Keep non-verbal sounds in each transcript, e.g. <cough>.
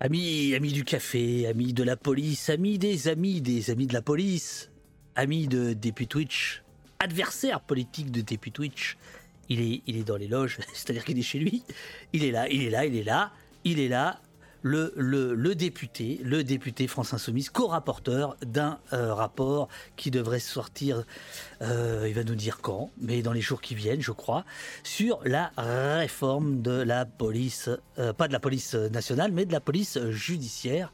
Amis, amis du café, amis de la police, amis des amis des amis de la police, amis de Déput Twitch, adversaire politique de Déput Twitch, il est, il est dans les loges, <laughs> c'est-à-dire qu'il est chez lui, il est là, il est là, il est là, il est là, le, député, le député France Insoumise, co-rapporteur d'un euh, rapport qui devrait sortir, euh, il va nous dire quand, mais dans les jours qui viennent, je crois, sur la réforme de la police, euh, pas de la police nationale, mais de la police judiciaire,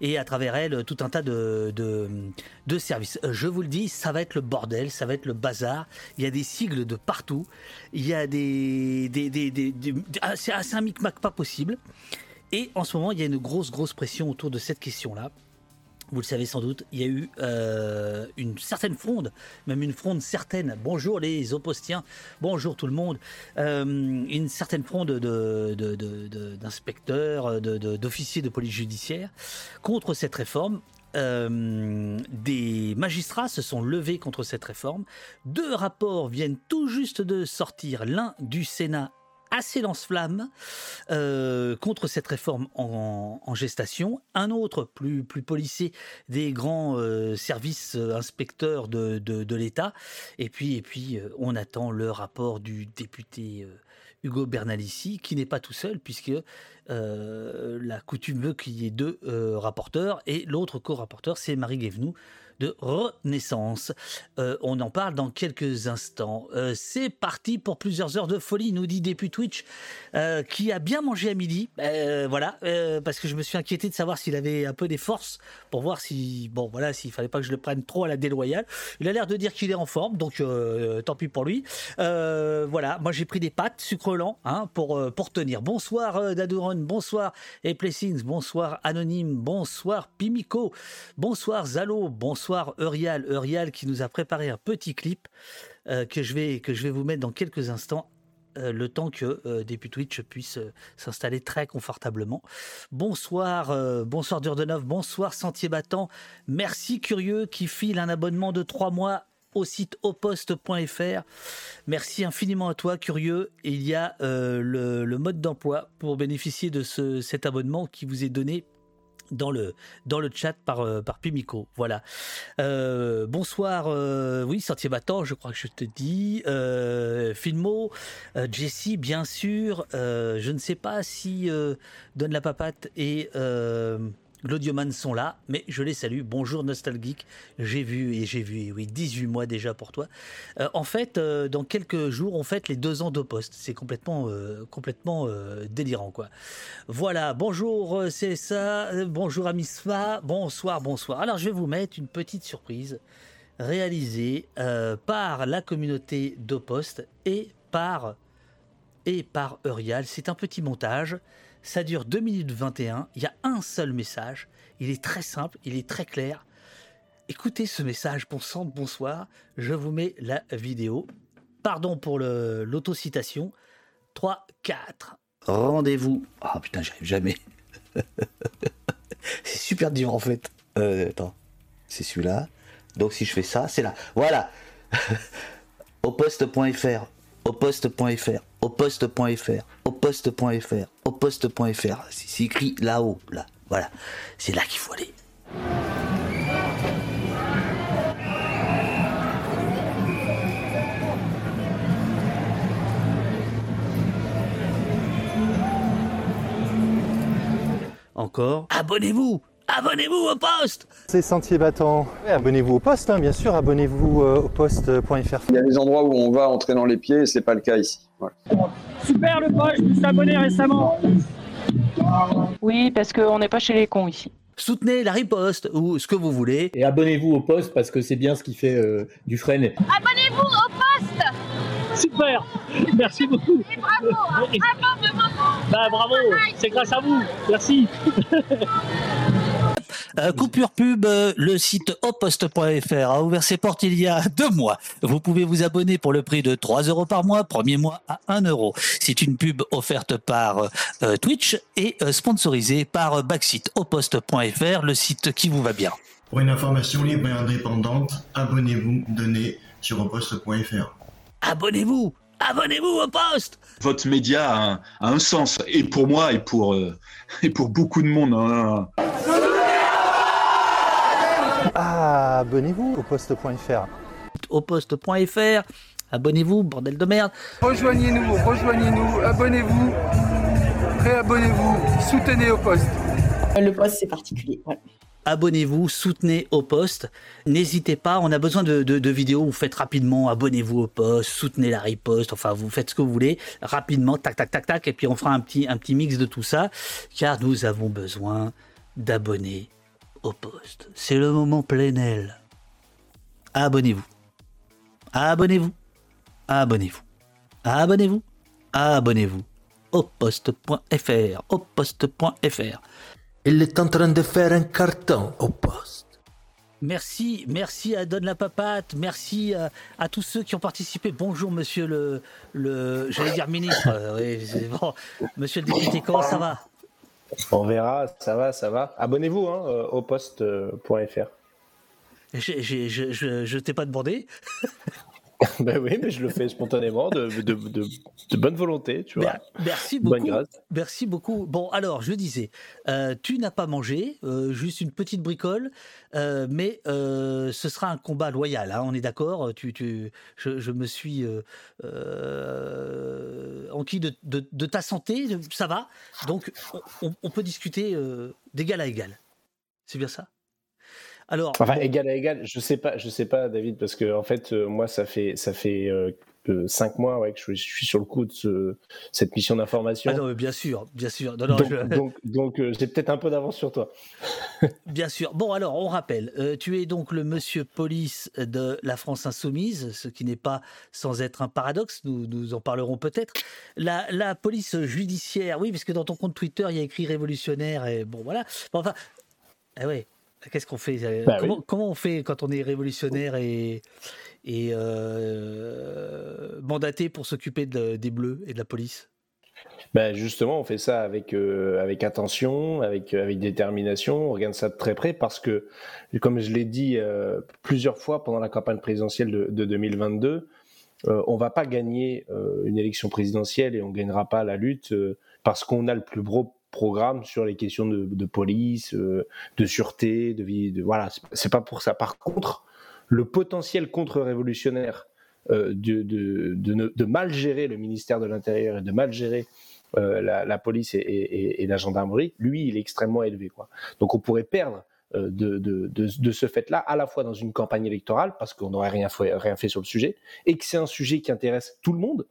et à travers elle, tout un tas de, services. Je vous le dis, ça va être le bordel, ça va être le bazar, il y a des sigles de partout, il y a des, ah, c'est un micmac pas possible. Et en ce moment, il y a une grosse, grosse pression autour de cette question-là. Vous le savez sans doute, il y a eu euh, une certaine fronde, même une fronde certaine. Bonjour les oppostiens, bonjour tout le monde. Euh, une certaine fronde d'inspecteurs, d'officiers de, police judiciaire contre cette réforme. Euh, des magistrats se sont levés contre cette réforme. Deux rapports viennent tout juste de sortir, l'un du Sénat assez lance-flamme euh, contre cette réforme en, gestation. Un autre, plus, plus policé, des grands euh, services euh, inspecteurs de, de, l'État. Et puis, et puis on attend le rapport du député Hugo Bernalici, qui n'est pas tout seul, puisque la coutume veut qu'il y ait deux rapporteurs, et l'autre co-rapporteur, c'est Marie Guévenoux, de Renaissance. Euh, on en parle dans quelques instants. Euh, c'est parti pour plusieurs heures de folie, nous dit Déput Twitch, euh, qui a bien mangé à midi. voilà, parce que je me suis inquiété de savoir s'il avait un peu des forces pour voir si, bon, voilà, s'il fallait pas que je le prenne trop à la déloyale. Il a l'air de dire qu'il est en forme, donc tant pis pour lui. voilà, moi j'ai pris des pâtes sucre lent hein, pour, pour tenir. Bonsoir Daduron, bonsoir et Plessings, bonsoir Anonyme, bonsoir Pimico, bonsoir Zalo, bonsoir bonsoir Eurial, Eurial qui nous a préparé un petit clip euh, que, je vais, que je vais vous mettre dans quelques instants. Euh, le temps que euh, Début Twitch puisse s'installer très confortablement. Bonsoir, bonsoir Durdenov, bonsoir Sentier Battant. Merci Curieux qui file un abonnement de trois mois au site oposte.fr. Merci infiniment à toi, curieux. il y a le, mode d'emploi pour bénéficier de ce, cet abonnement qui vous est donné dans le, dans le chat par, euh, par Pimico. Voilà. Euh, bonsoir, euh, oui, Sentier Battant, je crois que je te dis. Filmo, Jessie, bien sûr. je ne sais pas si Donne la Papate et L'audioman sont là, mais je les salue. Bonjour Nostalgique, j'ai vu et j'ai vu, oui, 18 mois déjà pour toi. Euh, en fait, euh, dans quelques jours, on fête les deux ans de poste. C'est complètement, euh, délirant, quoi. Voilà, bonjour c'est ça, bonjour Amisfa, bonsoir, bonsoir. Alors, je vais vous mettre une petite surprise réalisée par la communauté d'Opost et par, et par Eurial. C'est un petit montage. Ça dure 2 minutes 21. Il y a un seul message. Il est très simple, il est très clair. Écoutez ce message, bon sang bonsoir. Je vous mets la vidéo. Pardon pour l'autocitation. 3, 4. Rendez-vous. Ah oh, putain, j'arrive jamais. <laughs> c'est super dur en fait. Euh, attends. C'est celui-là. Donc si je fais ça, c'est là. Voilà. <laughs> Au poste.fr au poste.fr, au poste.fr, au poste.fr, au poste.fr. C'est écrit là-haut, là. Voilà. C'est là qu'il faut aller. Encore. Abonnez-vous Abonnez-vous au poste C'est Sentier Battant. abonnez-vous au poste, hein, bien sûr, abonnez-vous euh, au poste.fr. Il y a des endroits où on va entrer dans les pieds et c'est pas le cas ici. Super le poste, je me suis abonné récemment. Oui, parce qu'on n'est pas chez les cons ici. Soutenez la riposte ou ce que vous voulez. Et abonnez-vous au poste parce que c'est bien ce qui fait euh, du frein. Abonnez-vous au poste Super Merci beaucoup Et bravo Bravo, bravo Bah bravo C'est grâce à vous Merci <laughs> Euh, coupure pub, euh, le site oposte.fr a ouvert ses portes il y a deux mois. Vous pouvez vous abonner pour le prix de 3 euros par mois, premier mois à 1 euro. C'est une pub offerte par euh, Twitch et sponsorisée par Backseat oposte.fr, le site qui vous va bien. Pour une information libre et indépendante, abonnez-vous, donnez sur oposte.fr. Abonnez-vous Abonnez-vous au poste Votre média a un, a un sens, et pour moi, et pour, euh, et pour beaucoup de monde. hein. Ah, abonnez-vous au poste.fr. Au poste.fr. Abonnez-vous, bordel de merde. Rejoignez-nous, rejoignez-nous, abonnez-vous, réabonnez-vous, soutenez au poste. Le poste, c'est particulier. voilà. Abonnez-vous, soutenez au poste. N'hésitez pas, on a besoin de, de- de vidéos. Vous faites rapidement, abonnez-vous au poste, soutenez la riposte. Enfin, vous faites ce que vous voulez rapidement, tac, tac, tac, tac. Et puis on fera un petit, un petit mix de tout ça, car nous avons besoin d'abonnés au poste. C'est le moment plénel. Abonnez-vous. Abonnez-vous. Abonnez-vous. Abonnez-vous. Abonnez-vous. Au poste.fr. Au poste.fr. Il est en train de faire un carton au poste. Merci, merci à Donne la Papate, merci à, à tous ceux qui ont participé. Bonjour monsieur le, le j'allais dire ministre, euh, oui, c'est bon. monsieur le député, comment ça va? On verra, ça va, ça va. Abonnez-vous hein, euh, au poste.fr. J'ai- Je, je, je t'ai pas demandé. <laughs> <laughs> ben oui, mais je le fais spontanément, de, de, de, de bonne volonté, tu vois. Mer- Merci Bonne beaucoup. grâce. Merci beaucoup. Bon, alors, je disais, euh, tu n'as pas mangé, euh, juste une petite bricole, euh, mais ce sera un combat loyal, hein, on est d'accord tu, tu, je, je me suis enquis de, ta santé, ça va. Donc, on, peut discuter d'égal à égal. C'est bien ça? Alors, Enfin, bon, égal à égal, je sais pas, je sais pas, David, parce que en fait, euh, moi, ça fait ça fait euh, cinq mois ouais, que je, suis- je suis sur le coup de ce- cette mission d'information. ah non, mais bien sûr, bien sûr. Non, non, donc, je- <laughs> donc, donc, euh, j'ai peut-être un peu d'avance sur toi. <laughs> Bien sûr. Bon, alors, on rappelle, tu es donc le monsieur police de la France insoumise, ce qui n'est pas sans être un paradoxe, nous, nous en parlerons peut-être. La, la police judiciaire, oui, parce que dans ton compte Twitter, il y a écrit révolutionnaire, et bon, voilà. Bon, enfin, ah ouais, qu'est-ce qu'on fait euh, Bah comment, oui. comment on fait quand on est révolutionnaire et, et euh, mandaté pour s'occuper de- des bleus et de la police? Ben justement, on fait ça avec, euh, avec attention, avec, avec détermination, on regarde ça de très près parce que, comme je l'ai dit euh, plusieurs fois pendant la campagne présidentielle de, de 2022, euh, on va pas gagner une élection présidentielle et on gagnera pas la lutte parce qu'on a le plus gros programme sur les questions de, police, euh, de sûreté, de vie. De, voilà, c'est- pas pour ça. Par contre, le potentiel contre-révolutionnaire euh, de, de, mal gérer le ministère de l'Intérieur et de mal gérer euh, la, police et, la gendarmerie, lui, il est extrêmement élevé. Donc on pourrait perdre de, de, de, ce fait-là, à la fois dans une campagne électorale, parce qu'on n'aurait rien rien fait sur le sujet, et que c'est un sujet qui intéresse tout le monde,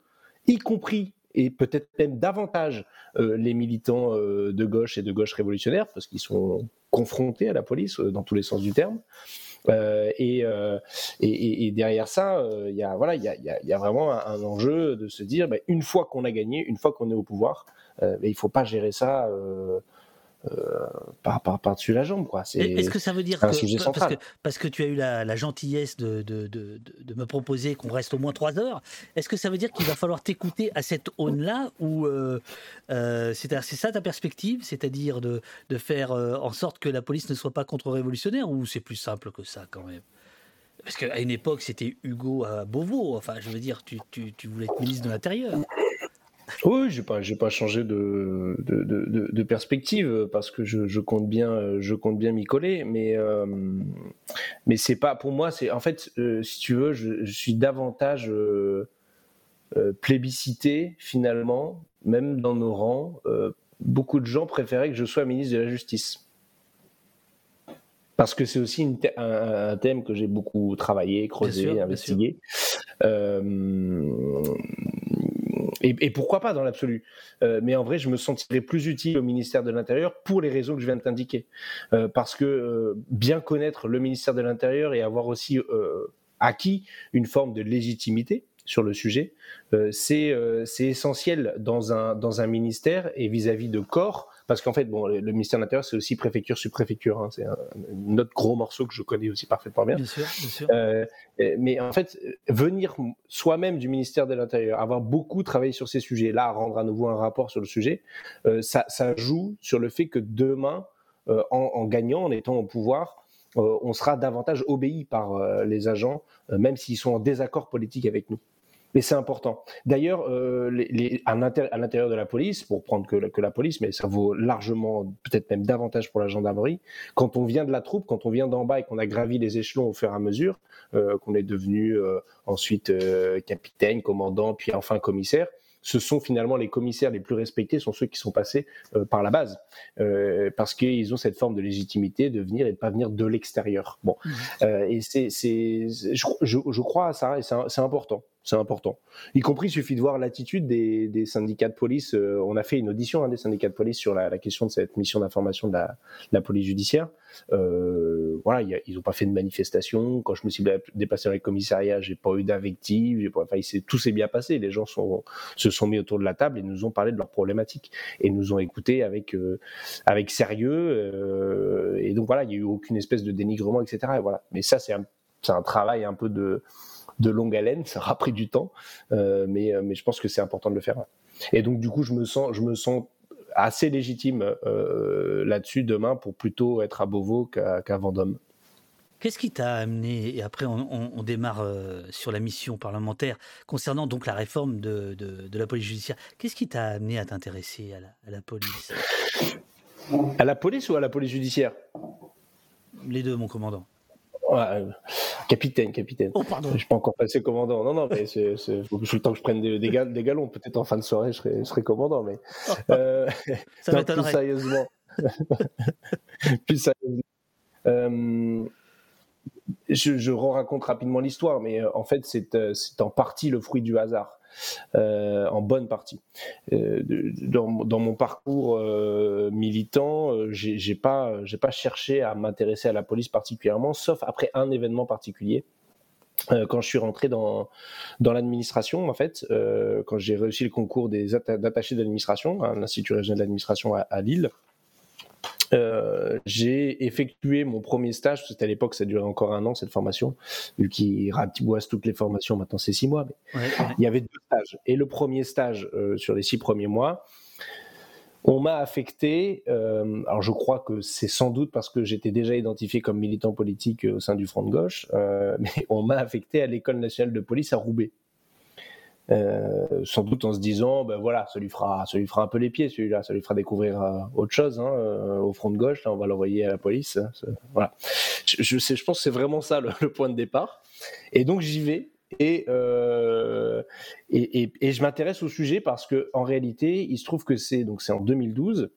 y compris et peut-être même davantage euh, les militants euh, de gauche et de gauche révolutionnaire, parce qu'ils sont confrontés à la police euh, dans tous les sens du terme. Et, derrière ça, il y a voilà, il y y a- vraiment un, enjeu de se dire, ben, une fois qu'on a gagné, une fois qu'on est au pouvoir, il faut pas gérer ça euh, par, par, par-dessus la jambe, quoi. C'est Est-ce que ça veut dire un que sujet parce que parce que tu as eu la, la gentillesse de, de, de, de- de me proposer qu'on reste au moins trois heures, est-ce que ça veut dire qu'il va falloir t'écouter à cette aune-là ou euh, euh, c'est c'est ça ta perspective, c'est-à-dire de, faire en sorte que la police ne soit pas contre-révolutionnaire ou c'est plus simple que ça quand même? Parce qu'à une époque c'était Hugo à Beauvau, enfin je veux dire tu, tu, tu voulais être ministre de l'Intérieur. Oui, j'ai pas, j'ai pas changé de, de, de, de- de perspective parce que je, je compte bien, je compte bien m'y coller, mais euh, mais c'est pas pour moi. C'est en fait, euh, si tu veux, je, je suis davantage euh, plébiscité finalement, même dans nos rangs. beaucoup de gens préféraient que je sois ministre de la Justice. Parce que c'est aussi une un, un thème que j'ai beaucoup travaillé, creusé, sûr, investigué. Euh, et, et pourquoi pas dans l'absolu Euh, Mais en vrai, je me sentirais plus utile au ministère de l'Intérieur pour les raisons que je viens de t'indiquer. Euh, parce que euh, bien connaître le ministère de l'Intérieur et avoir aussi euh, acquis une forme de légitimité sur le sujet, euh, c'est euh, c'est essentiel dans un, dans un ministère et vis-à-vis de corps. Parce qu'en fait, bon, le ministère de l'Intérieur, c'est aussi préfecture, sous-préfecture. hein, c'est un, un autre gros morceau que je connais aussi parfaitement bien. Bien sûr, bien sûr. Euh, mais en fait, venir soi-même du ministère de l'Intérieur, avoir beaucoup travaillé sur ces sujets, là, rendre à nouveau un rapport sur le sujet, euh, ça, ça joue sur le fait que demain, euh, en, en gagnant, en étant au pouvoir, on sera davantage obéi par les agents, même s'ils sont en désaccord politique avec nous. Mais c'est important. D'ailleurs, euh, les, les, à l'intérieur de la police, pour prendre que, que, la police, mais ça vaut largement, peut-être même davantage pour la gendarmerie, quand on vient de la troupe, quand on vient d'en bas et qu'on a gravi les échelons au fur et à mesure, euh, qu'on est devenu euh, ensuite euh, capitaine, commandant, puis enfin commissaire, ce sont finalement les commissaires les plus respectés, sont ceux qui sont passés euh, par la base, euh, parce qu'ils ont cette forme de légitimité de venir et de pas venir de l'extérieur. Bon, mmh. euh, et c'est, je, je, je, crois à ça et c'est important c'est important. Y compris, il suffit de voir l'attitude des, syndicats de police. Euh, on a fait une audition hein, des syndicats de police sur la, question de cette mission d'information de la, police judiciaire. Euh, voilà, ils n'ont pas fait de manifestation. Quand je me suis déplacé dans les commissariats, j'ai pas eu d'invective. Enfin, tout s'est bien passé. Les gens se sont mis autour de la table et nous ont parlé de leurs problématiques et nous ont écouté avec euh, sérieux. Et donc voilà, il y a eu aucune espèce de dénigrement, etc. Mais ça, c'est un travail un peu de de longue haleine, ça aura pris du temps, euh, mais, euh, mais je pense que c'est important de le faire. Et donc du coup, je me sens, je me sens assez légitime euh, là-dessus demain pour plutôt être à Beauvau qu'à Vendôme. Qu'est-ce qui t'a amené, et après on, on, on démarre euh, sur la mission parlementaire, concernant donc la réforme de, de, de la police judiciaire, qu'est-ce qui t'a amené à t'intéresser à la police? À la police ou à la police judiciaire? Les deux, mon commandant. Ouais, capitaine, capitaine. Oh, pardon. Je suis pas encore passé commandant. Non, non, mais c'est, c'est, faut le temps que je prenne des, des, gal, des galons. Peut-être en fin de soirée, je serai, je serai commandant, mais. <laughs> Euh, Ça <laughs> non, m'étonnerait. Plus sérieusement. <laughs> plus sérieusement. Euh, je, je raconte rapidement l'histoire, mais euh, en fait, c'est, euh, c'est en partie le fruit du hasard. Euh, en bonne partie. Euh, dans, mon parcours euh, militant, j'ai, pas, pas cherché à m'intéresser à la police particulièrement, sauf après un événement particulier. Quand je suis rentré dans, dans l'administration, en fait, quand j'ai réussi le concours des atta- d'attachés d'administration à l'Institut régional d'administration à, à Lille, euh, j'ai effectué mon premier stage, c'était à l'époque, ça durait encore un an cette formation, vu qu'il ratiboise toutes les formations, maintenant c'est six mois, mais Ouais, ouais. il y avait deux stages. Et le premier stage, euh, sur les six premiers mois, on m'a affecté, euh, alors je crois que c'est sans doute parce que j'étais déjà identifié comme militant politique au sein du Front de gauche, <laughs> mais on m'a affecté à l'École nationale de police à Roubaix. Euh, sans doute en se disant, ben voilà, ça lui fera, ça lui fera un peu les pieds, celui-là, ça lui fera découvrir euh, autre chose hein, euh, au front de gauche. Là, on va l'envoyer à la police. hein, voilà. Je, sais, je pense que c'est vraiment ça le, <laughs> le point de départ. Et donc j'y vais. Et, euh, et, et, et je m'intéresse au sujet parce que en réalité, il se trouve que c'est donc c'est en 2012.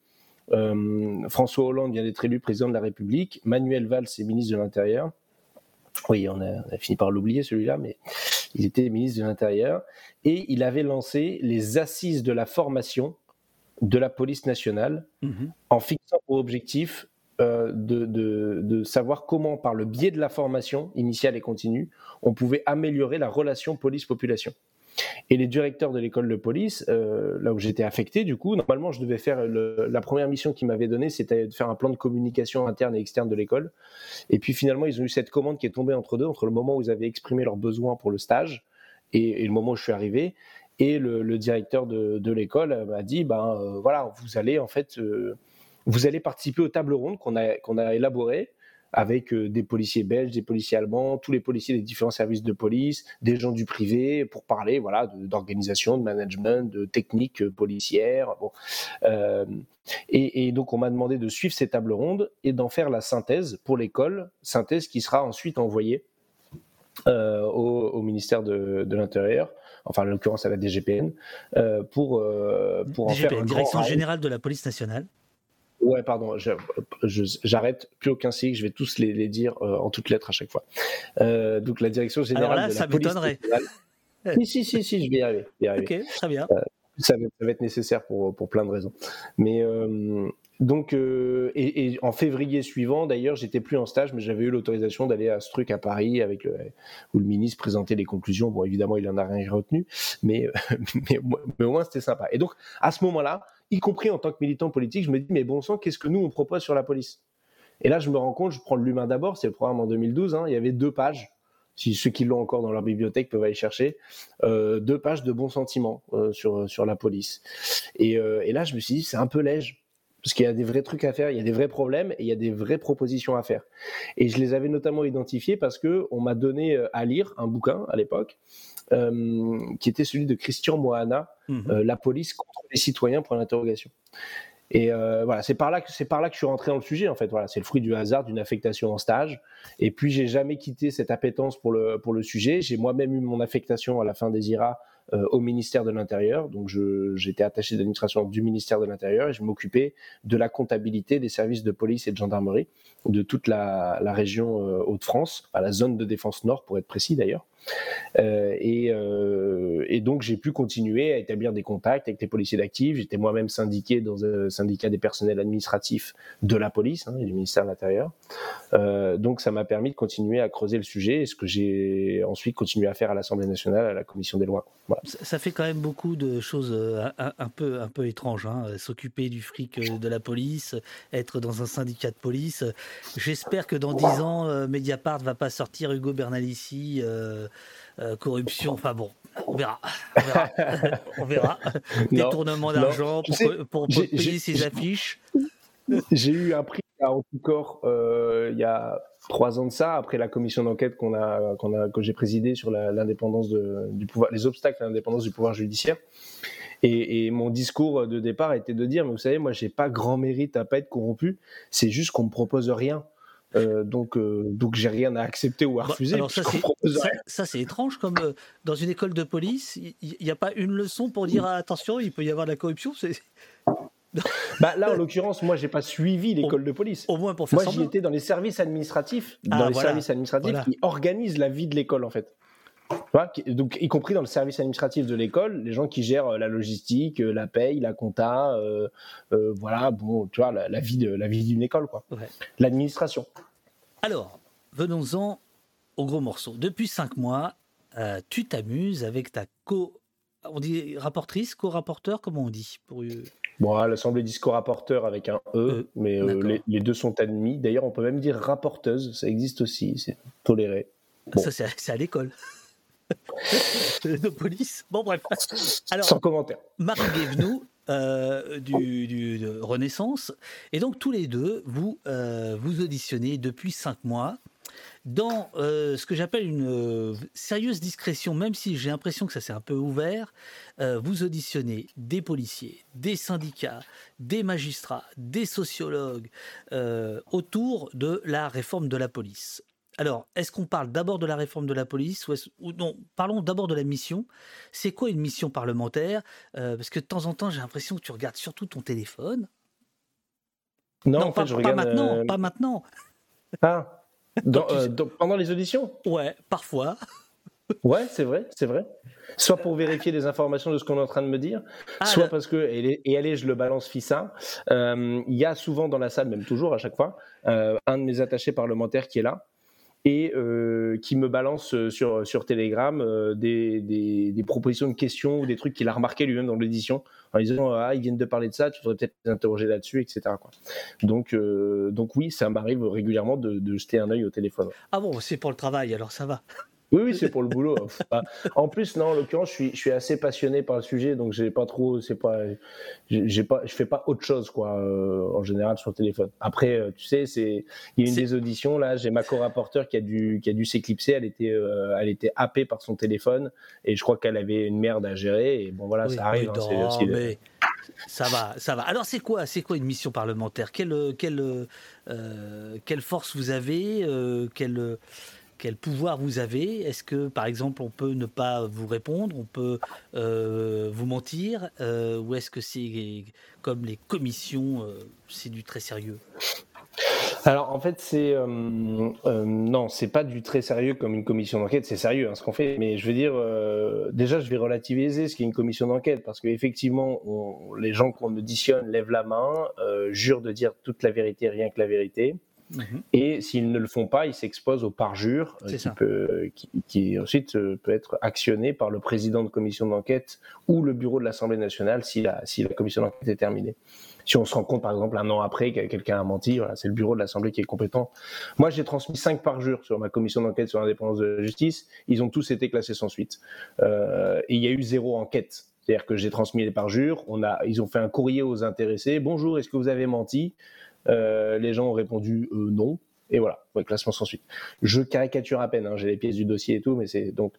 Euh, François Hollande vient d'être élu président de la République. Manuel Valls est ministre de l'Intérieur. Oui, on a, on a fini par l'oublier celui-là, mais il était ministre de l'Intérieur et il avait lancé les assises de la formation de la police nationale Mhm. en fixant pour objectif euh, de, de, de savoir comment, par le biais de la formation initiale et continue, on pouvait améliorer la relation police-population. Et les directeurs de l'école de police, euh, là où j'étais affecté, du coup, normalement, je devais faire la première mission qu'ils m'avaient donnée, c'était de faire un plan de communication interne et externe de l'école. Et puis finalement, ils ont eu cette commande qui est tombée entre deux, entre le moment où ils avaient exprimé leurs besoins pour le stage et, le moment où je suis arrivé. Et le, directeur de, l'école m'a dit, ben euh, voilà, vous allez en fait, euh, vous allez participer aux tables rondes qu'on a élaborées avec euh, des policiers belges, des policiers allemands, tous les policiers des différents services de police, des gens du privé, pour parler voilà d'organisation, de, management, de techniques euh, policières. Bon. Euh, et, et donc on m'a demandé de suivre ces tables rondes et d'en faire la synthèse pour l'école, synthèse qui sera ensuite envoyée euh, au, au ministère de, de l'Intérieur, enfin en l'occurrence à la DGPN, euh, pour, euh, pour en faire DGPN, un grand Direction. Générale de la Police Nationale. Ouais, pardon, j'arrête, plus aucun signe, je vais tous les, les dire euh, en toutes lettres à chaque fois. Euh, donc la direction générale Alors là, de ça m'étonnerait. <laughs> Si, si, si, si, je vais y arriver. je vais y arriver. Ok, très bien. Ça, va, ça va être nécessaire pour, pour plein de raisons. Mais euh, donc, euh, et, et en février suivant, d'ailleurs, j'étais plus en stage, mais j'avais eu l'autorisation d'aller à ce truc à Paris avec le, où le ministre présentait les conclusions. Bon, évidemment, il en a rien retenu, mais, <laughs> mais, mais au moins c'était sympa. Et donc, à ce moment-là, y compris en tant que militant politique, je me dis, mais bon sang, qu'est-ce que nous on propose sur la police? Et là, je me rends compte, je prends l'humain d'abord, c'est le programme en 2012, hein, il y avait deux pages. Si ceux qui l'ont encore dans leur bibliothèque peuvent aller chercher, euh, deux pages de bons sentiments euh, sur, sur la police. Et, euh, et là, je me suis dit, c'est un peu léger. Parce qu'il y a des vrais trucs à faire, il y a des vrais problèmes et il y a des vraies propositions à faire. Et je les avais notamment identifiés parce que on m'a donné à lire un bouquin à l'époque qui était celui de Christian Mohana, Mhm. euh, la police contre les citoyens pour l'interrogation. Et euh, voilà, c'est par là que c'est par là que je suis rentré dans le sujet en fait. Voilà, c'est le fruit du hasard d'une affectation en stage. Et puis j'ai jamais quitté cette appétence pour le pour le sujet. J'ai moi-même eu mon affectation à la fin des IRA euh, au ministère de l'Intérieur. Donc j'étais attaché d'administration du ministère de l'Intérieur et je m'occupais de la comptabilité des services de police et de gendarmerie de toute la, la région euh, Hauts-de-France, à la zone de défense nord pour être précis d'ailleurs. Euh, et, euh, et donc j'ai pu continuer à établir des contacts avec les policiers d'actifs. J'étais moi-même syndiqué dans un syndicat des personnels administratifs de la police hein, du ministère de l'Intérieur. Euh, donc ça m'a permis de continuer à creuser le sujet, et ce que j'ai ensuite continué à faire à l'Assemblée nationale, à la commission des lois. Ça fait quand même beaucoup de choses un, peu, un peu étranges. hein. S'occuper du fric de la police, être dans un syndicat de police. J'espère que dans 10 ans, Mediapart va pas sortir Hugo Bernalici, euh, euh, corruption. Enfin bon, on verra. On verra. <laughs> on verra. Non, Détournement d'argent pour, payer ses affiches. J'ai eu un prix à euh, il y a trois ans de ça, après la commission d'enquête qu'on a, qu'on a, que j'ai présidée sur l'indépendance du pouvoir, les obstacles à l'indépendance du pouvoir judiciaire. Et, et mon discours de départ était de dire, mais vous savez, moi, j'ai pas grand mérite à pas être corrompu. C'est juste qu'on me propose rien. Euh, donc, euh, donc j'ai rien à accepter ou à Bah, refuser. alors ça, c'est, ça, étrange, comme euh, dans une école de police, il n'y a pas une leçon pour dire ah, attention, il peut y avoir de la corruption. <laughs> Bah, là, en l'occurrence, moi, j'ai pas suivi l'école de police. au moins pour faire Moi, j'y semblant. étais dans les services administratifs, dans Ah, les voilà. services administratifs Voilà. qui organisent la vie de l'école, en fait. Donc, y compris dans le service administratif de l'école, les gens qui gèrent euh, la logistique, euh, la paye, la compta, euh, euh, voilà, bon, tu vois, la, la vie de la vie d'une école, quoi. Ouais. L'administration. Alors, venons-en au gros morceau. Depuis cinq mois, euh, tu t'amuses avec ta co. On dit rapportrice, co-rapporteur, comment on dit pour... Bon, à l'Assemblée disco rapporteur avec un E, E, mais les, les deux sont admis. D'ailleurs, on peut même dire rapporteuse, ça existe aussi, c'est toléré. Bon. Ça, c'est à, c'est à l'école. <laughs> de police. Bon, bref. Alors, Sans commentaire. Marie Guévenoux euh, du, du- de Renaissance. Et donc, tous les deux, vous, euh, vous auditionnez depuis cinq mois dans euh, ce que j'appelle une sérieuse discrétion, même si j'ai l'impression que ça s'est un peu ouvert. vous auditionnez des policiers, des syndicats, des magistrats, des sociologues autour de la réforme de la police. Alors, est-ce qu'on parle d'abord de la réforme de la police ou, non Parlons d'abord de la mission. C'est quoi une mission parlementaire? Euh, Parce que de temps en temps, j'ai l'impression que tu regardes surtout ton téléphone. Non, en pas, fait, je pas regarde. maintenant, euh, pas maintenant. Ah, dans- <laughs> euh, dans- pendant les auditions? Ouais, parfois. Ouais, c'est vrai, c'est vrai. Soit pour vérifier les informations de ce qu'on est en train de me dire, Ah, soit là- parce que, et, allez, je le balance fissa, il y a souvent dans la salle, même toujours à chaque fois, un de mes attachés parlementaires qui est là et euh, qui me balance euh, sur, sur Telegram euh, des, des, propositions de questions ou des trucs qu'il a remarqué lui-même dans l'édition en disant Ah, ils viennent de parler de ça, tu voudrais peut-être les interroger là-dessus, etc. Donc, euh, donc, oui, ça m'arrive régulièrement de, de jeter un œil au téléphone. Ah bon, c'est pour le travail, alors ça va. Oui, oui, c'est pour le boulot. En plus, non, en l'occurrence, je suis, je suis assez passionné par le sujet, donc j'ai pas trop, c'est pas, j'ai pas, je fais pas autre chose, quoi, euh, en général sur le téléphone. Après, euh, tu sais, c'est, il y a une des auditions là, j'ai ma co-rapporteure qui a dû, qui a dû s'éclipser, elle était, euh, elle était happée par son téléphone, et je crois qu'elle avait une merde à gérer, et bon voilà, Oui, ça arrive. hein, c'est aussi mais ça va, ça va. Alors c'est quoi, c'est quoi une mission parlementaire? Quelle, quelle, euh, quelle force vous avez? Euh, quel, pouvoir vous avez. Est-ce que, par exemple, on peut ne pas vous répondre, on peut euh, vous mentir, euh, ou est-ce que c'est comme les commissions, euh, c'est du très sérieux? Alors en fait c'est non c'est pas du très sérieux comme une commission d'enquête c'est sérieux hein, ce qu'on fait. Mais je veux dire déjà je vais relativiser ce qu'est une commission d'enquête parce qu'effectivement les gens qu'on auditionne lèvent la main jurent de dire toute la vérité rien que la vérité Mhm. et s'ils ne le font pas ils s'exposent au parjure euh, qui, ça. peut, qui, qui ensuite euh, peut être actionné par le président de commission d'enquête ou le bureau de l'Assemblée nationale si la, si la commission d'enquête est terminée si on se rend compte, par exemple, un an après que quelqu'un a menti, voilà, c'est le bureau de l'Assemblée qui est compétent. Moi, j'ai transmis cinq parjures sur ma commission d'enquête sur l'indépendance de la justice. Ils ont tous été classés sans suite. Euh, et il y a eu zéro enquête. C'est-à-dire que j'ai transmis les parjures. On a, ils ont fait un courrier aux intéressés. Bonjour, est-ce que vous avez menti? Les gens ont répondu euh, non. Et voilà, ouais, classement sans suite. Je caricature à peine. hein, j'ai les pièces du dossier et tout, mais c'est donc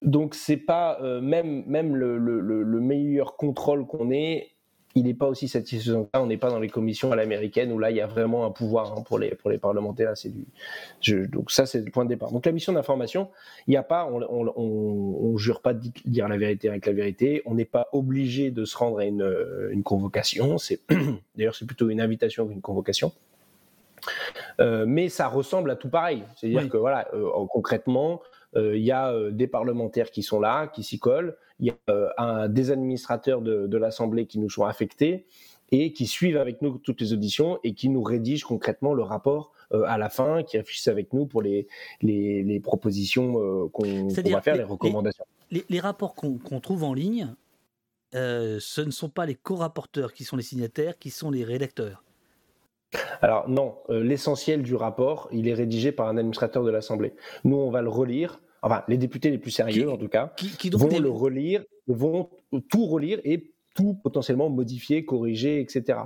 donc c'est pas euh, même même le meilleur contrôle qu'on ait, il n'est pas aussi satisfaisant que ça. On n'est pas dans les commissions à l'américaine où là il y a vraiment un pouvoir hein, pour les pour les parlementaires. C'est du je, donc ça c'est le point de départ. Donc la mission d'information, il n'y a pas, on, on, on, on jure pas de dire la vérité avec la vérité. On n'est pas obligé de se rendre à une, une convocation. C'est <clears throat> d'ailleurs c'est plutôt une invitation qu'une convocation. Euh, mais ça ressemble à tout pareil. C'est-à-dire Oui. que voilà, euh, concrètement, euh, il y a euh, des parlementaires qui sont là, qui s'y collent. Il y a euh, un, des administrateurs de, de l'Assemblée qui nous sont affectés et qui suivent avec nous toutes les auditions et qui nous rédigent concrètement le rapport euh, à la fin, qui réfléchissent avec nous pour les, les, les propositions euh, qu'on va faire, les- les recommandations. Les, rapports qu'on trouve en ligne, euh, ce ne sont pas les co-rapporteurs qui sont les signataires, qui sont les rédacteurs. Alors non, euh, l'essentiel du rapport, il est rédigé par un administrateur de l'Assemblée. Nous, on va le relire. Enfin, les députés les plus sérieux, en tout cas, qui donc vont des- le relire, vont tout relire et tout potentiellement modifier, corriger, etc.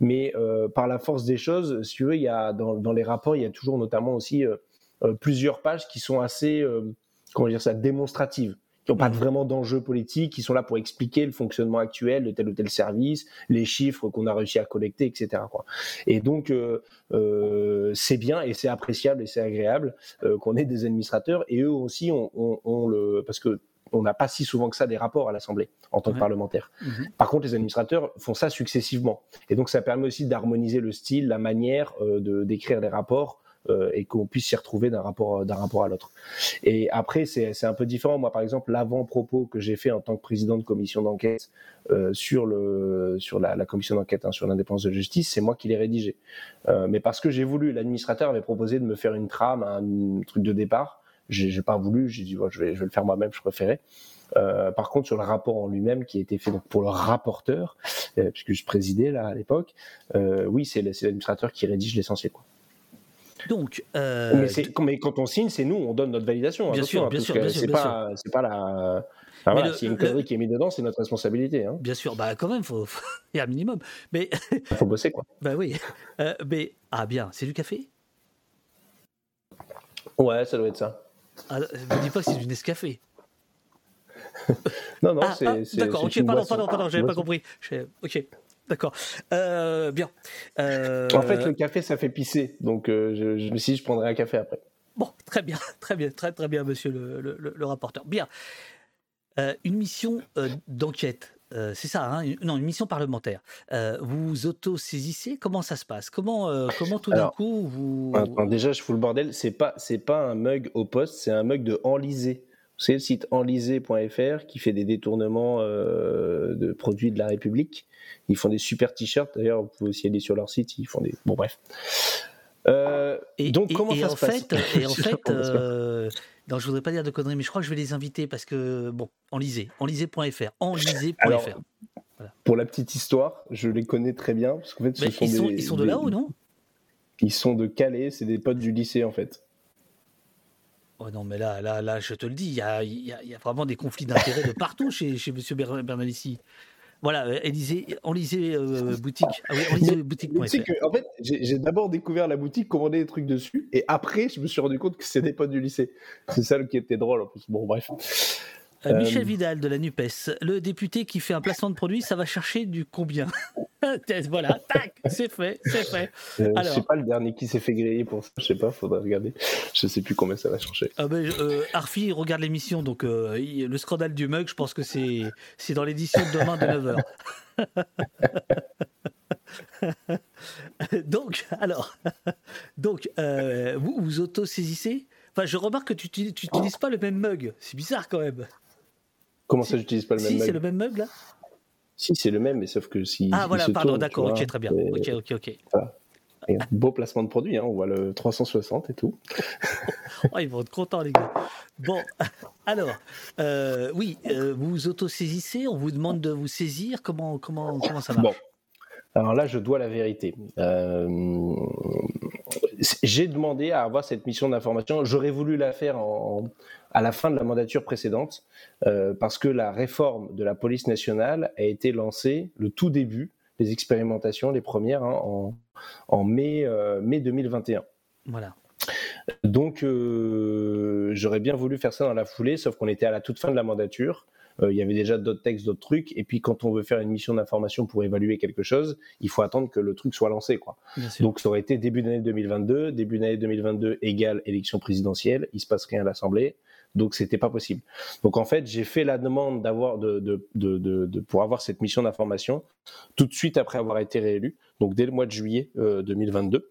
Mais euh, par la force des choses, si tu veux, il y a dans, dans les rapports, il y a toujours notamment aussi euh, euh, plusieurs pages qui sont assez, euh, comment dire ça, démonstratives, qui n'ont pas vraiment d'enjeu politique, qui sont là pour expliquer le fonctionnement actuel de tel ou tel service, les chiffres qu'on a réussi à collecter, etc. Quoi. Et donc, euh, euh, c'est bien et c'est appréciable et c'est agréable euh, qu'on ait des administrateurs et eux aussi ont on, on le parce que on n'a pas si souvent que ça des rapports à l'Assemblée en tant que parlementaire. Mhm. Par contre, les administrateurs font ça successivement. Et donc, ça permet aussi d'harmoniser le style, la manière euh, de d'écrire les rapports et qu'on puisse s'y retrouver d'un rapport, d'un rapport à l'autre. Et après, c'est c'est un peu différent. Moi, par exemple, l'avant-propos que j'ai fait en tant que président de commission d'enquête euh, sur, le, sur la, la commission d'enquête hein, sur l'indépendance de justice, c'est moi qui l'ai rédigé. Euh, mais parce que j'ai voulu, l'administrateur avait proposé de me faire une trame, un truc de départ. J'ai pas voulu, j'ai dit, bon, je, vais, je vais le faire moi-même, je préférais. Euh, par contre, sur le rapport en lui-même qui a été fait donc pour le rapporteur, euh, puisque je présidais là à l'époque, euh, oui, c'est l'administrateur qui rédige l'essentiel. Donc, euh, mais, quand on signe, c'est nous, on donne notre validation. Bien sûr, hein, bien parce sûr, bien sûr, C'est pas, la. Enfin, voilà, le- s'il y a une le- connerie qui est mise dedans, c'est notre responsabilité. Hein. bien sûr, bah quand même, faut, <laughs> il y a un minimum. Mais, faut bosser quoi. bah oui. Euh, mais ah bien, c'est du café? Ouais, ça doit être ça. Ah, me dis pas que c'est du Nescafé. Non, non, Ah, c'est. ah, D'accord, ok, pardon, boisson. pardon, pardon, j'avais pas compris. Ok, d'accord. Euh, bien. Euh, En fait, le café, ça fait pisser. Donc, euh, je, je me suis dit, je prendrai un café après. Bon, très bien, <laughs> très bien, très très bien, monsieur le, le- le- le rapporteur. Bien. Euh, une mission d'enquête, c'est ça, hein, une- non, une mission parlementaire. Vous vous auto-saisissez? Comment ça se passe? Comment, comment tout d'un coup vous. Attends, déjà, je fous le bordel. C'est pas, c'est pas un mug au poste, c'est un mug de Enlisé. C'est le site enlisé.fr qui fait des détournements de produits de la République. Ils font des super t-shirts. D'ailleurs, vous pouvez aussi aller sur leur site. Ils font des. Bon, bref. Euh, donc, et, comment et ça en se passe fait, <laughs> et en fait, passe. euh, non, je voudrais pas dire de conneries, mais je crois que je vais les inviter parce que bon, enlisez, enlisez.fr, enlisez.fr. Alors, Pour la petite histoire, je les connais très bien. Parce qu'en fait, ce Mais sont ils, sont, des- ils sont de là-haut, non? Ils sont de Calais. C'est des potes du lycée, en fait. Oh non, mais là, là, là, je te le dis, il y a, y a- y a vraiment des conflits d'intérêts de partout chez, chez M. Ber- Bernalici. Voilà, euh, Élysée, enlisez euh, boutique. Ah oui, enlisez Mais boutique.fr. tu sais que, en fait, j'ai d'abord découvert la boutique, commandé des trucs dessus, et après, je me suis rendu compte que c'est des potes du lycée. C'est ça qui était drôle en plus. Bon, bref. Euh, Michel Euh, Vidal de la NUPES, le député qui fait un placement de produit, ça va chercher du combien? <laughs> Voilà, tac, c'est fait, c'est fait. euh, je Alors, sais pas le dernier qui s'est fait griller pour ça. Je sais pas, faudrait regarder. Je sais plus combien ça va chercher. ah ben, euh, Arfi regarde l'émission, donc euh, il- le scandale du mug, je pense que c'est c'est dans l'édition de demain de 9h. <laughs> donc, alors, donc euh, vous vous auto-saisissez? Enfin, je remarque que tu n'utilises pas le même mug. C'est bizarre quand même. Comment ça, j'utilise pas le même Si, mug? c'est le même mug là Si, c'est le même, mais sauf que si. Ah il voilà, pardon, d'accord, ok, très bien. Ok, ok, ok. voilà. Et un beau placement de produit, hein, on voit le 360 et tout. <laughs> Oh, ils vont être contents, les gars. Bon, <laughs> alors, euh, oui, euh, vous vous auto-saisissez, on vous demande de vous saisir. Comment, comment, comment ça marche? Bon. Alors là, je dois la vérité. Euh, J'ai demandé à avoir cette mission d'information. J'aurais voulu la faire en- à la fin de la mandature précédente, euh, parce que la réforme de la police nationale a été lancée le tout début, les expérimentations, les premières, hein, en, en mai, euh, mai 2021. Voilà. Donc, euh, j'aurais bien voulu faire ça dans la foulée, sauf qu'on était à la toute fin de la mandature. Euh, il y avait déjà d'autres textes, d'autres trucs. Et puis, quand on veut faire une mission d'information pour évaluer quelque chose, il faut attendre que le truc soit lancé. Quoi. Donc, ça aurait été début d'année 2022. Début d'année 2022 égale élection présidentielle. Il se passe rien à l'Assemblée. Donc, c'était pas possible. Donc, en fait, j'ai fait la demande pour avoir cette mission d'information tout de suite après avoir été réélu. Donc, dès le mois de juillet euh, 2022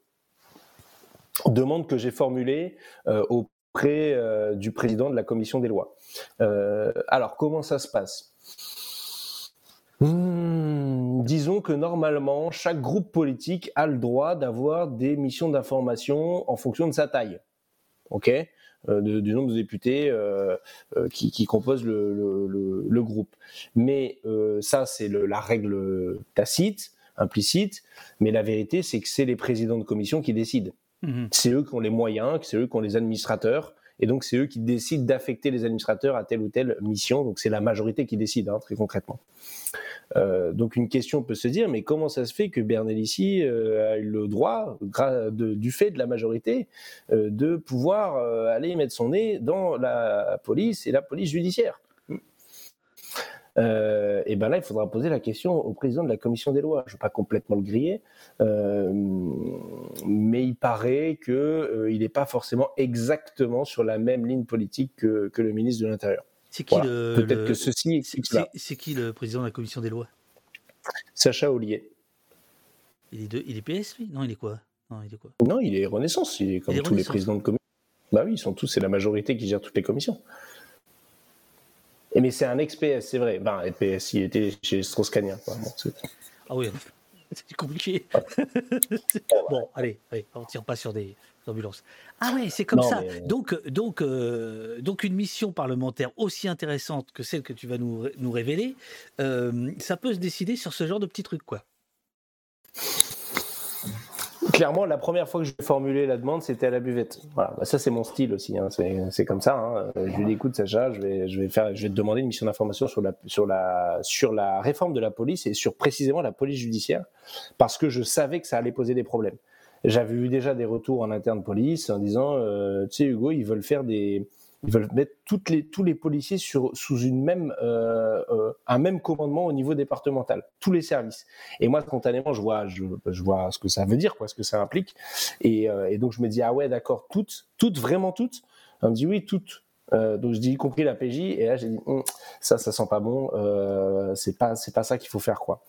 demande que j'ai formulée euh, auprès euh, du président de la commission des lois. Euh, alors, comment ça se passe? Hmm, disons que normalement, chaque groupe politique a le droit d'avoir des missions d'information en fonction de sa taille. OK? euh, de- du nombre de députés euh, euh, qui, qui composent le, le- le- le groupe. Mais euh, ça, c'est la règle tacite, implicite. Mais la vérité, c'est que c'est les présidents de commission qui décident. Mhm. C'est eux qui ont les moyens, c'est eux qui ont les administrateurs. Et donc, c'est eux qui décident d'affecter les administrateurs à telle ou telle mission. Donc, c'est la majorité qui décide, hein, très concrètement. Euh, donc, une question peut se dire, mais comment ça se fait que Bernalici euh, a eu le droit, du fait de la majorité, euh, de pouvoir euh, aller mettre son nez dans la police et la police judiciaire? Euh, et ben là, il faudra poser la question au président de la commission des lois. Je ne veux pas complètement le griller, euh, mais il paraît qu'il euh, n'est pas forcément exactement sur la même ligne politique que, que le ministre de l'Intérieur. C'est qui Voilà. le. Peut-être le- que ceci c'est- qui le président de la commission des lois? Sacha Ollier. il est, de, il est PS, lui? Non, il est quoi? Non, il est quoi? Non, il est Renaissance, il est comme Il est tous les présidents de commission. Bah oui, ils sont tous, c'est la majorité qui gère toutes les commissions. Et mais c'est un ex-PS, c'est vrai. Ben, PS, il était chez Strauss-Kahn. quoi. Bon, Ah oui, <laughs> c'est compliqué. <laughs> bon, allez, allez, on tire pas sur des ambulances. Ah ouais, c'est comme Non, ça. mais- Donc, donc, euh, donc une mission parlementaire aussi intéressante que celle que tu vas nous, nous révéler, euh, ça peut se décider sur ce genre de petits trucs, quoi. Clairement, la première fois que je formulé la demande, c'était à la buvette. Voilà, Bah, ça c'est mon style aussi. hein. C'est comme ça. hein. Je lui dis écoute Sacha, je vais, je vais faire, je vais te demander une mission d'information sur la, sur la, sur la réforme de la police et sur précisément la police judiciaire, parce que je savais que ça allait poser des problèmes. J'avais eu déjà des retours en interne police en disant, euh, tu sais Hugo, ils veulent faire des, ils veulent mettre toutes les, tous les policiers sur, sous une même, euh, euh, un même commandement au niveau départemental, tous les services. Et moi, spontanément, je vois, je, je vois ce que ça veut dire, quoi, ce que ça implique. Et, euh, et donc, je me dis, ah ouais, d'accord, toutes, toutes, vraiment toutes? On me dit, oui, toutes. Euh, donc, je dis, y compris la PJ. Et là, j'ai dit, Hum, ça, ça sent pas bon. Euh, c'est pas, c'est pas ça qu'il faut faire, quoi.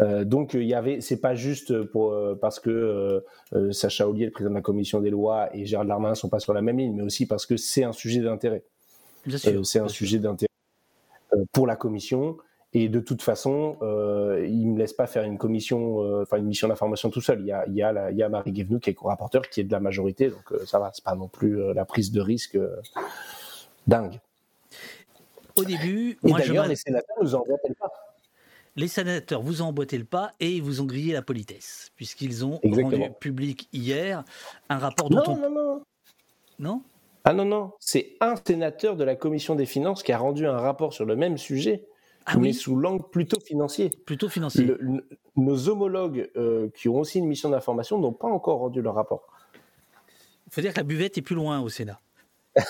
Euh, donc il y avait, c'est pas juste pour euh, parce que euh, Sacha Ollier, le président de la commission des lois, et Gérald Darmanin sont pas sur la même ligne, mais aussi parce que c'est un sujet d'intérêt. C'est un sujet d'intérêt pour la commission. Et de toute façon, euh, il me laisse pas faire une commission, euh, enfin une mission d'information tout seul. Il y a, il y a, la- il y a Marie Guévenoux qui est co-rapporteur, qui est de la majorité, donc euh, ça va. C'est pas non plus la prise de risque dingue. Au début, Et moi, je les sénateurs nous emboîtent le pas. Les sénateurs vous ont emboîté le pas et ils vous ont grillé la politesse, puisqu'ils ont Exactement. rendu public hier un rapport dont Non, on... non, non. Non? Ah non, non, c'est un sénateur de la commission des finances qui a rendu un rapport sur le même sujet, Ah mais oui sous l'angle plutôt financier. Plutôt financier. Le- le- nos homologues euh, qui ont aussi une mission d'information n'ont pas encore rendu leur rapport. Il faut dire que la buvette est plus loin au Sénat. <laughs>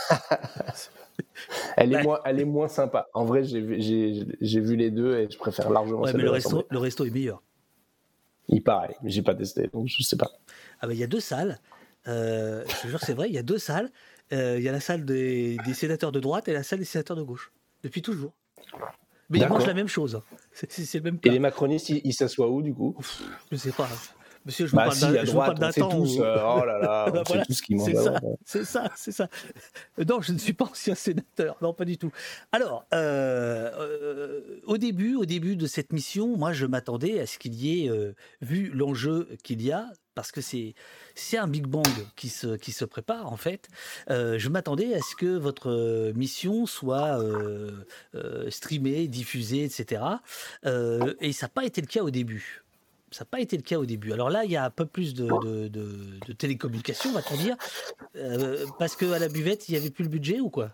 Elle est, moins, elle est moins sympa. En vrai, j'ai vu, j'ai- j'ai vu les deux et je préfère largement Ouais, mais le resto, le resto est meilleur. Il paraît, mais j'ai pas testé, donc je sais pas. Ah ben, il y a deux salles. Euh, je te jure, c'est vrai, il y a deux salles. Euh, il y a la salle des, des sénateurs de droite et la salle des sénateurs de gauche. Depuis toujours. Mais ils mangent la même chose. C'est- C'est le même Et les macronistes, ils ils s'assoient où du coup? Je sais pas. Monsieur, je vous Bah parle si, d'un- à je vous parle droite, sait tous. où- euh, oh là là, on <laughs> Bah sait voilà, tous qui mangent. C'est ça, c'est ça, c'est ça. Non, je ne suis pas ancien sénateur, non, pas du tout. Alors, euh, euh, au début, au début de cette mission, moi, je m'attendais à ce qu'il y ait, euh, vu l'enjeu qu'il y a, parce que c'est c'est un Big Bang qui se qui se prépare en fait. euh, je m'attendais à ce que votre euh, mission soit euh, euh, streamée, diffusée, etc. Euh, et ça n'a pas été le cas au début. Ça n'a pas été le cas au début. Alors là, il y a un peu plus de, de, de, de télécommunications, on va te dire, euh, parce qu'à la buvette, il n'y avait plus le budget ou quoi?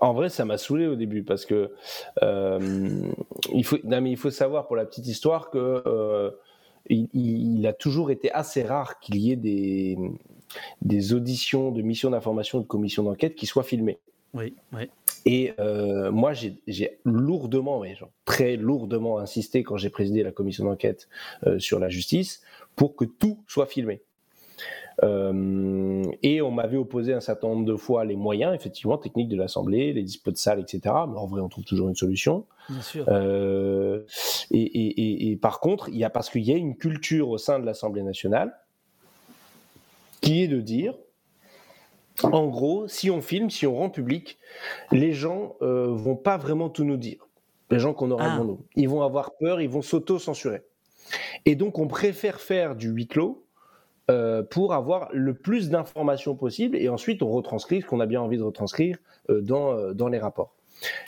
En vrai, ça m'a saoulé au début parce que euh, il faut, non, mais il faut savoir pour la petite histoire que euh, il, il a toujours été assez rare qu'il y ait des, des auditions de missions d'information, de commissions d'enquête qui soient filmées. Oui, oui. Et euh, moi, j'ai lourdement, mais genre, très lourdement insisté quand j'ai présidé la commission d'enquête euh, sur la justice pour que tout soit filmé. Euh, et on m'avait opposé un certain nombre de fois les moyens, effectivement, techniques de l'Assemblée, les dispos de salles, etc. Mais en vrai, on trouve toujours une solution. Bien sûr. Euh, et, et- et- et par contre, il y a parce qu'il y a une culture au sein de l'Assemblée nationale qui est de dire, en gros, si on filme, si on rend public, les gens euh, vont pas vraiment tout nous dire. Les gens qu'on aura Ah. devant nous, ils vont avoir peur, ils vont s'auto-censurer. Et donc, on préfère faire du huis clos euh, pour avoir le plus d'informations possible, et ensuite on retranscrit ce qu'on a bien envie de retranscrire euh, dans, euh, dans les rapports.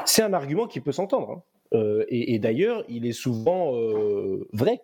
C'est un argument qui peut s'entendre, hein. Euh, et, et d'ailleurs, il est souvent euh, vrai.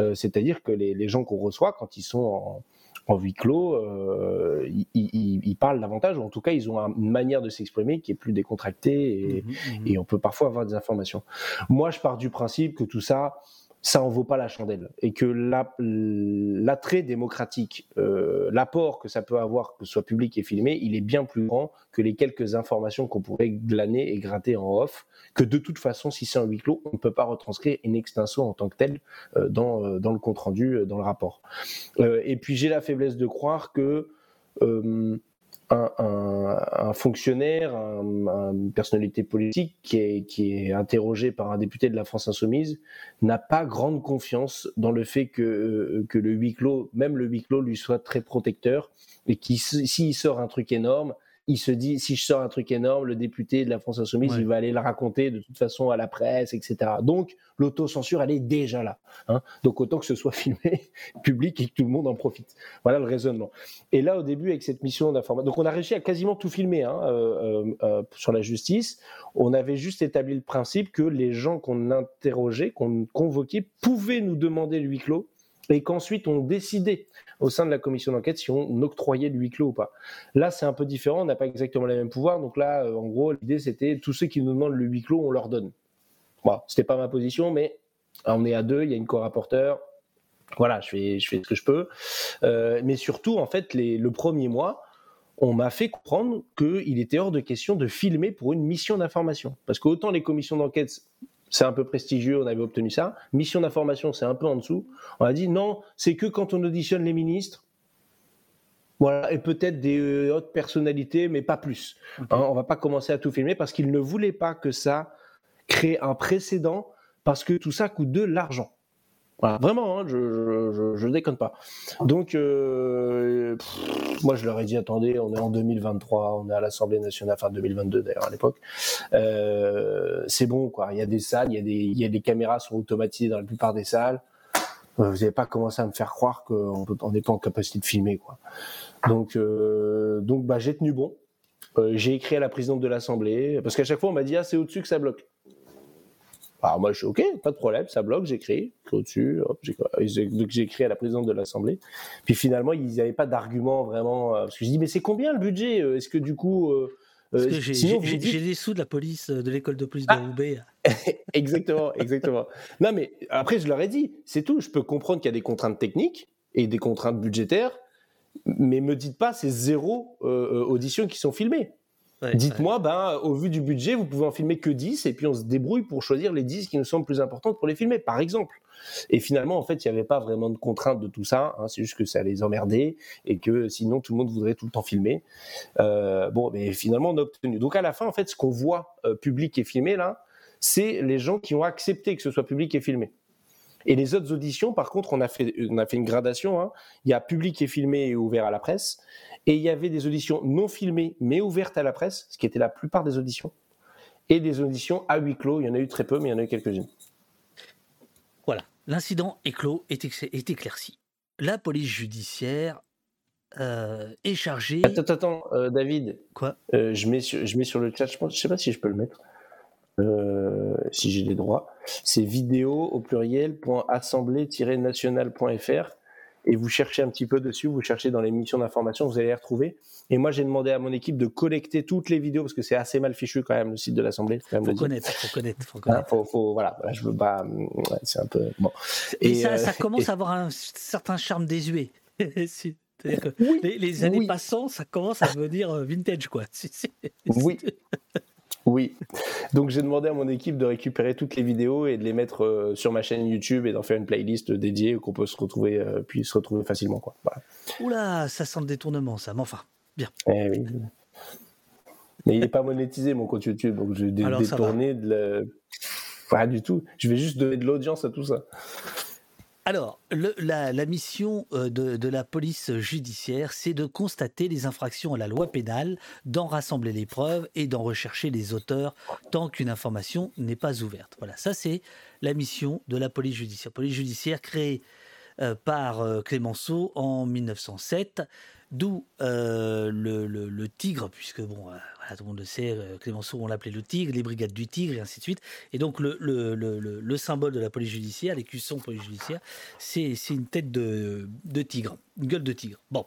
Euh, C'est-à-dire que les, les gens qu'on reçoit, quand ils sont en, en huis clos, euh, ils, ils- ils parlent davantage, ou en tout cas, ils ont un- une manière de s'exprimer qui est plus décontractée, et, Mhm, mhm. et on peut parfois avoir des informations. Moi, je pars du principe que tout ça, ça en vaut pas la chandelle, et que la- l'attrait démocratique, euh, l'apport que ça peut avoir, que ce soit public et filmé, il est bien plus grand que les quelques informations qu'on pourrait glaner et gratter en off, que de toute façon, si c'est en huis clos, on ne peut pas retranscrire in extenso en tant que tel euh, dans, euh, dans le compte rendu, euh, dans le rapport. Euh, et puis j'ai la faiblesse de croire que euh, un, un- un fonctionnaire, un- un- une personnalité politique qui est, qui est interrogé par un député de la France Insoumise n'a pas grande confiance dans le fait que, euh, que le huis clos, même le huis clos, lui soit très protecteur et qu'il s'il sort un truc énorme, il se dit si je sors un truc énorme, le député de la France Insoumise, Ouais. il va aller le raconter de toute façon à la presse, etc. Donc l'autocensure, elle est déjà là. hein. Donc autant que ce soit <laughs> filmé, public et que tout le monde en profite. Voilà le raisonnement. Et là, au début, avec cette mission d'information, donc on a réussi à quasiment tout filmer hein, euh, euh, euh, sur la justice. On avait juste établi le principe que les gens qu'on interrogeait, qu'on convoquait, pouvaient nous demander le huis clos et qu'ensuite on décidait au sein de la commission d'enquête si on octroyait le huis clos ou pas. Là, c'est un peu différent, on n'a pas exactement les mêmes pouvoirs. Donc là, euh, en gros, l'idée c'était tous ceux qui nous demandent le huis clos, on leur donne. Bon, c'était pas ma position, mais on est à deux, il y a une co-rapporteur. Voilà, je fais, ce que je peux. Euh, mais surtout, en fait, le premier mois, on m'a fait comprendre qu'il était hors de question de filmer pour une mission d'information. Parce qu'autant les commissions d'enquête, c'est un peu prestigieux, on avait obtenu ça. Mission d'information, c'est un peu en dessous. On a dit non, c'est que quand on auditionne les ministres, voilà, et peut-être des euh, hautes personnalités, mais pas plus. Ok. Hein, on va pas commencer à tout filmer parce qu'ils ne voulaient pas que ça crée un précédent, parce que tout ça coûte de l'argent. Vraiment, hein, je, je, je, déconne pas. Donc, euh, moi, je leur ai dit, attendez, on est en 2023, on est à l'Assemblée nationale, enfin 2022 d'ailleurs à l'époque. Euh, c'est bon, quoi. Il y a des salles, il y a des, caméras sont automatisées dans la plupart des salles. Euh, Vous n'avez pas commencé à me faire croire qu'on n'est pas en capacité de filmer, quoi. Donc, donc, bah, j'ai tenu bon. J'ai écrit à la présidente de l'Assemblée parce qu'à chaque fois, on m'a dit, ah, c'est au-dessus que ça bloque. Alors moi, je suis OK, pas de problème, ça bloque, j'écris, au-dessus, hop, j'ai écrit à la présidente de l'Assemblée. Puis finalement, ils n'avaient pas d'argument vraiment. euh, parce que je dis, mais c'est combien le budget euh, Est-ce que du coup. euh, euh, j'ai dites- des sous de la police, de l'école de police Ah. de Roubaix. <laughs> exactement, exactement. Non, mais après, je leur ai dit, c'est tout. Je peux comprendre qu'il y a des contraintes techniques et des contraintes budgétaires, mais me dites pas ces zéro euh, auditions qui sont filmées. Dites-moi, ben, au vu du budget, vous pouvez en filmer que 10 et puis on se débrouille pour choisir les 10 qui nous semblent plus importantes pour les filmer, par exemple. Et finalement, en fait, il n'y avait pas vraiment de contrainte de tout ça. hein, c'est juste que ça les emmerdait et que sinon tout le monde voudrait tout le temps filmer. Euh, bon, mais finalement, on a obtenu. Donc à la fin, en fait, ce qu'on voit euh, public et filmé là, c'est les gens qui ont accepté que ce soit public et filmé. Et les autres auditions, par contre, on a fait, on a fait une gradation. hein. Il y a public et filmé et ouvert à la presse. Et il y avait des auditions non filmées mais ouvertes à la presse, ce qui était la plupart des auditions. Et des auditions à huis clos. Il y en a eu très peu, mais il y en a eu quelques-unes. Voilà, l'incident est clos, est, éclairci. La police judiciaire euh, est chargée. Attends, attends, attends, euh, David. Quoi? Euh, je, mets sur, je mets sur le chat, je ne sais pas si je peux le mettre, si j'ai les droits. C'est vidéo au pluriel, point assemblée-national.fr. et vous cherchez un petit peu dessus, vous cherchez dans les missions d'information, vous allez les retrouver. Et moi, j'ai demandé à mon équipe de collecter toutes les vidéos parce que c'est assez mal fichu quand même le site de l'Assemblée. Faut, Faut connaître, faut connaître, faut Hein, connaître. faut, faut- voilà, voilà, je veux pas. ouais, c'est un peu bon. Et, ça, euh, ça <laughs> commence à avoir un certain charme désuet. <laughs> C'est-à-dire que les, les années oui. passant, ça commence à devenir euh, vintage, quoi. <laughs> Oui. Oui. Donc j'ai demandé à mon équipe de récupérer toutes les vidéos et de les mettre euh, sur ma chaîne YouTube et d'en faire une playlist dédiée qu'on peut se retrouver, euh, puis se retrouver facilement. Quoi. Voilà. Oula, ça sent le détournement, ça. Mais enfin, bien. Eh oui. Mais il n'est pas monétisé mon compte YouTube, donc je vais dé- Alors, ça détourner de le... Pas du tout. Je vais juste donner de l'audience à tout ça. Alors, la, mission euh, de, de la police judiciaire, c'est de constater les infractions à la loi pénale, d'en rassembler les preuves et d'en rechercher les auteurs tant qu'une information n'est pas ouverte. Voilà, ça c'est la mission de la police judiciaire. Police judiciaire créée euh, par euh, Clémenceau en 1907, d'où euh, le, tigre, puisque bon, euh, voilà, tout le monde le sait, euh, Clémenceau on l'appelait le tigre, les brigades du tigre et ainsi de suite. Et donc le, le- le- le- le symbole de la police judiciaire, l'écusson police judiciaire, c'est une tête de, de tigre, une gueule de tigre. Bon.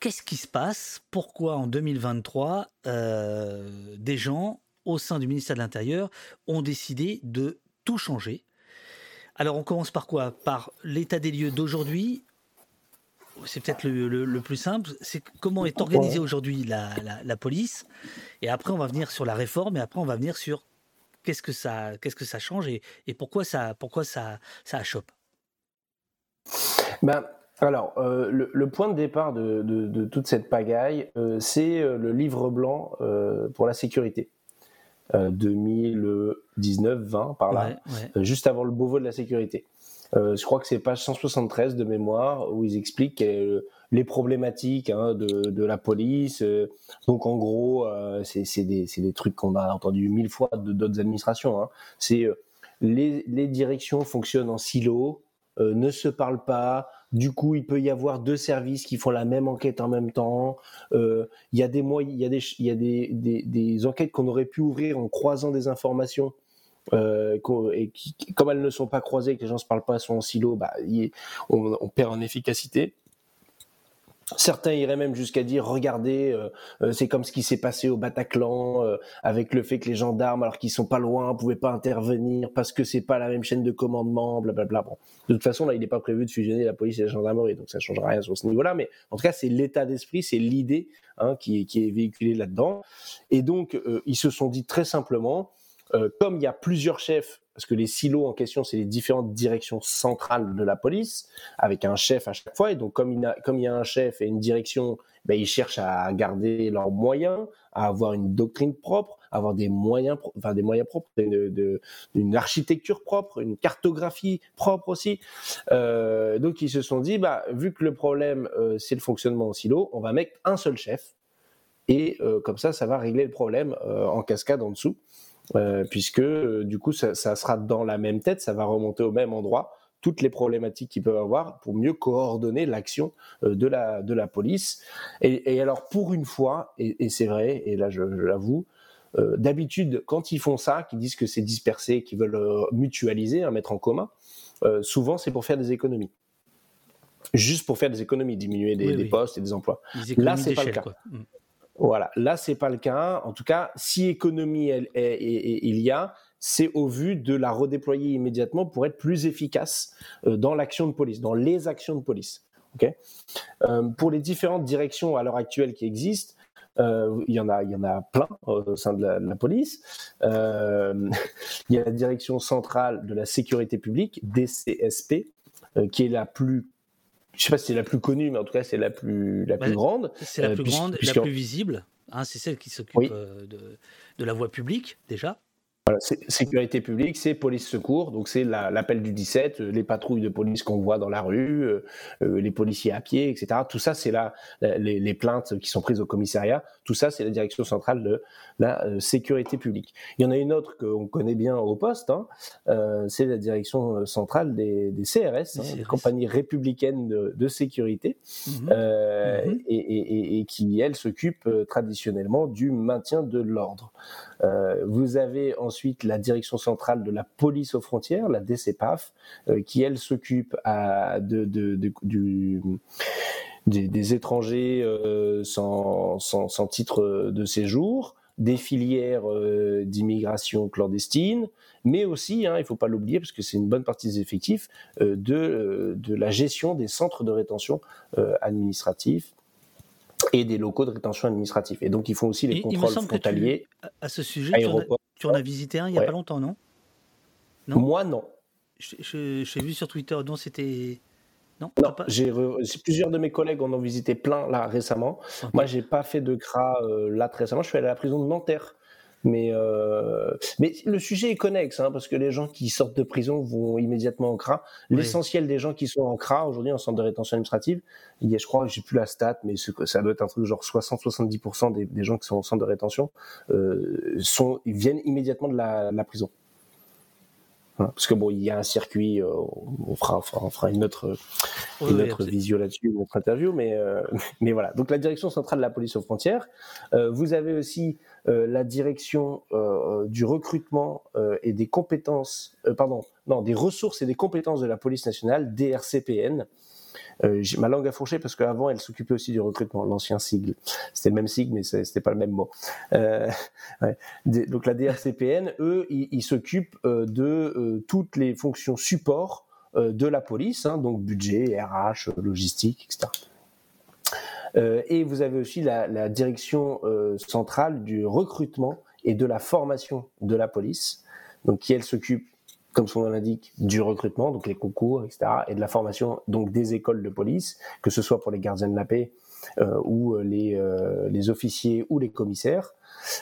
Qu'est-ce qui se passe? Pourquoi en 2023, euh, des gens au sein du ministère de l'Intérieur ont décidé de tout changer? Alors on commence par quoi? Par l'état des lieux d'aujourd'hui c'est peut-être le, le- le plus simple, c'est comment est organisée aujourd'hui la, la- la police. Et après, on va venir sur la réforme, et après, on va venir sur qu'est-ce que ça, qu'est-ce que ça change et, et pourquoi ça, pourquoi ça, ça achoppe. Ben, alors, euh, le, le point de départ de, de- de toute cette pagaille, euh, c'est euh, le livre blanc euh, pour la sécurité. Euh, 2019-20, par là, Ouais, ouais. juste avant le Beauvau de la sécurité. Euh, je crois que c'est page 173 de mémoire où ils expliquent euh, les problématiques hein, de, la police. euh, donc en gros, c'est des, trucs qu'on a entendu mille fois de d'autres administrations. hein. C'est les, les directions fonctionnent en silo, ne se parlent pas. Du coup, il peut y avoir deux services qui font la même enquête en même temps. Il y a des il y a des enquêtes qu'on aurait pu ouvrir en croisant des informations. Euh, et qui, comme elles ne sont pas croisées, que les gens ne se parlent pas, sont en silo, bah, on, perd en efficacité. Certains iraient même jusqu'à dire, regardez, euh, euh, c'est comme ce qui s'est passé au Bataclan, euh, avec le fait que les gendarmes, alors qu'ils sont pas loin, pouvaient pas intervenir parce que c'est pas la même chaîne de commandement, blablabla. Bon, de toute façon, là, il n'est pas prévu de fusionner la police et la gendarmerie, donc ça changera rien sur ce niveau-là. Mais en tout cas, c'est l'état d'esprit, c'est l'idée hein, qui, est- véhiculée là-dedans. Et donc, ils se sont dit très simplement, euh, comme il y a plusieurs chefs, parce que les silos en question, c'est les différentes directions centrales de la police, avec un chef à chaque fois, et donc comme il y a, un chef et une direction, ben, ils cherchent à garder leurs moyens, à avoir une doctrine propre, à avoir des moyens, enfin des moyens propres, une architecture propre, une cartographie propre aussi. Euh, donc ils se sont dit, bah, vu que le problème euh, c'est le fonctionnement en silo, on va mettre un seul chef, et comme ça, ça va régler le problème en cascade en dessous. Euh, puisque euh, du coup ça, ça sera dans la même tête, ça va remonter au même endroit toutes les problématiques qu'ils peuvent avoir pour mieux coordonner l'action euh, de, la, de la police. Et, et alors pour une fois, et, et c'est vrai, et là je, je l'avoue, d'habitude quand ils font ça, qu'ils disent que c'est dispersé, qu'ils veulent mutualiser, hein, mettre en commun, souvent c'est pour faire des économies. Juste pour faire des économies, diminuer des, Oui, des oui. postes et des emplois. Là, c'est pas le cas. quoi. Voilà, là c'est pas le cas. En tout cas, si économie elle- il y a, c'est au vu de la redéployer immédiatement pour être plus efficace euh, dans l'action de police, dans les actions de police. Ok? Euh, pour les différentes directions à l'heure actuelle qui existent, euh, il y en a, il y en a plein au sein de la, police. <laughs> Il y a la direction centrale de la sécurité publique, DCSP, qui est la plus je sais pas si c'est la plus connue, mais en tout cas c'est la plus la plus Ouais, grande. C'est la Euh, plus grande, puisque- la plus visible. hein, c'est celle qui s'occupe Oui. euh, de, de la voie publique, déjà. Voilà, sécurité publique, c'est police secours, donc c'est la- l'appel du 17, euh, les patrouilles de police qu'on voit dans la rue, euh, euh, les policiers à pied, etc. Tout ça, c'est la- les, les plaintes qui sont prises au commissariat. Tout ça, c'est la direction centrale de la euh, sécurité publique. Il y en a une autre qu'on connaît bien au poste, hein, euh, c'est la direction centrale des, des CRS, hein, les compagnies républicaines de, de sécurité, Mhm. Mhm. et, et- qui, elle, s'occupe traditionnellement du maintien de l'ordre. Vous avez ensuite ensuite la direction centrale de la police aux frontières, la DCPAF, euh, qui elle s'occupe à- de, des, étrangers euh, sans, sans, sans titre de séjour, des filières euh, d'immigration clandestine, mais aussi, hein, il ne faut pas l'oublier parce que c'est une bonne partie des effectifs, euh, de, euh, de la gestion des centres de rétention euh, administratifs et des locaux de rétention administratifs. Et donc ils font aussi les Il- il me contrôles semble que tu- frontaliers. À- ce sujet, tu en, as, tu en as visité un il n'y a Ouais. pas longtemps, non? Moi non. Je- je- vu sur Twitter, non, c'était. Non, Non, pas- j'ai plusieurs de mes collègues en ont visité plein là récemment. Moi, j'ai pas fait de CRA euh, là très récemment. Je suis allé à la prison de Nanterre. Mais, euh, mais le sujet est connexe, hein, parce que les gens qui sortent de prison vont immédiatement en CRA. Oui. L'essentiel des gens qui sont en CRA aujourd'hui, en centre de rétention administrative, il y a, je crois, j'ai plus la stat, mais ça doit être un truc genre 60-70% des, des gens qui sont en centre de rétention euh, sont, ils viennent immédiatement de la, de la prison. Voilà. Parce que bon, il y a un circuit, euh, on, fera, on fera- une autre, une oui, autre visio là-dessus, une autre interview, mais, euh, <laughs> mais voilà. Donc la direction centrale de la police aux frontières. Euh, vous avez aussi euh, la direction euh, du recrutement euh, et des compétences, euh, pardon, non, des ressources et des compétences de la police nationale, DRCPN. Euh, ma langue à fourcher parce qu'avant elle s'occupait aussi du recrutement, l'ancien sigle. C'était le même sigle, mais c'était pas le même mot. Euh, <laughs> Donc la DRCPN, eux, ils s'occupent euh, de toutes les fonctions support de la police, hein, donc budget, RH, logistique, etc. Et vous avez aussi la, la direction centrale du recrutement et de la formation de la police, donc qui elle s'occupe, comme son nom l'indique, du recrutement, donc les concours, etc., et de la formation donc des écoles de police, que ce soit pour les gardiens de la paix euh, ou les, euh, les officiers ou les commissaires.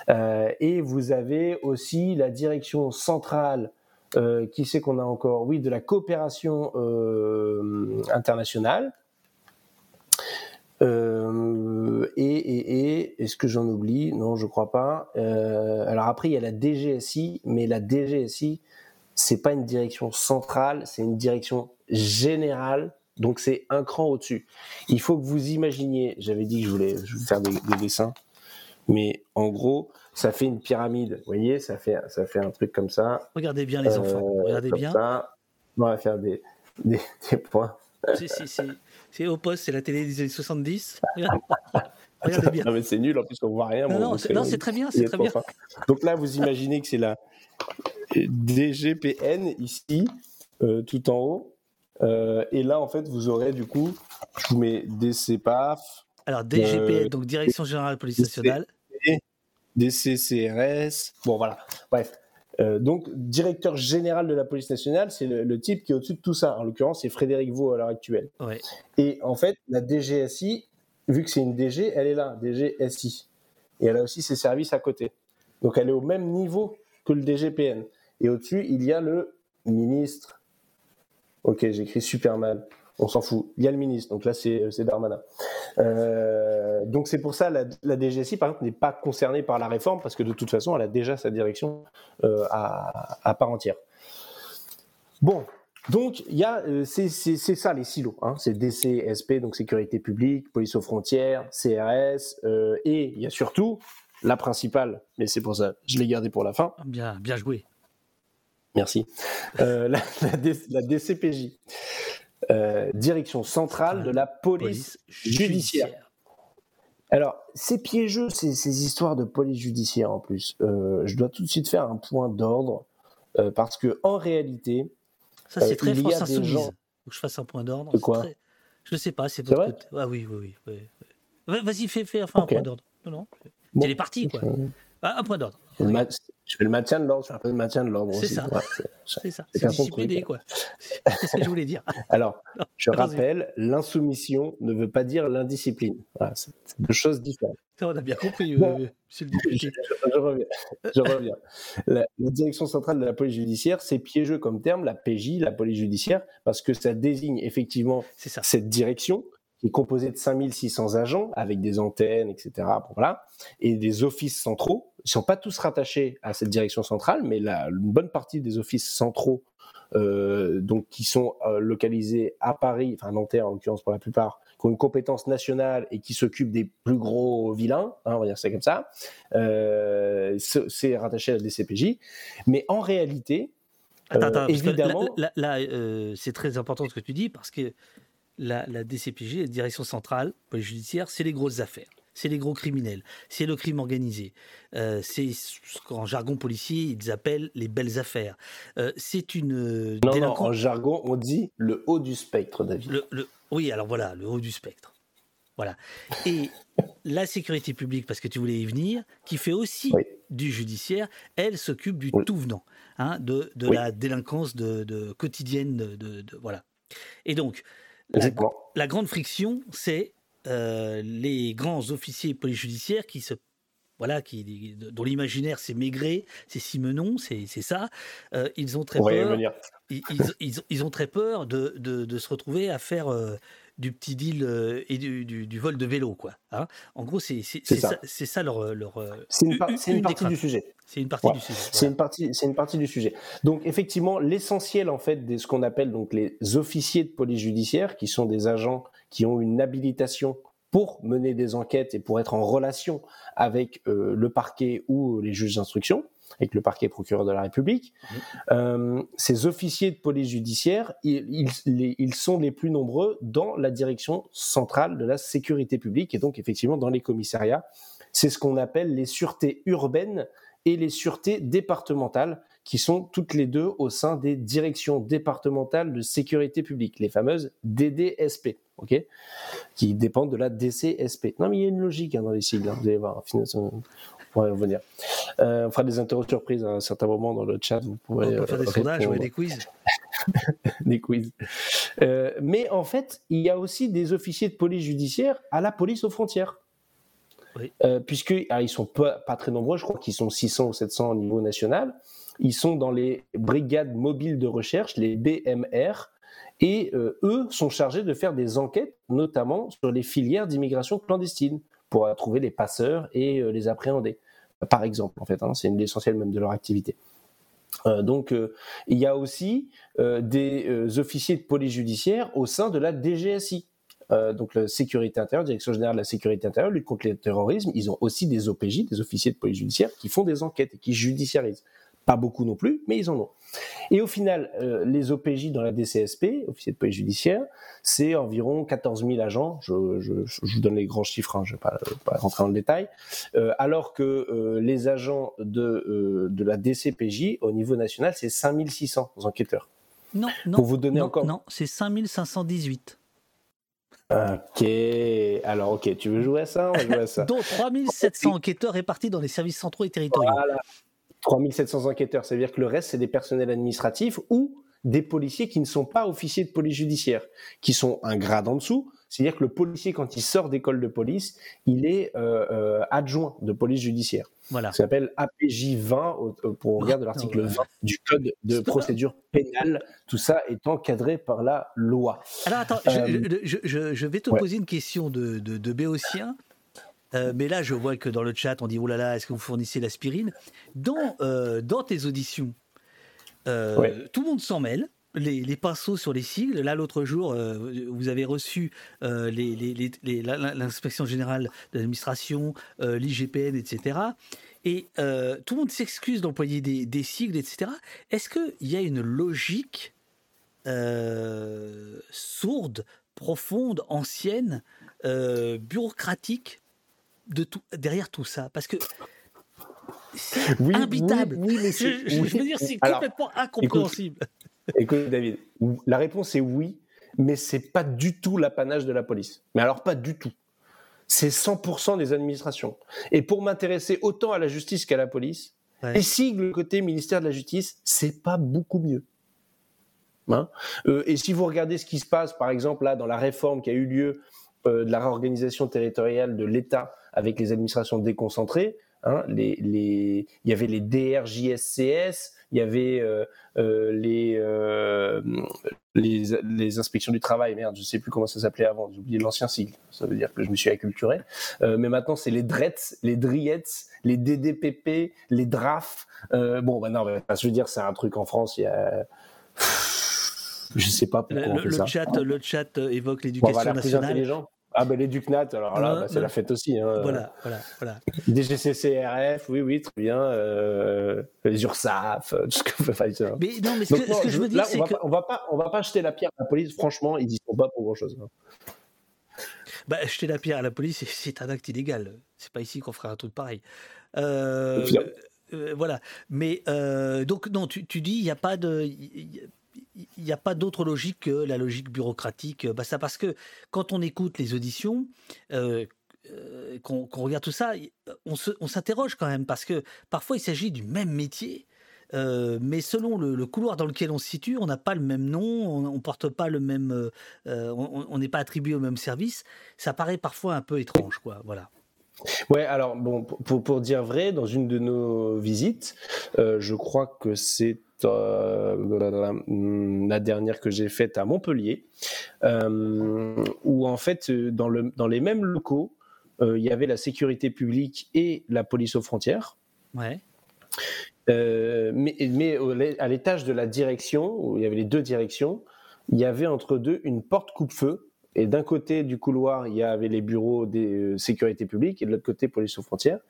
Euh, et vous avez aussi la direction centrale euh, qui c'est qu'on a encore Oui, de la coopération euh, internationale. Euh, et, et, et est-ce que j'en oublie? Non, je crois pas. Euh, alors après, il y a la DGSI, mais la DGSI, c'est pas une direction centrale, c'est une direction générale. Donc c'est un cran au-dessus. Il faut que vous imaginiez. J'avais dit que je voulais, je voulais faire des, des dessins, mais en gros, ça fait une pyramide. Vous voyez, ça fait, ça fait un truc comme ça. Regardez bien les enfants, Euh, regardez comme bien. ça. On va faire des, des, des points. C'est- c'est- C'est c'est au poste, c'est la télé des années 70. <laughs> Regardez bien. Non, mais c'est nul, en plus, on voit rien. Non, c'est- très bien, c'est est très bien. fin. Donc là, vous imaginez que c'est la DGPN ici, euh, tout en haut. Euh, et là, en fait, vous aurez du coup, je vous mets DCPAF. Alors, DGPN, euh, donc Direction Générale de Police Nationale. DCCRS. Bon, voilà. Bref. Euh, donc, directeur général de la police nationale, c'est le, le type qui est au-dessus de tout ça. En l'occurrence, c'est Frédéric Vaux à l'heure actuelle. Ouais. Et en fait, la DGSI, vu que c'est une DG, elle est là, DGSI. Et elle a aussi ses services à côté. Donc elle est au même niveau que le DGPN. Et au-dessus, il y a le ministre. Ok, j'écris super mal. On s'en fout. Il y a le ministre. Donc là, c'est c'est Darmanin. Euh, donc c'est pour ça la, la DGSI, par exemple, n'est pas concernée par la réforme parce que de toute façon, elle a déjà sa direction euh, à, à part entière. Bon, donc, il y a, euh, c'est ça les silos. Hein. C'est DC, SP, donc sécurité publique, police aux frontières, CRS, euh, et il y a surtout la principale, mais c'est pour ça, je l'ai gardée pour la fin. Bien, bien joué. Merci. Euh, la, la D- la DCPJ, direction centrale de la police, judiciaire. Alors, c'est piégeux ces, ces histoires de police judiciaire en plus. Je dois tout de suite faire un point d'ordre parce que en réalité, Ça, c'est euh, très il y France Insoumise. gens- Faut que je fasse un point d'ordre. C'est très- Je ne sais pas, c'est C'est vrai côté. Ah oui, oui, oui. oui, oui. Va- Vas-y, fais, fais enfin Ok. un point d'ordre. Non, non. Bon. C'est les quoi. Ah, un point d'ordre. ma- je fais le maintien de l'ordre, je fais un peu le maintien de l'ordre C'est aussi. ça. Ouais, c'est- ça. c'est C'est discipliné, quoi. C'est ce que je voulais dire. <laughs> Alors, je rappelle, l'insoumission ne veut pas dire l'indiscipline. Voilà, c'est deux choses différentes. Ça, on a bien compris, Bon. euh, monsieur le député. <laughs> Je, je reviens. Je reviens. La, la direction centrale de la police judiciaire, c'est piégeux comme terme, la PJ, la police judiciaire, parce que ça désigne effectivement cette direction qui est composée de 5600 agents avec des antennes, etc. Bon, voilà, et des offices centraux. Ils ne sont pas tous rattachés à cette direction centrale, mais la, une bonne partie des offices centraux euh, donc qui sont euh, localisés à Paris, enfin Nanterre en l'occurrence pour la plupart, qui ont une compétence nationale et qui s'occupent des plus gros vilains, hein, on va dire ça comme ça, euh, c'est rattaché à la DCPJ. Mais en réalité, Attends, attends, évidemment, là, là, là, c'est très important ce que tu dis parce que la, la DCPJ, la direction centrale, police judiciaire, c'est les grosses affaires. C'est les gros criminels, c'est le crime organisé, Euh, c'est ce qu'en jargon policier ils appellent les belles affaires. Euh, c'est une euh, non, non, en jargon, on dit le haut du spectre, David. le- le- oui, alors voilà, le haut du spectre. Voilà. Et <laughs> la sécurité publique, parce que tu voulais y venir, qui fait aussi du judiciaire, elle s'occupe du tout venant, hein, de, de Oui. la délinquance de, de- quotidienne. De- voilà. Et donc, la, grande friction, c'est euh, les grands officiers police judiciaire qui se voilà, qui, dont l'imaginaire c'est Maigret, c'est Simenon, c'est ça. Euh, ils ont très On peur. Ils, ils- ils- ils ont très peur de, de- de se retrouver à faire euh, du petit deal euh, et du, du- du vol de vélo, quoi. hein. en gros, c'est ça. ça, c'est ça leur, leur euh, C'est une, par- partie du sujet. C'est une partie Ouais. du sujet. C'est une partie, c'est une partie du sujet. Donc effectivement, l'essentiel en fait de ce qu'on appelle donc les officiers de police judiciaire, qui sont des agents qui ont une habilitation pour mener des enquêtes et pour être en relation avec euh, le parquet ou les juges d'instruction, avec le parquet procureur de la République. Euh, ces officiers de police judiciaire, ils, ils- les- ils sont les plus nombreux dans la direction centrale de la sécurité publique et donc effectivement dans les commissariats. C'est ce qu'on appelle les sûretés urbaines et les sûretés départementales, qui sont toutes les deux au sein des directions départementales de sécurité publique, les fameuses DDSP, ok, qui dépendent de la DCSP. Non, mais il y a une logique hein, dans les sigles. hein, vous allez voir. Revenir. Euh, on fera des interros surprises à un certain moment dans le chat. Vous pourrez On peut faire des euh, sondages, répondre. des quiz. <laughs> des quiz. Euh, mais en fait, il y a aussi des officiers de police judiciaire à la police aux frontières. Euh, puisque ah, ils sont pas, pas très nombreux, je crois qu'ils sont 600 ou 700 au niveau national. Ils sont dans les brigades mobiles de recherche, les BMR, et euh, eux sont chargés de faire des enquêtes, notamment sur les filières d'immigration clandestine, pour trouver les passeurs et euh, les appréhender. Par exemple, en fait, hein, c'est l'essentiel même de leur activité. Euh, donc, euh, il y a aussi des officiers de police judiciaire au sein de la DGSI. Donc, la sécurité intérieure, Direction générale de la sécurité intérieure, lutte contre le terrorisme. Ils ont aussi des OPJ, des officiers de police judiciaire, qui font des enquêtes et qui judiciarisent. Pas beaucoup non plus, mais ils en ont. Et au final, euh, les OPJ dans la DCSP, officiers de police judiciaire, c'est environ 14 000 agents. Je, je, je vous donne les grands chiffres, hein, je ne vais pas, pas, rentrer dans le détail. Euh, alors que euh, les agents de, euh, de la DCPJ, au niveau national, c'est 5 600 enquêteurs. Non, non. Pour vous donner non, encore. Non, c'est 5518. Ok, alors ok, tu veux jouer à ça? On va jouer à ça. <laughs> Dont 3700 enquêteurs répartis dans les services centraux et territoriaux. Voilà. 3700 enquêteurs, ça veut dire que le reste, c'est des personnels administratifs ou des policiers qui ne sont pas officiers de police judiciaire, qui sont un grade en dessous. C'est-à-dire que le policier, quand il sort d'école de police, il est euh, euh, adjoint de police judiciaire. Voilà. Ça s'appelle APJ 20 au- au- pour regarder l'article ouais. 20 du code de procédure pénale, tout ça étant cadré par la loi. Alors attends, Euh, je, je- je- je vais te ouais. poser une question de, de, de béotien. Euh, mais là, je vois que dans le chat, on dit Oh là là, est-ce que vous fournissez l'aspirine? Dans, euh, dans tes auditions, euh, Ouais. tout le monde s'en mêle. Les, les pinceaux sur les sigles. Là, l'autre jour, euh, vous avez reçu euh, les- les- l'inspection générale de l'administration, euh, l'IGPN, etc. Et tout le monde s'excuse d'employer des, des sigles, etc. Est-ce qu'il y a une logique sourde, profonde, ancienne, bureaucratique de tout, derrière tout ça Parce que c'est Oui, imbitable. oui, oui, mais je, veux dire, c'est Alors, complètement incompréhensible. Écoute, David, la réponse est oui, mais c'est pas du tout l'apanage de la police. Mais alors, pas du tout. C'est 100% des administrations. Et pour m'intéresser autant à la justice qu'à la police, Ouais. les sigles côté ministère de la Justice, c'est pas beaucoup mieux. Hein? Euh, et si vous regardez ce qui se passe, par exemple, là, dans la réforme qui a eu lieu de la réorganisation territoriale de l'État avec les administrations déconcentrées, hein, les, les, il y avait les DRJSCS, il y avait euh, euh, les, euh, les, les inspections du travail, merde, je sais plus comment ça s'appelait avant, j'ai oublié l'ancien sigle, ça veut dire que je me suis acculturé. Euh, mais maintenant, c'est les DRETS, les DRIETS, les DDPP, les DRAF. Euh, bon, bah non, bah, je veux dire, c'est un truc en France, il y a Je sais pas pourquoi Le, on fait le ça. chat, le chat euh, évoque Bon, l'éducation plus nationale. Ah ben l'éducnat, alors là, Ouais, bah, c'est la fête aussi. Hein. Voilà, voilà, voilà. DGCCRF, oui, oui, très bien. Euh, les URSAF, euh, tout ce que enfin, ça. Mais non, mais ce Donc, que, ce que je veux dire, c'est que pas- on va pas, on va pas jeter la pierre à la police. Franchement, ils y sont pas pour grand chose. bah, jeter la pierre à la police, c'est- un acte illégal. C'est pas ici qu'on ferait un truc pareil. Euh, euh, voilà. Mais euh, donc non, tu, tu dis il n'y a pas de, il n'y a pas d'autre logique que la logique bureaucratique. Bah ça parce que quand on écoute les auditions. euh, euh, qu'on regarde tout ça, on s'interroge quand même parce que parfois il s'agit du même métier, euh, mais selon le, couloir dans lequel on se situe, on n'a pas le même nom, on, porte pas le même, euh, on n'est pas attribué au même service. Ça paraît parfois un peu étrange, quoi. Voilà. Ouais, alors bon, pour- pour, dire vrai, dans une de nos visites, euh, je crois que c'est euh, la dernière que j'ai faite à Montpellier, euh, où en fait, dans, le, dans les mêmes locaux, il y avait la sécurité publique et la police aux frontières. Ouais. Mais mais à l'étage de la direction, où il y avait les deux directions, il y avait entre deux une porte coupe-feu. Et d'un côté du couloir, il y avait les bureaux des euh, sécurités publiques et de l'autre côté, police aux frontières.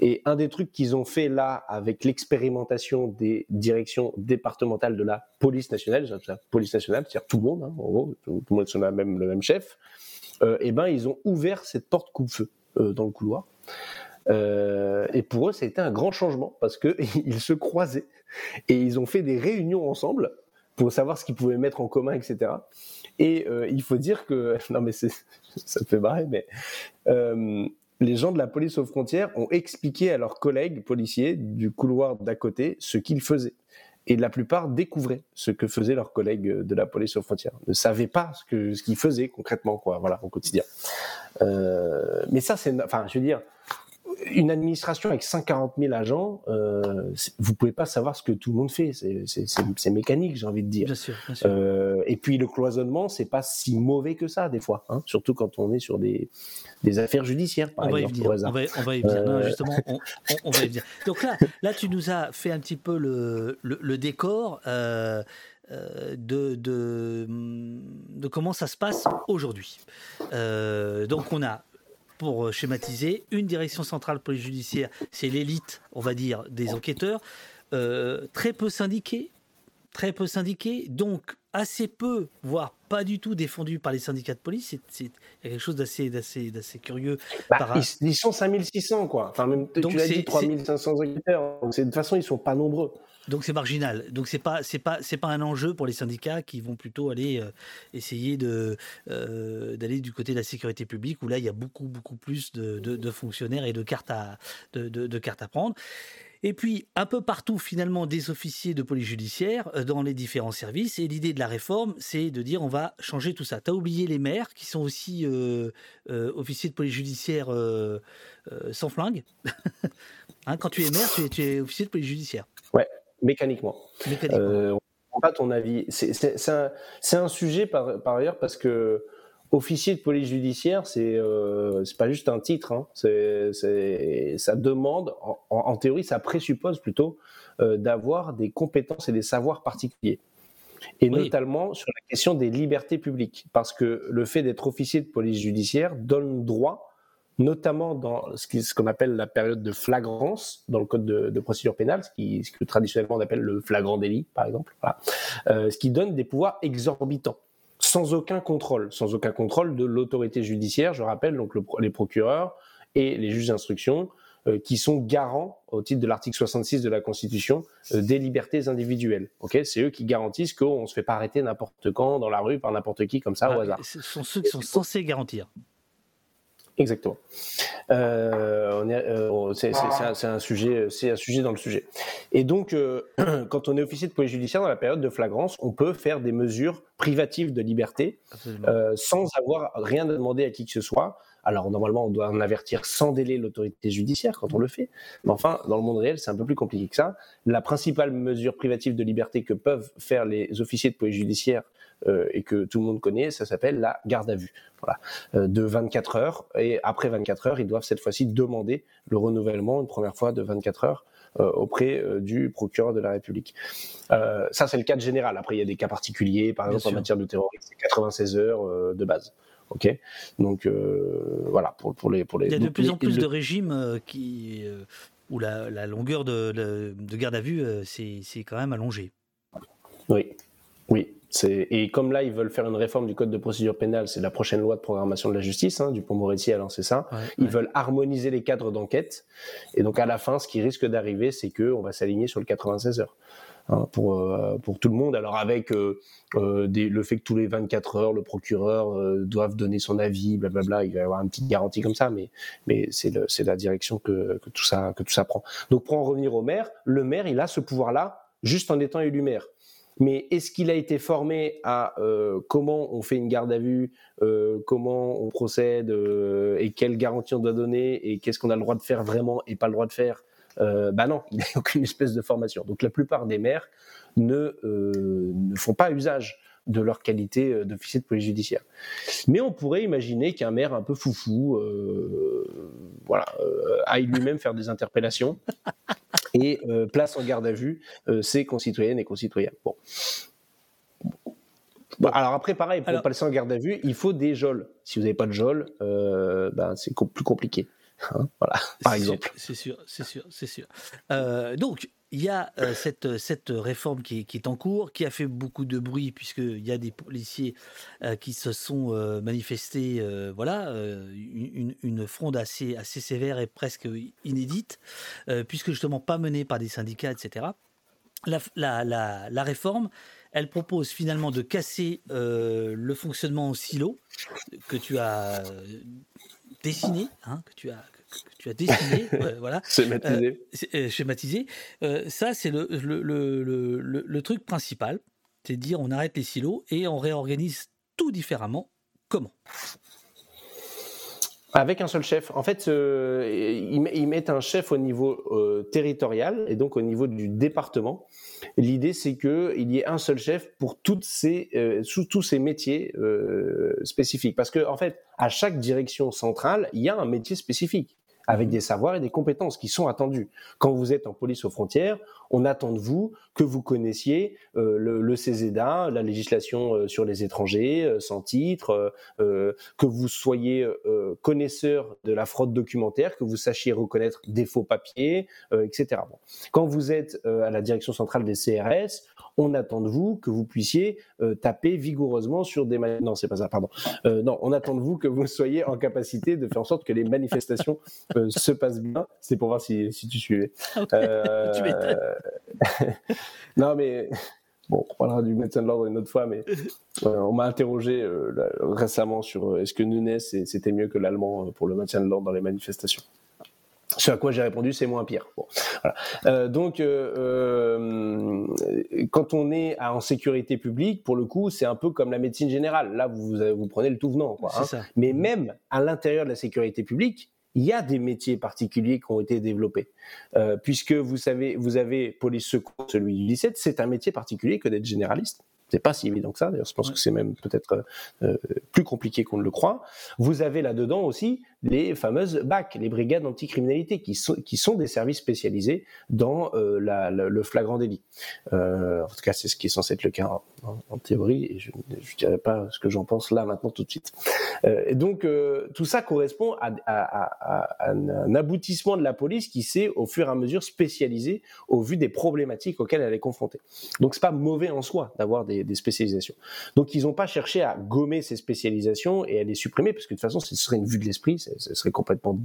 Et un des trucs qu'ils ont fait là, avec l'expérimentation des directions départementales de la police nationale, ça police nationale, c'est-à-dire tout le monde, hein, en gros, tout, le monde sur la même, le même chef, euh, et ben ils ont ouvert cette porte coupe-feu euh, dans le couloir. Euh, et pour eux, ça a été un grand changement parce que <laughs> ils se croisaient et ils ont fait des réunions ensemble pour savoir ce qu'ils pouvaient mettre en commun, etc. Et euh, il faut dire que <laughs> non mais <laughs> ça me fait marrer, mais euh, les gens de la police aux frontières ont expliqué à leurs collègues policiers du couloir d'à côté ce qu'ils faisaient. Et la plupart découvraient ce que faisaient leurs collègues de la police aux frontières, ne savaient pas ce qu'ils faisaient concrètement, quoi, voilà, au quotidien. Euh, mais ça, c'est, enfin, je veux dire, une administration avec 140 000 agents, euh, vous pouvez pas savoir ce que tout le monde fait. C'est, mécanique, j'ai envie de dire. Bien sûr, bien sûr. Euh, et puis le cloisonnement, c'est pas si mauvais que ça des fois, hein, surtout quand on est sur des, des affaires judiciaires, par on va y exemple. venir. au hasard. On va, on va y venir. Non, Euh, justement, on, va y venir. <laughs> Donc là, là, tu nous as fait un petit peu le, le, le décor euh, euh, de, de, de comment ça se passe aujourd'hui. Euh, donc on a, pour schématiser, une direction centrale police judiciaire, c'est l'élite, on va dire, des enquêteurs, euh, très peu syndiqués, très peu syndiqués, donc assez peu, voire pas du tout défendus par les syndicats de police. C'est- quelque chose d'assez, d'assez, d'assez curieux. Bah, par- ils, ils sont 5600 quoi. Enfin même Donc tu l'as dit 3500 enquêteurs. Donc c'est- de toute façon ils sont pas nombreux. Donc c'est marginal. Donc c'est pas c'est pas c'est pas un enjeu pour les syndicats qui vont plutôt aller euh, essayer de euh, d'aller du côté de la sécurité publique où là il y a beaucoup beaucoup plus de, de- fonctionnaires et de cartes à de, de- cartes à prendre. Et puis un peu partout finalement des officiers de police judiciaire euh, dans les différents services. Et l'idée de la réforme c'est de dire on va changer tout ça. T'as oublié les maires qui sont aussi officiers de police judiciaire sans flingue. <laughs> Hein, quand tu es maire tu es, tu es officier de police judiciaire. Ouais, mécaniquement. Mécaniquement. Euh, on pas ton avis. C'est- un, sujet par, par ailleurs parce que officier de police judiciaire, c'est euh, pas juste un titre. Hein. Ça demande, en, en- en théorie, ça présuppose plutôt euh, d'avoir des compétences et des savoirs particuliers. Et Oui. notamment sur la question des libertés publiques, parce que le fait d'être officier de police judiciaire donne droit notamment dans ce qu'on appelle la période de flagrance dans le code de, de procédure pénale, ce, qui, ce que traditionnellement on appelle le flagrant délit, par exemple, voilà. Euh, ce qui donne des pouvoirs exorbitants, sans aucun contrôle, sans aucun contrôle de l'autorité judiciaire, je rappelle, donc le les procureurs et les juges d'instruction, euh, qui sont garants, au titre de l'article 66 de la Constitution, euh, des libertés individuelles. C'est eux qui garantissent qu'on ne se fait pas arrêter n'importe quand, dans la rue, par n'importe qui, comme ça, au Ah, hasard. Ce sont ceux qui sont censés garantir. Exactement. Euh, euh, c'est, un, sujet, c'est un sujet dans le sujet. Et donc, euh, <clears throat> quand on est officier de police judiciaire dans la période de flagrance, on peut faire des mesures privatives de liberté euh, sans avoir rien à demander à qui que ce soit. Alors normalement, on doit en avertir sans délai l'autorité judiciaire quand on le fait. Mais enfin, dans le monde réel, c'est un peu plus compliqué que ça. La principale mesure privative de liberté que peuvent faire les officiers de police judiciaire et que tout le monde connaît, ça s'appelle la garde à vue. Voilà, Euh, de 24 heures. Et après 24 heures, ils doivent cette fois-ci demander le renouvellement une première fois de 24 heures auprès du procureur de la République. ça, c'est le cas général. Après, il y a des cas particuliers, par exemple en matière de terrorisme, c'est 96 heures de base. Ok, donc voilà pour, pour, les pour les. Il y a de plus en plus de régimes qui euh, où la, la longueur de, de- de garde à vue euh, c'est quand même allongé. Oui, oui. Et comme là, ils veulent faire une réforme du code de procédure pénale, c'est la prochaine loi de programmation de la justice, hein, Dupont-Moretti a lancé ça. ils veulent harmoniser les cadres d'enquête. Et donc, à la fin, ce qui risque d'arriver, c'est qu'on va s'aligner sur le 96 heures. hein, pour, euh, pour tout le monde. Alors, avec euh, euh, des- le fait que tous les 24 heures, le procureur doive donner son avis, blablabla, il va y avoir une petite garantie comme ça, mais, mais c'est la direction que, que, tout ça, que tout ça prend. Donc, pour en revenir au maire, le maire, il a ce pouvoir-là juste en étant élu maire. Mais est-ce qu'il a été formé à euh, comment on fait une garde à vue, euh, comment on procède euh, et quelles garanties on doit donner et qu'est-ce qu'on a le droit de faire vraiment et pas le droit de faire euh, Bah non, il n'a aucune espèce de formation. Donc la plupart des maires ne, euh, ne font pas usage de leur qualité d'officier de police judiciaire. Mais on pourrait imaginer qu'un maire un peu foufou, euh, voilà, aille lui-même faire des interpellations <laughs> et euh, place en garde à vue euh, ses concitoyennes et concitoyens. Bon. Bon, alors après, pareil, pour Alors- placer en garde à vue, il faut des geôles. Si vous n'avez pas de geôle, euh, ben, c'est co- plus compliqué. Hein, voilà, par exemple. C'est sûr, c'est sûr, c'est sûr. Euh, donc, il y a euh, cette, cette réforme qui est, en cours, qui a fait beaucoup de bruit, puisqu'il y a des policiers euh, qui se sont euh, manifestés, euh, voilà, euh, une, une fronde assez, assez sévère et presque inédite, euh, puisque justement pas menée par des syndicats, etc. La, la, la, réforme, elle propose finalement de casser euh, le fonctionnement en silo que tu as euh, dessiné, hein, que tu as que tu as dessiné, <laughs> euh, voilà, Schématisé. Euh, c'est- euh, schématisé. Euh, ça, c'est le, le, le, le, le- le truc principal, c'est de dire on arrête les silos et on réorganise tout différemment. Comment? Avec un seul chef. En fait, euh, ils, met- ils mettent un chef au niveau euh, territorial et donc au niveau du département. L'idée, c'est qu'il y ait un seul chef pour toutes ces, euh, sous tous ces métiers euh, spécifiques. Parce que, en fait, à chaque direction centrale, il y a un métier spécifique avec des savoirs et des compétences qui sont attendus. Quand vous êtes en police aux frontières, on attend de vous que vous connaissiez euh, le, le CESEDA, la législation euh, sur les étrangers euh, sans titre, que vous soyez connaisseur de la fraude documentaire, que vous sachiez reconnaître des faux papiers, etc. Bon. Quand vous êtes à la direction centrale des CRS, on attend de vous que vous puissiez taper vigoureusement sur des... ma- Non, c'est pas ça, pardon. Non, on attend de vous que vous soyez en capacité de faire en sorte que les manifestations se passent bien. C'est pour voir si, si tu suivais. <laughs> Tu m'étonnes. <laughs> non, mais bon, on parlera du médecin de l'ordre une autre fois, mais euh, on m'a interrogé euh, là, récemment sur euh, est-ce que Nunes c'était mieux que l'allemand euh, pour le maintien de l'ordre dans les manifestations. Ce à quoi j'ai répondu, c'est moins pire. Bon, voilà. Euh, donc, euh, euh, quand on est en sécurité publique, pour le coup, c'est un peu comme la médecine générale. Là, vous, vous prenez le tout venant. Quoi, hein. ça. Mais même à l'intérieur de la sécurité publique, il y a des métiers particuliers qui ont été développés. Euh, puisque vous savez, vous avez police secours, celui du 17, c'est un métier particulier que d'être généraliste. C'est pas si évident que ça. D'ailleurs, je pense que c'est même peut-être euh, plus compliqué qu'on ne le croit. Vous avez là-dedans aussi les fameuses BAC, les brigades anticriminalité, qui sont, qui sont des services spécialisés dans euh, le flagrant délit. Euh, en tout cas, c'est ce qui est censé être le cas en, en- théorie, je ne dirais pas ce que j'en pense là maintenant tout de suite. Euh, et donc, tout ça correspond à, un aboutissement de la police qui s'est au fur et à mesure spécialisé au vu des problématiques auxquelles elle est confrontée. Donc, c'est pas mauvais en soi d'avoir des spécialisations. Donc, ils n'ont pas cherché à gommer ces spécialisations et à les supprimer, parce que de toute façon, ce serait une vue de l'esprit, ce serait complètement,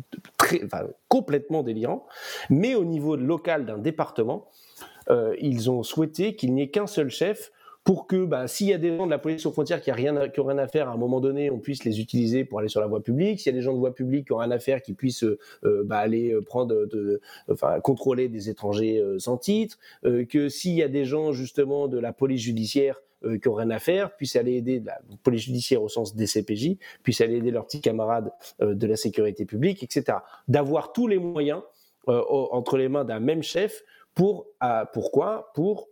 complètement délirant. Mais au niveau local d'un département, euh, ils ont souhaité qu'il n'y ait qu'un seul chef pour que bah, s'il y a des gens de la police aux frontières qui n'ont rien, à- rien à faire à un moment donné, on puisse les utiliser pour aller sur la voie publique. S'il y a des gens de voie publique qui ont rien à faire, qui puissent euh, bah, aller euh, prendre, enfin contrôler des étrangers sans titre. Que s'il y a des gens justement de la police judiciaire euh, qui ont rien à faire, puissent aller aider de la police judiciaire au sens des CPJ, puissent aller aider leurs petits camarades euh, de la sécurité publique, etc. D'avoir tous les moyens euh, entre les mains d'un même chef pour à- pourquoi? Pour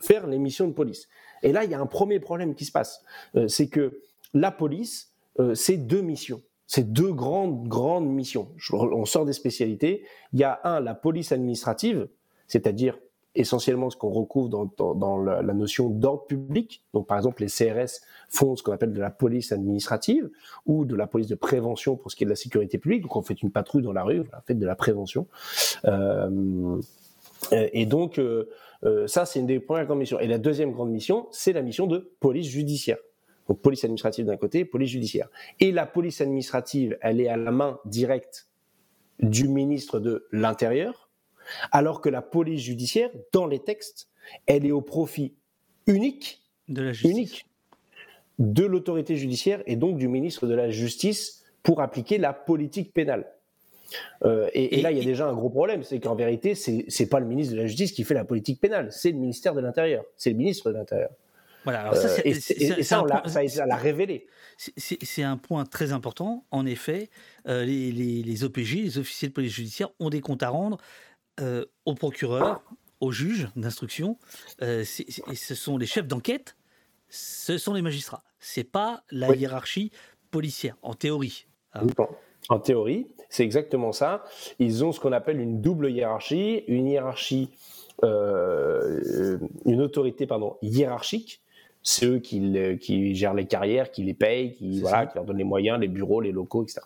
faire les missions de police. Et là, il y a un premier problème qui se passe, Euh, c'est que la police, euh, c'est deux missions. C'est deux grandes, grandes missions. On sort des spécialités. Il y a un, la police administrative, c'est-à-dire essentiellement ce qu'on recouvre dans, la, notion d'ordre public. Donc, par exemple, les CRS font ce qu'on appelle de la police administrative ou de la police de prévention pour ce qui est de la sécurité publique. Donc, on fait une patrouille dans la rue, on fait de la prévention. Euh, et donc, euh, euh, ça, c'est une des premières grandes missions. Et la deuxième grande mission, c'est la mission de police judiciaire. Donc, police administrative d'un côté, police judiciaire. Et la police administrative, elle est à la main directe du ministre de l'Intérieur, alors que la police judiciaire, dans les textes, elle est au profit unique de la justice. unique de l'autorité judiciaire et donc du ministre de la Justice pour appliquer la politique pénale. Euh, et, et, là, il y a déjà un gros problème, c'est qu'en vérité, c'est c'est pas le ministre de la Justice qui fait la politique pénale, c'est le ministère de l'Intérieur, c'est le ministre de l'Intérieur. Voilà, alors ça, Euh, c'est- et, ça, on point- ça, ça l'a révélé. C'est- un point très important. En effet, euh, les, les- les OPJ, les officiers de police judiciaire, ont des comptes à rendre euh, au procureur, au juge d'instruction. Euh, ce sont les chefs d'enquête, ce sont les magistrats. C'est pas la Oui. hiérarchie policière, en théorie. hein. Bon. En théorie, c'est exactement ça. Ils ont ce qu'on appelle une double hiérarchie, une hiérarchie, euh, une autorité pardon hiérarchique. C'est eux qui, qui gèrent les carrières, qui les payent, qui, voilà, qui leur donnent les moyens, les bureaux, les locaux, etc.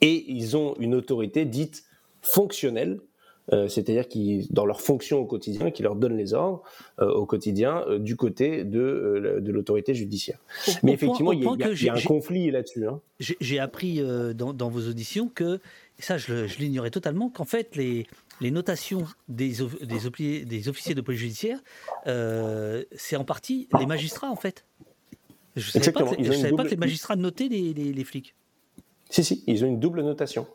Et ils ont une autorité dite fonctionnelle, euh, c'est-à-dire qui, dans leur fonction au quotidien, qui leur donne les ordres euh, au quotidien euh, du côté de, de l'autorité judiciaire. Au- Mais au effectivement, il y a, y y un conflit là-dessus. hein. J'ai appris dans, dans vos auditions que, et ça je, l'ignorais totalement, qu'en fait les, les notations des, des, officiers de police judiciaire, c'est en partie les magistrats en fait. Je ne savais, pas que, je pas que les magistrats notaient les, les- les flics. Si, si, ils ont une double notation.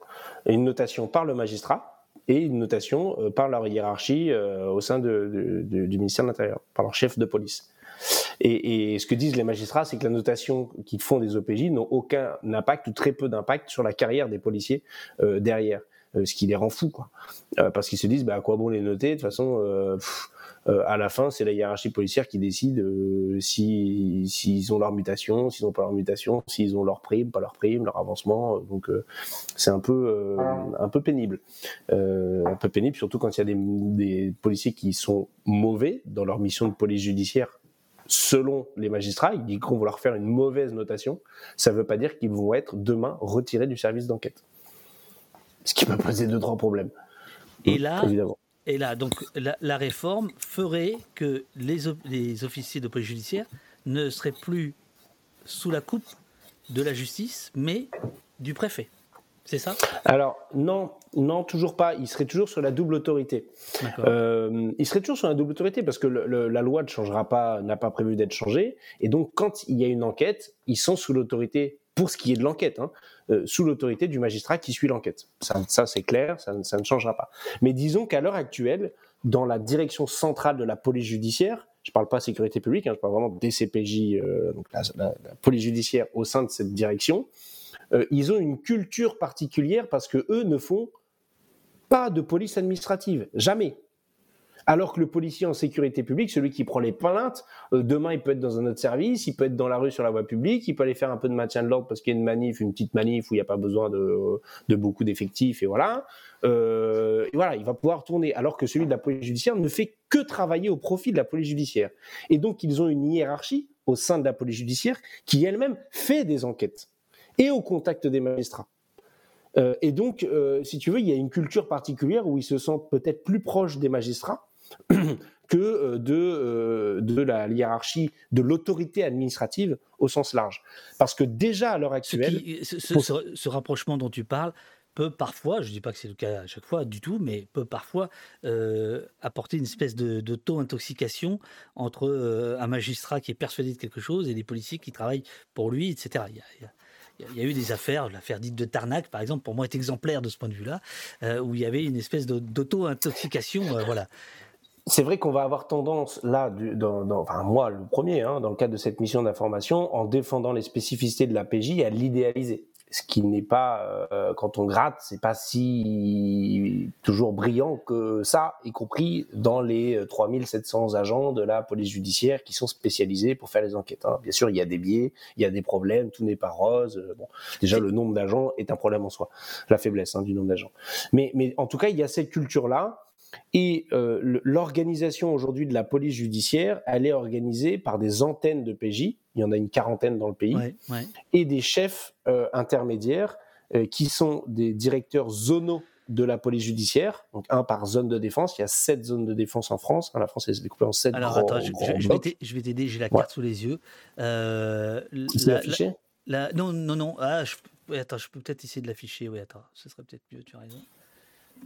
Une notation par le magistrat et une notation euh, par leur hiérarchie euh, au sein de- de- du ministère de l'Intérieur, par leur chef de police. Et, et ce que disent les magistrats, c'est que la notation qu'ils font des OPJ n'ont aucun impact ou très peu d'impact sur la carrière des policiers euh, derrière. Euh, ce qui les rend fous, quoi. Euh, parce qu'ils se disent, bah, à quoi bon les noter? De toute façon, euh, pff, euh, à la fin, c'est la hiérarchie policière qui décide euh, si s'ils ont leur mutation, s'ils n'ont pas leur mutation, s'ils ont leur prime, pas leur prime, leur avancement. Euh, Donc, euh, c'est un peu un peu pénible, un peu pénible, surtout quand il y a des, des policiers qui sont mauvais dans leur mission de police judiciaire. Selon les magistrats, ils disent qu'on va leur faire une mauvaise notation. Ça ne veut pas dire qu'ils vont être demain retirés du service d'enquête. Ce qui peut poser deux trois problèmes. Et là, évidemment. Et là donc la, la réforme ferait que les, officiers de police judiciaire ne seraient plus sous la coupe de la justice, mais du préfet. C'est ça? Alors non, non, toujours pas. Il serait toujours sur la double autorité. Euh, il serait toujours sur la double autorité parce que le- le- la loi ne changera pas, n'a pas prévu d'être changée. Et donc, quand il y a une enquête, ils sont sous l'autorité, pour ce qui est de l'enquête, hein, euh, sous l'autorité du magistrat qui suit l'enquête. Ça, c'est clair, ça, ne- changera pas. Mais disons qu'à l'heure actuelle, dans la direction centrale de la police judiciaire, je ne parle pas sécurité publique, hein, je parle vraiment des CPJ, euh, la police judiciaire au sein de cette direction, euh, ils ont une culture particulière parce que eux ne font pas de police administrative, jamais. Alors que le policier en sécurité publique, celui qui prend les plaintes, euh, demain il peut être dans un autre service, il peut être dans la rue sur la voie publique, il peut aller faire un peu de maintien de l'ordre parce qu'il y a une manif, une petite manif où il n'y a pas besoin de, beaucoup d'effectifs et voilà. Euh, voilà, il va pouvoir tourner. Alors que celui de la police judiciaire ne fait que travailler au profit de la police judiciaire. Et donc ils ont une hiérarchie au sein de la police judiciaire qui elle-même fait des enquêtes et au contact des magistrats. Euh, et donc, euh, si tu veux, il y a une culture particulière où ils se sentent peut-être plus proches des magistrats que euh, de, euh, de la hiérarchie, de l'autorité administrative au sens large. Parce que déjà à l'heure Ce, actuelle, qui- ce- ce- pour- ce- ce rapprochement dont tu parles peut parfois, je ne dis pas que c'est le cas à chaque fois du tout, mais peut parfois euh, apporter une espèce de, de entre euh, un magistrat qui est persuadé de quelque chose et des policiers qui travaillent pour lui, etc. Il y a, il y eu des affaires, l'affaire dite de Tarnac, par exemple, pour moi est exemplaire de ce point de vue-là, euh, où il y avait une espèce d'auto-intoxication. voilà. C'est vrai qu'on va avoir tendance, là, du- dans, dans- enfin moi le premier, hein, dans le cadre de cette mission d'information, en défendant les spécificités de la PJ, à l'idéaliser. Ce qui n'est pas, euh, quand on gratte, c'est pas si toujours brillant que ça, y compris dans les euh, 3700 agents de la police judiciaire qui sont spécialisés pour faire les enquêtes. hein. Bien sûr, il y a des biais, il y a des problèmes, tout n'est pas rose. euh, Bon, déjà, le nombre d'agents est un problème en soi, la faiblesse hein, du nombre d'agents. Mais, mais en tout cas, il y a cette culture-là Et euh, l'organisation aujourd'hui de la police judiciaire, elle est organisée par des antennes de PJ, il y en a une quarantaine dans le pays, et des chefs euh, intermédiaires euh, qui sont des directeurs zonaux de la police judiciaire, donc un par zone de défense. Il y a sept zones de défense en France. La France est découpée en sept. Alors grands, attends, je, je- je vais t'aider- j'ai la carte sous les yeux. Euh, la- affiché la- la- Non, non, non. Ah, je, attends, je peux peut-être essayer de l'afficher. Oui, attends, ce serait peut-être mieux, tu as raison.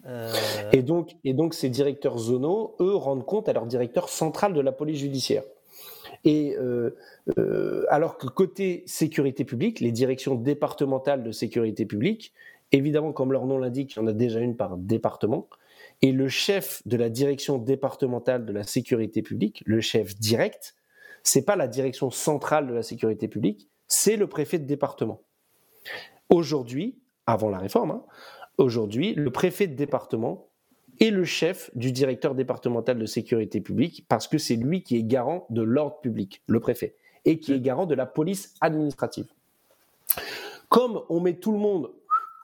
Euh, Et donc, et donc, ces directeurs zonaux, eux, rendent compte à leur directeur central de la police judiciaire. Et euh, euh, alors que côté sécurité publique, les directions départementales de sécurité publique, évidemment, comme leur nom l'indique, il y en a déjà une par département. Et le chef de la direction départementale de la sécurité publique, le chef direct, c'est pas la direction centrale de la sécurité publique, c'est le préfet de département. Aujourd'hui, avant la réforme, hein, aujourd'hui, le préfet de département est le chef du directeur départemental de sécurité publique parce que c'est lui qui est garant de l'ordre public, le préfet, et qui est garant de la police administrative. Comme on met tout le monde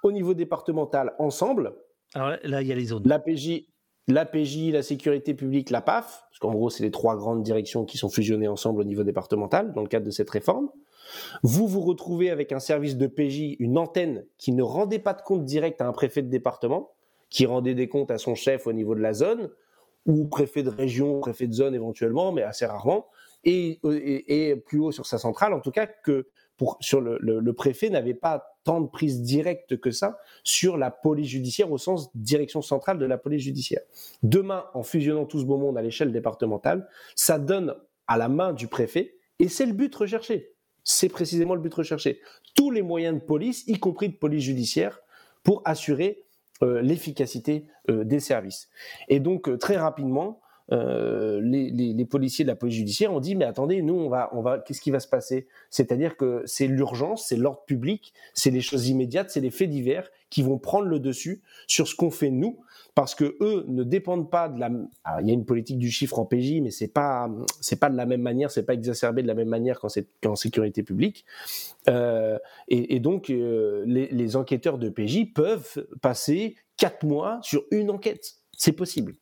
au niveau départemental ensemble, Alors là, là, il y a les zones. la PJ, la PJ, la sécurité publique, la PAF, parce qu'en gros, c'est les trois grandes directions qui sont fusionnées ensemble au niveau départemental dans le cadre de cette réforme. Vous vous retrouvez avec un service de PJ, une antenne qui ne rendait pas de compte direct à un préfet de département, qui rendait des comptes à son chef au niveau de la zone, ou préfet de région, préfet de zone éventuellement, mais assez rarement, et, plus haut sur sa centrale, en tout cas que sur le, le- le préfet n'avait pas tant de prise directe que ça sur la police judiciaire au sens direction centrale de la police judiciaire. Demain, en fusionnant tout ce beau monde à l'échelle départementale, ça donne à la main du préfet, et c'est le but recherché. C'est précisément le but recherché. Tous les moyens de police, y compris de police judiciaire, pour assurer euh, l'efficacité euh, des services. Et donc, euh, très rapidement, euh, les, policiers de la police judiciaire ont dit mais attendez nous on va on va qu'est-ce qui va se passer? C'est-à-dire que c'est l'urgence c'est l'ordre public c'est les choses immédiates c'est les faits divers qui vont prendre le dessus sur ce qu'on fait nous parce que eux ne dépendent pas de la Alors, il y a une politique du chiffre en PJ mais c'est pas c'est pas de la même manière c'est pas exacerbé de la même manière qu'en, sé- qu'en sécurité publique euh, et, et donc, euh, les, les enquêteurs de PJ peuvent passer quatre mois sur une enquête. C'est possible.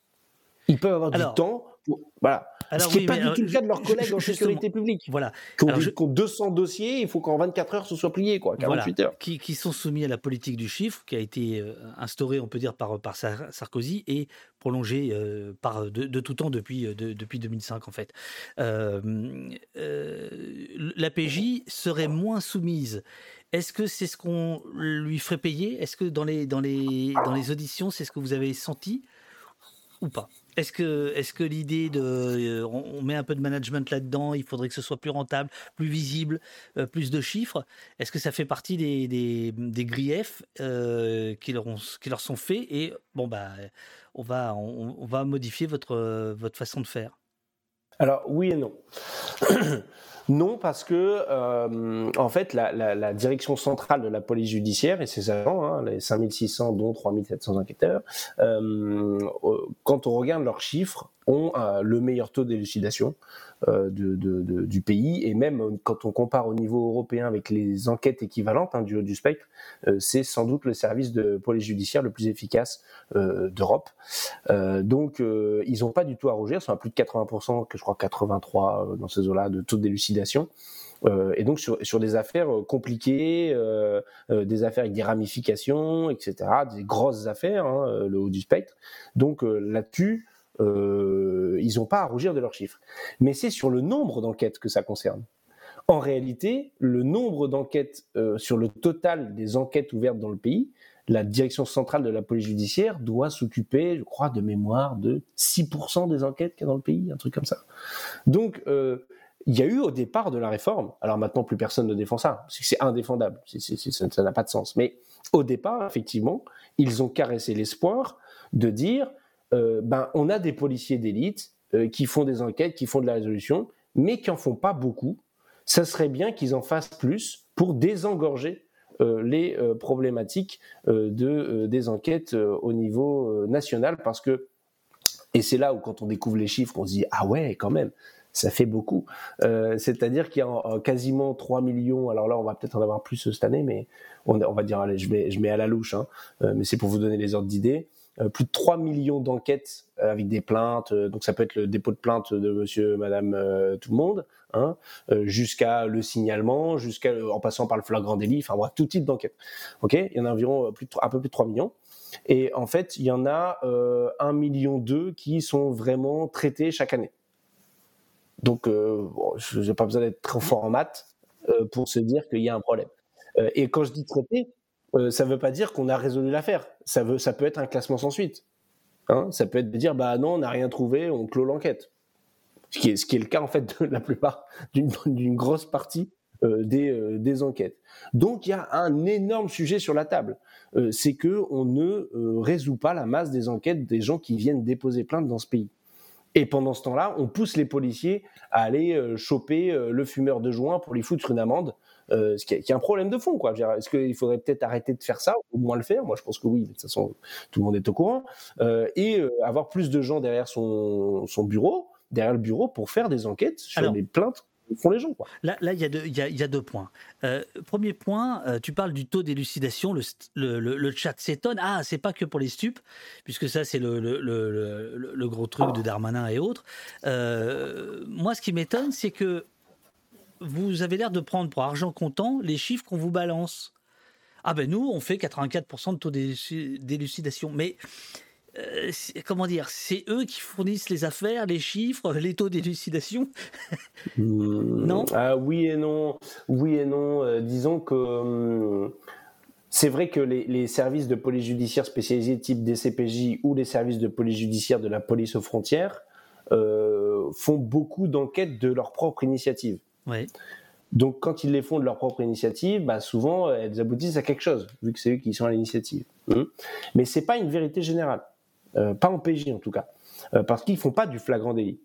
Ils peuvent avoir Alors- du temps. Pour, voilà. Alors Ce qui oui, n'est pas du alors, tout le cas de leurs collègues en sécurité publique. Voilà. Qui ont, Alors, des- je- qui ont 200 dossiers, il faut qu'en 24 heures ce soit plié, quoi, 48 Voilà, heures. Qui, qui sont soumis à la politique du chiffre, qui a été euh, instaurée, on peut dire, par, par Sar- Sarkozy et prolongée euh, par, de, de tout temps depuis, euh, de- depuis 2005, en fait. Euh, euh, la PJ serait moins soumise. Est-ce que c'est ce qu'on lui ferait payer? Est-ce que dans les, dans, les, dans les auditions, c'est ce que vous avez senti ou pas? Est-ce que, est que l'idée de. euh, on, met un peu de management là-dedans, il faudrait que ce soit plus rentable, plus visible, euh, plus de chiffres Est-ce que ça fait partie des, des, griefs euh, qui, leur qui leur sont faits Et bon, bah, on va, on, va modifier votre, votre façon de faire? Alors, oui et non. <clears throat> non, parce que, euh, en fait, la, direction centrale de la police judiciaire et ses agents, hein, les 5600 dont 3700 enquêteurs, euh, euh, quand on regarde leurs chiffres, ont euh, le meilleur taux d'élucidation euh, de- de- du pays. Et même euh, quand on compare au niveau européen avec les enquêtes équivalentes hein, du haut du spectre, c'est sans doute le service de police judiciaire le plus efficace d'Europe. Donc, ils n'ont pas du tout à rougir. Ils sont à plus de 80%, que je crois 83 euh, dans ces eaux-là, de taux d'élucidation. Et donc sur, des affaires compliquées, des affaires avec des ramifications, etc., des grosses affaires, hein, le haut du spectre. Donc là-dessus, ils n'ont pas à rougir de leurs chiffres. Mais c'est sur le nombre d'enquêtes que ça concerne. En réalité, le nombre d'enquêtes euh, sur le total des enquêtes ouvertes dans le pays, la direction centrale de la police judiciaire doit s'occuper, je crois, de mémoire de 6% des enquêtes qu'il y a dans le pays, un truc comme ça. Donc, euh, il y a eu au départ de la réforme, alors maintenant plus personne ne défend ça, parce que c'est indéfendable, ça n'a pas de sens, mais au départ, effectivement, ils ont caressé l'espoir de dire, euh, ben, on a des policiers d'élite euh, qui font des enquêtes, qui font de la résolution, mais qui en font pas beaucoup. Ça serait bien qu'ils en fassent plus pour désengorger euh, les euh, problématiques euh, de, euh, des enquêtes euh, au niveau euh, national, parce que, et c'est là où quand on découvre les chiffres, on se dit, ah ouais, quand même, ça fait beaucoup. Euh, C'est-à-dire qu'il y a en- en quasiment 3 millions, alors là on va peut-être en avoir plus cette année, mais on, va dire, allez, je mets, à la louche, hein, euh, mais c'est pour vous donner les ordres d'idées. Euh, plus de 3 millions d'enquêtes euh, avec des plaintes, euh, donc ça peut être le dépôt de plainte de monsieur, madame, tout le monde, hein, jusqu'à le signalement, jusqu'à en passant par le flagrant délit, enfin bref, tout type d'enquête. Ok, il y en a environ un peu plus de 3 millions. Et en fait, il y en a euh, 1 million d'eux qui sont vraiment traités chaque année. Donc, euh, bon, je n'ai pas besoin d'être trop fort en maths pour se dire qu'il y a un problème. Et quand je dis traité, euh, ça ne veut pas dire qu'on a résolu l'affaire. Ça, peut être un classement sans suite. Hein ça peut être de dire, bah non, on n'a rien trouvé, on clôt l'enquête. Ce qui, est, le cas, en fait, de la plupart, d'une grosse partie euh, des, euh, des enquêtes. Donc, il y a un énorme sujet sur la table. C'est que on ne résout pas la masse des enquêtes des gens qui viennent déposer plainte dans ce pays. Et pendant ce temps-là, on pousse les policiers à aller choper le fumeur de joint pour lui foutre une amende, euh, ce qui est, un problème de fond. quoi. Est-ce qu'il faudrait peut-être arrêter de faire ça, ou au moins le faire? Moi, je pense que oui, de toute façon, tout le monde est au courant. Euh, et euh, avoir plus de gens derrière son, son bureau, derrière le bureau, pour faire des enquêtes sur Alors- les plaintes que font les gens. Quoi. Là, là, il y, a deux- il y a- y a deux points. Euh, premier point, euh, tu parles du taux d'élucidation. Le, le- le- le chat s'étonne. Ah, c'est pas que pour les stupes, puisque ça, c'est le, gros truc de Darmanin et autres. Euh, moi, ce qui m'étonne, c'est que vous avez l'air de prendre pour argent comptant les chiffres qu'on vous balance. Ah ben nous, on fait 84% de taux d'éluci- d'élucidation. Mais euh, comment dire, c'est eux qui fournissent les affaires, les chiffres, les taux d'élucidation. <laughs> non? Ah, Oui et non. Oui et non. Euh, disons que hum, c'est vrai que les, les services de police judiciaire spécialisés type DCPJ ou les services de police judiciaire de la police aux frontières euh, font beaucoup d'enquêtes de leur propre initiative. Ouais. Donc quand ils les font de leur propre initiative, bah, souvent euh, elles aboutissent à quelque chose, vu que c'est eux qui sont à l'initiative. Hum. Mais c'est pas une vérité générale, Euh, pas en PJ en tout cas, Euh, parce qu'ils font pas du flagrant délit.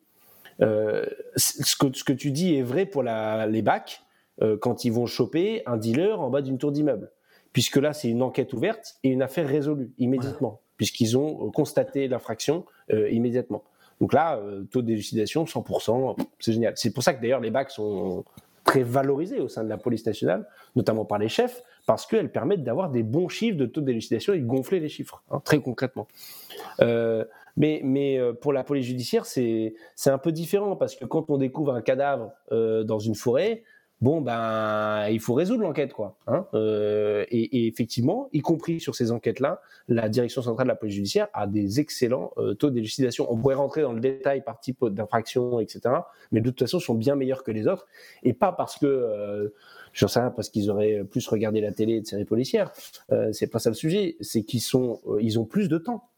Euh, ce, que, ce que tu dis est vrai pour la- les bacs quand ils vont choper un dealer en bas d'une tour d'immeuble, puisque là c'est une enquête ouverte et une affaire résolue immédiatement, puisqu'ils ont constaté l'infraction immédiatement. Donc là, euh, taux d'élucidation 100%, c'est génial. C'est pour ça que d'ailleurs les bacs sont très valorisés au sein de la police nationale, notamment par les chefs, parce qu'elles permettent d'avoir des bons chiffres de taux d'élucidation et de gonfler les chiffres, hein, très concrètement. Euh, mais mais euh, pour la police judiciaire, c'est un peu différent parce que quand on découvre un cadavre dans une forêt, bon ben il faut résoudre l'enquête quoi. Hein Euh, et, et effectivement, y compris sur ces enquêtes-là, la direction centrale de la police judiciaire a des excellents euh, taux d'élucidation. On pourrait rentrer dans le détail par type d'infraction, etc. Mais de toute façon, sont bien meilleurs que les autres et pas parce que euh, rien parce qu'ils auraient plus regardé la télé de séries policières. Euh, c'est pas ça le sujet. C'est qu'ils sont, ils ont plus de temps.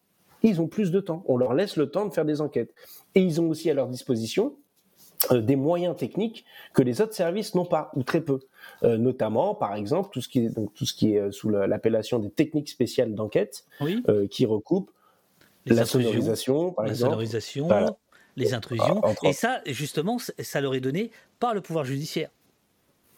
Ils ont plus de temps. On leur laisse le temps de faire des enquêtes. Et ils ont aussi à leur disposition des moyens techniques que les autres services n'ont pas ou très peu. Euh, notamment, par exemple, tout ce qui est, donc, tout ce qui est euh, sous la- l'appellation des techniques spéciales d'enquête, Oui. euh, qui recoupent Les la sonorisation, par la exemple. sonorisation, les intrusions. Ah, et ça, justement, ça leur est donné par le pouvoir judiciaire.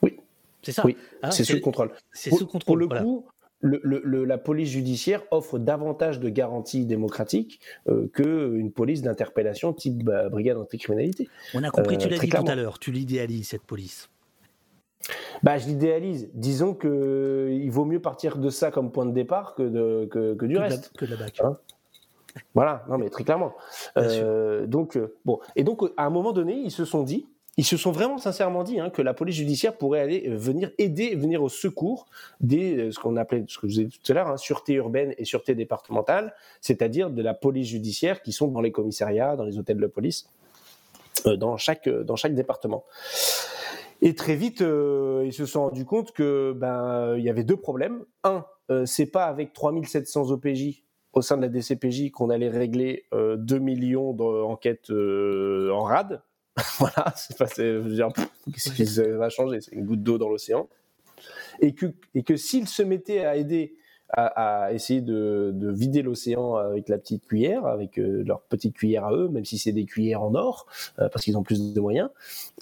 Oui. C'est ça. Oui, Hein, c'est sous contrôle. C'est sous contrôle. Pour le voilà. coup, le- le- le- la police judiciaire offre davantage de garanties démocratiques euh, qu'une police d'interpellation type bah, brigade anticriminalité. On a compris, tu Euh, l'as très dit tout à l'heure, tu l'idéalises, cette police. Bah, je l'idéalise. Disons que euh, il vaut mieux partir de ça comme point de départ que, de, que, que du Que de la- reste. que de la BAC. Hein? Voilà, non mais très clairement. Euh, donc euh, bon, et donc à un moment donné, ils se sont dit, ils se sont vraiment sincèrement dit hein, que la police judiciaire pourrait aller euh, venir aider, venir au secours des euh, ce qu'on appelait, ce que je vous tout à l'heure, hein, sûreté urbaine et sûreté départementale, c'est-à-dire de la police judiciaire qui sont dans les commissariats, dans les hôtels de police, euh, dans chaque euh, dans chaque département. Et très vite, ils se sont rendus compte que ben il y avait deux problèmes. Un, c'est pas avec 3700 OPJ au sein de la DCPJ qu'on allait régler euh, 2 millions d'enquêtes en rade. <laughs> voilà, c'est pas, c'est- je veux dire, qu'est-ce qui va changer? C'est une goutte d'eau dans l'océan. Et que, et que s'ils se mettaient à aider à, à essayer de, de vider l'océan avec la petite cuillère, avec euh, leur petite cuillère à eux, même si c'est des cuillères en or, euh, parce qu'ils ont plus de moyens,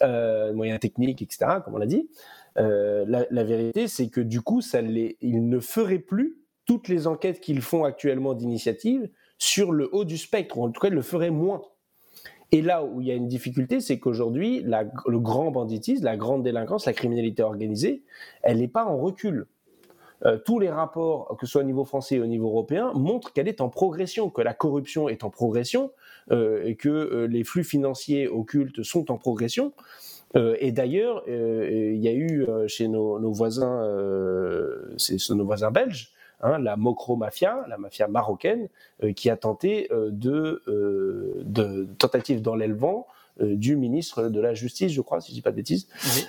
euh, moyens techniques, etc., comme on l'a dit, euh, la, la vérité, c'est que du coup, ça les, ils ne feraient plus toutes les enquêtes qu'ils font actuellement d'initiative sur le haut du spectre, ou en tout cas, ils le feraient moins. Et là où il y a une difficulté, c'est qu'aujourd'hui, le grand banditisme, la grande délinquance, la criminalité organisée, elle n'est pas en recul. euh, tous les rapports, que ce soit au niveau français et au niveau européen, montrent qu'elle est en progression, que la corruption est en progression, euh, et que euh, les flux financiers occultes sont en progression. Et d'ailleurs, il y a eu chez nos, voisins, c'est nos voisins belges, hein, la Mokro Mafia, la mafia marocaine, euh, qui a tenté euh, de, euh, de tentative d'enlèvement euh, du ministre de la Justice, je crois, si je dis pas de bêtises.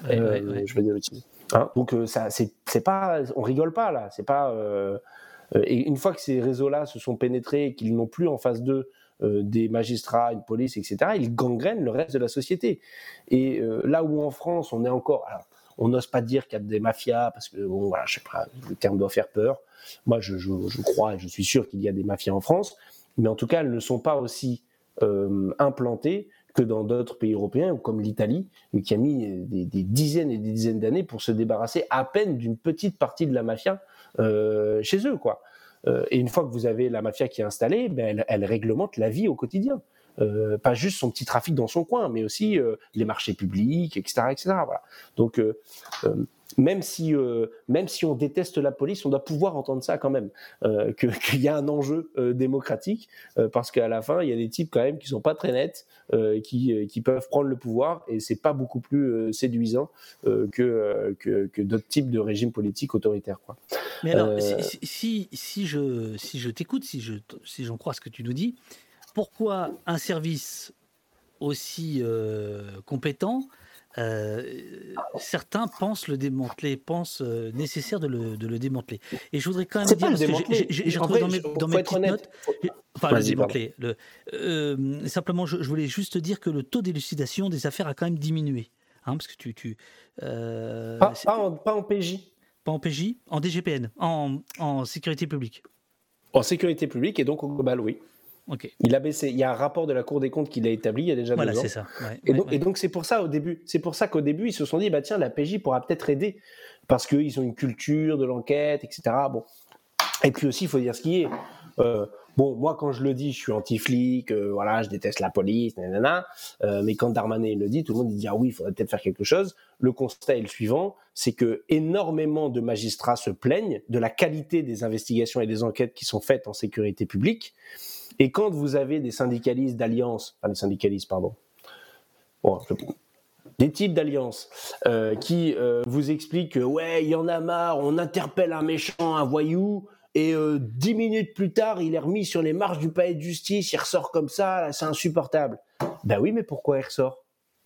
Oui, oui, oui. Je vais dire bêtises. Hein, donc ça, c'est pas, on rigole pas là. C'est pas. et une fois que ces réseaux-là se sont pénétrés, et qu'ils n'ont plus en face d'eux euh, des magistrats, une police, etc., ils gangrènent le reste de la société. Et euh, là où en France, on est encore. alors, on n'ose pas dire qu'il y a des mafias parce que bon, voilà, je sais pas, le terme doit faire peur. Moi, je, crois et je suis sûr qu'il y a des mafias en France, mais en tout cas, elles ne sont pas aussi euh, implantées que dans d'autres pays européens, ou comme l'Italie, qui a mis des, dizaines et des dizaines d'années pour se débarrasser à peine d'une petite partie de la mafia euh, chez eux, quoi. Euh, et une fois que vous avez la mafia qui est installée, ben, elle réglemente la vie au quotidien. Euh, pas juste son petit trafic dans son coin, mais aussi euh, les marchés publics, etc., etc. Voilà. Donc, euh, même si même si on déteste la police, on doit pouvoir entendre ça quand même, <laughs> qu'il y a un enjeu démocratique, parce qu'à la fin, il y a des types quand même qui sont pas très nets, qui qui peuvent prendre le pouvoir, et c'est pas beaucoup plus séduisant que, que que d'autres types de régimes politiques autoritaires, quoi. Mais alors, si, si- si, si je, si je t'écoute, si je si j'en crois ce que tu nous dis, pourquoi un service aussi euh, compétent, euh, certains pensent le démanteler, pensent euh, nécessaire de le, de le démanteler. Et je voudrais quand même dire, j'ai- retrouvé dans mes, dans mes petites honnête. notes, enfin le démanteler, le, simplement je, je voulais juste dire que le taux d'élucidation des affaires a quand même diminué. Hein, parce que tu, tu Pas, en, pas en PJ. pas en PJ, en DGPN, en, en sécurité publique. En sécurité publique et donc au global, oui. Il a baissé. Il y a un rapport de la Cour des comptes qu'il a établi il y a déjà Voilà, deux ans. c'est ça. ouais, Et ouais, donc, ouais. et donc c'est pour ça au début, c'est pour ça qu'au début ils se sont dit bah tiens la PJ pourra peut-être aider parce qu'ils ont une culture de l'enquête etc. Bon et puis aussi il faut dire ce qui est. Euh, bon moi quand je le dis je suis anti-flic, euh, voilà je déteste la police, nanana. Euh, mais quand Darmanin le dit tout le monde dit ah oui il faudrait peut-être faire quelque chose. Le constat est le suivant, c'est que énormément de magistrats se plaignent de la qualité des investigations et des enquêtes qui sont faites en sécurité publique. Et quand vous avez des syndicalistes d'alliance, enfin des syndicalistes pardon, des types d'alliances euh, qui euh, vous expliquent que ouais, il y en a marre, on interpelle un méchant, un voyou, et euh, dix minutes plus tard, il est remis sur les marches du palais de justice, il ressort comme ça, c'est insupportable. Ben oui, mais pourquoi il ressort?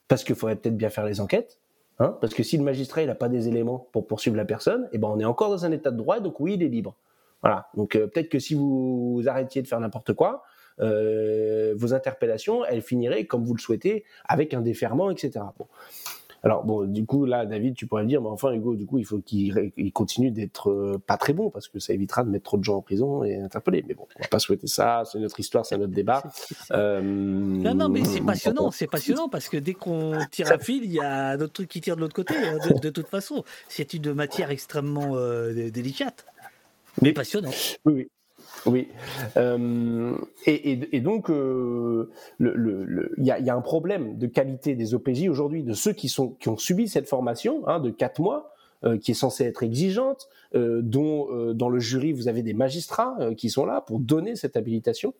Parce qu'il faudrait peut-être bien faire les enquêtes. Hein Parce que si le magistrat il n'a pas des éléments pour poursuivre la personne, eh ben on est encore dans un état de droit, donc oui, il est libre. Voilà. Donc euh, peut-être que si vous, arrêtiez de faire n'importe quoi, euh, vos interpellations, elles finiraient comme vous le souhaitez, avec un déferment, etc. Bon. Alors bon, du coup là, David, tu pourrais me dire, mais enfin Hugo, du coup, il faut qu'il il continue d'être euh, pas très bon parce que ça évitera de mettre trop de gens en prison et interpeller. Mais bon, on va pas souhaiter ça. C'est notre histoire, c'est notre débat. <laughs> Euh, Non, non, mais c'est passionnant, c'est passionnant parce que dès qu'on <laughs> tire un fil, il y a d'autres trucs qui tirent de l'autre côté, hein, de, de toute façon. C'est une matière extrêmement euh, dé- délicate, mais passionnante. Oui, oui. Euh, et, donc, euh, il y, a, un problème de qualité des OPJ aujourd'hui, de ceux qui, ont subi cette formation hein, de quatre mois, euh, qui est censée être exigeante, dont dans le jury, vous avez des magistrats qui sont là pour donner cette habilitation.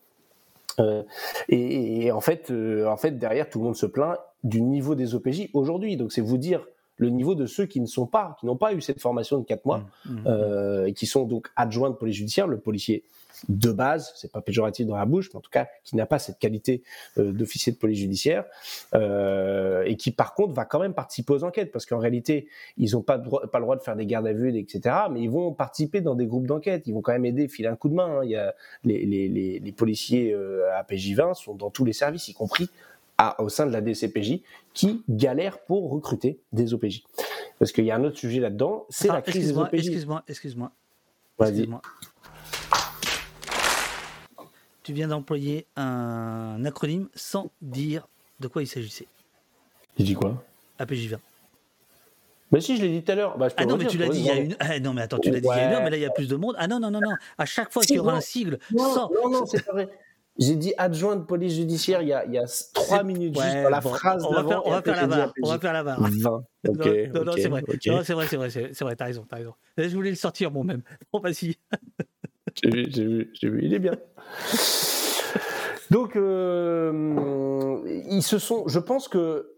Et, et en, fait, en fait, derrière, tout le monde se plaint du niveau des OPJ aujourd'hui. Donc, c'est vous dire le niveau de ceux qui ne sont pas, qui n'ont pas eu cette formation de quatre mois, euh, et qui sont donc adjoints de police judiciaire, le policier de base, c'est pas péjoratif dans la bouche, mais en tout cas qui n'a pas cette qualité euh, d'officier de police judiciaire, euh, et qui par contre va quand même participer aux enquêtes, parce qu'en réalité ils n'ont pas, le droit de faire des gardes à vue, etc., mais ils vont participer dans des groupes d'enquête, ils vont quand même aider, filer un coup de main. hein. Il y a les, les, les, les policiers euh, à PJ20 sont dans tous les services, y compris à- au sein de la DCPJ, qui galèrent pour recruter des OPJ. Parce qu'il y a un autre sujet là-dedans, c'est la crise des excuse-moi, OPJ. excuse-moi, excuse-moi. Tu viens d'employer un acronyme sans dire de quoi il s'agissait. Il dit quoi? APJ20. Mais si, je l'ai dit tout à l'heure. Bah, Ah non, mais tu l'as dit il y a une. Ah non, mais attends, tu l'as dit il y a une heure, mais là il y a plus de monde. Ah non, non, non, non. À chaque fois Si, qu'il y aura non. un sigle Non, sans. non, non, <laughs> c'est pas vrai. J'ai dit adjoint de police judiciaire il y a, il y a trois minutes juste dans la bon, phrase on va faire, on va faire la barre. On va faire la barre. 20. Ok, non, non, non, c'est vrai. c'est vrai, c'est vrai, c'est c'est vrai. T'as raison, t'as raison. Je voulais le sortir moi même. <laughs> Bon, vas-y. J'ai vu, j'ai vu, j'ai vu, il est bien. Donc, euh, ils se sont, je pense que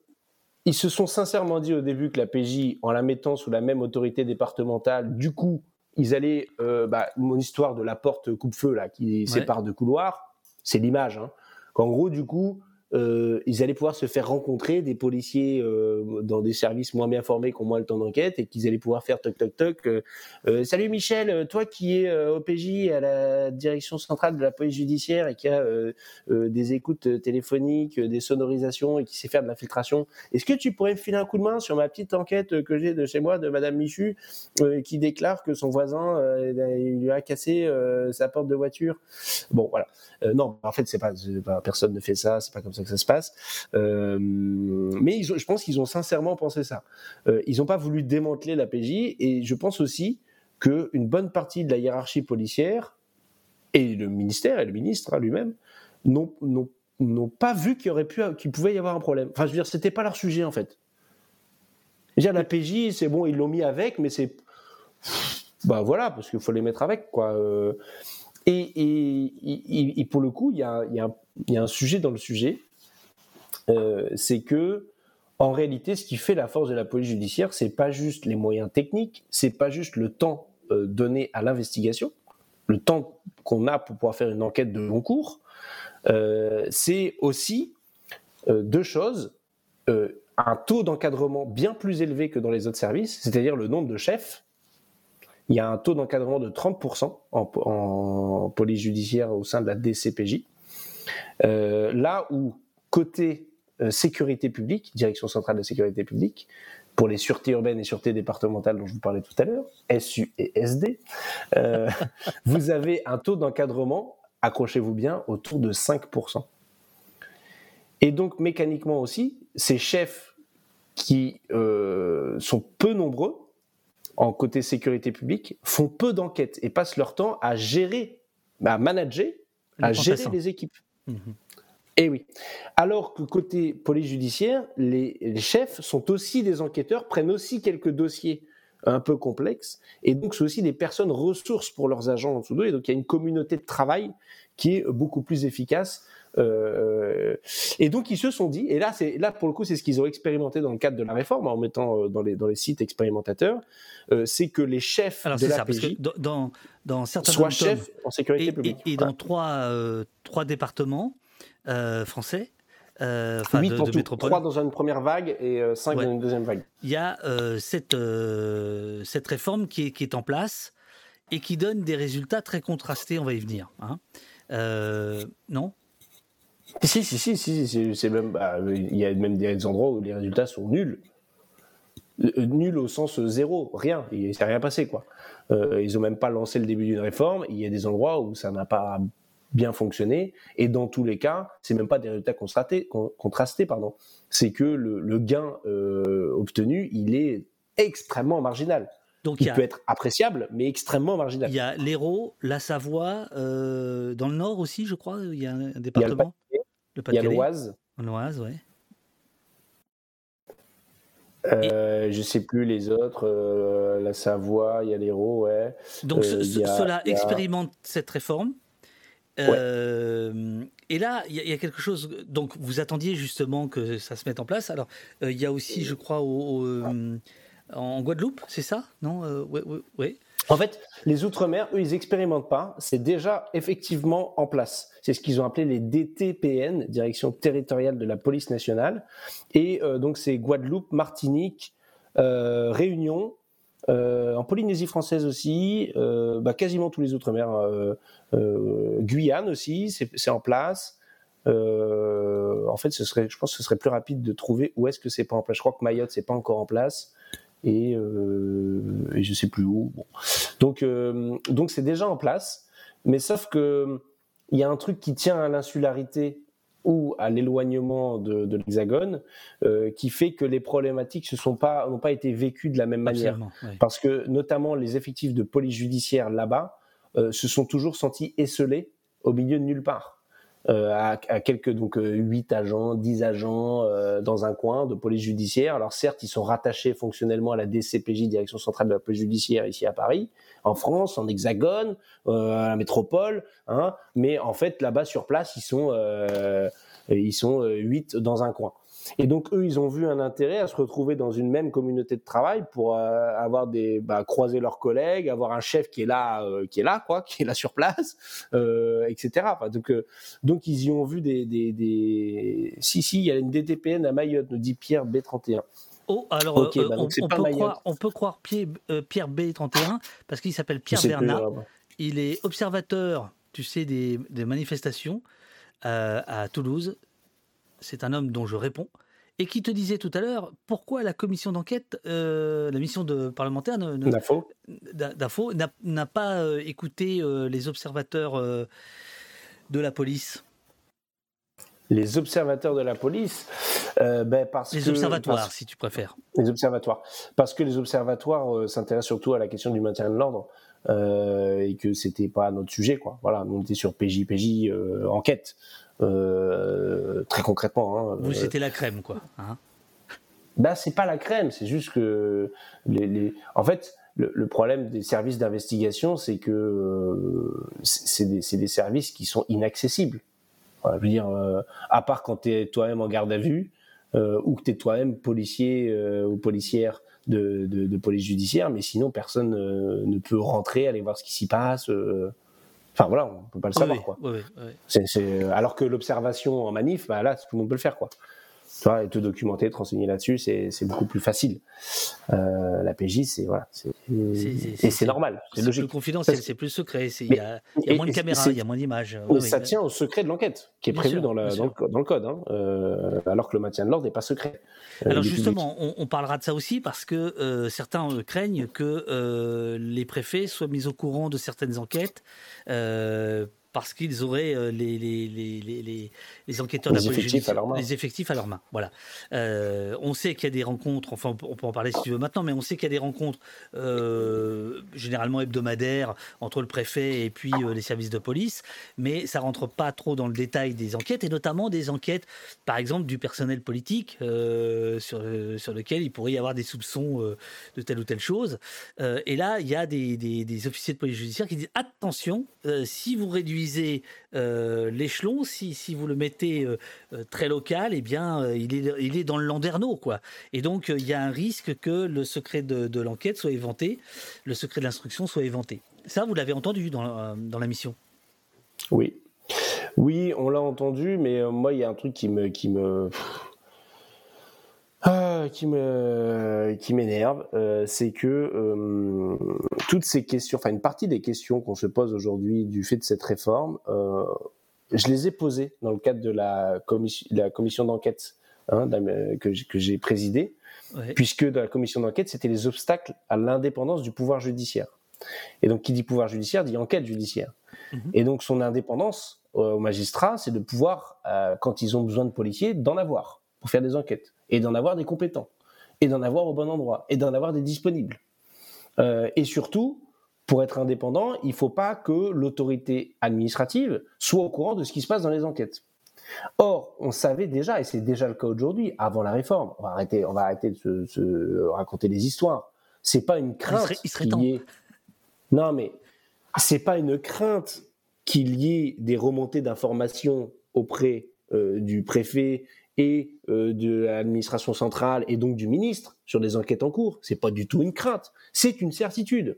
ils se sont sincèrement dit au début que la PJ, en la mettant sous la même autorité départementale, du coup, ils allaient, euh, bah, mon histoire de la porte coupe-feu là, qui sépare deux couloirs, c'est l'image, hein, qu'en gros, du coup, euh, ils allaient pouvoir se faire rencontrer des policiers euh, dans des services moins bien formés, qui ont moins le temps d'enquête, et qu'ils allaient pouvoir faire toc toc toc. euh, salut Michel, toi qui es OPJ à la direction centrale de la police judiciaire et qui a des écoutes téléphoniques, des sonorisations et qui sait faire de l'infiltration, est-ce que tu pourrais me filer un coup de main sur ma petite enquête que j'ai de chez moi de Madame Michu qui déclare que son voisin lui a cassé sa porte de voiture? Bon voilà. Non, en fait c'est pas- personne ne fait ça, c'est pas comme ça que ça se passe. Euh, mais je pense qu'ils ont sincèrement pensé ça. Euh, ils n'ont pas voulu démanteler la PJ et je pense aussi qu'une bonne partie de la hiérarchie policière et le ministère et le ministre hein, lui-même n'ont pas vu qu'il aurait pu qu'il pouvait y avoir un problème. Enfin, je veux dire, c'était pas leur sujet en fait. Je veux dire, la c'est bon, ils l'ont mis avec, mais c'est bah voilà, parce qu'il faut les mettre avec quoi. Euh, et, pour le coup, il y a un sujet dans le sujet, euh, c'est que en réalité, ce qui fait la force de la police judiciaire, c'est pas juste les moyens techniques, c'est pas juste le temps euh, donné à l'investigation, le temps qu'on a pour pouvoir faire une enquête de long cours, euh, c'est aussi deux choses un taux d'encadrement bien plus élevé que dans les autres services, c'est-à-dire le nombre de chefs. Il y a un taux d'encadrement de 30% en, en police judiciaire au sein de la DCPJ. Là où, côté sécurité publique, Direction centrale de sécurité publique, pour les sûretés urbaines et sûretés départementales dont je vous parlais tout à l'heure, SU et SD, euh, <laughs> vous avez un taux d'encadrement, accrochez-vous bien, autour de 5%. Et donc, mécaniquement aussi, ces chefs qui euh, sont peu nombreux en côté sécurité publique font peu d'enquêtes et passent leur temps à gérer, à manager, Les à gérer les équipes. Mhm. Et oui. Alors que côté police judiciaire, les, les chefs sont aussi des enquêteurs, prennent aussi quelques dossiers un peu complexes, et donc c'est aussi des personnes ressources pour leurs agents en dessous d'eux, et donc il y a une communauté de travail qui est beaucoup plus efficace. Euh, et donc ils se sont dit, et là, c'est là pour le coup, c'est ce qu'ils ont expérimenté dans le cadre de la réforme en mettant euh, dans les dans les sites expérimentateurs, euh, c'est que les chefs Alors de c'est la ça, parce que dans, dans, certains soient chefs en sécurité et, publique. et- et dans trois, euh, trois départements français, euh, enfin 8 de, en de tout, métropole, 3 dans une première vague et 5 Ouais. dans une deuxième vague. il y a euh, cette, euh, cette réforme qui est, qui est en place et qui donne des résultats très contrastés, on va y venir. hein. Euh, non? Si, si, si, si, si, c'est- même, bah, il y a même des endroits où les résultats sont nuls. Euh, Nuls au sens zéro, rien, il s'est rien passé, quoi. Euh, ils n'ont même pas lancé le début d'une réforme, il y a des endroits où ça n'a pas bien fonctionné, et dans tous les cas, c'est même pas des résultats contrastés, con- contrastés pardon. c'est que le, le gain euh, obtenu, il est extrêmement marginal. Donc il il y a, peut être appréciable, mais extrêmement marginal. il y a l'Hérault, la Savoie, euh, dans le Nord aussi, je crois, il y a un département. Il y a l'Oise, En Oise, ouais. Euh, je sais plus les autres, euh, la Savoie, il y a l'Hérault, ouais. Donc ce- a- cela a- expérimente cette réforme. Euh, Et là, il y, a- il y a quelque chose. Donc, vous attendiez justement que ça se mette en place. Alors, euh, il y a aussi, je crois, au- au, euh, en Guadeloupe, c'est ça? Non euh, ouais, ouais. En fait, les Outre-mer, eux, ils expérimentent pas. C'est déjà effectivement en place. C'est ce qu'ils ont appelé les DTPN, Direction territoriale de la police nationale. Et euh, donc, c'est Guadeloupe, Martinique, Réunion, euh, en Polynésie française aussi, euh, bah, quasiment tous les Outre-mer. euh, euh, Guyane aussi, c'est en place. Euh, en fait, ce serait, je pense que ce serait plus rapide de trouver où est-ce que c'est pas en place. Je crois que Mayotte, c'est pas encore en place. Et, euh, et je sais plus où. Bon. Donc, donc c'est déjà en place, mais sauf que il y a un truc qui tient à l'insularité ou à l'éloignement de, de l'Hexagone, euh, qui fait que les problématiques ne sont pas n'ont pas été vécues de la même manière, parce que notamment les effectifs de police judiciaire là-bas euh, se sont toujours sentis esselés au milieu de nulle part. Euh, à, à quelques donc euh, 8 agents, 10 agents euh, dans un coin de police judiciaire. Alors certes, ils sont rattachés fonctionnellement à la DCPJ, Direction centrale de la police judiciaire ici à Paris, en France, en Hexagone, à la métropole, hein, mais en fait là-bas sur place, ils sont ils sont 8 dans un coin. Et donc eux, ils ont vu un intérêt à se retrouver dans une même communauté de travail pour euh, avoir des bah, croiser leurs collègues, avoir un chef qui est là, euh, qui est là quoi, <laughs> qui est là sur place, euh, etc. Enfin, donc donc ils y ont vu des, des, des... si si, il y a une DTPN à Mayotte, nous dit Pierre B31. Oh, alors bah on, peut croire, on peut croire Pierre, euh, Pierre B31 parce qu'il s'appelle Pierre euh, Il est observateur, tu sais, des, des manifestations à Toulouse. C'est un homme dont je réponds. Et qui te disait tout à l'heure pourquoi la commission d'enquête, euh, la mission de parlementaire ne- ne- D'info. d'A- d'Info n'a pas euh, écouté euh, les observateurs de la police. Les observateurs de la police, ben parce Les que observatoires, parce- si tu préfères. Les observatoires. Parce que les observatoires s'intéressent surtout à la question du maintien de l'ordre euh, et que c'était pas notre sujet, quoi. Voilà, nous on était sur PJ-PJ euh, enquête. Euh, très concrètement. Hein, Vous, Euh, c'était la crème, quoi. hein. bah, c'est pas la crème, c'est juste que les, les... en fait, le, le problème des services d'investigation, c'est que euh, c'est des, services qui sont inaccessibles. Je veux dire, euh, à part quand tu es toi-même en garde à vue euh, ou que tu es toi-même policier ou policière de, de, de police judiciaire, mais sinon personne ne peut rentrer, aller voir ce qui s'y passe. Euh. Enfin voilà, on peut pas le Oui, savoir oui, quoi. oui, oui, c'est- Alors que l'observation en manif, bah là, tout le monde peut le faire, quoi. Tu vois, et te documenter, te renseigner là-dessus, c'est beaucoup plus facile. Euh, la PJ, c'est voilà, et c'est normal, c'est logique. plus confidentiel, c'est plus secret, il y a, y moins de caméras, il y a moins d'images. Oui, oui, ça oui. tient au secret de l'enquête, qui est Bien prévu sûr, dans, le, dans, le, dans code, hein, euh, alors que le maintien de l'ordre n'est pas secret. Euh, Alors justement, on, on parlera de ça aussi parce que certains craignent que les préfets soient mis au courant de certaines enquêtes. Parce qu'ils auraient euh, les, les, les, les, enquêteurs de la police effectifs à judiciaire- leur main. les effectifs à leur main. Voilà. Euh, on sait qu'il y a des rencontres, enfin on peut, en parler si tu veux maintenant, mais on sait qu'il y a des rencontres euh, généralement hebdomadaires entre le préfet et puis euh, les services de police, mais ça rentre pas trop dans le détail des enquêtes et notamment des enquêtes, par exemple du personnel politique sur, sur lequel il pourrait y avoir des soupçons de telle ou telle chose. Et là, il y a des, des- des officiers de police judiciaire qui disent attention, si vous réduisez euh, l'échelon, si, vous le mettez euh, euh, très local, eh bien, il, est, il est dans le landerneau, quoi. Et donc, il y a un risque que le secret de, l'enquête soit éventé, le secret de l'instruction soit éventé. Ça, vous l'avez entendu dans, la- mission? Oui. Oui, on l'a entendu, mais moi, il y a un truc qui me, qui me, Ah, qui me, qui m'énerve, euh, c'est que euh, toutes ces questions, enfin une partie des questions qu'on se pose aujourd'hui du fait de cette réforme, euh, je les ai posées dans le cadre de la commission, de la commission d'enquête hein, que, j'ai- présidée, Ouais. puisque dans la commission d'enquête, c'était les obstacles à l'indépendance du pouvoir judiciaire. Et donc, qui dit pouvoir judiciaire dit enquête judiciaire. Mhm. Et donc, son indépendance euh, aux magistrats, c'est de pouvoir, euh, quand ils ont besoin de policiers, d'en avoir pour faire des enquêtes, et d'en avoir des compétents, et d'en avoir au bon endroit, et d'en avoir des disponibles. Euh, et surtout, pour être indépendant, il ne faut pas que l'autorité administrative soit au courant de ce qui se passe dans les enquêtes. Or, on savait déjà, et c'est déjà le cas aujourd'hui, avant la réforme, on va arrêter, on va arrêter de se, se raconter des histoires. C'est pas une crainte serait- il serait ait- Non, mais c'est pas une crainte qu'il y ait des remontées d'informations auprès euh, du préfet et euh, de l'administration centrale et donc du ministre sur des enquêtes en cours. C'est pas du tout une crainte, c'est une certitude.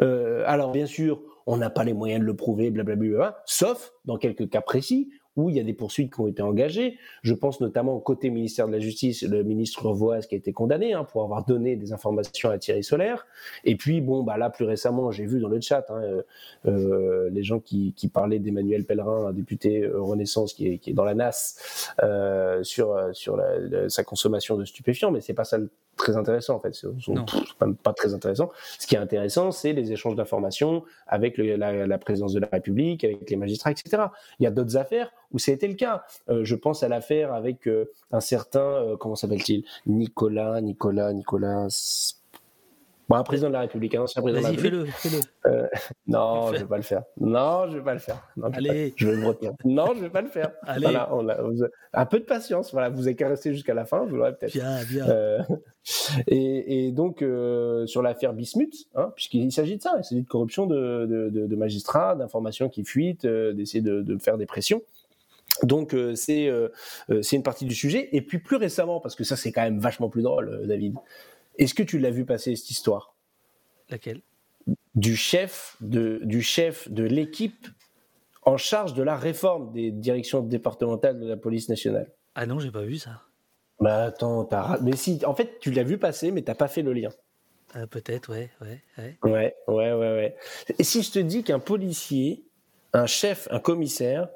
Euh, alors bien sûr, on n'a pas les moyens de le prouver, blablabla, sauf dans quelques cas précis où il y a des poursuites qui ont été engagées. Je pense notamment au côté ministère de la Justice, le ministre Voise qui a été condamné hein, pour avoir donné des informations à Thierry Solaire. Et puis bon, bah là plus récemment, j'ai vu dans le chat hein, euh, euh, les gens qui, qui parlaient d'Emmanuel Pellerin, un député euh, Renaissance qui est, qui est dans la NAS euh, sur sur la- la- sa consommation de stupéfiants, mais c'est pas ça le très intéressant en fait. C'est pas, pas très intéressant. Ce qui est intéressant, c'est les échanges d'informations avec le- la, la présidence de la République, avec les magistrats, etc. Il y a d'autres affaires où ça a été le cas. Euh, je pense à l'affaire avec euh, un certain, euh, comment s'appelle-t-il? Nicolas, Nicolas, Nicolas. Bon, un président de la République, un ancien président de la Vas-y, République. fais-le, fais-le. Euh, <laughs> non, je vais pas le faire. Non, je vais pas le faire. Non, je vais Allez. pas- je vais me retenir. Non, je vais pas le faire. Allez. Voilà, on a, vous- un peu de patience. Voilà, vous rester jusqu'à la fin, vous l'aurez peut-être. Bien, bien. Euh, <laughs> et, et donc euh, sur l'affaire Bismuth, hein, puisqu'il s'agit de ça, il s'agit de corruption de, de- de- de magistrats, d'informations qui fuitent, d'essayer de, de faire des pressions. Donc euh, c'est euh, euh, c'est une partie du sujet. Et puis plus récemment, parce que ça c'est quand même vachement plus drôle, David. Est-ce que tu l'as vu passer cette histoire? Laquelle? Du chef de, du chef de l'équipe en charge de la réforme des directions départementales de la police nationale. Ah non, j'ai pas vu ça. Bah attends, t'as mais si, en fait, tu l'as vu passer, mais t'as pas fait le lien. Euh, Peut-être, ouais, ouais, ouais. Ouais, ouais, ouais, ouais. Et si je te dis qu'un policier, un chef, un commissaire,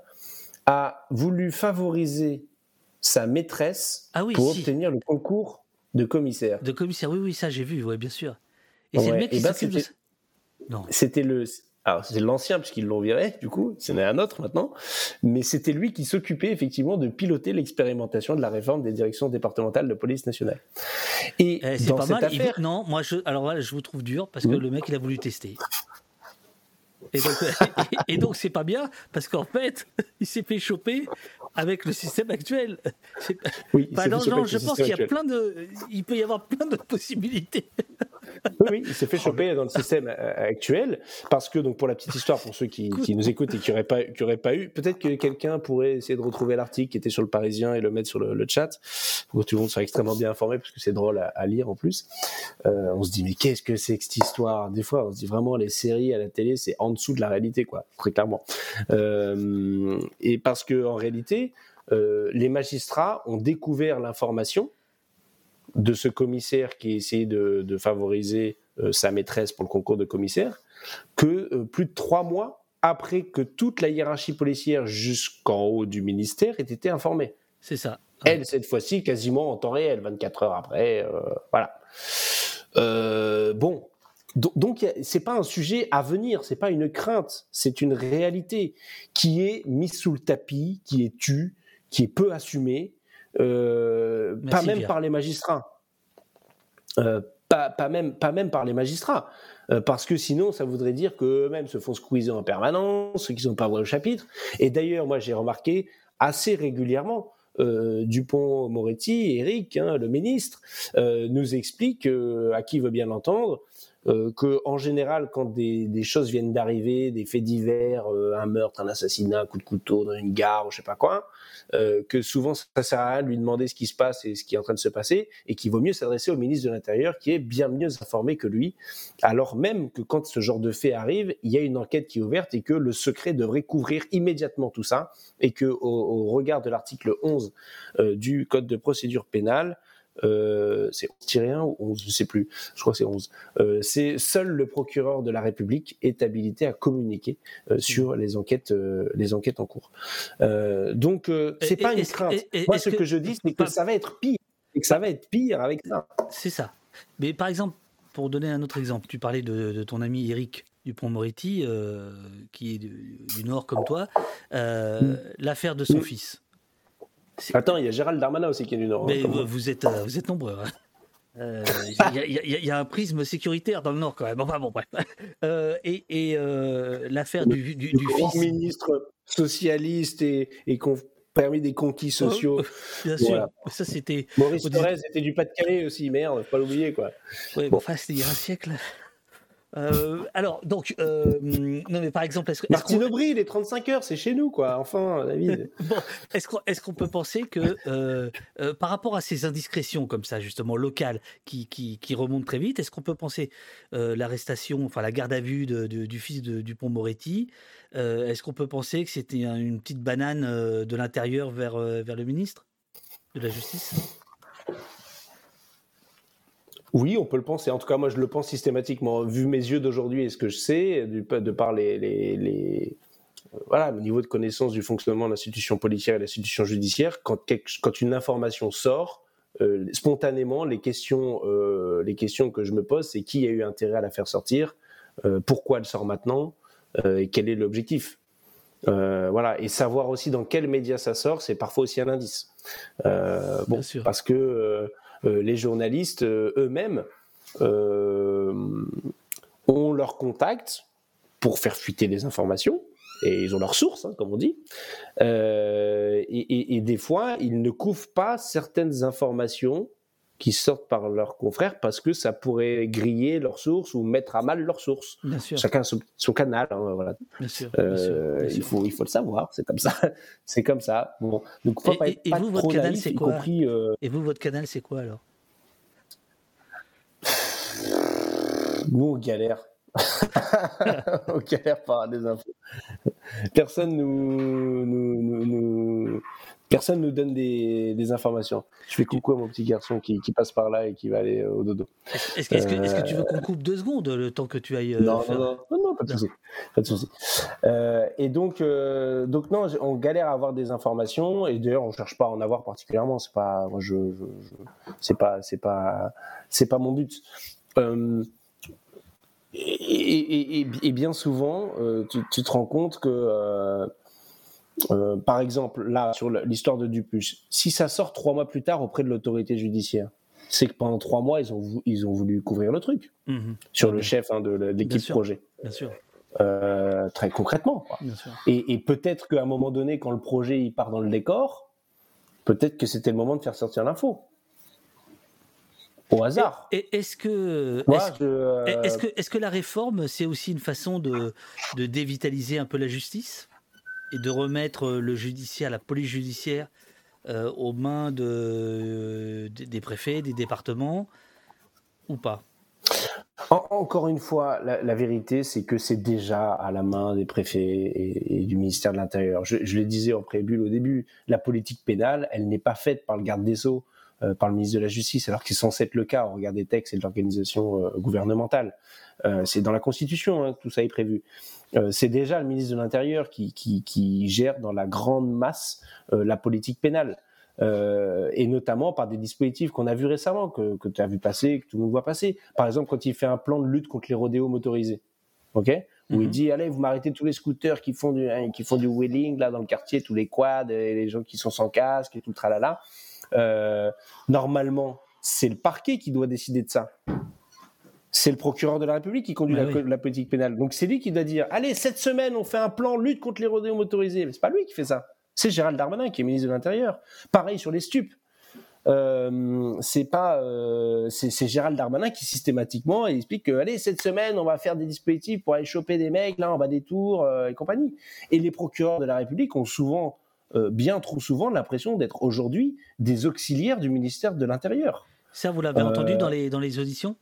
a voulu favoriser sa maîtresse Ah oui, pour si. obtenir le concours de commissaire. De commissaire, oui, oui, ça j'ai vu, ouais, bien sûr. Et c'est le mec qui ben, s'occupe de c'était- Non. C'était le. Alors, c'est l'ancien, puisqu'ils l'ont viré, du coup, c'en est un autre maintenant. Mais c'était lui qui s'occupait effectivement de piloter l'expérimentation de la réforme des directions départementales de police nationale. Et Eh, c'est pas mal. il affaire, veut- Non, moi, je... alors voilà, je vous trouve dur parce que Mhm. le mec, il a voulu tester. Et donc, <laughs> et, et donc c'est pas bien parce qu'en fait, <laughs> il s'est fait choper avec le système actuel. Oui, non, non, je pense qu'il y a actuel. plein de, il peut y avoir plein de possibilités. Oui, oui, il s'est fait choper dans le système euh, actuel parce que donc pour la petite histoire pour ceux qui, qui nous écoutent et qui n'auraient pas qui auraient pas eu peut-être que quelqu'un pourrait essayer de retrouver l'article qui était sur le Parisien et le mettre sur le, le chat pour que tout le monde soit extrêmement bien informé parce que c'est drôle à, à lire en plus. Euh, on se dit mais qu'est-ce que c'est que cette histoire? Des fois on se dit vraiment les séries à la télé c'est en dessous de la réalité quoi très clairement. Euh, et parce que en réalité euh, les magistrats ont découvert l'information de ce commissaire qui essayait de, de favoriser euh, sa maîtresse pour le concours de commissaire, que plus de trois mois après que toute la hiérarchie policière jusqu'en haut du ministère ait été informée. C'est ça. Elle, cette fois-ci, quasiment en temps réel, 24 heures après. voilà. Euh, bon. Do- Donc, c'est pas un sujet à venir, c'est pas une crainte, c'est une réalité qui est mise sous le tapis, qui est tue, qui est peu assumée, euh, pas même par les magistrats. Euh, pas, pas, même, pas même par les magistrats. Euh, parce que sinon, ça voudrait dire qu'eux-mêmes se font squeezer en permanence, qu'ils n'ont pas voix au chapitre. Et d'ailleurs, moi, j'ai remarqué assez régulièrement, euh, Dupont-Moretti, Eric, hein, le ministre, euh, nous explique, euh, à qui veut bien l'entendre, euh, que en général, quand des, des choses viennent d'arriver, des faits divers, euh, un meurtre, un assassinat, un coup de couteau dans une gare ou je sais pas quoi, euh, que souvent ça sert à rien de lui demander ce qui se passe et ce qui est en train de se passer, et qu'il vaut mieux s'adresser au ministre de l'Intérieur qui est bien mieux informé que lui, alors même que quand ce genre de fait arrive, il y a une enquête qui est ouverte et que le secret devrait couvrir immédiatement tout ça, et que au, au regard de l'article 11 euh, du Code de procédure pénale, euh, c'est 11-1 ou 11, je sais plus, je crois que c'est 11. Euh, c'est seul le procureur de la République est habilité à communiquer euh, sur les enquêtes, euh, les enquêtes en cours. Donc c'est pas une crainte. et- et- Moi, ce que, que- je dis, c'est que pas- ça va être pire, et que ça va être pire avec ça. C'est ça. Mais par exemple, pour donner un autre exemple, tu parlais de, de ton ami Eric Dupont-Moretti, qui est du, du Nord comme toi, euh, Mm. l'affaire de son fils. Attends, il y a Gérald Darmanin aussi qui est du Nord. hein, Mais vous, êtes, euh, vous êtes nombreux. hein. Euh, Il y, a- y y un prisme sécuritaire dans le Nord quand même. Enfin bon, bref. Euh, et et, euh, l'affaire du, du, Le du grand fils. ministre socialiste et, et qui ont permis des conquis sociaux. Bien sûr. Voilà. Ça, c'était. Maurice au Thorez était du Pas-de-Calais aussi, merde, faut pas l'oublier quoi. Ouais, Bon. enfin, c'était il y a un siècle. Euh, alors, donc, euh, non, mais par exemple, est-ce que- Martine Aubry, les 35 heures, c'est chez nous quoi, enfin, David. <laughs> bon, est-ce qu'on qu'on peut penser que euh, par rapport à ces indiscrétions comme ça, justement, locales, qui, qui, qui remontent très vite, est-ce qu'on peut penser l'arrestation, enfin la garde à vue de- de- du fils de Dupont-Moretti Est-ce qu'on peut penser que c'était un- une petite banane de l'intérieur vers, vers le ministre de la Justice? Oui, on peut le penser. En tout cas, moi, je le pense systématiquement. Vu mes yeux d'aujourd'hui et ce que je sais, de par les, les- les- euh, voilà, le niveau de connaissance du fonctionnement de l'institution policière et de l'institution judiciaire, quand, quelque- quand une information sort, euh, spontanément, les questions, euh, les questions que je me pose, c'est qui a eu intérêt à la faire sortir, euh, pourquoi elle sort maintenant, et quel est l'objectif. Voilà, et savoir aussi dans quels médias ça sort, c'est parfois aussi un indice. Bon, Bien sûr. parce que les journalistes euh, eux-mêmes euh, ont leur contact pour faire fuiter les informations, et ils ont leurs sources, hein, comme on dit, euh, et- et des fois, ils ne couvrent pas certaines informations qui sortent par leurs confrères parce que ça pourrait griller leurs sources ou mettre à mal leurs sources. Bien sûr. Chacun son, son canal, hein, voilà. Bien sûr, bien sûr, bien il faut il faut le savoir, c'est comme ça, <laughs> c'est comme ça. Bon, donc faut Et- pas et- être et pas vous, votre canal, c'est quoi compris, euh, Et vous, votre canal, c'est quoi alors? Nous, on galère. <laughs> on galère par des infos. Personne nous, nous, nous, personne nous donne des, des informations. Je fais coucou à mon petit garçon qui, qui passe par là et qui va aller euh, au dodo. Est-ce que, tu veux Euh, qu'on coupe deux secondes le temps que tu ailles euh, non, faire- non, non, pas de souci. Pas de souci. Euh, et donc, euh, donc non, on galère à avoir des informations et d'ailleurs on cherche pas à en avoir particulièrement. C'est pas, moi, je, je, je- c'est pas, c'est pas, c'est pas mon but. Euh, et, et- et- et bien souvent, tu, tu te rends compte que, euh, par exemple, là sur l'histoire de Dupuis, si ça sort trois mois plus tard auprès de l'autorité judiciaire, c'est que pendant trois mois ils ont, ils ont voulu couvrir le truc Mhm. sur le chef hein, de l'équipe projet. Bien sûr, Euh, très concrètement. quoi. bien sûr. Et, et peut-être qu'à un moment donné, quand le projet il part dans le décor, peut-être que c'était le moment de faire sortir l'info. Au hasard. Et est-ce que, Moi, est-ce, je, euh, est-ce que, est-ce que la réforme, c'est aussi une façon de, de dévitaliser un peu la justice? Et de remettre le judiciaire, la police judiciaire, euh, aux mains de, des préfets, des départements, ou pas? En- encore une fois, la, vérité, c'est que c'est déjà à la main des préfets et, du ministère de l'Intérieur. Je, le disais en préambule au début, la politique pénale, elle n'est pas faite par le garde des Sceaux, euh, par le ministre de la Justice, alors que c'est censé être le cas au regard des textes et de l'organisation euh, gouvernementale. Euh, c'est dans la Constitution hein, que tout ça est prévu. Euh, c'est déjà le ministre de l'Intérieur qui, qui, qui gère dans la grande masse euh, la politique pénale. Euh, et notamment par des dispositifs qu'on a vus récemment, que, que tu as vu passer, que tout le monde voit passer. Par exemple, quand il fait un plan de lutte contre les rodéos motorisés, ok? Où il Mhm. dit allez vous m'arrêtez tous les scooters qui font du hein, qui font du wheeling là dans le quartier tous les quads et les gens qui sont sans casque et tout le tralala euh, normalement c'est le parquet qui doit décider de ça c'est le procureur de la République qui conduit la, oui. la politique pénale. Donc c'est lui qui doit dire allez cette semaine on fait un plan lutte contre les rodéos motorisés. Mais c'est pas lui qui fait ça. C'est Gérald Darmanin qui est ministre de l'Intérieur. Pareil sur les stupes. Euh, c'est pas euh, c'est Gérald Darmanin qui systématiquement explique que allez cette semaine on va faire des dispositifs pour aller choper des mecs. Là en bas des tours euh, et compagnie. Et les procureurs de la République ont souvent bien trop souvent l'impression d'être aujourd'hui des auxiliaires du ministère de l'Intérieur. Ça, vous l'avez entendu dans les, dans les auditions?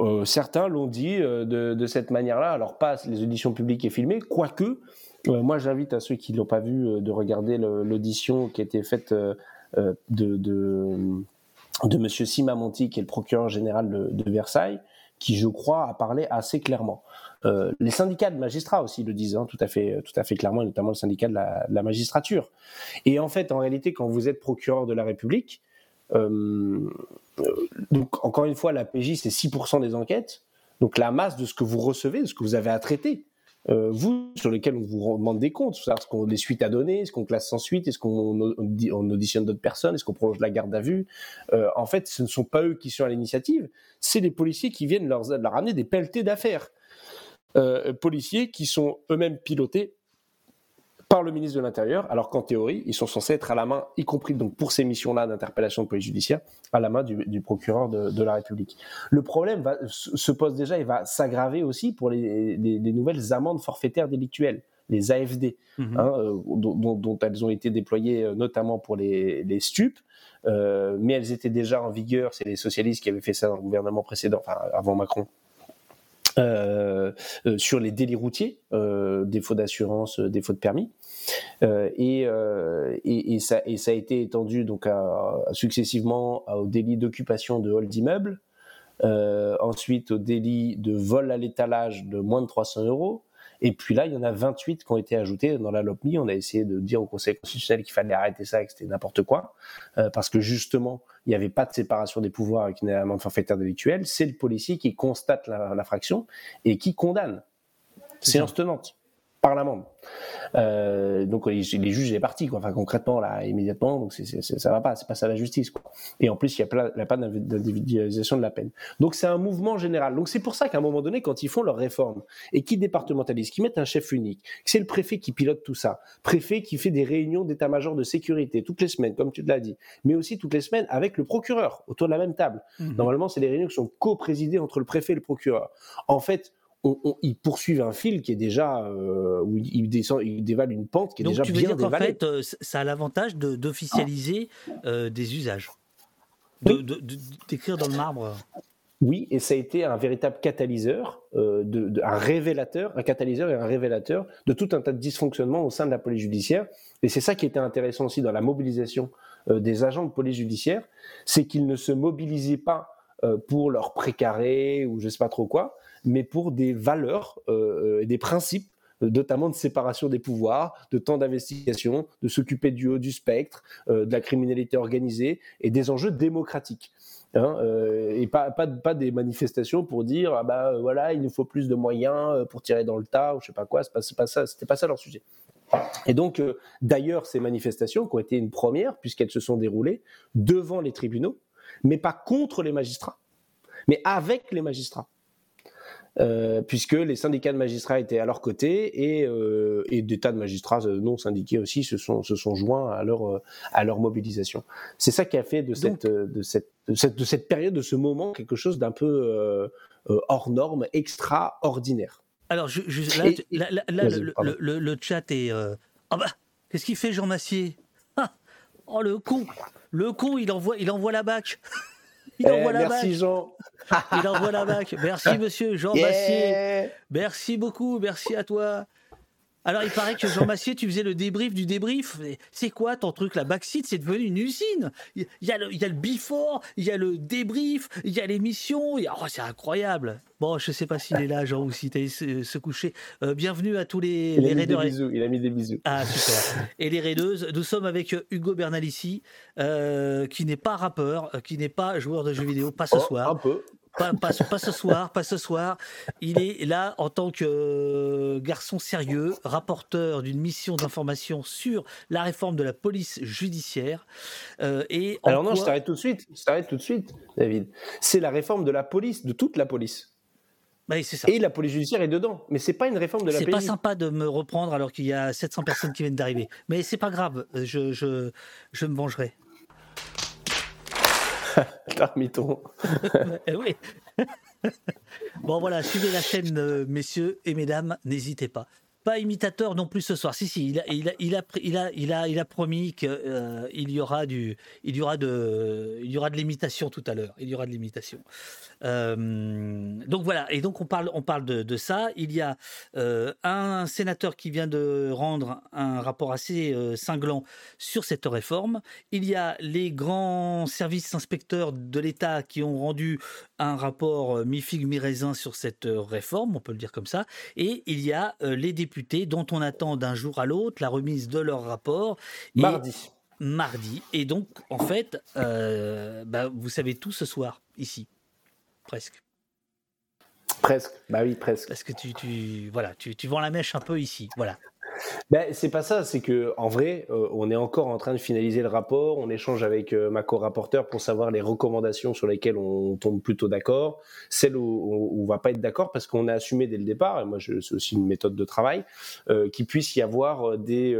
Euh, certains l'ont dit euh, de, cette manière-là. Alors pas les auditions publiques et filmées, quoique. euh, moi, j'invite à ceux qui l'ont pas vu de regarder l'audition qui a été faite de, de de Monsieur Simamonti, qui est le procureur général de, Versailles, qui, je crois, a parlé assez clairement. Les syndicats de magistrats aussi le disent, hein, tout à fait, tout à fait clairement, et notamment le syndicat de la, de la magistrature. Et en fait, en réalité, quand vous êtes procureur de la République, donc encore une fois, la PJ c'est 6% des enquêtes, donc la masse de ce que vous recevez, de ce que vous avez à traiter. euh, vous, sur lesquels on vous demande des comptes, savoir ce qu'on des suites à donner, est-ce qu'on classe sans suite, est-ce qu'on on- on auditionne d'autres personnes, est-ce qu'on prolonge la garde à vue. Euh, en fait, ce ne sont pas eux qui sont à l'initiative, c'est les policiers qui viennent leur, leur amener des pelletés d'affaires. Euh, policiers qui sont eux-mêmes pilotés par le ministre de l'Intérieur, alors qu'en théorie, ils sont censés être à la main, y compris donc pour ces missions-là d'interpellation de police judiciaire, à la main du, du procureur de, de la République. Le problème va, se se pose déjà et va s'aggraver aussi pour les, les- les nouvelles amendes forfaitaires délictuelles, les AFD, Mhm. hein, euh, dont, dont- dont elles ont été déployées euh, notamment pour les, les stupes, euh, mais elles étaient déjà en vigueur, c'est les socialistes qui avaient fait ça dans le gouvernement précédent, enfin avant Macron, euh, euh, sur les délits routiers, euh, défaut d'assurance, euh, défaut de permis. Euh, et, et, et ça, et ça a été étendu donc à- successivement au délit d'occupation de hall d'immeuble, euh, ensuite au délit de vol à l'étalage de moins de 300 euros. Et puis là, il y en a 28 qui ont été ajoutés dans la LOPMI. On a essayé de dire au Conseil constitutionnel qu'il fallait arrêter ça et que c'était n'importe quoi, euh, parce que justement, il n'y avait pas de séparation des pouvoirs avec une amende forfaitaire délictuelle. C'est le policier qui constate l'infraction et qui condamne. Séance tenante par l'amende. Euh, donc les, les juges il est parti quoi. Enfin concrètement là immédiatement donc c'est, c'est, ça va pas, c'est pas ça la justice quoi. Et en plus il y a pas, il y a pas d'individualisation de la peine. Donc c'est un mouvement général. Donc c'est pour ça qu'à un moment donné quand ils font leur réforme et qu'ils départementalisent, qu'ils mettent un chef unique, c'est le préfet qui pilote tout ça, préfet qui fait des réunions d'état-major de sécurité toutes les semaines comme tu l'as dit, mais aussi toutes les semaines avec le procureur autour de la même table. Mmh. Normalement c'est des réunions qui sont co-présidées entre le préfet et le procureur. En fait ils poursuivent un fil qui est déjà euh, où ils, descendent, ils dévalent une pente qui est Donc, déjà tu veux bien dire qu'en dévalée. fait, euh, ça a l'avantage de- d'officialiser euh, des usages, de- de- de- d'écrire dans le marbre. Oui, et ça a été un véritable catalyseur, euh, de, de- un révélateur, un catalyseur et un révélateur de tout un tas de dysfonctionnements au sein de la police judiciaire. Et c'est ça qui était intéressant aussi dans la mobilisation des agents de police judiciaire, c'est qu'ils ne se mobilisaient pas pour leur précaré ou je sais pas trop quoi, mais pour des valeurs euh, et des principes euh, notamment de séparation des pouvoirs, de temps d'investigation, de s'occuper du haut du spectre, euh, de la criminalité organisée et des enjeux démocratiques. Hein, et pas, pas, pas des manifestations pour dire ah bah voilà il nous faut plus de moyens pour tirer dans le tas ou je sais pas quoi c'est pas, pas ça pas ça leur sujet et donc d'ailleurs ces manifestations qui ont été une première puisqu'elles se sont déroulées devant les tribunaux mais pas contre les magistrats mais avec les magistrats euh, puisque les syndicats de magistrats étaient à leur côté et, euh, et des tas de magistrats euh, non syndiqués aussi se sont, se sont joints à leur, à leur mobilisation. C'est ça qui a fait de cette, de, cette, de, cette, de cette période, de ce moment, quelque chose d'un peu hors norme, extraordinaire. Alors, je, je- là, Et- tu- là- là- là, Vas-y, le, pardon. le- le- le chat est. Ah bah, qu'est-ce qu'il fait, Jean Massier? Ah, Oh, le con Le con, il envoie, il envoie la bac Il Eh, envoie la merci bac Jean. Il envoie la bac Merci, <laughs> monsieur Jean Yeah. Massier Merci beaucoup, merci à toi alors, il paraît que Jean Massier, tu faisais le débrief du débrief. C'est quoi ton truc La backseat, c'est devenu une usine. Il y, a le, il y a le before, il y a le débrief, il y a l'émission. a- Oh, c'est incroyable. Bon, je sais pas s'il est là, Jean, ou si tu se, se coucher. Euh, bienvenue à tous les, Il les bisous. Il a mis des bisous. Ah, super. Et les raideuses, nous sommes avec Hugo Bernalici, euh, qui n'est pas rappeur, euh, qui n'est pas joueur de jeux vidéo, pas ce Oh, soir. un peu. Pas, pas- pas ce soir, pas ce soir. Il est là en tant que euh, garçon sérieux, rapporteur d'une mission d'information sur la réforme de la police judiciaire. Euh, et Alors non, quoi- je t'arrête tout de suite. Je t'arrête tout de suite, David. C'est la réforme de la police, de toute la police. Bah ça. Et la police judiciaire est dedans. Mais c'est pas une réforme de la C'est pas sympa de me reprendre alors qu'il y a 700 personnes qui viennent d'arriver. Mais c'est pas grave, je, je, je me vengerai. <laughs> T'as remis ton. <laughs> Eh oui. bon voilà, suivez la chaîne, euh, messieurs et mesdames, n'hésitez pas. Pas imitateur non plus ce soir. Si si, il a il a il a il a il a, il promis qu'il y aura du il y aura de il y aura de l'imitation tout à l'heure. Il y aura de l'imitation. Euh, donc voilà, et donc on parle, on parle de, de ça. Il y a euh, un sénateur qui vient de rendre un rapport assez euh, cinglant sur cette réforme. Il y a les grands services inspecteurs de l'État qui ont rendu un rapport euh, mi-figue, mi-raisin sur cette euh, réforme, on peut le dire comme ça. Et il y a euh, les députés dont on attend d'un jour à l'autre la remise de leur rapport. Et- Mardi. Mardi. Et donc, en fait, euh, bah, vous savez tout ce soir, ici. Presque. Presque. Bah oui, presque. Parce que tu, tu, voilà, tu, tu vends la mèche un peu ici. Voilà. Ben, c'est pas ça, c'est que en vrai, euh, on est encore en train de finaliser le rapport. On échange avec euh, ma co-rapporteur pour savoir les recommandations sur lesquelles on tombe plutôt d'accord, celles où, on va pas être d'accord parce qu'on a assumé dès le départ. Et moi, c'est aussi une méthode de travail euh, qu'il puisse y avoir euh, des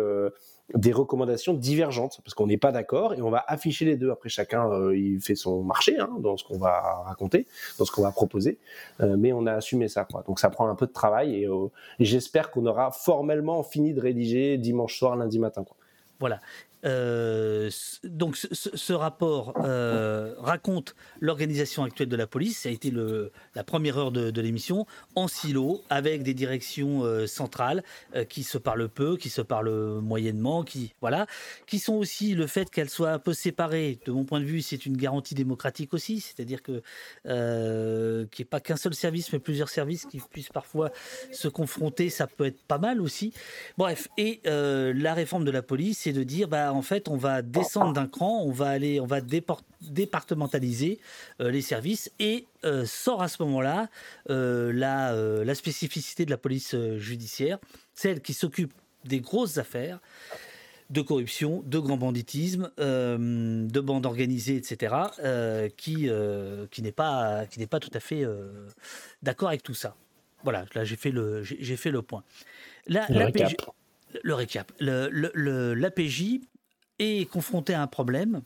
des recommandations divergentes parce qu'on n'est pas d'accord et on va afficher les deux. Après, chacun euh, il fait son marché hein, dans ce qu'on va raconter, dans ce qu'on va proposer, Euh, mais on a assumé ça. Quoi. Donc ça prend un peu de travail et, euh, et j'espère qu'on aura formellement fini de rédiger dimanche soir, lundi matin. Quoi. Voilà. Euh, donc ce, rapport euh, raconte l'organisation actuelle de la police. Ça a été le, la première heure de, l'émission en silo avec des directions euh, centrales qui se parlent peu, qui se parlent moyennement, qui voilà, qui sont aussi le fait qu'elles soient un peu séparées. De mon point de vue, c'est une garantie démocratique aussi, c'est-à-dire que qu'il n'y ait pas qu'un seul service, mais plusieurs services qui puissent parfois se confronter. Ça peut être pas mal aussi. Bref, et la réforme de la police, c'est de dire, bah, en fait, on va descendre d'un cran, on va aller, on va départementaliser euh, les services et euh, sort à ce moment-là euh, la, la spécificité de la police judiciaire, celle qui s'occupe des grosses affaires de corruption, de grand banditisme, euh, de bandes organisées, etc., euh, qui, euh, qui n'est pas, qui n'est pas tout à fait d'accord avec tout ça. Voilà, là j'ai fait le, j'ai fait le point. Là, Le récap. le récap. Le- le- le- L'APJ est confrontée à un problème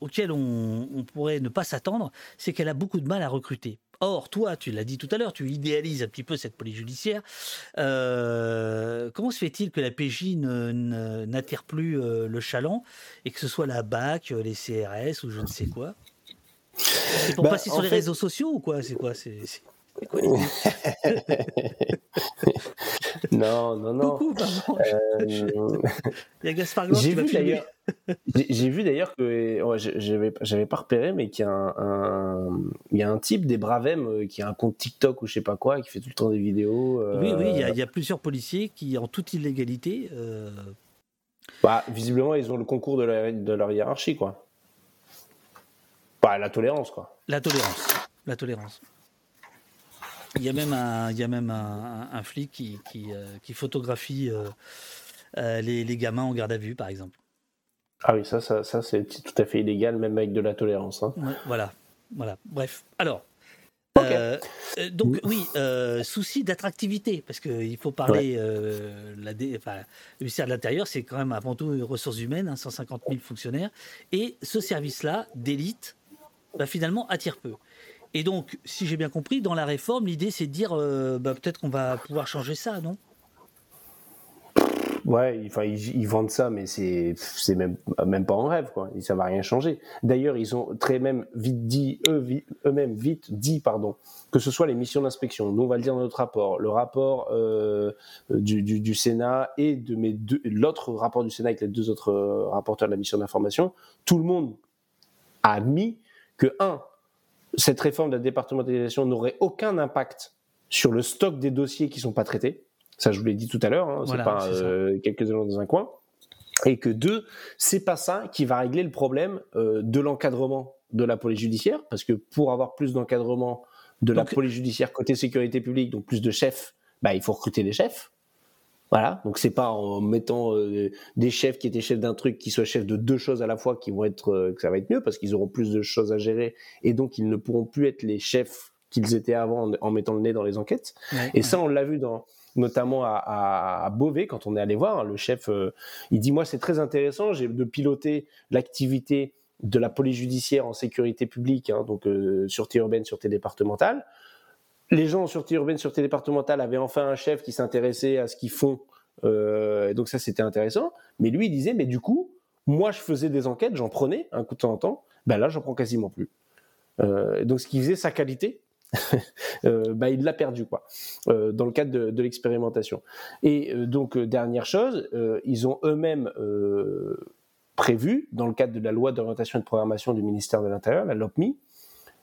auquel on, on pourrait ne pas s'attendre, c'est qu'elle a beaucoup de mal à recruter. Or, toi, tu l'as dit tout à l'heure, tu idéalises un petit peu cette police judiciaire. Euh, comment se fait-il que la PJ n'attire plus euh, le chaland et que ce soit la BAC, euh, les CRS ou je ne sais quoi? C'est pour Bah, passer sur les fait- réseaux sociaux ou quoi? C'est quoi? C'est <laughs> Non, non, non. Coucou, pardon. Euh, Il y a Gaspard J'ai qui va vu filmer. d'ailleurs. J'ai vu d'ailleurs que ouais, j'avais j'avais pas repéré, mais qu'il y a un, un- il y a un type des Bravem euh, qui a un compte TikTok ou je sais pas quoi, qui fait tout le temps des vidéos. euh, Oui, oui, il y, a- il y a plusieurs policiers qui, en toute illégalité, euh, bah, visiblement, ils ont le concours de, la- de leur hiérarchie, quoi. Bah, la tolérance, quoi. la tolérance. La tolérance. Il y a même un, il y a même un, un- un flic qui, qui, euh, qui photographie euh, euh, les, les gamins en garde à vue, par exemple. Ah oui, ça, ça, ça c'est tout à fait illégal, même avec de la tolérance. hein. Ouais, voilà, voilà. Bref, alors. Donc oui, souci d'attractivité, parce qu'il faut parler, la dé- enfin, le ministère de l'Intérieur, c'est quand même avant tout les ressources humaines, hein, 150 000 fonctionnaires, et ce service-là, d'élite, bah, finalement attire peu. Et donc, si j'ai bien compris, dans la réforme, l'idée c'est de dire, euh, bah, peut-être qu'on va pouvoir changer ça, non? Ouais, enfin, ils, vendent ça, mais c'est même pas en rêve, quoi. Ça va rien changer. D'ailleurs, ils ont très même vite dit eux-mêmes vite dit pardon que ce soit les missions d'inspection. Nous, on va le dire dans notre rapport, le rapport euh, du Sénat et de mes deux l'autre rapport du Sénat avec les deux autres euh, rapporteurs de la mission d'information. Tout le monde a admis que un cette réforme de la départementalisation n'aurait aucun impact sur le stock des dossiers qui sont pas traités. Ça, je vous l'ai dit tout à l'heure. Hein, Voilà, c'est pas euh, quelques éléments dans un coin. Et que deux, c'est pas ça qui va régler le problème euh, de l'encadrement de la police judiciaire, parce que pour avoir plus d'encadrement de la police judiciaire côté sécurité publique, donc plus de chefs, bah, il faut recruter des chefs. Voilà, donc c'est pas en mettant euh, des chefs qui étaient chefs d'un truc qui soient chefs de deux choses à la fois qui vont être euh, que ça va être mieux parce qu'ils auront plus de choses à gérer et donc ils ne pourront plus être les chefs qu'ils étaient avant en, en mettant le nez dans les enquêtes. Ouais, Et ça, on l'a vu dans, notamment à, à, à Beauvais, quand on est allé voir, hein, le chef, euh, il dit, moi, c'est très intéressant j'ai de piloter l'activité de la police judiciaire en sécurité publique, hein, donc euh, sûreté urbaine, sûreté départementale. Les gens en sûreté urbaine, sûreté départementale avaient enfin un chef qui s'intéressait à ce qu'ils font, euh, donc ça, c'était intéressant. Mais lui, il disait, mais du coup, moi, je faisais des enquêtes, j'en prenais un coup de temps en temps, ben là, j'en prends quasiment plus. Euh, donc, ce qui faisait sa qualité, <laughs> euh, bah, il l'a perdu quoi, euh, dans le cadre de, l'expérimentation. Et donc dernière chose, ils ont eux-mêmes prévu, dans le cadre de la loi d'orientation et de programmation du ministère de l'Intérieur, la LOPMI,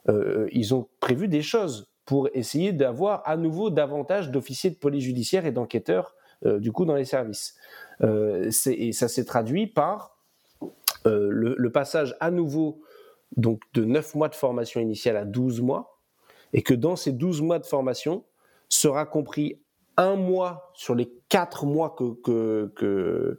ils ont prévu des choses pour essayer d'avoir à nouveau davantage d'officiers de police judiciaire et d'enquêteurs euh, du coup dans les services. Euh, et ça s'est traduit par euh, le, passage à nouveau donc de 9 mois de formation initiale à 12 mois, et que dans ces 12 mois de formation sera compris un mois sur les 4 mois que-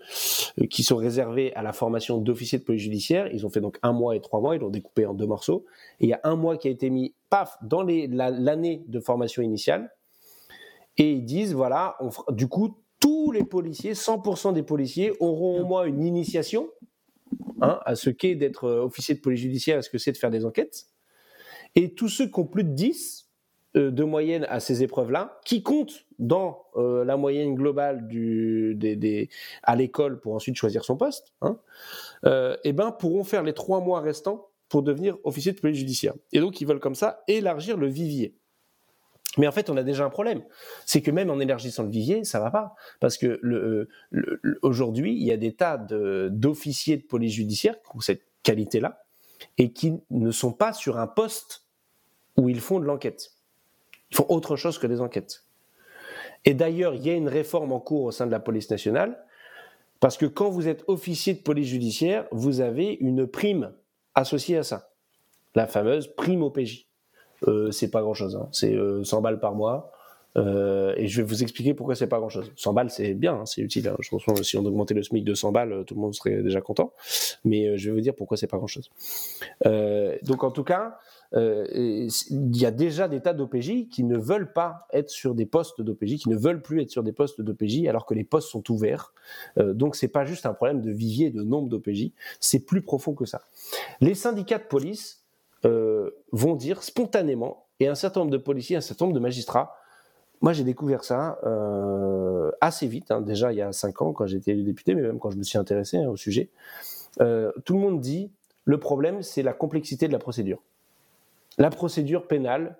qui sont réservés à la formation d'officier de police judiciaire. Ils ont fait donc un mois et trois mois, ils l'ont découpé en deux morceaux. Et il y a un mois qui a été mis, paf, dans l'année de formation initiale. Et ils disent, voilà, du coup, tous les policiers, 100% des policiers auront au moins une initiation hein, à ce qu'est d'être euh, officier de police judiciaire, à ce que c'est de faire des enquêtes. Et tous ceux qui ont plus de 10 euh, de moyenne à ces épreuves-là, qui comptent dans euh, la moyenne globale à l'école pour ensuite choisir son poste, hein, euh, eh ben, pourront faire les trois mois restants pour devenir officier de police judiciaire. Et donc, ils veulent comme ça élargir le vivier. Mais en fait, on a déjà un problème. C'est que même en élargissant le vivier, ça va pas. Parce que euh, aujourd'hui, il y a des tas de- d'officiers de, police judiciaire qui ont cette qualité-là et qui ne sont pas sur un poste où ils font de l'enquête. Ils font autre chose que des enquêtes. Et d'ailleurs, il y a une réforme en cours au sein de la police nationale parce que quand vous êtes officier de police judiciaire, vous avez une prime associée à ça. La fameuse prime au PJ. Euh, c'est pas grand chose, c'est euh, 100 balles par mois. Euh, et je vais vous expliquer pourquoi c'est pas grand chose. 100 balles, c'est bien, hein, c'est utile. hein. Je pense que si on augmentait le SMIC de 100 balles, euh, tout le monde serait déjà content. Mais euh, je vais vous dire pourquoi c'est pas grand chose. Euh, donc en tout cas, euh, il y a déjà des tas d'OPJ qui ne veulent pas être sur des postes d'OPJ, qui ne veulent plus être sur des postes d'OPJ alors que les postes sont ouverts. Euh, donc c'est pas juste un problème de vivier de nombre d'OPJ, c'est plus profond que ça. Les syndicats de police euh, vont dire spontanément, et un certain nombre de policiers, un certain nombre de magistrats, moi j'ai découvert ça euh, assez vite, hein, déjà il y a cinq ans quand j'étais député, mais même quand je me suis intéressé hein, au sujet, euh, tout le monde dit le problème c'est la complexité de la procédure. La procédure pénale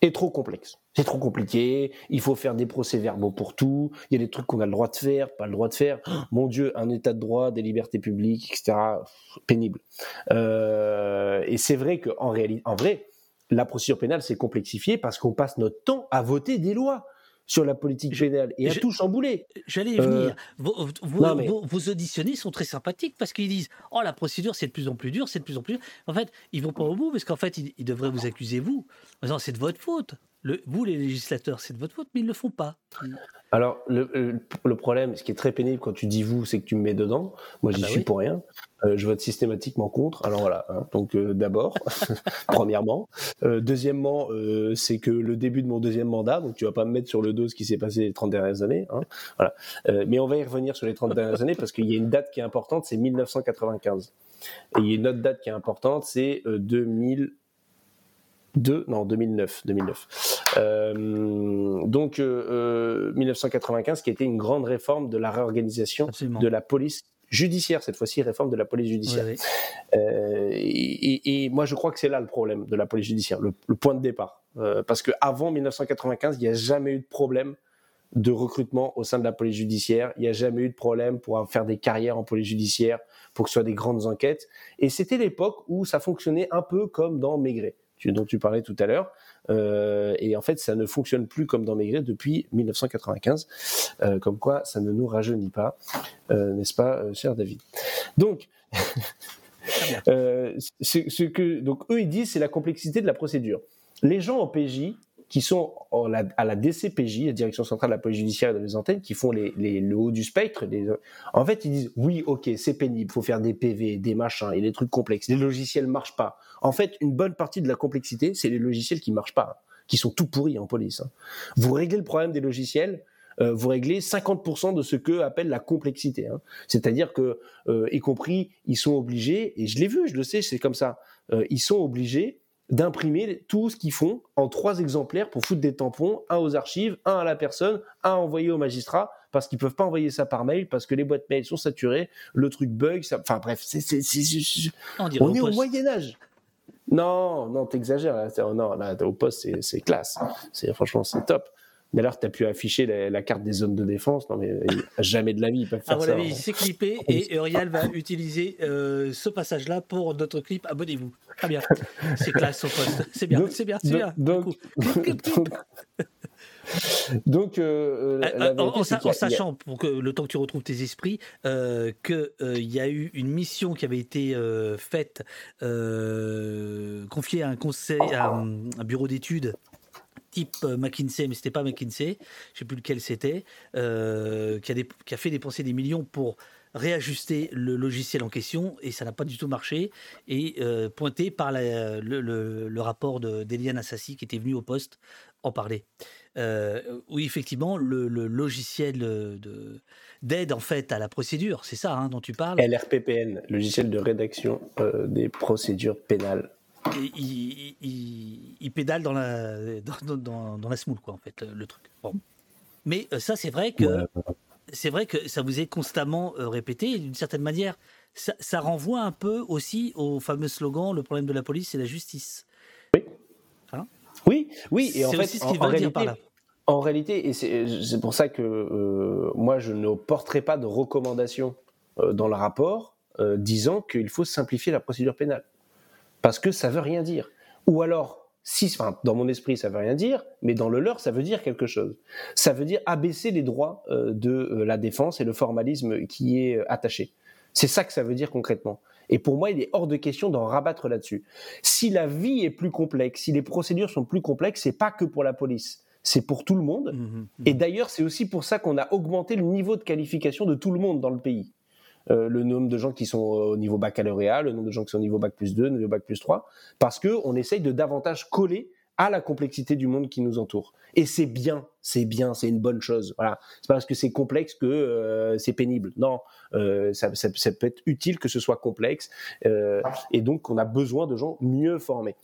est trop complexe. C'est trop compliqué, il faut faire des procès-verbaux pour tout, il y a des trucs qu'on a le droit de faire, pas le droit de faire. Mon Dieu, un état de droit, des libertés publiques, etc. Pénible. Euh, et c'est vrai qu'en en vrai, la procédure pénale s'est complexifiée parce qu'on passe notre temps à voter des lois sur la politique pénale et je- tout chambouler. J'allais y Euh, venir. Vos, vos- mais- vos- vos auditionnés sont très sympathiques parce qu'ils disent Oh, la procédure, c'est de plus en plus dur, c'est de plus en plus dur. En fait, ils vont pas au bout parce qu'en fait, ils, ils devraient vous accuser, vous, C'est de votre faute. Le, vous, les législateurs, c'est de votre faute, mais ils ne le font pas. Alors, le, le- problème, ce qui est très pénible quand tu dis vous, c'est que tu me mets dedans. Moi, j'y bah suis oui. pour rien. Euh, je vote systématiquement contre. Alors voilà. hein. Donc, euh, d'abord, <laughs> premièrement. Euh, deuxièmement, euh, c'est que le début de mon deuxième mandat, donc tu vas pas me mettre sur le dos ce qui s'est passé les 30 dernières années. hein. Voilà. Euh, mais on va y revenir sur les 30 dernières années parce qu'il y a une date qui est importante, c'est 1995. Et il y a une autre date qui est importante, c'est euh, 2000. 2, non 2009, 2009. Euh, donc euh, euh, 1995 qui a été une grande réforme de la réorganisation Absolument. de la police judiciaire cette fois-ci réforme de la police judiciaire. Oui, oui. Euh, et, moi je crois que c'est là le problème de la police judiciaire, le, le point de départ, Euh, parce que avant 1995 il n'y a jamais eu de problème de recrutement au sein de la police judiciaire. Il n'y a jamais eu de problème pour faire des carrières en police judiciaire, pour que ce soit des grandes enquêtes. Et c'était l'époque où ça fonctionnait un peu comme dans Maigret, tu- dont tu parlais tout à l'heure. Euh, et en fait, ça ne fonctionne plus comme dans Maigret depuis 1995. Euh, comme quoi, ça ne nous rajeunit pas, euh, n'est-ce pas, cher David? Donc, <laughs> ce, ce que donc eux ils disent, c'est la complexité de la procédure. Les gens en PJ qui sont en la- à la DCPJ, la Direction centrale de la police judiciaire et des antennes, qui font les, les- le haut du spectre, en fait, ils disent oui, ok, c'est pénible, faut faire des PV, des machins et des trucs complexes. Les logiciels marchent pas. En fait, une bonne partie de la complexité, c'est les logiciels qui marchent pas, qui sont tout pourris en police. hein. Vous réglez le problème des logiciels, euh, vous réglez 50% de ce que appelle la complexité. hein. C'est-à-dire que, euh, y compris, ils sont obligés, et je l'ai vu, je le sais, c'est comme ça, euh, ils sont obligés d'imprimer tout ce qu'ils font en trois exemplaires pour foutre des tampons, un aux archives, un à la personne, un envoyé au magistrat, parce qu'ils peuvent pas envoyer ça par mail, parce que les boîtes mail sont saturées, le truc bug, ça... enfin bref, c'est, c'est, c'est- c'est- On est au. Moyen Âge. Non, non, t'exagères. là. C'est- Non, là, au poste, c'est, c'est classe. C'est, franchement, c'est top. D'ailleurs, tu as pu afficher la, la carte des zones de défense. Non, mais euh, jamais de la vie, ils peuvent faire mon ça. avis, hein. c'est clippé et Uriel va utiliser euh, ce passage-là pour notre clip. Abonnez-vous. Très bien. C'est classe au poste. C'est bien, Donc- c'est bien, c'est bien. donc- <laughs> donc, donc, euh, la en, sachant, pour que le temps que tu retrouves tes esprits, euh, qu'il y a eu une mission qui avait été faite, confiée à un conseil, à un, un bureau d'études type euh, McKinsey, mais c'était pas McKinsey, je sais plus lequel c'était, euh, qui, a fait dépenser des millions pour réajuster le logiciel en question et ça n'a pas du tout marché et euh, pointé par le, rapport de- d'Eliane Assassi qui était venu au poste en parler. Oui, effectivement, le, logiciel de- d'aide en fait à la procédure, c'est ça hein, dont tu parles. LRPPN, logiciel de rédaction des procédures pénales. Et il, il- il- il pédale dans la, dans, dans- dans la semoule, quoi, en fait, le, truc. Bon. Mais euh, ça, c'est vrai que Ouais. c'est vrai que ça vous est constamment euh, répété. D'une certaine manière, ça, ça renvoie un peu aussi au fameux slogan "Le problème de la police, c'est la justice". Oui, oui, et en C'est fait, ce en, en réalité, par là. en réalité, et c'est pour ça que euh, moi je ne porterai pas de recommandation euh, dans le rapport euh, disant qu'il faut simplifier la procédure pénale, parce que ça veut rien dire. Ou alors, si, enfin, dans mon esprit, ça veut rien dire, mais dans le leur, ça veut dire quelque chose. Ça veut dire abaisser les droits euh, de euh, la défense et le formalisme qui est euh, attaché. C'est ça que ça veut dire concrètement. Et pour moi, il est hors de question d'en rabattre là-dessus. Si la vie est plus complexe, si les procédures sont plus complexes, c'est pas que pour la police. c'est pour tout le monde. Mhm. Et d'ailleurs, c'est aussi pour ça qu'on a augmenté le niveau de qualification de tout le monde dans le pays. Euh, le nombre de gens qui sont au niveau baccalauréat, le nombre de gens qui sont au niveau bac plus 2, au niveau bac plus 3, parce qu'on essaye de davantage coller à la complexité du monde qui nous entoure. Et c'est bien, c'est bien, c'est une bonne chose. Voilà, c'est pas parce que c'est complexe que euh, c'est pénible. Non, euh, ça, peut être utile que ce soit complexe, euh, et donc on a besoin de gens mieux formés.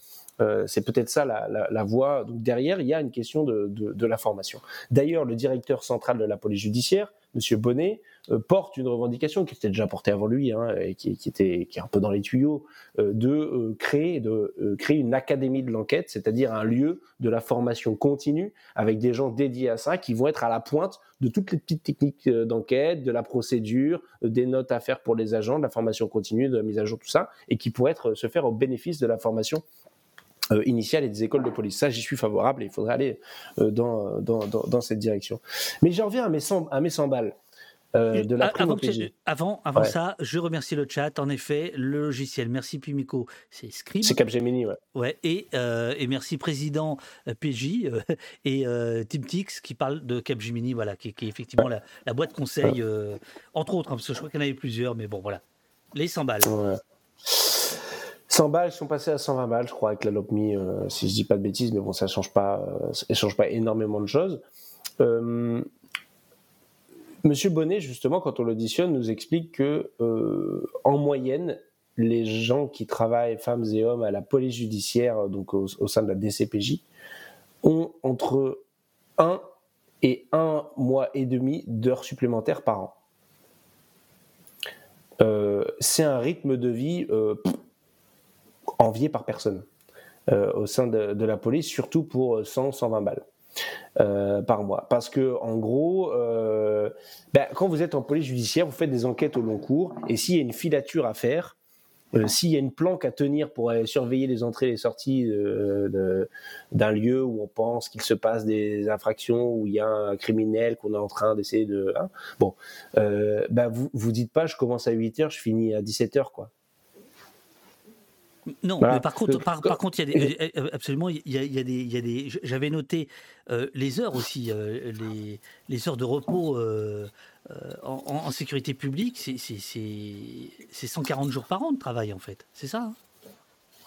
Euh, c'est peut-être ça la, voie. Donc derrière, il y a une question de la formation. D'ailleurs, le directeur central de la police judiciaire, Monsieur Bonnet, euh, porte une revendication qui était déjà portée avant lui, hein, et qui, était qui est un peu dans les tuyaux, euh, de euh, créer de créer une académie de l'enquête, c'est-à-dire un lieu de la formation continue avec des gens dédiés à ça qui vont être à la pointe de toutes les petites techniques d'enquête, de la procédure, des notes à faire pour les agents, de la formation continue, de la mise à jour, tout ça, et qui pourraient être, se faire au bénéfice de la formation initiale et des écoles de police. Ça, j'y suis favorable et il faudrait aller euh, dans, dans, dans, dans cette direction. Mais j'en reviens à mes 100, à mes 100 balles. euh, de la avant, avant, avant Ouais. ça, je remercie le chat. En effet, le logiciel Merci Pimico, c'est Scribe. C'est Capgemini, ouais. Ouais, et, euh, et merci président euh, PJ euh, <laughs> et euh, TeamTix qui parle de Capgemini, voilà, qui, qui est effectivement la, la boîte conseil, euh, entre autres, hein, parce que je crois qu'il y en avait plusieurs, mais bon, voilà. Les 100 balles. Ouais. 100 balles sont passées à 120 balles, je crois, avec la LOPMI, euh, si je dis pas de bêtises, mais bon, ça change pas, euh, ça change pas énormément de choses. Euh, Monsieur Bonnet, justement, quand on l'auditionne, nous explique que, en moyenne, les gens qui travaillent, femmes et hommes, à la police judiciaire, donc au, sein de la DCPJ, ont entre 1 et 1 mois et demi d'heures supplémentaires par an. C'est un rythme de vie envié par personne euh, au sein de, la police, surtout pour 100, 120 balles. euh, par mois. Parce que, en gros, euh, ben, quand vous êtes en police judiciaire, vous faites des enquêtes au long cours, et s'il y a une filature à faire, euh, s'il y a une planque à tenir pour surveiller les entrées et les sorties d'un lieu où on pense qu'il se passe des infractions, où il y a un criminel qu'on est en train d'essayer de... hein, bon, euh, ben vous vous dites pas, je commence à 8h, je finis à 17h, quoi. Non, Voilà. mais par contre, par, contre, il y a des, absolument, il y a, il y a des, il y a des. J'avais noté euh, les heures aussi, euh, les, les heures de repos euh, en, en- sécurité publique, c'est- c'est c'est- c'est 140 jours par an de travail en fait, c'est ça. hein?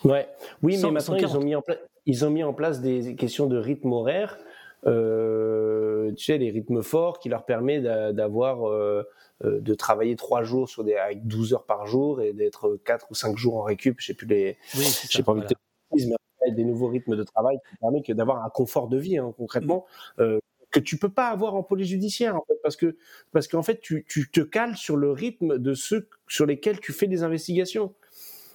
Ouais. Oui, mais maintenant ils 140. ont mis en place ils ont mis en place des questions de rythme horaire, tu sais les rythmes forts qui leur permet d'a- d'avoir de travailler trois jours sur des avec 12 heures par jour et d'être quatre ou cinq jours en récup. Je sais plus les. Oui, J'ai pas envie de voilà. mais avec des nouveaux rythmes de travail qui permet que d'avoir un confort de vie hein, concrètement. euh, que tu peux pas avoir en police judiciaire en fait parce que parce qu'en fait tu, tu te cales sur le rythme de ceux sur lesquels tu fais des investigations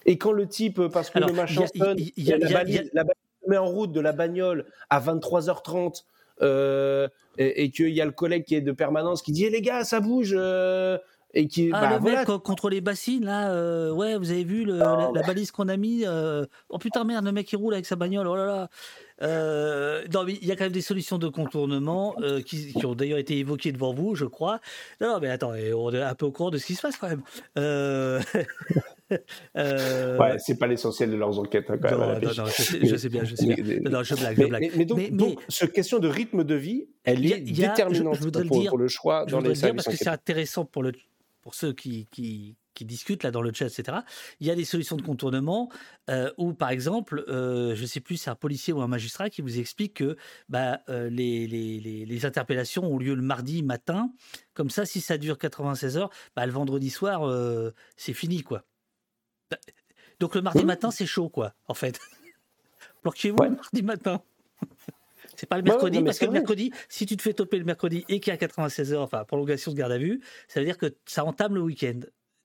et quand le type parce que Alors, le machin sonne la balise- la met en route de la bagnole à 23h30 euh, et, et qu'il y a le collègue qui est de permanence qui dit Eh, les gars ça bouge euh, et qui Ah, bah, le voilà. mec euh, contre les bassines, là, euh, ouais, vous avez vu le- la, la balise qu'on a mis euh, Oh putain, merde, le mec il roule avec sa bagnole, oh là là Euh, Non, mais il y a quand même des solutions de contournement euh, qui, qui ont d'ailleurs été évoquées devant vous, je crois. Non, non, mais attends, on est un peu au courant de ce qui se passe quand même. <laughs> <laughs> Euh... Ouais, c'est pas l'essentiel de leurs enquêtes. hein, quand non, non, non, je sais, je sais bien, je sais bien. Mais- Non, je blague, mais, je blague. mais- mais donc, cette question de rythme de vie, elle est il y a- déterminante je- je voudrais le pour, dire, pour le choix je dans voudrais les le dire services parce que c'est intéressant pour, le, pour ceux qui, qui, qui discutent là dans le chat, etc. Il y a des solutions de contournement euh, où, par exemple, euh, je ne sais plus, c'est un policier ou un magistrat qui vous explique que bah, euh, les, les, les, les interpellations ont lieu le mardi matin. Comme ça, si ça dure 96 heures, bah, le vendredi soir, c'est fini, quoi. Donc le mardi matin, c'est chaud, quoi, en fait. <laughs> Planquez-vous le mardi matin. <laughs> C'est pas le Ouais, ouais, mercredi, parce que le mercredi, si tu te fais toper le mercredi et qu'il y a 96 heures, enfin prolongation de garde à vue, ça veut dire que ça entame le week-end.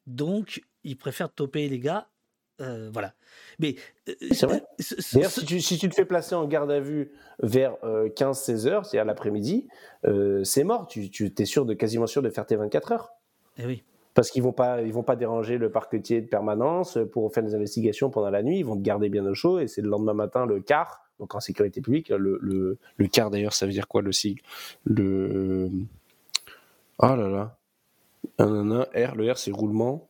Donc, ils préfèrent toper les gars. euh, voilà. Mais. euh, C'est vrai. ce- D'ailleurs, si tu, si tu te fais placer en garde à vue vers 15-16 heures, c'est-à-dire l'après-midi, euh, c'est mort. Tu, tu es sûr de, quasiment sûr de faire tes 24 heures. Eh oui. Parce qu'ils vont pas, ils vont pas déranger le parquetier de permanence pour faire des investigations pendant la nuit. Ils vont te garder bien au chaud et c'est le lendemain matin le quart. Donc en sécurité publique, le, le, le quart d'ailleurs, ça veut dire quoi le sigle? Le oh là là, un, un, un, R, le R c'est roulement.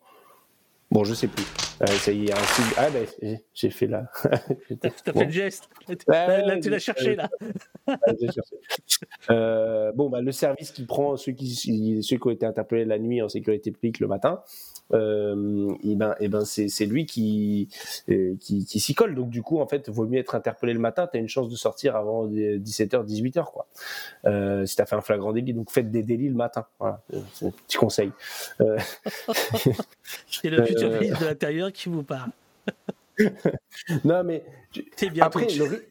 Bon, je sais plus. Euh, ça y est, un signe. Ah ben, j'ai- fait là. <laughs> T'as fait le geste. Là, tu l'as cherché, là. Cherché. <laughs> Euh, bon, bah, le service qui prend ceux qui, ceux qui ont été interpellés la nuit en sécurité publique le matin, euh, et ben, et ben c'est lui qui, euh, qui, qui s'y colle. Donc, du coup, en fait, vaut mieux être interpellé le matin. Tu as une chance de sortir avant 17h, 18h, quoi. Euh, si tu as fait un flagrant délit. Donc, faites des délits le matin. Voilà, c'est un petit conseil. Euh, <laughs> C'est le futur ministre de l'Intérieur qui vous parle. <laughs> non, mais C'est bien Après, le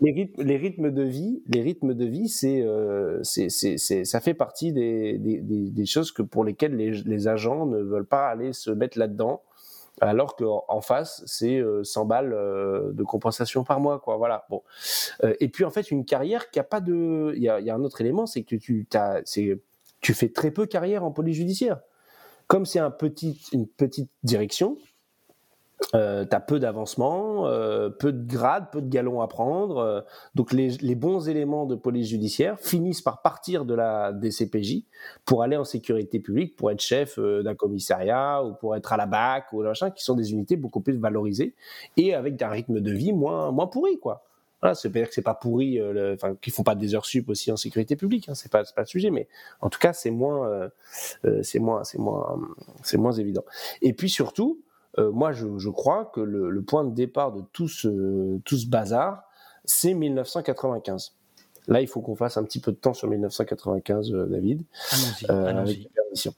les, rythmes, les rythmes de vie, les rythmes de vie, c'est, euh, c'est, c'est, ça fait partie des, des, des, choses que pour lesquelles les, les agents ne veulent pas aller se mettre là-dedans, alors qu'en en face, c'est euh, 100 balles euh, de compensation par mois, quoi. Voilà. Bon. Euh, et puis en fait, une carrière qui a pas de, il y a, y a un autre élément, c'est que tu t'as, c'est, tu fais très peu carrière en police judiciaire. Comme c'est un petit, une petite direction, euh, tu as peu d'avancement, euh, peu de grades, peu de galons à prendre. euh, donc les, les bons éléments de police judiciaire finissent par partir de la DCPJ pour aller en sécurité publique, pour être chef euh, d'un commissariat ou pour être à la BAC ou machin, qui sont des unités beaucoup plus valorisées et avec un rythme de vie moins, moins pourri, quoi. Voilà, c'est pas dire que c'est pas pourri, euh, enfin qu'ils font pas des heures sup aussi en sécurité publique, hein, c'est pas pas le sujet, mais en tout cas c'est moins euh, c'est moins c'est moins c'est moins évident. Et puis surtout, euh, moi, je, je crois que le, le point de départ de tout ce, tout ce bazar, c'est 1995. Là, il faut qu'on fasse un petit peu de temps sur 1995, euh, David, Allons-y, euh, avec la permission.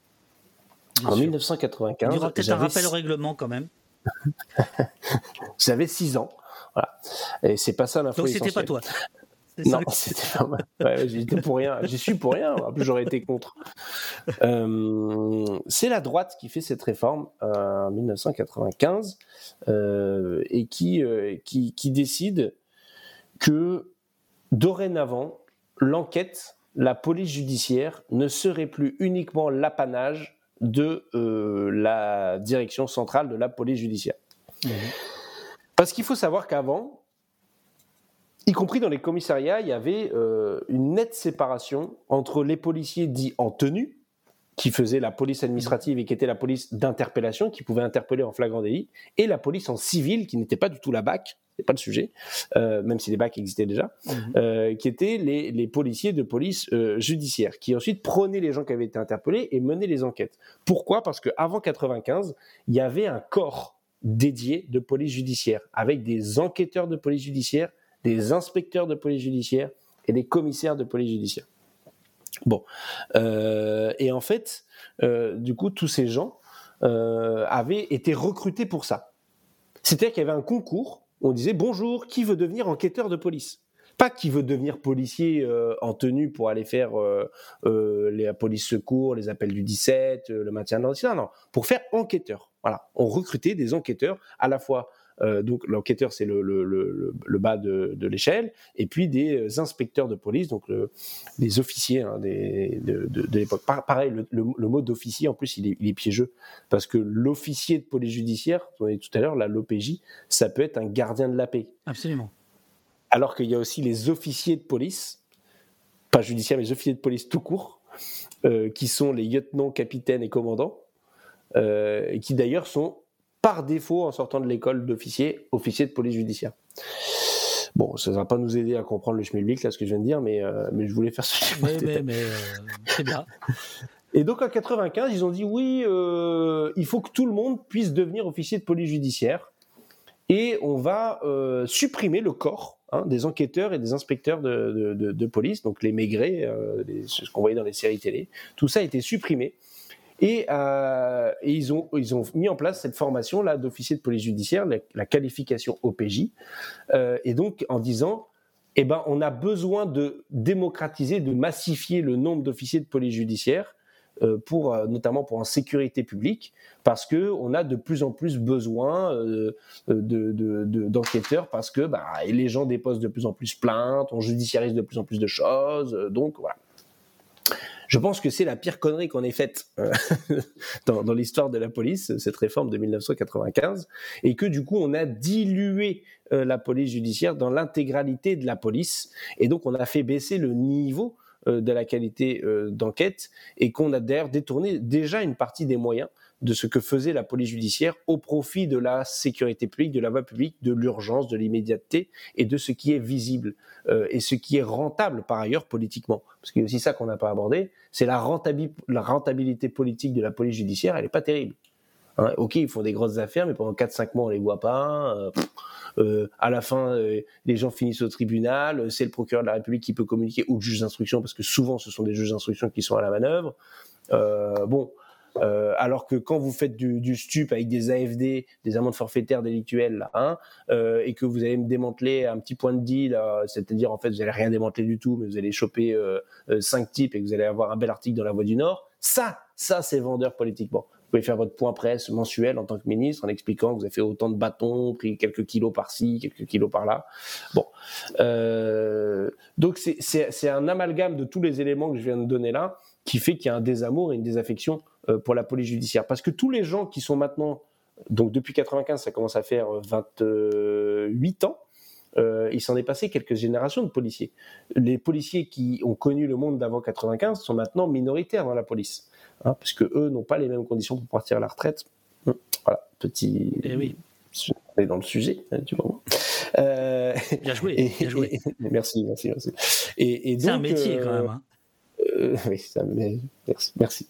Bien En sûr. 1995, Il y aura peut-être un rappel au règlement quand même. <laughs> j'avais 6 ans. Voilà. Et c'est pas ça l'info Donc c'était pas toi. Non, <laughs> c'était pas. Ouais, j'y étais pour rien. J'y suis pour rien. En plus, j'aurais été contre. Euh, c'est la droite qui fait cette réforme euh, en 1995 euh, et qui, euh, qui, qui décide que dorénavant, l'enquête, la police judiciaire ne serait plus uniquement l'apanage de la direction centrale de la police judiciaire. Parce qu'il faut savoir qu'avant, y compris dans les commissariats, il y avait euh, une nette séparation entre les policiers dits en tenue, qui faisaient la police administrative et qui était la police d'interpellation, qui pouvait interpeller en flagrant délit, et la police en civil, qui n'était pas du tout la BAC, c'est pas le sujet, euh, même si les BAC existaient déjà, euh, qui étaient les, les policiers de police euh, judiciaire, qui ensuite prenaient les gens qui avaient été interpellés et menaient les enquêtes. Pourquoi? Parce qu'avant 95, il y avait un corps dédié de police judiciaire, avec des enquêteurs de police judiciaire, des inspecteurs de police judiciaire et des commissaires de police judiciaire. Bon, Euh, et en fait, euh, du coup, tous ces gens euh, avaient été recrutés pour ça. C'est-à-dire qu'il y avait un concours, où on disait bonjour, qui veut devenir enquêteur de police? Pas qui veut devenir policier en tenue pour aller faire euh, euh, les police secours, les appels du 17, euh, le maintien de l'ordre, non, pour faire enquêteur. Voilà, on recrutait des enquêteurs à la fois euh, donc l'enquêteur c'est le, le, le, le bas de, de l'échelle, et puis des inspecteurs de police, donc les officiers hein, des, de, de, de l'époque. Par- pareil, le, mot d'officier en plus il est, il est piégeux parce que l'officier de police judiciaire, on a dit tout à l'heure, la l'OPJ, ça peut être un gardien de la paix. Absolument. Alors qu'il y a aussi les officiers de police, pas judiciaires, mais les officiers de police tout court, euh, qui sont les lieutenants, capitaines et commandants, euh, et qui d'ailleurs sont par défaut, en sortant de l'école d'officier, officiers de police judiciaire. Bon, ça ne va pas nous aider à comprendre le schmilblick, là, ce que je viens de dire, mais, euh, mais je voulais faire ce petit Mais, mais, mais euh, c'est bien. Et donc en 95, ils ont dit oui, euh, il faut que tout le monde puisse devenir officier de police judiciaire et on va supprimer le corps hein, des enquêteurs et des inspecteurs de, de- de- de police, donc les maigrés, les- ce qu'on voyait dans les séries télé. Tout ça a été supprimé. Et, euh, ils, ont, mis en place cette formation là d'officier de police judiciaire, la, qualification OPJ, euh, et donc en disant, eh ben, on a besoin de démocratiser, de massifier le nombre d'officiers de police judiciaire euh, pour notamment pour en sécurité publique, parce que on a de plus en plus besoin de, de- de- d'enquêteurs, parce que bah, les gens déposent de plus en plus plaintes, on judiciarise de plus en plus de choses, donc voilà. Je pense que c'est la pire connerie qu'on ait faite euh, <laughs> dans, l'histoire de la police, cette réforme de 1995, et que du coup on a dilué euh, la police judiciaire dans l'intégralité de la police, et donc on a fait baisser le niveau euh, de la qualité d'enquête, et qu'on a d'ailleurs détourné déjà une partie des moyens de ce que faisait la police judiciaire au profit de la sécurité publique, de la voie publique, de l'urgence, de l'immédiateté et de ce qui est visible euh, et ce qui est rentable par ailleurs politiquement. Parce qu'il y a aussi ça qu'on n'a pas abordé, c'est la, rentabi- la rentabilité politique de la police judiciaire, elle n'est pas terrible. Hein, ok, ils font des grosses affaires, mais pendant 4-5 mois, on les voit pas. Euh, euh, à la fin, euh, les gens finissent au tribunal. euh, C'est le procureur de la République qui peut communiquer ou le juge d'instruction, parce que souvent, ce sont des juges d'instruction qui sont à la manœuvre. Bon, euh, alors que quand vous faites du, du stup avec des AFD, des amendes forfaitaires délictuelles, là, hein, euh, et que vous allez me démanteler un petit point de deal, euh, c'est-à-dire en fait vous allez rien démanteler du tout, mais vous allez choper euh, euh, cinq types et vous allez avoir un bel article dans la Voix du Nord, ça, ça c'est vendeur politiquement. Vous pouvez faire votre point presse mensuel en tant que ministre en expliquant que vous avez fait autant de bâtons, pris quelques kilos par-ci, quelques kilos par-là. Bon, euh, donc c'est un amalgame de tous les éléments que je viens de donner là qui fait qu'il y a un désamour et une désaffection euh, pour la police judiciaire. Parce que tous les gens qui sont maintenant, donc depuis 95, ça commence à faire 28 ans, euh, il s'en est passé quelques générations de policiers. Les policiers qui ont connu le monde d'avant 95 sont maintenant minoritaires dans la police, hein, parce que eux n'ont pas les mêmes conditions pour partir à la retraite. Hum, Voilà, petit. Eh oui. On est dans le sujet hein, du moment. Euh, Bien joué, <laughs> et- bien joué. et- merci, merci, merci. Et, et C'est un métier euh, quand même. hein. Euh, <laughs> oui, ça, mais, merci. merci.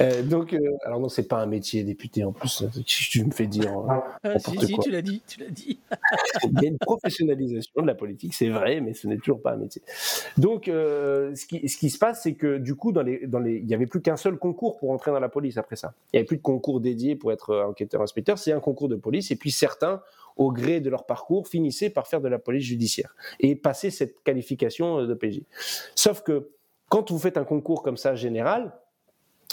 Euh, donc, euh, alors non, c'est pas un métier député en plus. hein, Tu me fais dire Ah, si, si, quoi. tu l'as dit, tu l'as dit. <laughs> Il y a une professionnalisation de la politique, c'est vrai, mais ce n'est toujours pas un métier. Donc, ce, qui, ce qui se passe, c'est que du coup, dans les, dans les, il n'y avait plus qu'un seul concours pour entrer dans la police après ça. Il n'y avait plus de concours dédié pour être enquêteur-inspecteur, c'est un concours de police. Et puis certains, au gré de leur parcours, finissaient par faire de la police judiciaire et passer cette qualification de PJ. Sauf que quand vous faites un concours comme ça général,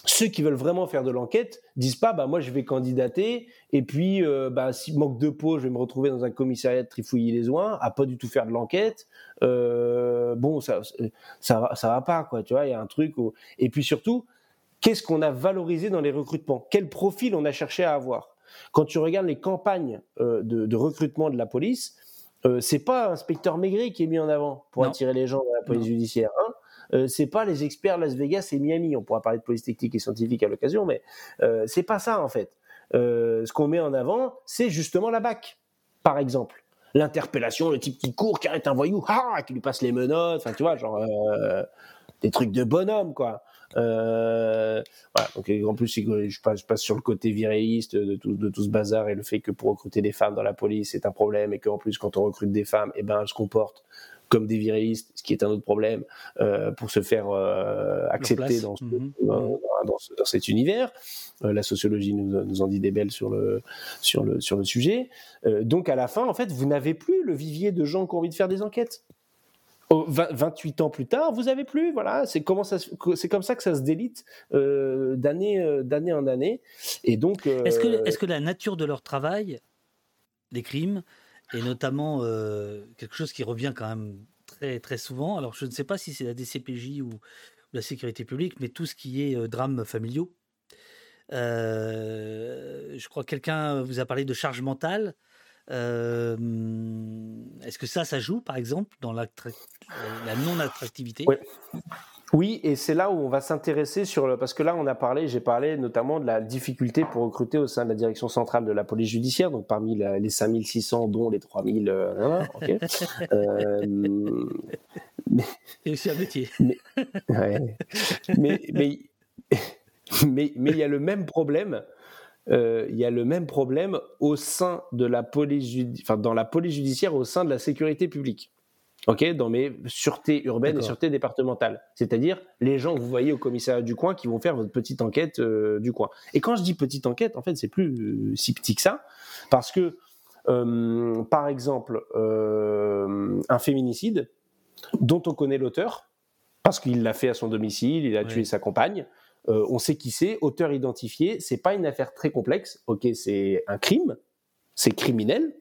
ceux qui veulent vraiment faire de l'enquête disent pas bah moi je vais candidater et puis euh, bah s'il manque de peau je vais me retrouver dans un commissariat de trifouiller les oins à pas du tout faire de l'enquête Euh, bon ça ça va ça va pas quoi tu vois il y a un truc où... et puis surtout qu'est-ce qu'on a valorisé dans les recrutements? Quel profil on a cherché à avoir? Quand tu regardes les campagnes euh, de, de recrutement de la police euh, c'est pas inspecteur Maigret qui est mis en avant pour Non. attirer les gens dans la police Non. judiciaire hein. Euh, c'est pas les experts Las Vegas et Miami. On pourra parler de police technique et scientifique à l'occasion, mais euh, c'est pas ça en fait. Euh, ce qu'on met en avant, c'est justement la BAC, par exemple. L'interpellation, le type qui court, qui arrête un voyou, ah, qui lui passe les menottes, enfin tu vois, genre euh, des trucs de bonhomme quoi. Euh, donc en plus je passe, sur le côté tout, de tout ce bazar et le fait que pour recruter des femmes dans la police c'est un problème et qu'en plus quand on recrute des femmes, eh ben elles se comportent comme des virilistes, ce qui est un autre problème euh, pour se faire euh, accepter place. dans, ce- Mhm. dans, dans ce- dans cet univers. Euh, la sociologie nous, nous en dit des belles sur le, sur le, sur le sujet. Donc à la fin, en fait, vous n'avez plus le vivier de gens qui ont envie de faire des enquêtes. Au 20 28 ans plus tard, vous avez plus, voilà, c'est comment ça, c'est comme ça que ça se délite euh, d'année euh, d'année en année, et donc. euh, Est-ce que, est que la nature de leur travail, des crimes, et notamment euh, quelque chose qui revient quand même très, très souvent, alors je ne sais pas si c'est la DCPJ ou la sécurité publique, mais tout ce qui est euh, drames familiaux. Euh, je crois que quelqu'un vous a parlé de charge mentale. Est-ce que ça, ça joue, par exemple, dans la non-attractivité? Oui, et c'est là où on va s'intéresser sur le parce que là on a parlé, j'ai parlé notamment de la difficulté pour recruter au sein de la direction centrale de la police judiciaire, donc parmi la- les 5600 dont les 3000 euh, voilà, ok. <laughs> Euh, C'est aussi un métier. Ouais. mais mais mais mais il y a le même problème. euh, il y a le même problème au sein de la police, enfin dans la police judiciaire, au sein de la sécurité publique. Ok, dans mes sûretés urbaines et sûretés départementales. C'est-à-dire les gens que vous voyez au commissariat du coin qui vont faire votre petite enquête euh, du coin. Et quand je dis petite enquête, en fait, c'est plus euh, si petit que ça, parce que euh, par exemple, un féminicide dont on connaît l'auteur, parce qu'il l'a fait à son domicile, il a tué sa compagne. on sait qui c'est, auteur identifié. C'est pas une affaire très complexe. Ok, c'est un crime, c'est criminel,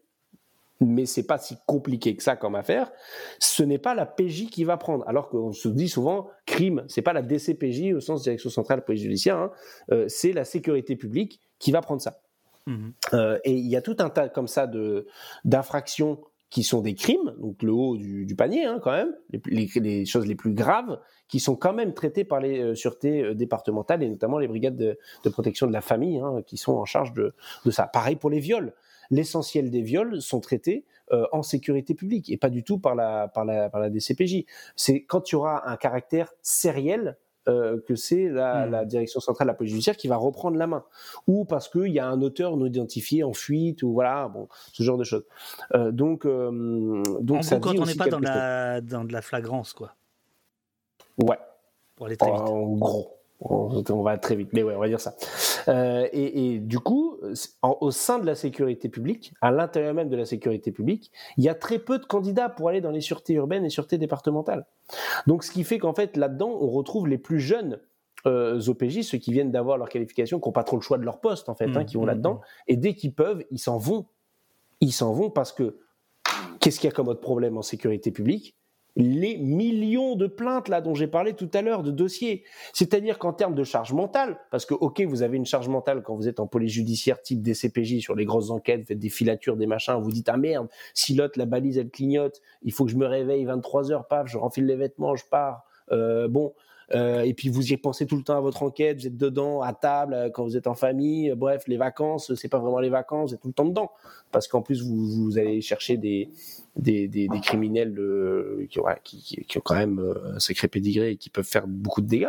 mais c'est pas si compliqué que ça comme affaire. Ce n'est pas la PJ qui va prendre. Alors qu'on se dit souvent crime, c'est pas la DCPJ au sens direction centrale police judiciaire, hein. Euh, c'est la sécurité publique qui va prendre ça. Mhm. Euh, et il y a tout un tas comme ça de d'infractions qui sont des crimes, donc le haut du, du panier hein, quand même, les, les- les choses les plus graves, qui sont quand même traitées par les euh, sûretés départementales et notamment les brigades de, de protection de la famille hein, qui sont en charge de, de ça. Pareil pour les viols. L'essentiel des viols sont traités euh, en sécurité publique et pas du tout par la, par la, par la DCPJ. C'est quand il y aura un caractère sériel euh, que c'est la, la direction centrale de la police judiciaire qui va reprendre la main, ou parce qu'il y a un auteur non identifié en fuite, ou voilà, bon, ce genre de choses. Euh, donc, euh, donc en ça quand on n'est pas dans la, dans de la flagrance, quoi. Ouais. Pour aller très vite. En gros. On on va très vite, mais ouais, on va dire ça. Euh, et, et du coup, en- au sein de la sécurité publique, à l'intérieur même de la sécurité publique, il y a très peu de candidats pour aller dans les sûretés urbaines et sûretés départementales. Donc, ce qui fait qu'en fait, là-dedans, on retrouve les plus jeunes euh, OPJ, ceux qui viennent d'avoir leur qualification, qui n'ont pas trop le choix de leur poste, en fait, hein, Mmh, qui vont mmh, là-dedans. Et dès qu'ils peuvent, ils s'en vont. Ils s'en vont parce que qu'est-ce qu'il y a comme autre problème en sécurité publique? Les millions de plaintes là dont j'ai parlé tout à l'heure de dossiers. C'est-à-dire qu'en termes de charge mentale, parce que ok vous avez une charge mentale quand vous êtes en police judiciaire type DCPJ sur les grosses enquêtes, faites des filatures, des machins, vous dites ah merde, si l'autre la balise elle clignote, il faut que je me réveille 23 heures, paf, je renfile les vêtements, je pars. Euh, bon. Euh, et puis vous y pensez tout le temps à votre enquête, vous êtes dedans, à table, euh, quand vous êtes en famille, euh, bref, les vacances, c'est pas vraiment les vacances, vous êtes tout le temps dedans. Parce qu'en plus, vous, vous allez chercher des, des, des, des criminels euh, qui, ouais, qui, qui- qui ont quand même euh, un sacré pédigré et qui peuvent faire beaucoup de dégâts.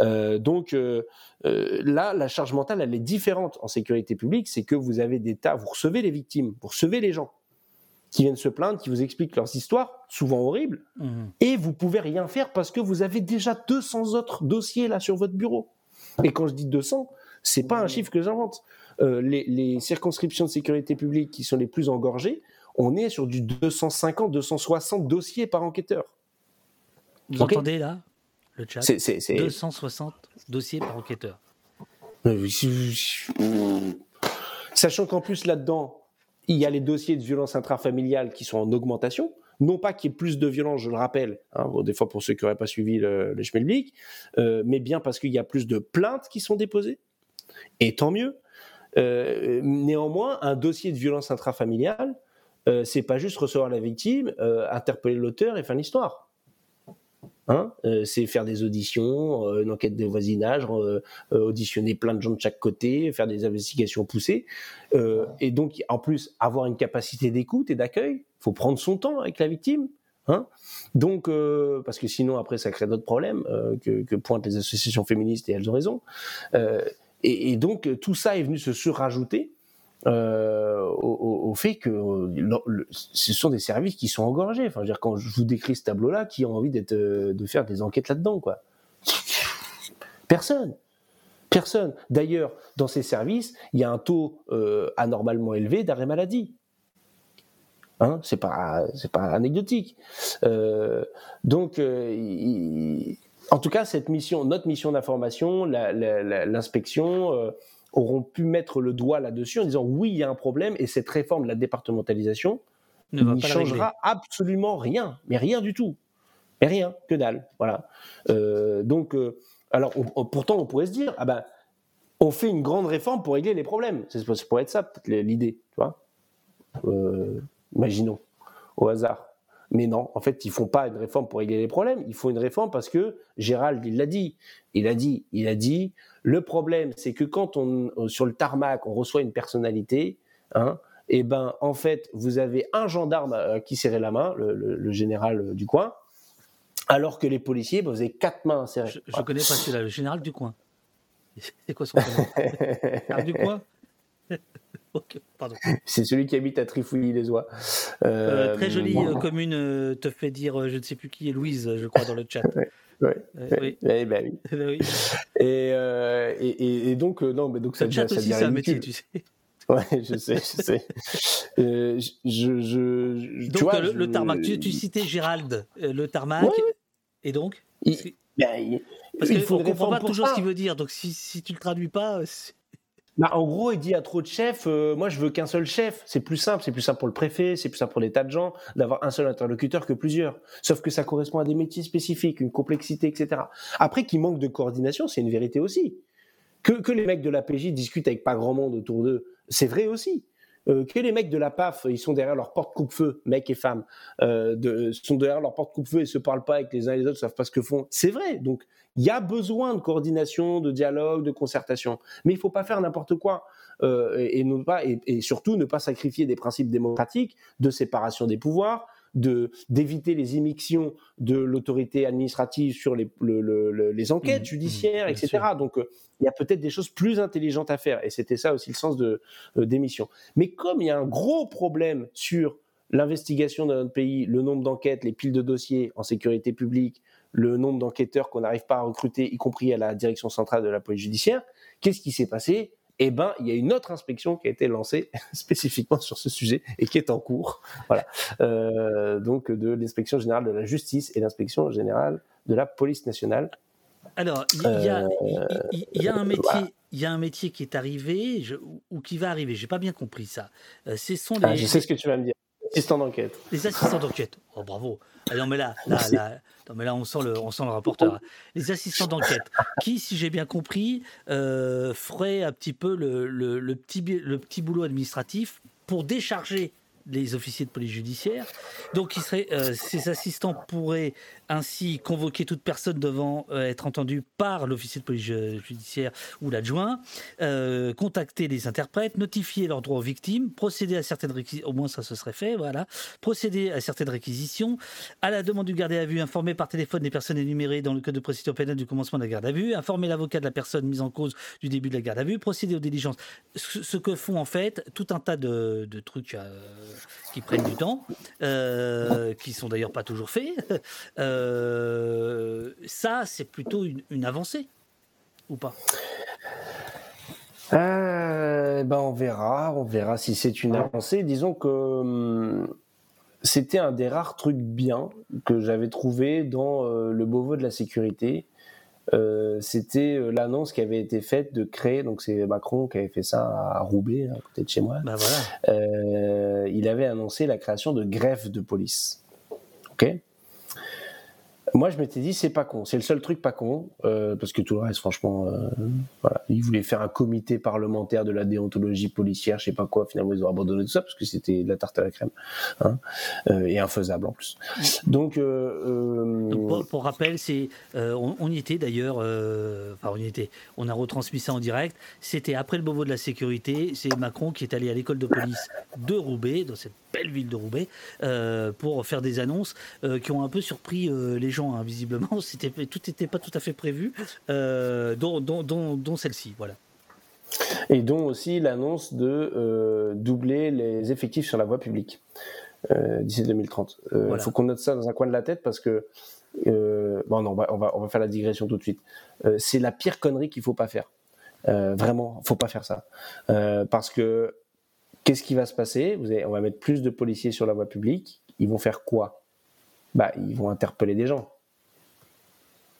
Euh, donc euh, euh, là, la charge mentale, elle est différente en sécurité publique, c'est que vous avez des tas, vous recevez les victimes, vous recevez les gens qui viennent se plaindre, qui vous expliquent leurs histoires, souvent horribles, Mhm. et vous pouvez rien faire parce que vous avez déjà 200 autres dossiers là sur votre bureau. Et quand je dis 200, c'est pas un chiffre que j'invente. Euh, les, les circonscriptions de sécurité publique qui sont les plus engorgées, on est sur du 250, 260 dossiers par enquêteur. Vous entendez là le chat C'est- c'est- c'est- 260 dossiers par enquêteur. Sachant qu'en plus là-dedans, il y a les dossiers de violence intrafamiliale qui sont en augmentation. Non pas qu'il y ait plus de violence, je le rappelle, hein, des fois pour ceux qui n'auraient pas suivi le, le schmilblick, euh, mais bien parce qu'il y a plus de plaintes qui sont déposées. Et tant mieux. Euh, néanmoins, un dossier de violence intrafamiliale, euh, c'est pas juste recevoir la victime, euh, interpeller l'auteur et faire l'histoire. Hein Euh, c'est faire des auditions, euh, une enquête de voisinage, euh, auditionner plein de gens de chaque côté, faire des investigations poussées. Et donc, en plus, avoir une capacité d'écoute et d'accueil. Il faut prendre son temps avec la victime. Hein donc, parce que sinon, après, ça crée d'autres problèmes que, pointent les associations féministes et elles ont raison. Et, et donc, tout ça est venu se surrajouter euh, au, au- fait que euh, ce sont des services qui sont engorgés. Enfin, je veux dire, quand je vous décris ce tableau-là, qui a envie d'être, euh, de faire des enquêtes là-dedans, quoi? Personne. Personne. D'ailleurs, dans ces services, il y a un taux euh, anormalement élevé d'arrêt maladie. Hein, c'est pas, c'est pas anecdotique. Euh, donc, euh, il- en tout cas, cette mission, notre mission d'information, l'inspection auront pu mettre le doigt là-dessus en disant oui, il y a un problème et cette réforme de la départementalisation Ne va pas changera absolument rien, mais rien du tout, mais rien, que dalle, voilà. Euh, donc, euh, alors, on- on- pourtant, on pourrait se dire, ah ben, on fait une grande réforme pour régler les problèmes. C'est pourrait être ça, peut-être l'idée, tu vois. Euh, imaginons, au hasard. Mais non, en fait, ils font pas une réforme pour régler les problèmes. Ils font une réforme parce que Gérald, il l'a dit. Il a dit, il a dit. Le problème, c'est que quand on euh, sur le tarmac, on reçoit une personnalité, hein, et ben, en fait, vous avez un gendarme à qui serrer la main, le, le- le général euh, du coin, alors que les policiers, ben, vous avez quatre mains à serrer. Je, je connais pas celui-là, le général du coin. C'est quoi son <laughs> prénom? Général du coin? <laughs> <laughs> C'est celui qui habite à Trifouilly-les-Oies. Euh, très jolie euh, commune, euh, te fait dire, euh, je ne sais plus qui est Louise, je crois, dans le chat. <laughs> Ouais, Euh, ouais, oui. bah oui. Ben <laughs> oui. Et, euh, et, et- et donc, euh, non, mais donc ça Le chat ça aussi, devient c'est un métier, tu sais. Ouais, je sais, je sais. Euh, je, je, je- tu Donc, vois, euh, le, tarmac, tu, tu citais Gérald, euh, le tarmac, Ouais. et donc Il, ben, il- Parce qu'on une ne comprend pas toujours ce qu'il veut dire, donc si, si tu le traduis pas, euh, c'est- Bah, en gros, il dit à trop de chefs, euh, moi je veux qu'un seul chef. C'est plus simple, c'est plus simple pour le préfet, c'est plus simple pour des tas de gens d'avoir un seul interlocuteur que plusieurs. Sauf que ça correspond à des métiers spécifiques, une complexité, etc. Après, qu'il manque de coordination, c'est une vérité aussi. Que, que les mecs de la PJ discutent avec pas grand monde autour d'eux, c'est vrai aussi. euh, que les mecs de la PAF, ils sont derrière leur porte coupe-feu, mecs et femmes, euh, de, sont derrière leur porte coupe-feu et se parlent pas avec les uns et les autres, savent pas ce que font. C'est vrai. Donc, il y a besoin de coordination, de dialogue, de concertation. Mais il faut pas faire n'importe quoi. Euh, et, et, ne pas, et, et surtout ne pas sacrifier des principes démocratiques de séparation des pouvoirs, de d'éviter les immixtions de l'autorité administrative sur les, le, le, les enquêtes Mmh, judiciaires, mmh, bien etc. sûr. Donc euh, il y a peut-être des choses plus intelligentes à faire, et c'était ça aussi le sens de euh, d'émission. Mais comme il y a un gros problème sur l'investigation dans notre pays, le nombre d'enquêtes, les piles de dossiers en sécurité publique, le nombre d'enquêteurs qu'on n'arrive pas à recruter, y compris à la direction centrale de la police judiciaire, qu'est-ce qui s'est passé? Eh ben, il y a une autre inspection qui a été lancée <laughs> spécifiquement sur ce sujet et qui est en cours. Voilà. Euh, donc, de l'inspection générale de la justice et l'inspection générale de la police nationale. Alors, il y, a, Euh, y a un voilà. métier, il y a un métier qui est arrivé je- ou- qui va arriver. J'ai pas bien compris ça. Euh, ce sont les, Ah, je sais ce que tu vas me dire. Assistant d'enquête. les assistants d'enquête. Oh bravo. Ah, non mais là, là, là, non, mais là on sent le, on sent le rapporteur. Les assistants d'enquête, qui, si j'ai bien compris, euh, feraient un petit peu le, le- le petit, le petit boulot administratif pour décharger les officiers de police judiciaire. Donc, il serait, euh, ces assistants pourraient ainsi convoquer toute personne devant euh, être entendue par l'officier de police ju- judiciaire ou l'adjoint, euh, contacter les interprètes, notifier leurs droits aux victimes, procéder à certaines réquisitions, au moins ça se serait fait, voilà, procéder à certaines réquisitions, à la demande du gardé à vue, informer par téléphone les personnes énumérées dans le code de procédure pénale du commencement de la garde à vue, informer l'avocat de la personne mise en cause du début de la garde à vue, procéder aux diligences. Ce, que font en fait tout un tas de, trucs qui prennent du temps, euh, qui sont d'ailleurs pas toujours faits. Euh, ça, c'est plutôt une, avancée, ou pas? Euh, ben on verra, on verra si c'est une avancée. Disons que hum, c'était un des rares trucs bien que j'avais trouvé dans euh, le Beauvau de la sécurité. Euh, c'était euh, l'annonce qui avait été faite de créer, donc c'est Macron qui avait fait ça à Roubaix, à côté de chez moi. Bah voilà. Euh, il avait annoncé la création de greffes de police. Ok? Moi, je m'étais dit, c'est pas con. C'est le seul truc pas con, euh, parce que tout le reste, franchement, euh, voilà. Ils voulaient faire un comité parlementaire de la déontologie policière, je sais pas quoi. Finalement, ils ont abandonné tout ça parce que c'était de la tarte à la crème, hein, euh, et infaisable en plus. Donc, euh, Donc, pour, pour rappel, c'est on, on y était d'ailleurs, enfin on y était, on a retransmis ça en direct. C'était après le Beauvau de la sécurité, c'est Macron qui est allé à l'école de police de Roubaix, dans cette belle ville de Roubaix, pour faire des annonces qui ont un peu surpris les gens. Hein, visiblement, <laughs> c'était tout n'était pas tout à fait prévu, euh, dont, dont, dont, dont celle-ci, voilà. et dont aussi l'annonce de euh, doubler les effectifs sur la voie publique euh, d'ici 2030. Il Voilà. faut qu'on note ça dans un coin de la tête parce que bon, non, on va, on va on va faire la digression tout de suite. C'est la pire connerie qu'il faut pas faire. Euh, vraiment, faut pas faire ça Euh, parce que qu'est-ce qui va se passer? Vous avez, on va mettre plus de policiers sur la voie publique. Ils vont faire quoi? Bah, ils vont interpeller des gens.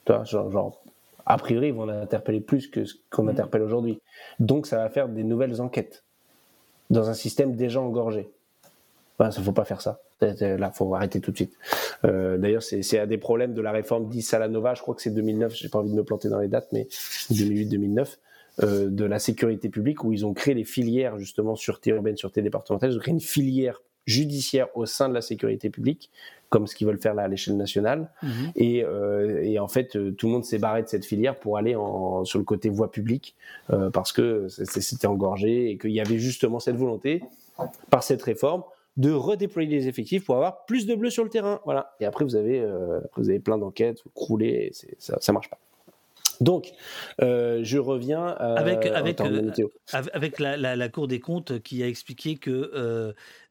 Tu vois, genre, genre, a priori, ils vont en interpeller plus que ce qu'on interpelle aujourd'hui. Donc, ça va faire des nouvelles enquêtes dans un système déjà engorgé. Voilà, ça faut pas faire ça. Là, faut arrêter tout de suite. Euh, D'ailleurs, c'est c'est un des problèmes de la réforme dite Salanova. Je crois que c'est 2009. J'ai pas envie de me planter dans les dates, mais 2008-2009 euh, de la sécurité publique où ils ont créé les filières justement sûreté urbaine, sûreté départementale. Ils ont créé une filière judiciaire au sein de la sécurité publique, comme ce qu'ils veulent faire là à l'échelle nationale. Et, euh, et en fait, euh, tout le monde s'est barré de cette filière pour aller en, sur le côté voie publique euh, parce que c'était engorgé et qu'il y avait justement cette volonté, par cette réforme, de redéployer les effectifs pour avoir plus de bleus sur le terrain. Voilà. Et après, vous avez, euh, après, vous avez plein d'enquêtes, vous croulez, et ça, ça marche pas. Donc, euh, je reviens euh, avec, euh, avec la, la- la Cour des comptes qui a expliqué que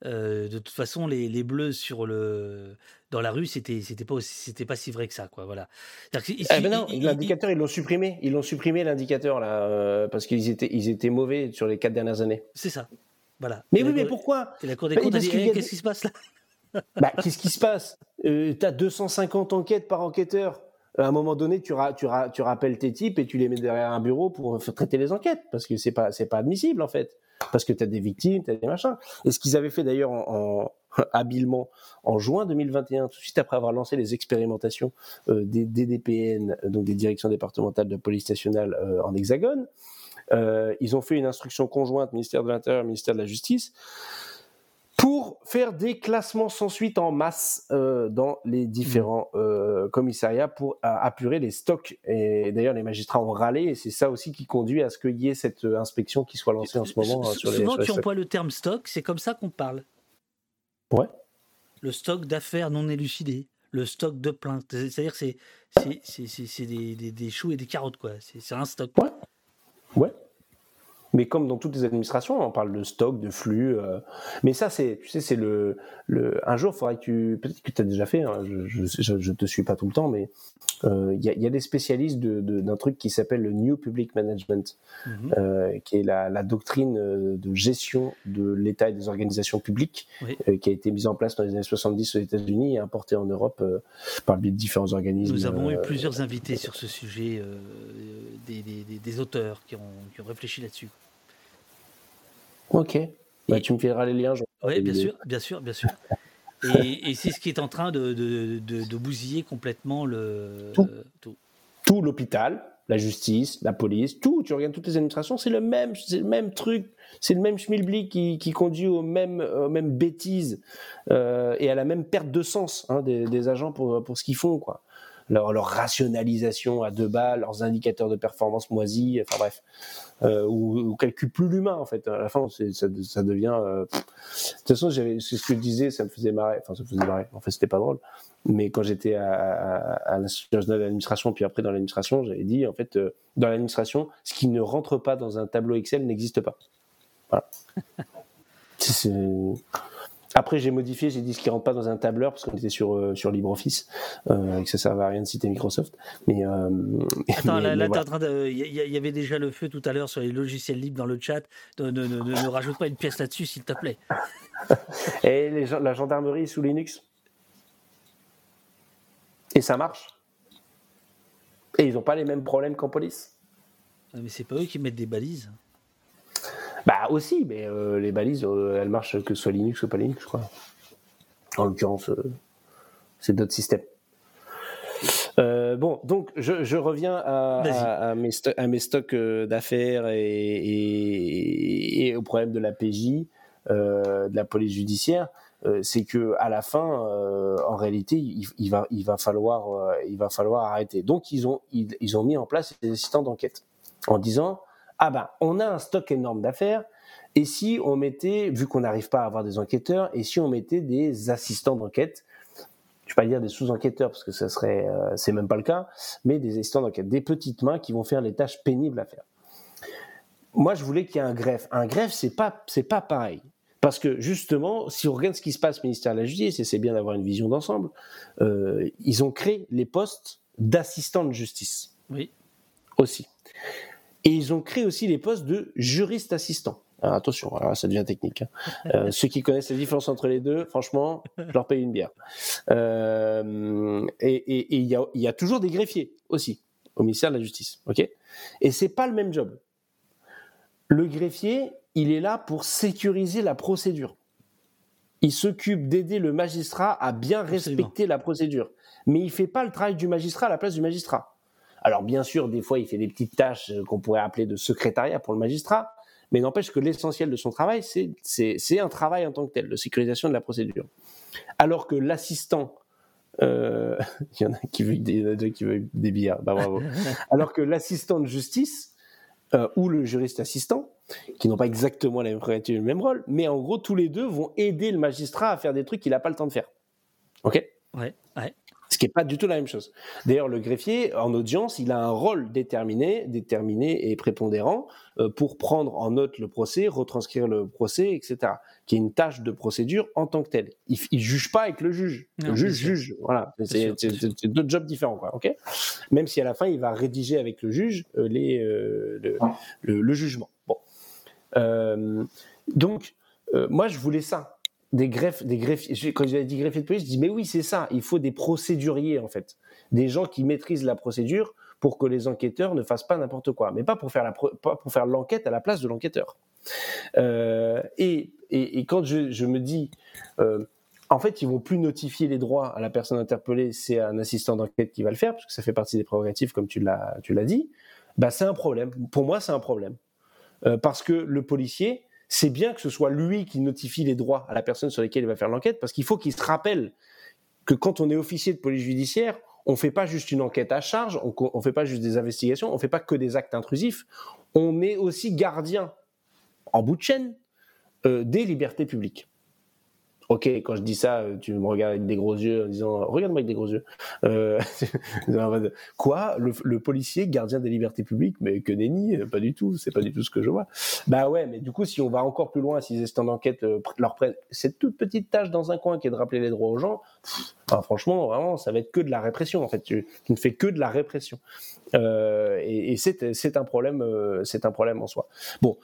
euh, de toute façon les, les bleus sur le dans la rue c'était c'était pas c'était pas si vrai que ça quoi voilà. Eh ben non, l'indicateur, ils l'ont supprimé. Ils l'ont supprimé, l'indicateur, là, parce qu'ils étaient, ils étaient mauvais sur les quatre dernières années. c'est ça. Voilà. Mais Et oui, mais Cour- pourquoi Et la Cour des Bah, comptes a dit Eh, qu'est-ce qui se passe là? Bah, Qu'est-ce qui se passe? Tu as 250 enquêtes par enquêteur. À un moment donné, tu, ra- tu, ra- tu rappelles tes types et tu les mets derrière un bureau pour traiter les enquêtes, parce que c'est pas, pas admissible en fait. Parce que tu as des victimes, tu as des machins. Et ce qu'ils avaient fait d'ailleurs en, en- <laughs> habilement en juin 2021, tout de suite après avoir lancé les expérimentations euh, des DDPN, donc des directions départementales de police nationale euh, en Hexagone, euh, ils ont fait une instruction conjointe, ministère de l'Intérieur, ministère de la Justice, pour faire des classements sans suite en masse euh, dans les différents euh, commissariats pour euh, apurer les stocks. Et d'ailleurs, les magistrats ont râlé, et c'est ça aussi qui conduit à ce qu'il y ait cette inspection qui soit lancée en ce moment euh, sur les, Souvent, les tu emploies le terme stock, c'est comme ça qu'on parle. Ouais. Le stock d'affaires non élucidées, le stock de plaintes. C'est-à-dire que c'est, des, des- des choux et des carottes, quoi. C'est, un stock. Ouais. Mais comme dans toutes les administrations, on parle de stock, de flux. euh, Mais ça, c'est, tu sais, c'est le, le. Un jour, il faudrait que tu. Peut-être que tu as déjà fait. hein, je, je, je, te suis pas tout le temps, mais euh, il y, a, il y a des spécialistes de, de- d'un truc qui s'appelle le New Public Management, Mhm. euh, qui est la, la doctrine de gestion de l'État et des organisations publiques, Oui. qui a été mise en place dans les années 70 aux États-Unis et importée en Europe par le biais de différents organismes. Nous avons eu plusieurs invités sur ce sujet, des, des- des- des auteurs qui ont, qui ont réfléchi là-dessus. Ok. Bah, tu me fileras les liens. Oui, bien sûr, bien sûr, bien sûr. Et, et c'est ce qui est en train de, de, de- de bousiller complètement le Tout. euh, tout. tout l'hôpital, la justice, la police, tout. Tu regardes toutes les administrations, c'est le même, c'est le même truc, c'est le même schmilblick qui, qui conduit aux mêmes, aux mêmes bêtises euh, et à la même perte de sens hein, des, des agents pour, pour ce qu'ils font, quoi. Leur, rationalisation à deux balles, leurs indicateurs de performance moisis, enfin bref, euh, ou, calcul plus l'humain en fait. À la fin, ça, devient. euh. De toute façon, c'est ce que je disais, ça me faisait marrer. Enfin, ça me faisait marrer. En fait, c'était pas drôle. Mais quand j'étais à, l'Institut national de l'administration, puis après dans l'administration, j'avais dit, en fait, euh, dans l'administration, ce qui ne rentre pas dans un tableau Excel n'existe pas. Voilà. <laughs> C'est- Après, j'ai modifié, j'ai dit ce qui rentre pas dans un tableur, parce qu'on était sur, euh, sur LibreOffice, euh, et que ça servait à rien de citer Microsoft. Mais, euh, <laughs> Attends, mais- là, là, t'es voilà. en train de. Il y, il y avait déjà le feu tout à l'heure sur les logiciels libres dans le chat. Ne, ne- ne- ne rajoute pas une pièce là-dessus, s'il te plaît. <laughs> Et les la gendarmerie est sous Linux? Et ça marche? Et ils n'ont pas les mêmes problèmes qu'en police? Ah, Mais c'est pas eux qui mettent des balises. Bah aussi, mais euh, les balises, euh, elles marchent que ce soit Linux ou pas Linux, je crois. En l'occurrence, euh, c'est d'autres systèmes. Euh, bon, donc je, je reviens à, à- à mes, sto- à mes stocks euh, d'affaires et, et- et au problème de la PJ, euh, de la police judiciaire. euh, c'est que à la fin, euh, en réalité, il, il va, il va falloir, il va falloir arrêter. Donc ils ont, ils, ils ont mis en place des assistants d'enquête en disant ah ben on a un stock énorme d'affaires et si on mettait, vu qu'on n'arrive pas à avoir des enquêteurs, et si on mettait des assistants d'enquête, je vais pas dire des sous-enquêteurs parce que ça serait, euh, c'est même pas le cas, mais des assistants d'enquête, des petites mains qui vont faire les tâches pénibles à faire. Moi, je voulais qu'il y ait un greffe. Un greffe, c'est pas, c'est pas pareil. Parce que justement, si on regarde ce qui se passe au ministère de la Justice, et c'est bien d'avoir une vision d'ensemble, euh, ils ont créé les postes d'assistants de justice Oui. aussi. Et ils ont créé aussi les postes de juriste assistant. Alors, attention, alors, ça devient technique. hein. Euh, <laughs> ceux qui connaissent la différence entre les deux, franchement, je leur paye une bière. Euh, et il y, a, il y a toujours des greffiers aussi au ministère de la Justice, ok? Et c'est pas le même job. Le greffier, il est là pour sécuriser la procédure. Il s'occupe d'aider le magistrat à bien respecter la procédure, mais il fait pas le travail du magistrat à la place du magistrat. Alors bien sûr, des fois, il fait des petites tâches euh, qu'on pourrait appeler de secrétariat pour le magistrat, mais n'empêche que l'essentiel de son travail, c'est- un travail en tant que tel, de sécurisation de la procédure. Alors que l'assistant, euh, <laughs> il y en a qui veulent des, qui veulent des bières, bah bravo. <laughs> Alors que l'assistant de justice euh, ou le juriste assistant, qui n'ont pas exactement la même prérogative le même rôle, mais en gros, tous les deux vont aider le magistrat à faire des trucs qu'il n'a pas le temps de faire. Ok? Ouais, ouais. Ce qui n'est pas du tout la même chose. D'ailleurs, le greffier, en audience, il a un rôle déterminé, déterminé et prépondérant euh, pour prendre en note le procès, retranscrire le procès, etc. Qui est une tâche de procédure en tant que telle. Il, ne juge pas avec le juge. Non, le juge juge. Voilà. C'est deux jobs différents, quoi. Ok? Même si à la fin, il va rédiger avec le juge euh, les, euh, le, le- le jugement. Bon. Euh, donc, euh, moi, je voulais ça des greffes, des greffiers. je- Quand j'avais dit greffier de police, je dis mais oui, c'est ça. Il faut des procéduriers en fait, des gens qui maîtrisent la procédure pour que les enquêteurs ne fassent pas n'importe quoi, mais pas pour faire la pour faire l'enquête à la place de l'enquêteur. Euh, et, et, quand je, me dis euh, en fait, ils vont plus notifier les droits à la personne interpellée, c'est un assistant d'enquête qui va le faire, parce que ça fait partie des prérogatives, comme tu l'as, tu l'as dit. Bah, c'est un problème. Pour moi, c'est un problème. Euh, parce que le policier, c'est bien que ce soit lui qui notifie les droits à la personne sur laquelle il va faire l'enquête, parce qu'il faut qu'il se rappelle que quand on est officier de police judiciaire, on fait pas juste une enquête à charge, on, on fait pas juste des investigations, on fait pas que des actes intrusifs, on est aussi gardien en bout de chaîne euh, des libertés publiques. Ok, quand je dis ça, euh, tu me regardes avec des gros yeux en disant Regarde-moi avec des gros yeux. Euh, <laughs> quoi? Le, le, policier gardien des libertés publiques? Mais que nenni, pas du tout, c'est pas du tout ce que je vois. Bah ouais, mais du coup, si on va encore plus loin, si les assistants d'enquête euh, leur prennent cette toute petite tâche dans un coin qui est de rappeler les droits aux gens, pff, bah, franchement, vraiment, ça va être que de la répression en fait. Tu, tu ne fais que de la répression. Euh, et, et c'est un problème, euh, c'est un problème en soi. Bon,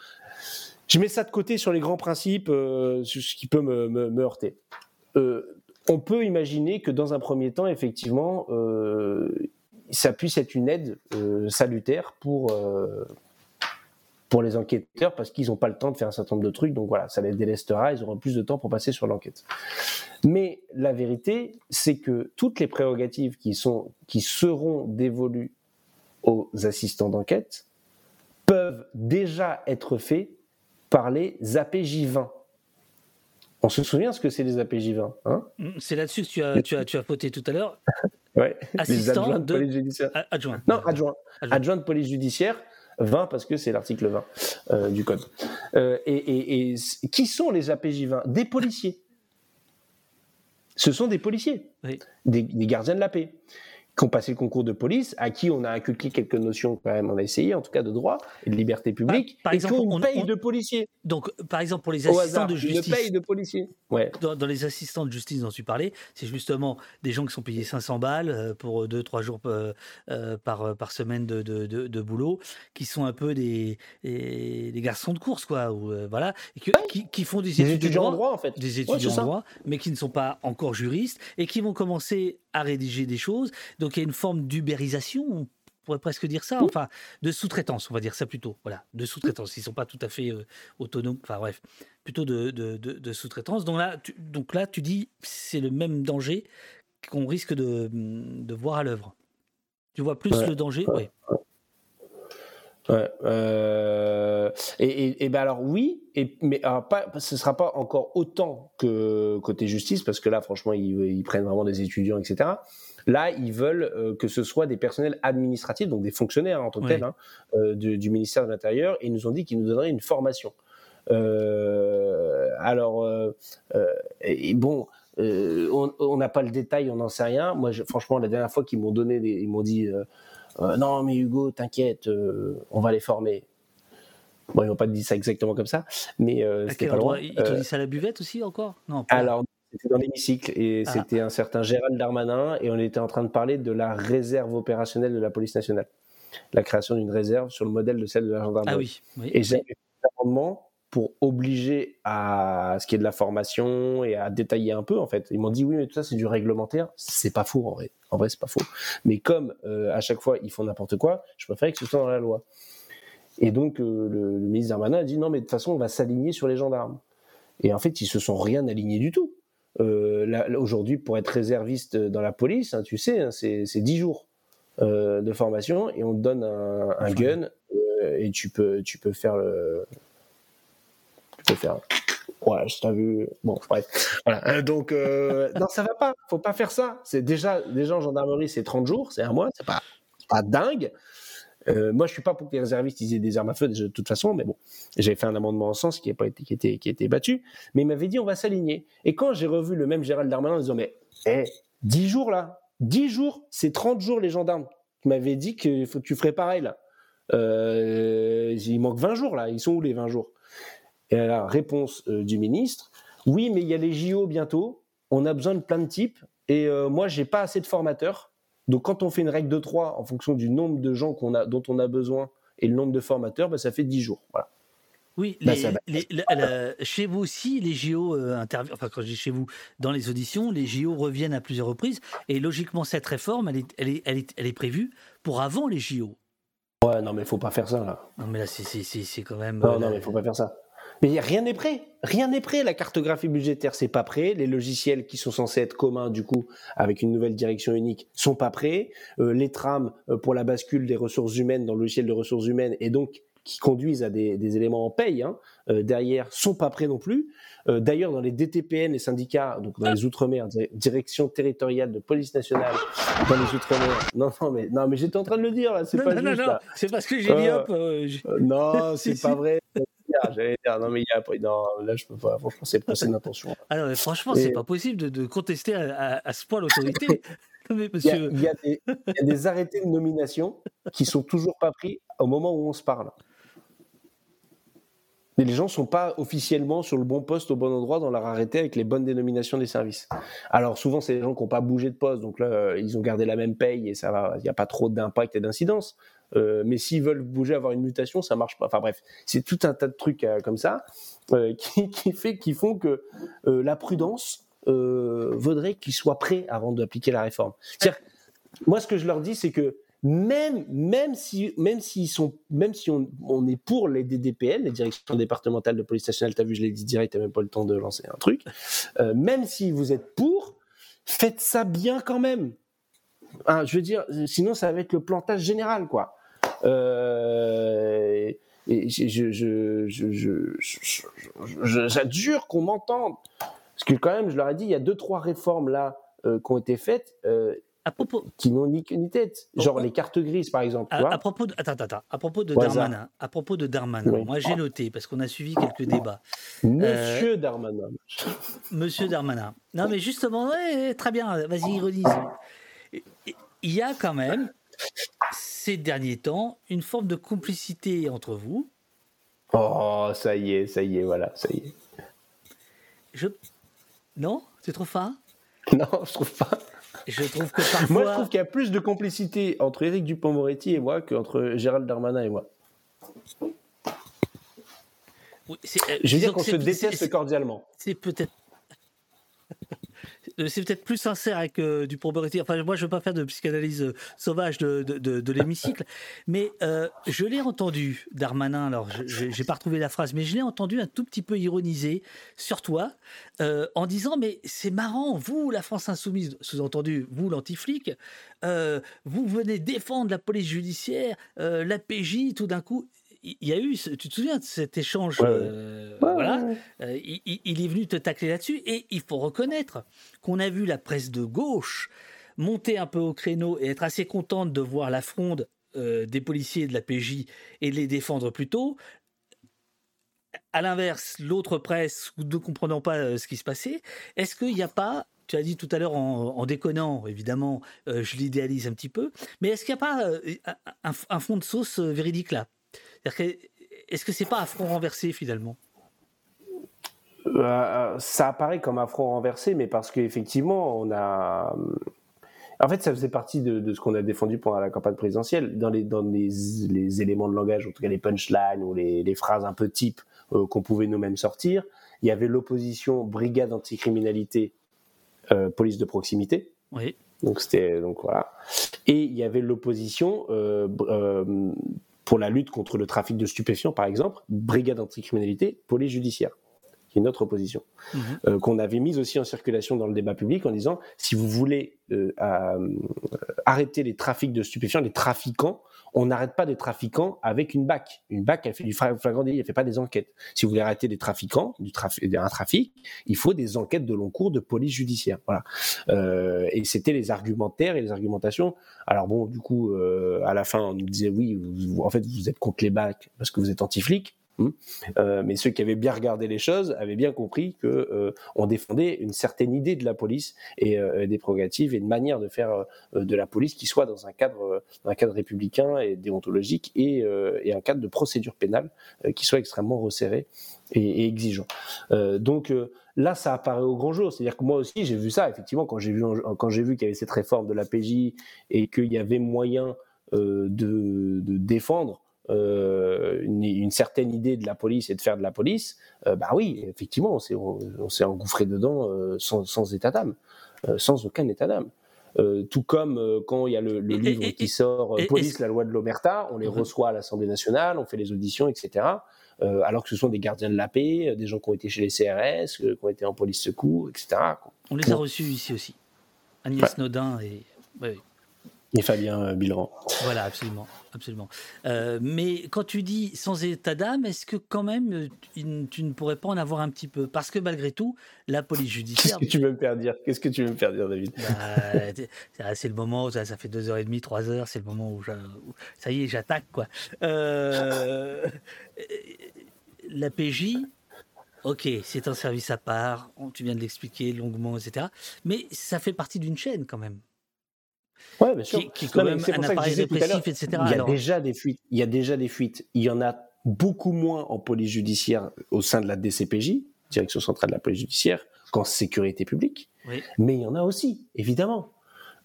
je mets ça de côté sur les grands principes, euh, ce qui peut me, heurter. Euh, on peut imaginer que dans un premier temps, effectivement, euh, ça puisse être une aide salutaire pour, pour les enquêteurs parce qu'ils n'ont pas le temps de faire un certain nombre de trucs. Donc voilà, ça les délestera, ils auront plus de temps pour passer sur l'enquête. Mais la vérité, c'est que toutes les prérogatives qui, sont, qui seront dévolues aux assistants d'enquête peuvent déjà être faites par les APJ20. On se souvient ce que c'est les APJ20 hein? C'est là-dessus que tu as, tu, as, tu as poté tout à l'heure. <laughs> ouais. Assistant les de, de police judiciaire. Adjoint. Non, adjoint. adjoint. Adjoint de police judiciaire. 20 parce que c'est l'article 20 euh, du code. Euh, et, et, et, qui sont les APJ20 Des policiers. Ce sont des policiers, oui. des, des gardiens de la paix qui ont passé le concours de police, à qui on a inculqué quelques notions quand même, on a essayé en tout cas de droit et de liberté publique, par, par exemple, et on, paye on, de policiers. Donc, par exemple, pour les assistants hasard, de justice, une paye de policiers. Ouais. Dans, dans, les assistants de justice dont tu parlais, c'est justement des gens qui sont payés 500 balles pour 2-3 jours euh, par, par semaine de, de, de, de, boulot, qui sont un peu des, des, des garçons de course, quoi, ou, euh, voilà, et que, ouais. qui, qui, font des, des études étudiants de droit, droit, en fait. des étudiants ouais, en droit, mais qui ne sont pas encore juristes et qui vont commencer à rédiger des choses. Donc il y a une forme d'ubérisation, on pourrait presque dire ça, enfin de sous-traitance, on va dire ça plutôt. Voilà, de sous-traitance. Ils sont pas tout à fait euh, autonomes. Enfin bref, plutôt de, de, de, de sous-traitance. Donc là, tu, donc là, tu dis c'est le même danger qu'on risque de, de voir à l'œuvre. Tu vois plus ouais, le danger, oui. Ouais, euh, et, et, et, ben alors oui, et, mais alors pas, ce sera pas encore autant que côté justice parce que là franchement ils, ils prennent vraiment des étudiants etc. Là ils veulent euh, que ce soit des personnels administratifs donc des fonctionnaires en tant que tels hein, euh, du, du ministère de l'Intérieur et ils nous ont dit qu'ils nous donneraient une formation. Euh, alors euh, et bon. Euh, on n'a pas le détail, on n'en sait rien. Moi, je, franchement, la dernière fois qu'ils m'ont donné, des, ils m'ont dit non, mais Hugo, t'inquiète, euh, on va les former. Bon, ils n'ont pas dit ça exactement comme ça, mais euh, c'était pas loin. Ils t'ont dit ça à la buvette aussi encore? Non. Pas. Alors, c'était dans l'hémicycle et ah. c'était un certain Gérald Darmanin et on était en train de parler de la réserve opérationnelle de la police nationale, la création d'une réserve sur le modèle de celle de la gendarmerie. Ah oui. oui et j'avais fait un amendement pour obliger à ce qui est de la formation et à détailler un peu en fait. Ils m'ont dit oui mais tout ça c'est du réglementaire, c'est pas faux en vrai. En vrai c'est pas faux. Mais comme euh, à chaque fois ils font n'importe quoi, je préfère que ce soit dans la loi. Et donc euh, le, le, ministre Darmanin a dit non mais de toute façon on va s'aligner sur les gendarmes. Et en fait ils se sont rien alignés du tout. Euh, Aujourd'hui pour être réserviste dans la police, hein, tu sais, hein, c'est 10 jours de formation et on te donne un, un gun et tu peux tu peux faire le peux faire. Ouais, je t'ai vu. Bon, bref. Voilà. Donc, euh, <laughs> non, ça va pas. Faut pas faire ça. C'est déjà, déjà en gendarmerie, c'est 30 jours, c'est un mois, c'est pas, pas dingue. Euh, moi, je suis pas pour que les réservistes aient des armes à feu de toute façon, mais bon, j'avais fait un amendement en sens qui a pas été, qui était, qui était battu. Mais il m'avait dit, on va s'aligner. Et quand j'ai revu le même Gérald Darmanin en disant, mais, eh, 10 jours là, 10 jours, c'est 30 jours les gendarmes. Tu m'avais dit que tu ferais pareil là. Euh, il manque 20 jours là. Ils sont où les 20 jours? Et la réponse euh, du ministre, oui, mais il y a les JO bientôt, on a besoin de plein de types, et euh, moi, j'ai pas assez de formateurs. Donc, quand on fait une règle de 3 en fonction du nombre de gens a, dont on a besoin et le nombre de formateurs, ben, ça fait 10 jours. Voilà. Oui, les, bah, les, la, la, chez vous aussi, les JO euh, interviennent, enfin quand je dis chez vous, dans les auditions, les JO reviennent à plusieurs reprises, et logiquement, cette réforme, elle est, elle est, elle est, elle est prévue pour avant les JO. Ouais, non, mais faut pas faire ça, là. Non, mais là, c'est quand même... Non, euh, non, mais faut pas faire ça. Mais rien n'est prêt. Rien n'est prêt. La cartographie budgétaire, c'est pas prêt. Les logiciels qui sont censés être communs, du coup, avec une nouvelle direction unique, sont pas prêts. Euh, les trames euh, pour la bascule des ressources humaines dans le logiciel de ressources humaines et donc qui conduisent à des, des éléments en paye hein, euh, derrière sont pas prêts non plus. Euh, D'ailleurs, dans les DTPN, les syndicats, donc dans les outre-mer, di- direction territoriale de police nationale dans les outre-mer. Non, non, mais non, mais j'étais en train de le dire là, c'est Non, pas non, non, juste. non, là. c'est parce que j'ai dit hop. non, c'est <laughs> pas vrai. J'allais dire, non mais il y a, non, là je peux pas. Franchement, c'est procès d'intention. Ah non, mais franchement, Et- c'est pas possible de, de contester à, à- à ce point l'autorité. <laughs> Mais Il y, a, monsieur, y des, il y a des arrêtés de nomination qui sont toujours pas pris au moment où on se parle. Et les gens sont pas officiellement sur le bon poste au bon endroit dans leur arrêté avec les bonnes dénominations des services. Alors souvent c'est des gens qui n'ont pas bougé de poste, donc là ils ont gardé la même paye et ça va, il n'y a pas trop d'impact et d'incidence. Euh, mais s'ils veulent bouger, avoir une mutation, ça marche pas. Enfin bref, c'est tout un tas de trucs euh, comme ça euh, <laughs> qui, fait, qui font que euh, la prudence vaudrait qu'ils soient prêts avant d'appliquer la réforme. Moi ce que je leur dis, c'est que même même si même sont même si on, est pour les DDPN, les directions départementales de police nationale, t'as vu, je l'ai dit direct, t'as même pas le temps de lancer un truc. même si vous êtes pour, faites ça bien quand même. Hein, je veux dire, sinon ça va être le plantage général, quoi. Euh, et je, je, qu'on m'entende. Parce que quand même, je leur ai dit, il y a deux, trois réformes là euh, qui ont été faites euh, à propos, qui n'ont ni queue ni tête. Genre Pourquoi les cartes grises, par exemple. tu à, vois. à propos de, attends, attends, à propos de. Darmanin, à propos de Darmanin, Oui. moi j'ai noté parce qu'on a suivi quelques débats. Monsieur Darmanin. Monsieur Darmanin. Non, mais justement, ouais, très bien, vas-y, ironise. Il y a quand même, ces derniers temps, une forme de complicité entre vous. Oh, ça y est, ça y est, voilà, ça y est. Je... Non C'est trop fin <laughs> Non, je trouve pas. Je trouve que parfois. Moi, je trouve qu'il y a plus de complicité entre Éric Dupond-Moretti et moi qu'entre Gérald Darmanin et moi. Oui, euh, Je veux dire qu'on se déteste cordialement. C'est peut-être. Euh, C'est peut-être plus sincère avec euh, du Moretti. Enfin, moi, je veux pas faire de psychanalyse euh, sauvage de, de, de- l'hémicycle, mais je l'ai entendu, Darmanin. Alors, je n'ai pas retrouvé la phrase, mais je l'ai entendu un tout petit peu ironiser sur toi, en disant Mais c'est marrant, vous, la France Insoumise, sous-entendu, vous, l'anti-flic, vous venez défendre la police judiciaire, la PJ, tout d'un coup. Il y a eu, tu te souviens de cet échange Ouais, euh, Ouais, voilà, euh, il, est venu te tacler là-dessus et il faut reconnaître qu'on a vu la presse de gauche monter un peu au créneau et être assez contente de voir la fronde euh, des policiers de la PJ et de les défendre plus tôt. À l'inverse, l'autre presse, ne comprenant pas ce qui se passait, est-ce qu'il n'y a pas, tu as dit tout à l'heure en, en déconnant, évidemment, euh, je l'idéalise un petit peu, mais est-ce qu'il n'y a pas euh, un, un fond de sauce véridique là? Que- Est-ce que c'est pas à front renversé finalement? Euh, ça apparaît comme un front renversé, mais parce qu'effectivement, on a. En fait, ça faisait partie de, de ce qu'on a défendu pendant la campagne présidentielle. Dans les, dans les, les éléments de langage, en tout cas les punchlines ou les, les phrases un peu type euh, qu'on pouvait nous-mêmes sortir, il y avait l'opposition brigade anticriminalité, euh, police de proximité. Oui. Donc c'était donc voilà. Et il y avait l'opposition euh, euh, pour la lutte contre le trafic de stupéfiants, par exemple, brigade anticriminalité, police judiciaire, qui est notre opposition, Mhm. euh, qu'on avait mise aussi en circulation dans le débat public en disant si vous voulez euh, euh, arrêter les trafics de stupéfiants, les trafiquants, on n'arrête pas des trafiquants avec une BAC. Une BAC, elle fait du flagrant délit, elle fait pas des enquêtes. Si vous voulez arrêter des trafiquants, un trafic, il faut des enquêtes de long cours de police judiciaire. Voilà. Euh, et c'était les argumentaires et les argumentations. Alors bon, du coup, euh, à la fin, on nous disait oui, en fait, vous êtes contre les BAC parce que vous êtes anti-flic. Hum. Euh, mais ceux qui avaient bien regardé les choses avaient bien compris que euh, on défendait une certaine idée de la police et euh, des prérogatives et une manière de faire de la police qui soit dans un cadre, un cadre républicain et déontologique et, et un cadre de procédure pénale qui soit extrêmement resserré et, exigeant. Donc là, ça apparaît au grand jour. C'est-à-dire que moi aussi, j'ai vu ça effectivement quand j'ai vu quand j'ai vu qu'il y avait cette réforme de la PJ et qu'il y avait moyen de défendre euh, une, une certaine idée de la police et de faire de la police, euh, bah oui, effectivement, on s'est, on, on s'est engouffré dedans euh, sans, sans état d'âme, euh, sans aucun état d'âme. Tout comme quand il y a le, le Et- livre et- qui sort, et- Police, la loi de l'Omerta, on les Mhm. reçoit à l'Assemblée nationale, on fait les auditions, etc. Alors que ce sont des gardiens de la paix, des gens qui ont été chez les CRS, qui ont été en police secours, etc. On les a reçus ici aussi. Agnès Ouais. Nodin et. ouais. Et Fabien euh, Bilran. Voilà, absolument, absolument. Euh, mais quand tu dis sans état d'âme, est-ce que quand même euh, tu, ne pourrais pas en avoir un petit peu? Parce que malgré tout, la police Qu'est-ce judiciaire. que tu veux me faire dire? Qu'est-ce que tu veux me faire dire, David? Bah, t'es- c'est le moment, où ça, ça fait deux heures et demie, trois heures, c'est le moment où, ça y est, j'attaque quoi. Euh, la PJ, ok, c'est un service à part, tu viens de l'expliquer longuement, etc. Mais ça fait partie d'une chaîne quand même. Bien sûr. Qui, qui est Non, quand même un appareil répressif, etc. Il y a Alors, déjà des fuites. Il y a déjà des fuites. Il y en a beaucoup moins en police judiciaire au sein de la DCPJ, Direction centrale de la police judiciaire, qu'en sécurité publique. oui. Mais il y en a aussi, évidemment.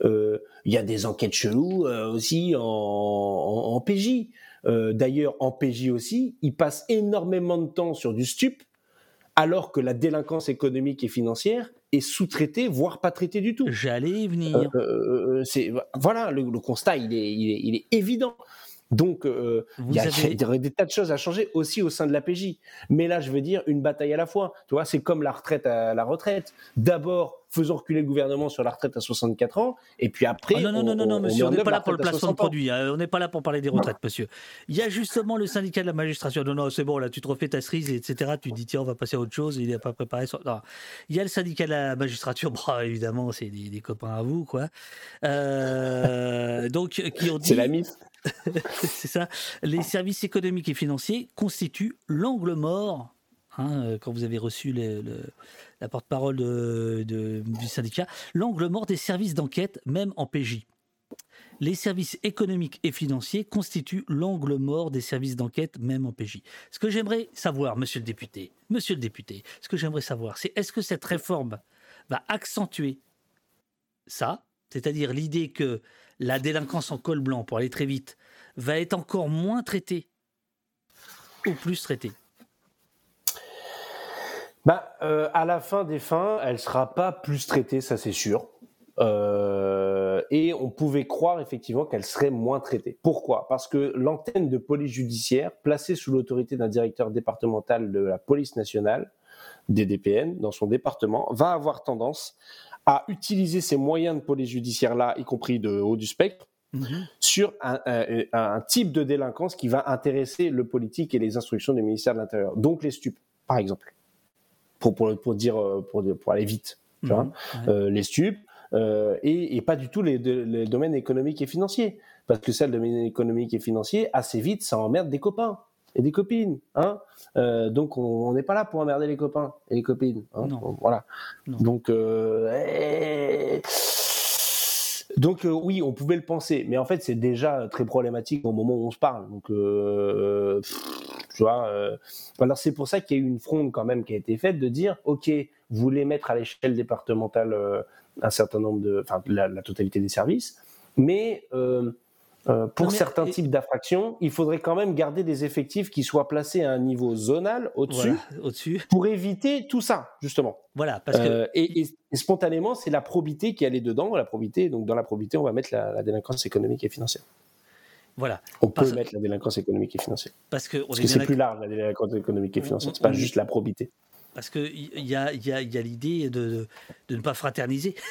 Euh, il y a des enquêtes cheloues euh, aussi en, en, en PJ. Euh, D'ailleurs, en PJ aussi, ils passent énormément de temps sur du stup, alors que la délinquance économique et financière est sous-traitée, voire pas traitée du tout. J'allais y Euh, venir. euh, c'est voilà, le, le constat, il est, il est, il est évident. Donc, euh, il y, a- avez- il y aurait des tas de choses à changer aussi au sein de l'APJ. Mais là, je veux dire, une bataille à la fois. Tu vois, c'est comme la retraite à la retraite. D'abord, faisons reculer le gouvernement sur la retraite à 64 ans, et puis après. Ah non, non, non, non, non, met monsieur, on n'est pas là pour le placement de 60 ans. produits. hein, On n'est pas là pour parler des retraites, monsieur. Il y a justement le syndicat de la magistrature. Non, non, c'est bon, là, tu te refais ta cerise, etc. Tu dis, tiens, on va passer à autre chose. Il n'a pas préparé. son- Non. Il y a le syndicat de la magistrature. <laughs> Bon, évidemment, c'est des, des copains à vous, quoi. Euh, <laughs> donc, qui ont dit. C'est la MIF. <laughs> c'est ça. Les services économiques et financiers constituent l'angle mort. Hein, euh, quand vous avez reçu la porte-parole du syndicat, l'angle mort des services d'enquête, même en PJ. Les services économiques et financiers constituent l'angle mort des services d'enquête, même en PJ. Ce que j'aimerais savoir, monsieur le député, monsieur le député, ce que j'aimerais savoir, c'est est-ce que cette réforme va accentuer ça, c'est-à-dire l'idée que la délinquance en col blanc, pour aller très vite, va être encore moins traitée ou plus traitée? Bah, euh, à la fin des fins, elle sera pas plus traitée, ça c'est sûr. Euh, et on pouvait croire effectivement qu'elle serait moins traitée. Pourquoi? Parce que l'antenne de police judiciaire, placée sous l'autorité d'un directeur départemental de la police nationale, des DPN, dans son département, va avoir tendance à utiliser ces moyens de police judiciaire-là, y compris de haut du spectre, sur un, un- un type de délinquance qui va intéresser le politique et les instructions du ministère de l'Intérieur. Donc les stupes, par exemple pour, pour, pour dire euh, pour, pour aller vite, tu vois. Mhm, ouais. Euh, les stupes euh, et, et pas du tout les, les domaines économiques et financiers parce que ça le domaine économique et financier assez vite ça emmerde des copains et des copines hein Euh, donc on n'est pas là pour emmerder les copains et les copines hein. Non. voilà Non. donc eh, donc oui, on pouvait le penser, mais en fait c'est déjà très problématique au moment où on se parle. Donc euh, pff, tu vois, euh, alors c'est pour ça qu'il y a eu une fronde quand même qui a été faite de dire, ok, vous voulez mettre à l'échelle départementale euh, un certain nombre de, enfin la, la totalité des services, mais euh, euh, pour Non, mais- certains et- types d'infractions, il faudrait quand même garder des effectifs qui soient placés à un niveau zonal au-dessus Voilà, au-dessus. pour éviter tout ça justement. Voilà, parce que Euh, et, et- et spontanément, c'est la probité qui allait dedans. La probité, donc dans la probité, on va mettre la, la délinquance économique et financière. Voilà, On peut Parce- mettre la délinquance économique et financière. parce que que c'est plus large la délinquance économique et financière. C'est pas on- juste la probité. Parce qu'il y a, il y a, il y a l'idée de, de, de ne pas fraterniser. <laughs>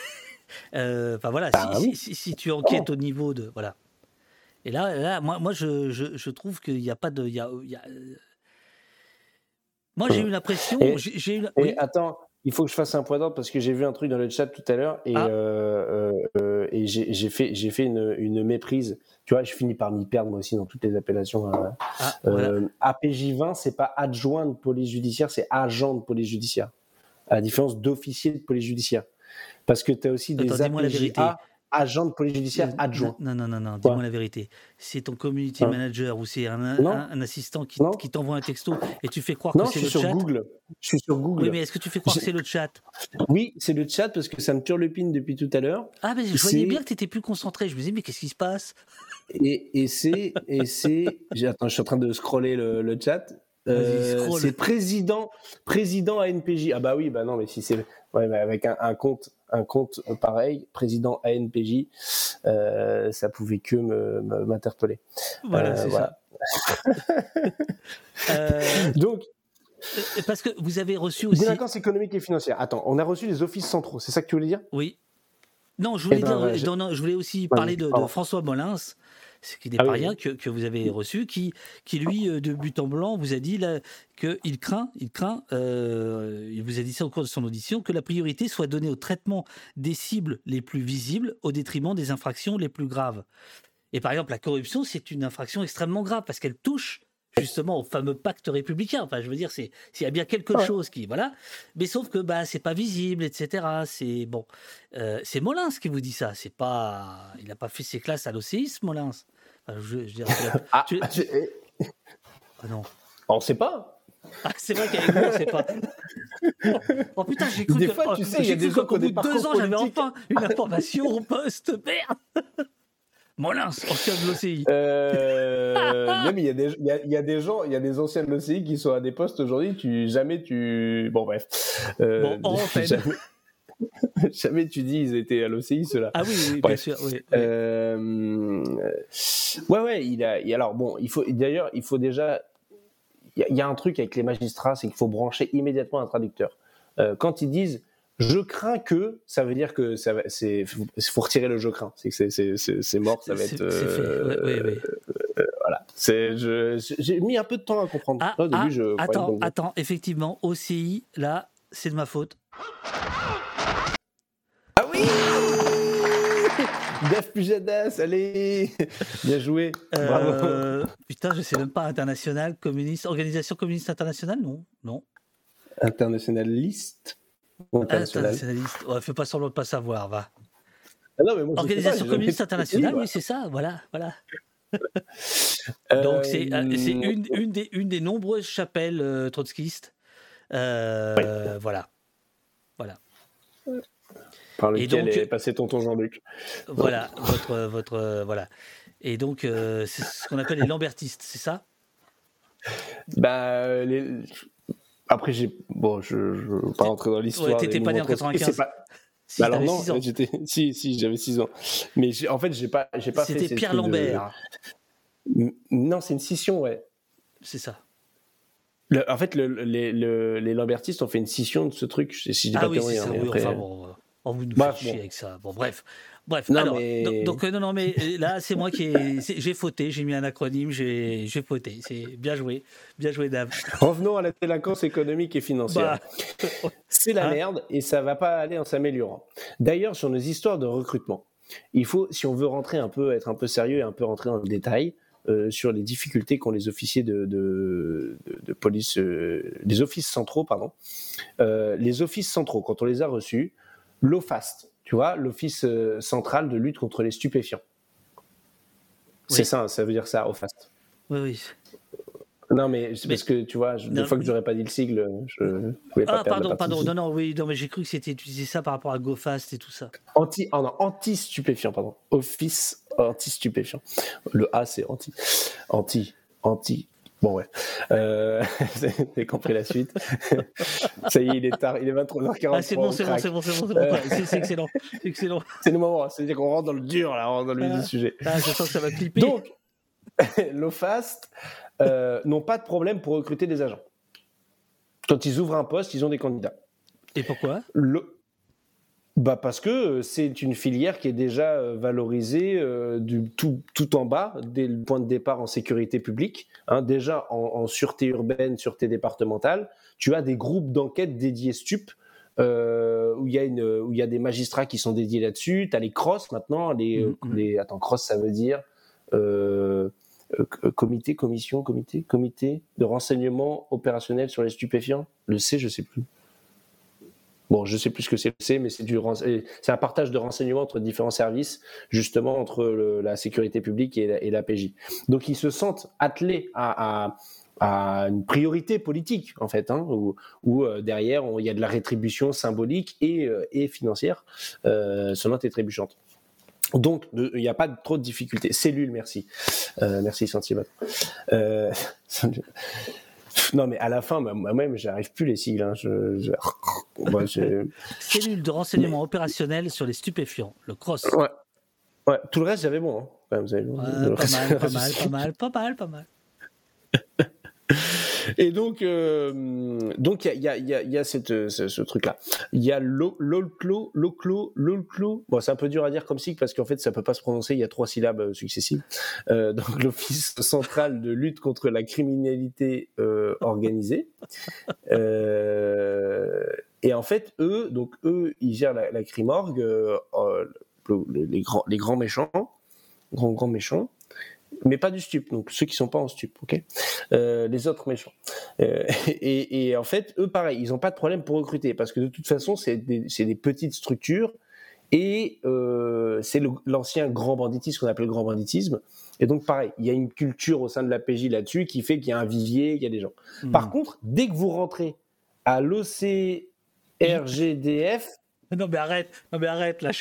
Euh, Enfin voilà, Ah si, oui. si, si- si tu enquêtes au niveau de. Voilà. Et là, là moi, moi je, je, je trouve qu'il n'y a pas de. il Y a, il y a, euh, Moi, j'ai Euh, eu l'impression. et- j'ai- j'ai eu la- Et oui, attends, il faut que je fasse un point d'ordre parce que j'ai vu un truc dans le chat tout à l'heure et, Ah. euh, euh, euh, et j'ai fait, j'ai fait une, une méprise. Tu vois, je finis par m'y perdre moi aussi dans toutes les appellations. hein. ah, voilà. Euh, APJ20, c'est pas adjoint de police judiciaire, c'est agent de police judiciaire. À la différence d'officier de police judiciaire. Parce que tu as aussi des Attends, dis-moi la vérité. APJA, agents de police judiciaire adjoints. Non, non, non, non, dis-moi la vérité. C'est ton community Hein manager ou c'est un, Non. un, un assistant qui, t'envoie un texto et tu fais croire Non, que je c'est suis le sur chat? Google. Je suis sur Google. Oui, mais est-ce que tu fais croire que c'est le chat? Oui, c'est le chat parce que ça me turlupine depuis tout à l'heure. Ah, mais je voyais bien que tu étais plus concentré. Je me disais, mais qu'est-ce qui se passe? Et, et c'est. Et c'est attends, je suis en train de scroller le, le chat. Euh, c'est président, président ANPJ. Ah bah oui, bah non, mais si c'est ouais, avec un, un compte, un compte pareil, président ANPJ, euh, ça pouvait que me- m'interpeller. Voilà, Euh, c'est voilà. ça. <laughs> Euh, Donc, parce que vous avez reçu aussi. délinquance économique et financière. Attends, on a reçu les offices centraux. C'est ça que tu voulais dire? Oui. Non, je voulais, Eh ben, dire- voilà, j'ai- non, non, je voulais aussi parler de, de. François Molins, ce qui n'est Ah pas oui, rien, que, que vous avez reçu, qui, qui lui, euh, de but en blanc, vous a dit qu'il craint, il craint, euh, il vous a dit ça au cours de son audition, que la priorité soit donnée au traitement des cibles les plus visibles au détriment des infractions les plus graves. Et par exemple, la corruption, c'est une infraction extrêmement grave parce qu'elle touche justement au fameux pacte républicain. Enfin, je veux dire, c'est s'il y a bien quelque Ouais. chose qui, voilà, mais sauf que bah c'est pas visible, etc. C'est bon, Euh, c'est Molins qui vous dit ça. C'est pas, il n'a pas fait ses classes à l'OCI, ce Molins. Enfin, je, je dirais <laughs> Ah, tu- j'ai- Ah non. on sait pas. <laughs> Ah, c'est vrai qu'avec vous, on sait pas. <laughs> Oh putain, j'ai cru Des que, fois, oh, tu sais, il y a j'ai des cru gens qu'au qui ont bout des de deux ans, j'avais enfin une information au poste. Merde. Molins, ancien de l'OCI. Euh, non, mais il y, a des- il y a- il y a des gens, il y a des anciens de l'OCI qui sont à des postes aujourd'hui, tu, jamais tu. Bon, bref. Euh, Bon, <laughs> en antenne. jamais, <laughs> jamais tu dis ils étaient à l'OCI, ceux-là. Ah oui, oui, bien sûr. oui, oui. Euh, ouais, ouais, il a. alors, bon, il faut. D'ailleurs, il faut déjà. Il y, a- il y a un truc avec les magistrats, c'est qu'il faut brancher immédiatement un traducteur. Euh, quand ils disent je crains que, ça veut dire que ça va, c'est, faut, faut retirer le je crains. C'est que c'est, c'est, c'est, c'est mort, ça va C'est- être. c'est fait, euh, ouais, ouais, ouais. voilà. C'est, je, j'ai mis un peu de temps à comprendre. Ah, Là, au début, ah, je attends, donc- attends, effectivement, OCI, là, c'est de ma faute. Ah oui Def Pujadas, allez Bien joué. Bravo. Euh, putain, je sais même pas, international, communiste, organisation communiste internationale Non, non. Internationaliste ou Internationaliste. Ouais, fais pas semblant de pas savoir, va. Ah non, mais moi, je sais pas, Organisation communiste internationale, Oui, oui, c'est ça, voilà, voilà. Euh, Donc c'est euh, une, une, des, une des nombreuses chapelles euh, trotskistes. Euh, Voilà. Voilà. Par lequel donc- est passé tonton Jean-Luc. Voilà, votre, votre, voilà. Et donc, c'est ce qu'on appelle les lambertistes, c'est ça? Bah, les- après, j'ai. Bon, je ne veux pas rentrer dans l'histoire. Ouais, t'étais pas né en mouvements trotskistes. 95. C'est pas- Si, Bah alors non, j'étais. <laughs> Si, si, j'avais 6 ans. Mais en fait, j'ai pas, j'ai pas fait. C'était Pierre de- Lambert, Non, c'est une scission, ouais. c'est ça. Le- en fait, le- les, le- les Lambertistes ont fait une scission de ce truc. Si je dis Ah pas oui, c'est ça. hein, mais oui, enfin bon, euh, on vous nous Bref, fait chier bon. avec ça. Bon, bref. Bref, Non, alors, mais- donc, donc, euh, non, non, mais euh, là, c'est moi qui ai, j'ai fauté, j'ai mis un acronyme, j'ai j'ai fauté. C'est bien joué, bien joué, Dave. Revenons à la délinquance économique et financière. Bah, <laughs> C'est la Hein merde et ça va pas aller en s'améliorant. D'ailleurs, sur nos histoires de recrutement, il faut, si on veut rentrer un peu, être un peu sérieux et un peu rentrer dans le détail euh, sur les difficultés qu'ont les officiers de, de, de- de police, euh, les offices centraux, pardon. Euh, les offices centraux, quand on les a reçus, l'OFAST, tu vois, l'Office euh, central de lutte contre les stupéfiants. C'est ça, ça veut dire ça, OFAST. oui, oui. Non, mais c'est parce que tu vois, je- des fois que j'aurais pas dit le sigle, je pouvais Ah, pardon, pardon. Non, non, oui, non, mais j'ai cru que c'était utilisé ça par rapport à GoFast et tout ça. Anti, oh non, anti-stupéfiant, pardon. Office anti-stupéfiant. Le A, c'est anti. Anti. Anti. Bon, ouais. Euh, <laughs> T'as compris la suite. <laughs> Ça y est, il est tard. Il est 23h43. Ah, c'est bon, on c'est bon, c'est bon, c'est bon, c'est. Euh. C'est c'est excellent, c'est excellent. <laughs> C'est le moment. C'est-à-dire qu'on rentre dans le dur, là, on rentre dans le vif Ah. du sujet. Ah, je sens que ça va clipper. Donc, l'OFAST euh, n'ont pas de problème pour recruter des agents. Quand ils ouvrent un poste, ils ont des candidats. Et pourquoi? Le... Bah parce que euh, c'est une filière qui est déjà euh, valorisée euh, du tout, tout en bas, dès le point de départ en sécurité publique. hein. déjà en, en sûreté urbaine, sûreté départementale, tu as des groupes d'enquête dédiés stup. euh, où il y y a des magistrats qui sont dédiés là-dessus tu as les crosses maintenant les, Mhm. les attends cross ça veut dire euh, comité commission comité comité de renseignement opérationnel sur les stupéfiants? Le C je sais plus Bon, je sais plus ce que c'est mais c'est c'est un partage de renseignements entre différents services, justement entre la sécurité publique et la, et la PJ. Donc ils se sentent attelés à, une priorité politique, en fait, hein, où, euh, derrière il y a de la rétribution symbolique et, euh, financière, euh, sonnante et trébuchante. Donc, il n'y a pas trop de difficultés. Cellule, merci. Euh, merci, Sentiment. <laughs> <laughs> Non, mais à la fin, moi-même, j'arrive plus les sigles. hein. Je, je- <laughs> moi, je- Cellule de renseignement opérationnel sur les stupéfiants, le CROSS. Ouais. Ouais, tout le reste, j'avais bon. hein. Ouais, vous avez- Ouais, le pas reste- mal, pas mal, pas mal, pas mal, pas mal. <laughs> Et donc, euh, donc il y a, y, a, y a cette, ce, ce truc-là. Il y a l'olclo, l'olclo, l'olclo. Bon, c'est un peu dur à dire comme sigle parce qu'en fait, ça peut pas se prononcer. Il y a trois syllabes euh, successives. Euh, donc, <laughs> l'Office central de lutte contre la criminalité euh, organisée. Euh, et en fait, eux, donc eux, ils gèrent la, la crimorgue, euh, les, les, grands, les grands méchants, grands grands méchants mais pas du stup, donc ceux qui sont pas en stup, ok? Euh, Les autres méchants. Euh, <laughs> et, et, en fait, eux, pareil, ils n'ont pas de problème pour recruter, parce que de toute façon, c'est des, des, petites structures, et euh, c'est l'ancien grand banditisme qu'on appelle le grand banditisme. Et donc, pareil, il y a une culture au sein de la PJ là-dessus qui fait qu'il y a un vivier, il y a des gens. Mmh. Par contre, dès que vous rentrez à l'OCRGDF... Non mais arrête, non mais arrête, là.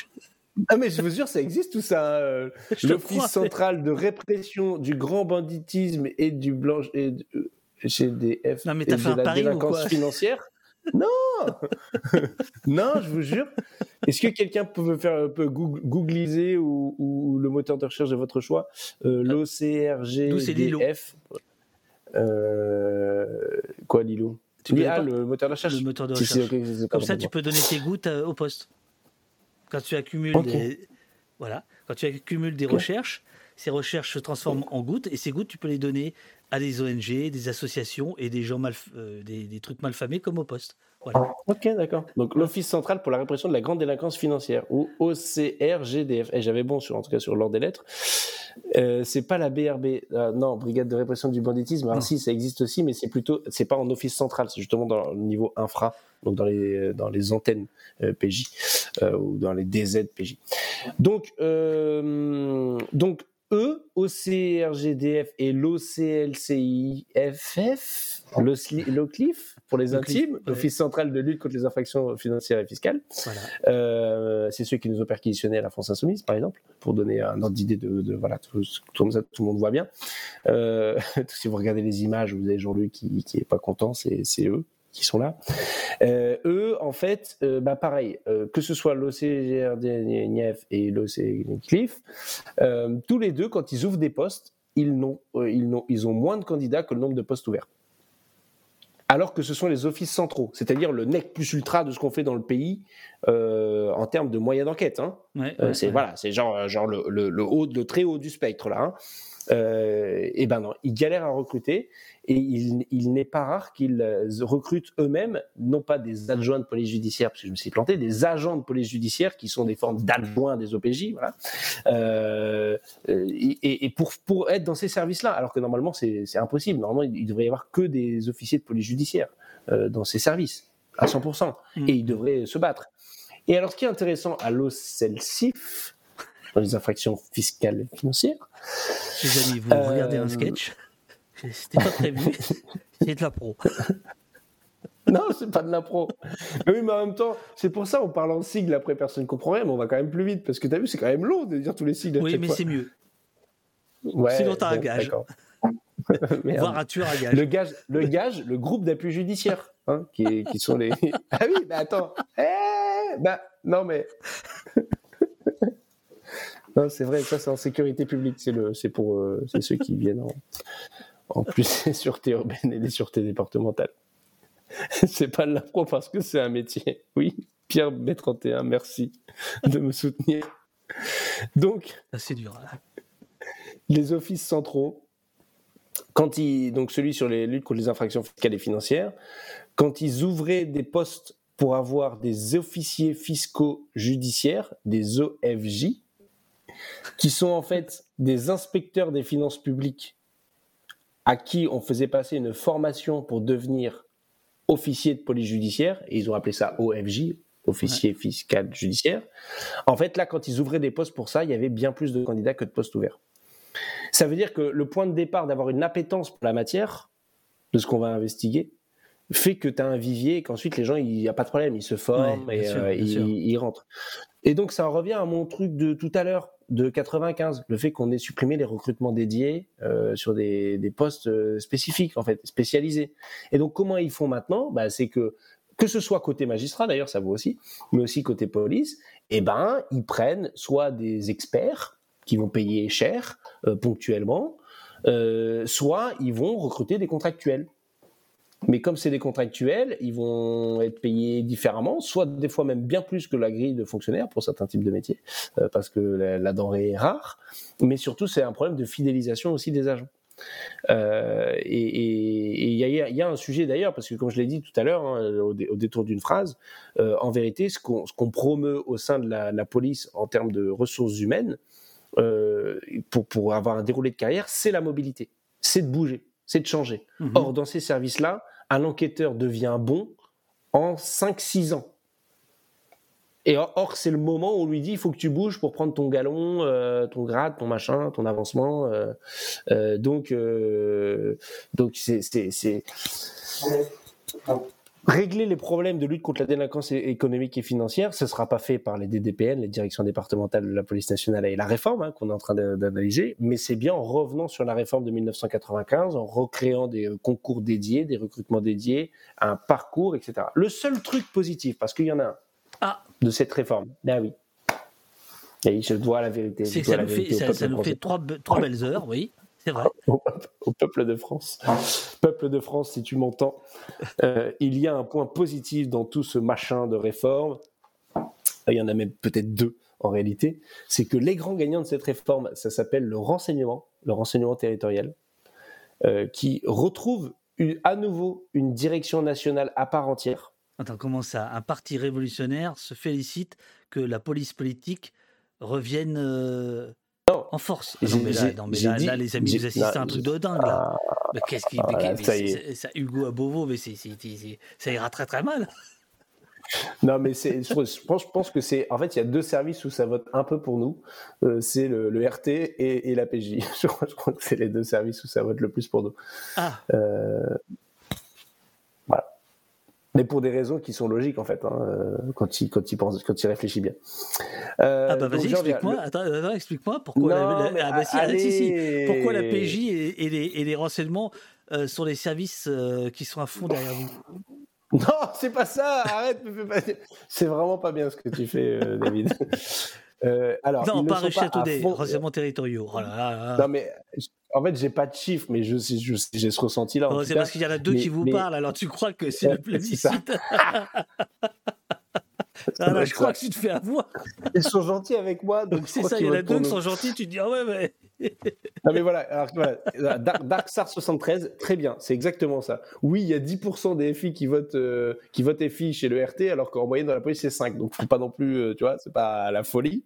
Ah mais je vous jure, ça existe tout ça. Euh, L'Office central de répression du grand banditisme et du blanche et de, euh, GDF non, mais et fait de la délinquance financière? Non, <laughs> non, je vous jure. Est-ce que quelqu'un peut faire un peu googliser ou, ou, le moteur de recherche de votre choix? Euh, L'OCRGDF. Euh, quoi, Lilo? Tu ah, le moteur de recherche. Le moteur de recherche. Si, okay, Comme ça, tu peux donner tes gouttes euh, au poste. Quand tu accumules okay. des voilà, quand tu accumules des okay. recherches, ces recherches se transforment en gouttes et ces gouttes tu peux les donner à des ONG, des associations et des gens mal, euh, des, des, trucs malfamés comme au poste. Voilà. Ok, d'accord. Donc l'Office central pour la répression de la grande délinquance financière ou OCRGDF. Et j'avais bon sur en tout cas sur l'ordre des lettres. Euh, c'est pas la BRB, euh, non, Brigade de répression du banditisme. Alors si, ça existe aussi, mais c'est plutôt, c'est pas en office central, c'est justement dans le niveau infra, donc dans les dans les antennes euh, PJ ou dans les DZ PJ. Donc donc eux, OCRGDF et l'OCLCIFF, l'OCLIF pour les intimes, l'Office central de lutte contre les infractions financières et fiscales. Voilà. Euh, c'est ceux qui nous ont perquisitionné à la France Insoumise, par exemple, pour donner un ordre d'idée de, de, voilà, tout, tout, tout, le monde voit bien. Euh, <laughs> si vous regardez les images, vous avez Jean-Luc qui, qui est pas content, c'est eux qui sont là. Euh, eux, en fait, euh, bah pareil, euh, que ce soit l'OCGRDNF et l'OCCLIF, euh, tous les deux, quand ils ouvrent des postes, ils, n'ont, ils, n'ont, ils ont moins de candidats que le nombre de postes ouverts. Alors que ce sont les offices centraux, c'est-à-dire le nec plus ultra de ce qu'on fait dans le pays en termes de moyens d'enquête. Hein. Ouais, ouais, c'est ouais. voilà, c'est genre, genre le, le, le, haut, le très haut du spectre là. Hein. Euh, et ben non, ils galèrent à recruter et il, il n'est pas rare qu'ils recrutent eux-mêmes, non pas des adjoints de police judiciaire, parce que je me suis planté, des agents de police judiciaire qui sont des formes d'adjoints des OPJ, voilà, euh, et, et, pour, pour être dans ces services-là, alors que normalement c'est impossible. Normalement, il, il, devrait y avoir que des officiers de police judiciaire euh, dans ces services, à 100%, et ils devraient se battre. Et alors, ce qui est intéressant à l'OCELCIF, dans les infractions fiscales et financières. Les amis, vous euh... regardez un sketch. <laughs> C'était pas prévu. <laughs> C'est de la pro. <laughs> non, c'est pas de l'impro. Mais oui, mais en même temps, c'est pour ça on parle en sigle après personne ne comprend rien, mais on va quand même plus vite parce que tu as vu, c'est quand même long de dire tous les sigles. Oui, mais c'est mieux. Ouais, Sinon, t'as bon, un gage. Voire un tueur à gage. Le gage, le, gage, le groupe d'appui judiciaire, hein, qui, qui, sont les. ah oui, mais attends. Eh, bah, non, mais. C'est vrai, ça c'est en sécurité publique, c'est le, c'est pour, euh, c'est ceux qui viennent en, en plus <laughs> des sûretés urbaines et des sûretés départementales. <laughs> c'est pas de l'impro parce que c'est un métier. Oui, Pierre B31, merci de me soutenir. Donc, c'est dur. Là. Les offices centraux, quand ils, donc celui sur les luttes contre les infractions fiscales et financières, quand ils ouvraient des postes pour avoir des officiers fiscaux judiciaires, des OFJ, qui sont en fait des inspecteurs des finances publiques à qui on faisait passer une formation pour devenir officier de police judiciaire, et ils ont appelé ça OFJ, officier ouais. fiscal judiciaire. En fait, là, quand ils ouvraient des postes pour ça, il y avait bien plus de candidats que de postes ouverts. Ça veut dire que le point de départ d'avoir une appétence pour la matière, de ce qu'on va investiguer, fait que tu as un vivier et qu'ensuite les gens, il n'y a pas de problème, ils se forment ouais, et sûr, euh, ils, ils, rentrent. Et donc ça revient à mon truc de tout à l'heure de 95, le fait qu'on ait supprimé les recrutements dédiés euh, sur des, postes euh, spécifiques, en fait, spécialisés. Et donc, comment ils font maintenant? Bah, C'est que, que ce soit côté magistrat, d'ailleurs, ça vaut aussi, mais aussi côté police, eh ben, ils prennent soit des experts qui vont payer cher, euh, ponctuellement, soit ils vont recruter des contractuels. Mais comme c'est des contractuels, ils vont être payés différemment, soit des fois même bien plus que la grille de fonctionnaires pour certains types de métiers, euh, parce que la, la, denrée est rare. Mais surtout, c'est un problème de fidélisation aussi des agents. Euh, et il y, y, a un sujet d'ailleurs, parce que comme je l'ai dit tout à l'heure, hein, au, détour d'une phrase, euh, en vérité, ce qu'on qu promeut au sein de la, la, police en termes de ressources humaines, euh, pour, pour avoir un déroulé de carrière, c'est la mobilité, c'est de bouger, c'est de changer. Mmh. Or, dans ces services-là, un enquêteur devient bon en 5-6 ans. Et or, c'est le moment où on lui dit il faut que tu bouges pour prendre ton galon, euh, ton grade, ton machin, ton avancement. Euh, euh, donc, donc c'est régler les problèmes de lutte contre la délinquance économique et financière. Ce ne sera pas fait par les DDPN, les directions départementales de la police nationale et la réforme hein, qu'on est en train d'analyser, mais c'est bien en revenant sur la réforme de 1995, en recréant des concours dédiés, des recrutements dédiés, un parcours, etc. Le seul truc positif, parce qu'il y en a un ah. de cette réforme, ben oui. Et je dois la vérité. Ça, nous, fait, ça, ça nous fait trois, trois belles heures, oui. C'est vrai. <laughs> Au, au, peuple de France. Peuple de France, si tu m'entends, euh, il y a un point positif dans tout ce machin de réforme. Il y en a même peut-être deux en réalité. C'est que les grands gagnants de cette réforme, ça s'appelle le renseignement, le renseignement territorial, euh, qui retrouve une, à nouveau une direction nationale à part entière. Attends, comment ça? Un parti révolutionnaire se félicite que la police politique revienne euh. En force. Non, mais là, non, mais là, dit, là, les amis, vous assistez à un truc de dingue. Là. Ah, mais qu'est-ce qui. ah, mais ça, ça, Hugo à Beauvau, mais c'est, ça ira très très mal. <laughs> Non, mais c'est, je, pense, je pense que c'est. En fait, il y a deux services où ça vote un peu pour nous. Euh, c'est le, le, RT et, et la PJ. <laughs> Je crois, je crois, que c'est les deux services où ça vote le plus pour nous. Ah. Euh. Mais pour des raisons qui sont logiques, en fait, hein, quand il, quand il pense, quand il réfléchit bien. Euh, ah bah vas-y, explique-moi. Le... Attends, attends explique-moi pourquoi, non, la, ah bah si, allez... si, si. pourquoi la PJ et, et, les, et les renseignements euh, sont les services euh, qui sont à fond derrière vous? Non, c'est pas ça. Arrête. c'est vraiment pas bien ce que tu fais, euh, David. <laughs> Euh, alors, non, ils pas ne sont Richard fond- renseignements territoriaux. Oh là là là. Non, mais en fait, j'ai pas de chiffres, mais je j'ai ce ressenti-là. en Oh, c'est parce qu'il y en a deux Mais- qui vous mais- parlent, alors tu crois que c'est <laughs> le plébiscite. Ah là, <laughs> je crois ça. que tu te fais avoir. Ils sont gentils avec moi, donc <laughs> C'est ça, il y en a deux qui sont gentils, tu te dis, ah ouais, mais. <laughs> Non mais voilà, alors, voilà. Dark, Dark Star 73, très bien, c'est exactement ça. Oui, il y a 10% des FI qui votent euh, qui votent FI chez le RT, alors qu'en moyenne dans la police c'est 5. Donc faut pas non plus, euh, tu vois, c'est pas la folie.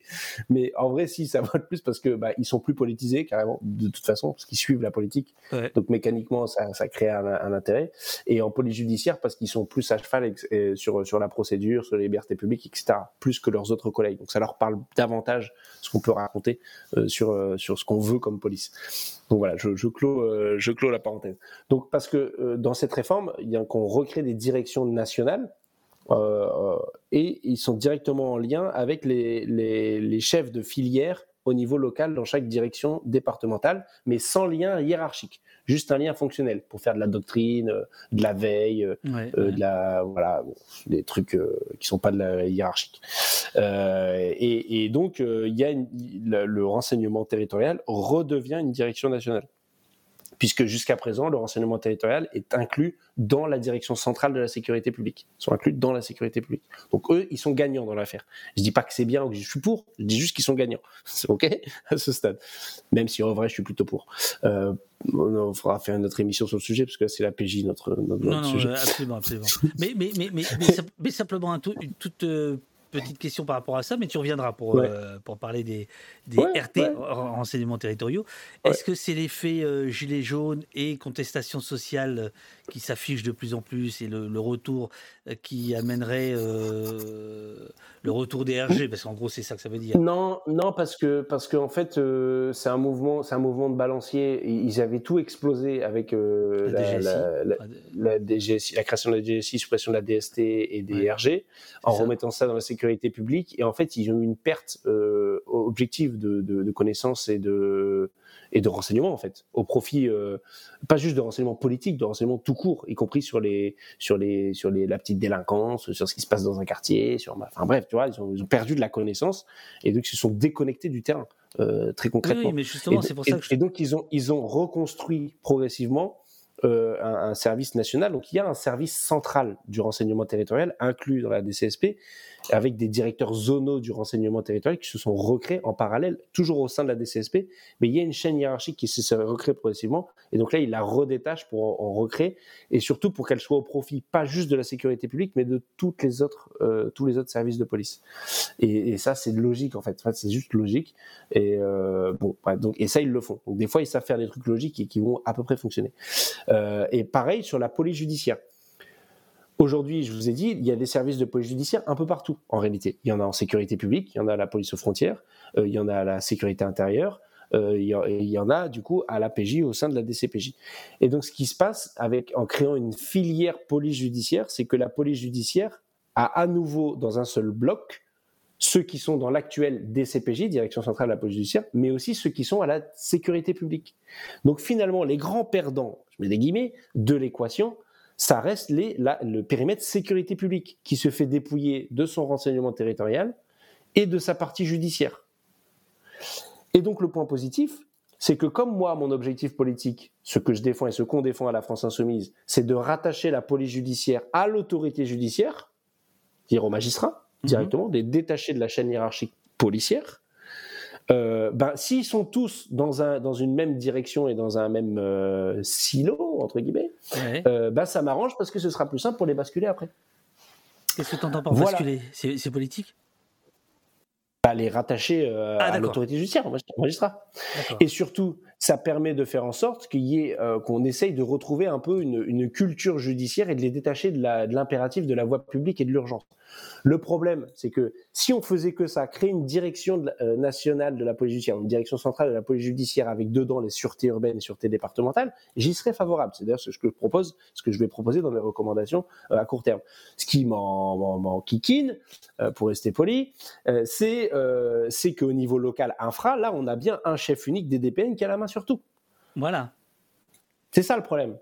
Mais en vrai, si ça vote plus parce que bah, ils sont plus politisés carrément de toute façon, parce qu'ils suivent la politique. Ouais. Donc mécaniquement, ça, ça crée un, un intérêt. Et en police judiciaire parce qu'ils sont plus à cheval euh, sur sur la procédure, sur les libertés publiques, etc. Plus que leurs autres collègues. Donc ça leur parle davantage ce qu'on peut raconter euh, sur euh, sur ce qu'on veut comme police. Donc voilà, je, je clôt euh, je la parenthèse. Donc parce que euh, dans cette réforme, il y a qu'on recrée des directions nationales. euh, et ils sont directement en lien avec les, les, les chefs de filière au niveau local dans chaque direction départementale, mais sans lien hiérarchique, juste un lien fonctionnel pour faire de la doctrine, euh, de la veille, euh, Ouais, euh, ouais. de la voilà bon, des trucs euh, qui sont pas de la hiérarchique Euh, et, et donc il y a une- le, le renseignement territorial redevient une direction nationale puisque jusqu'à présent le renseignement territorial est inclus dans la direction centrale de la sécurité publique. Ils sont inclus dans la sécurité publique. Donc eux ils sont gagnants dans l'affaire. Je dis pas que c'est bien ou que je suis pour je dis juste qu'ils sont gagnants. <laughs> C'est ok à ce stade. Même si en vrai je suis plutôt pour. Euh, on fera faire une autre émission sur le sujet parce que c'est la PJ notre, notre, Non, notre non, sujet. absolument, absolument. mais, mais, mais, mais, mais, <laughs> sim- mais simplement un tout- une toute euh, petite question par rapport à ça, mais tu reviendras pour, Ouais. euh, pour parler des, des Ouais, RT, ouais. ren- renseignements territoriaux. Est-ce que c'est l'effet euh, gilet jaune et contestation sociale euh, qui s'affiche de plus en plus et le, le retour euh, qui amènerait le retour des RG Parce qu'en gros, c'est ça que ça veut dire. Non, non, parce que parce qu'en fait, euh, c'est un mouvement, c'est un mouvement de balancier. Ils avaient tout explosé avec euh, La la, DGSI. la, la, Ah, la DGSI, la création de la DGSI, suppression de la DST et des Ouais, RG, en ça. remettant ça dans la sécurité publique. Et en fait, ils ont eu une perte euh, objective de, de, de connaissances et de et de renseignements en fait, au profit euh, pas juste de renseignements politiques, de renseignements tout court, y compris sur les sur les sur les la petite délinquance, sur ce qui se passe dans un quartier, sur enfin bref, tu vois, ils ont, ils ont perdu de la connaissance et donc ils se sont déconnectés du terrain euh, très concrètement. oui, mais justement, c'est pour ça que je... et donc ils ont ils ont reconstruit progressivement euh, un, un service national. Donc il y a un service central du renseignement territorial inclus dans la DCSP, avec des directeurs zonaux du renseignement territorial qui se sont recréés en parallèle, toujours au sein de la DCSP, mais il y a une chaîne hiérarchique qui se recrée progressivement, et donc là, il la redétache pour en, recréer, et surtout pour qu'elle soit au profit, pas juste de la sécurité publique, mais de toutes les autres, euh, tous les autres services de police. Et, et ça, c'est logique, en fait, en fait c'est juste logique, et euh, bon, ouais, donc, et ça, ils le font. Donc des fois, ils savent faire des trucs logiques et qui vont à peu près fonctionner. Euh, et pareil sur la police judiciaire. Aujourd'hui, je vous ai dit, il y a des services de police judiciaire un peu partout, en réalité. Il y en a en sécurité publique, il y en a à la police aux frontières, euh, il y en a à la sécurité intérieure, euh, il, y en, a du coup à la PJ au sein de la DCPJ. Et donc, ce qui se passe en créant une filière police judiciaire, c'est que la police judiciaire a à nouveau dans un seul bloc ceux qui sont dans l'actuel DCPJ, Direction centrale de la police judiciaire, mais aussi ceux qui sont à la sécurité publique. Donc finalement, les grands perdants, je mets des guillemets, de l'équation, ça reste les, la, le périmètre sécurité publique qui se fait dépouiller de son renseignement territorial et de sa partie judiciaire. Et donc le point positif, c'est que comme moi, mon objectif politique, ce que je défends et ce qu'on défend à la France insoumise, c'est de rattacher la police judiciaire à l'autorité judiciaire, dire aux magistrats directement, mmh. les détacher de la chaîne hiérarchique policière. Euh, ben, s'ils sont tous dans, un, dans une même direction et dans un même euh, silo, entre guillemets, ouais. euh, ben, ça m'arrange parce que ce sera plus simple pour les basculer après. Qu'est-ce que tu entends par voilà. basculer? C'est politique? Ben, Les rattacher ah, à l'autorité judiciaire, magistrat. Et surtout, ça permet de faire en sorte qu'il y ait, qu'on essaye de retrouver un peu une, une, culture judiciaire et de les détacher de l'impératif de, de la voie publique et de l'urgence. Le problème, c'est que si on faisait que ça, créer une direction de, euh, nationale de la police judiciaire, une direction centrale de la police judiciaire avec dedans les sûretés urbaines et sûretés départementales, j'y serais favorable. C'est d'ailleurs ce que je propose, ce que je vais proposer dans mes recommandations euh, à court terme. Ce qui m'en kikine, euh, pour rester poli, c'est euh, qu'au niveau local infra, là, on a bien un chef unique des DPN qui a la main sur tout. Voilà. C'est ça le problème.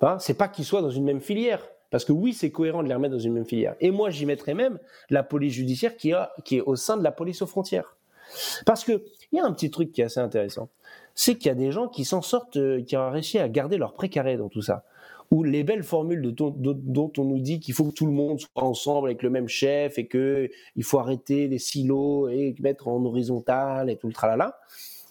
Hein c'est pas qu'ils soient dans une même filière. Parce que oui, c'est cohérent de les remettre dans une même filière. Et moi, j'y mettrais même la police judiciaire qui, est au sein de la police aux frontières. Parce qu'il y a un petit truc qui est assez intéressant. C'est qu'il y a des gens qui s'en sortent, euh, qui ont réussi à garder leur précaré dans tout ça. Ou les belles formules dont on nous dit qu'il faut que tout le monde soit ensemble avec le même chef et qu'il faut arrêter les silos et mettre en horizontal et tout le tralala.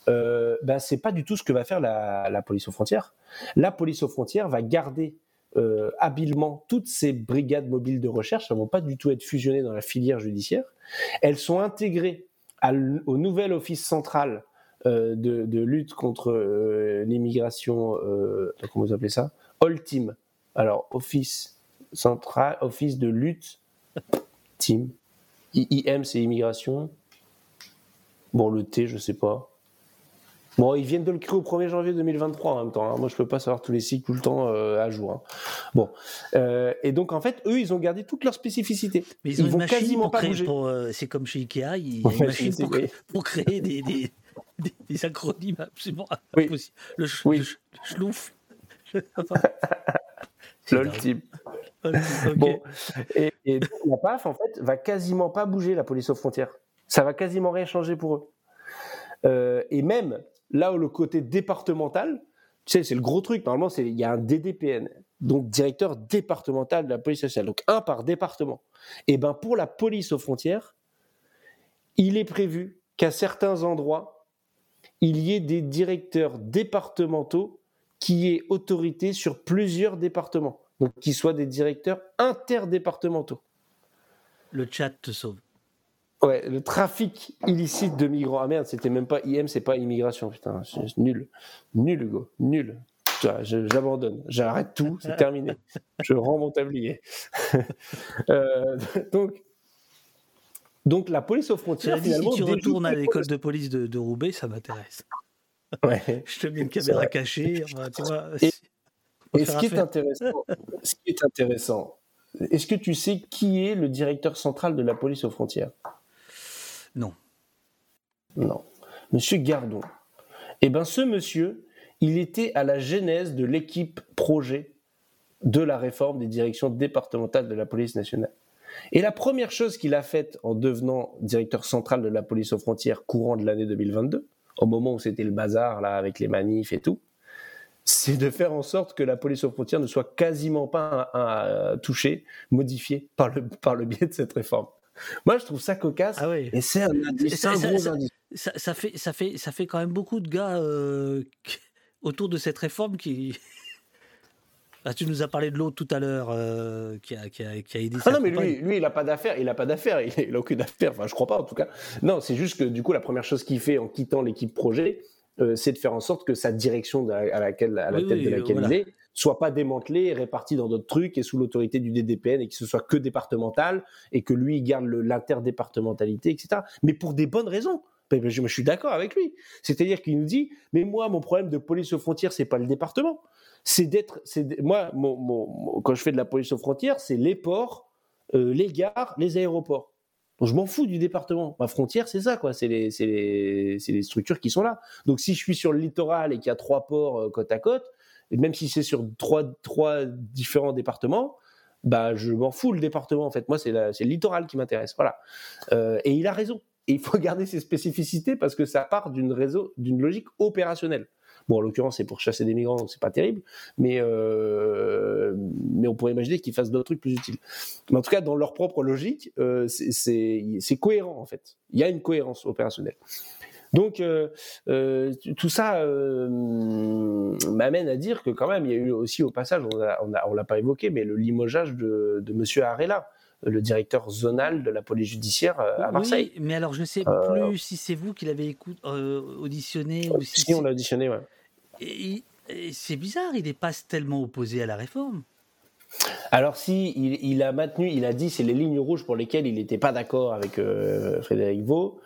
Euh, ben c'est pas du tout ce que va faire la police aux frontières. La police aux frontières va garder euh, habilement toutes ces brigades mobiles de recherche, elles ne vont pas du tout être fusionnées dans la filière judiciaire. Elles sont intégrées au nouvel office central euh, de, lutte contre euh, l'immigration, euh, comment vous appelez ça? Team. Alors, office central, office de lutte, team. IIM, c'est immigration. Bon, le T, je sais pas. Bon, ils viennent de le créer au 1er janvier 2023 en même temps. Hein. Moi, je peux pas savoir tous les cycles tout le temps euh, à jour. Hein. Bon, euh, et donc en fait, eux, ils ont gardé toutes leurs spécificités. Mais ils, ils vont quasiment pas bouger. Euh, c'est comme chez Ikea, il y a une machine pour, pour, créer des, des, des, des acronymes absolument oui. impossibles. Le, ch oui. le, ch le schlouf. <laughs> L'ultime. Okay. Bon, et, et la PAF, en fait, va quasiment pas bouger la police aux frontières. Ça va quasiment rien changer pour eux. Euh, et même là où le côté départemental, tu sais, c'est le gros truc. Normalement, il y a un DDPN, donc directeur départemental de la police nationale, donc un par département. Et ben pour la police aux frontières, il est prévu qu'à certains endroits, il y ait des directeurs départementaux qui aient autorité sur plusieurs départements, donc qui soient des directeurs interdépartementaux. Le chat te sauve. Ouais, le trafic illicite de migrants. Ah merde, c'était même pas IM, c'est pas immigration, putain. C'est nul. Nul, Hugo. Nul. J'abandonne. J'arrête tout, c'est terminé. <laughs> Je rends mon tablier. <laughs> euh, donc, donc, la police aux frontières, finalement. Si tu retournes à l'école de police de, de Roubaix, ça m'intéresse. Ouais. Je te mets une caméra cachée. Enfin, tu vois, et, et ce, qui est intéressant, <laughs> ce qui est intéressant, est-ce que tu sais qui est le directeur central de la police aux frontières? Non. Non. Monsieur Gardon. Eh bien, ce monsieur, il était à la genèse de l'équipe projet de la réforme des directions départementales de la police nationale. Et la première chose qu'il a faite en devenant directeur central de la police aux frontières courant de l'année 2022, au moment où c'était le bazar là avec les manifs et tout, c'est de faire en sorte que la police aux frontières ne soit quasiment pas un, touchée, modifiée par le biais de cette réforme. Moi, je trouve ça cocasse. Ah oui. Et c'est un, indice, un gros ça, indice. Ça, fait, ça, fait, ça fait quand même beaucoup de gars euh, autour de cette réforme qui. <laughs> Ah, tu nous as parlé de l'autre tout à l'heure euh, qui, a, qui, a, qui, a, aidé. Ah non, mais lui, lui, il n'a pas d'affaires. Il n'a pas d'affaires. Il n'a aucune affaire. Enfin, je crois pas en tout cas. Non, c'est juste que du coup, la première chose qu'il fait en quittant l'équipe projet, euh, c'est de faire en sorte que sa direction à laquelle, à la Oui, tête oui, de laquelle voilà. il est soit pas démantelée et répartie dans d'autres trucs et sous l'autorité du DDPN et que ce soit que départemental et que lui garde l'interdépartementalité, etc. Mais pour des bonnes raisons. Ben, ben, Je, je suis d'accord avec lui. C'est-à-dire qu'il nous dit, mais moi, mon problème de police aux frontières, c'est pas le département. C'est d'être, c'est moi, mon- quand je fais de la police aux frontières, c'est les ports, euh, les gares, les aéroports. Donc, je m'en fous du département. Ma frontière, c'est ça, quoi. C'est les, les, les structures qui sont là. Donc, si je suis sur le littoral et qu'il y a trois ports euh, côte à côte, même si c'est sur trois, trois différents départements, bah, je m'en fous le département, en fait. Moi, c'est le littoral qui m'intéresse. Voilà. Euh, et il a raison. Et il faut <laughs> garder ses spécificités parce que ça part d'une réseau, d'une logique opérationnelle. Bon, en l'occurrence, c'est pour chasser des migrants, donc c'est pas terrible, mais, euh, mais on pourrait imaginer qu'ils fassent d'autres trucs plus utiles. Mais en tout cas, dans leur propre logique, euh, c'est cohérent en fait. Il y a une cohérence opérationnelle. Donc euh, euh, tout ça euh, m'amène à dire que quand même, il y a eu aussi au passage, on a- on a- on l'a pas évoqué, mais le limogeage de, de Monsieur Arella, le directeur zonal de la police judiciaire à Marseille. Oui, mais alors je ne sais Euh, plus si c'est vous qui l'avez euh, auditionné ou si. Si on l'a auditionné, ouais. Et- et c'est bizarre, il n'est pas tellement opposé à la réforme. Alors si il, il a maintenu, il a dit c'est les lignes rouges pour lesquelles il n'était pas d'accord avec Frédéric Vaux,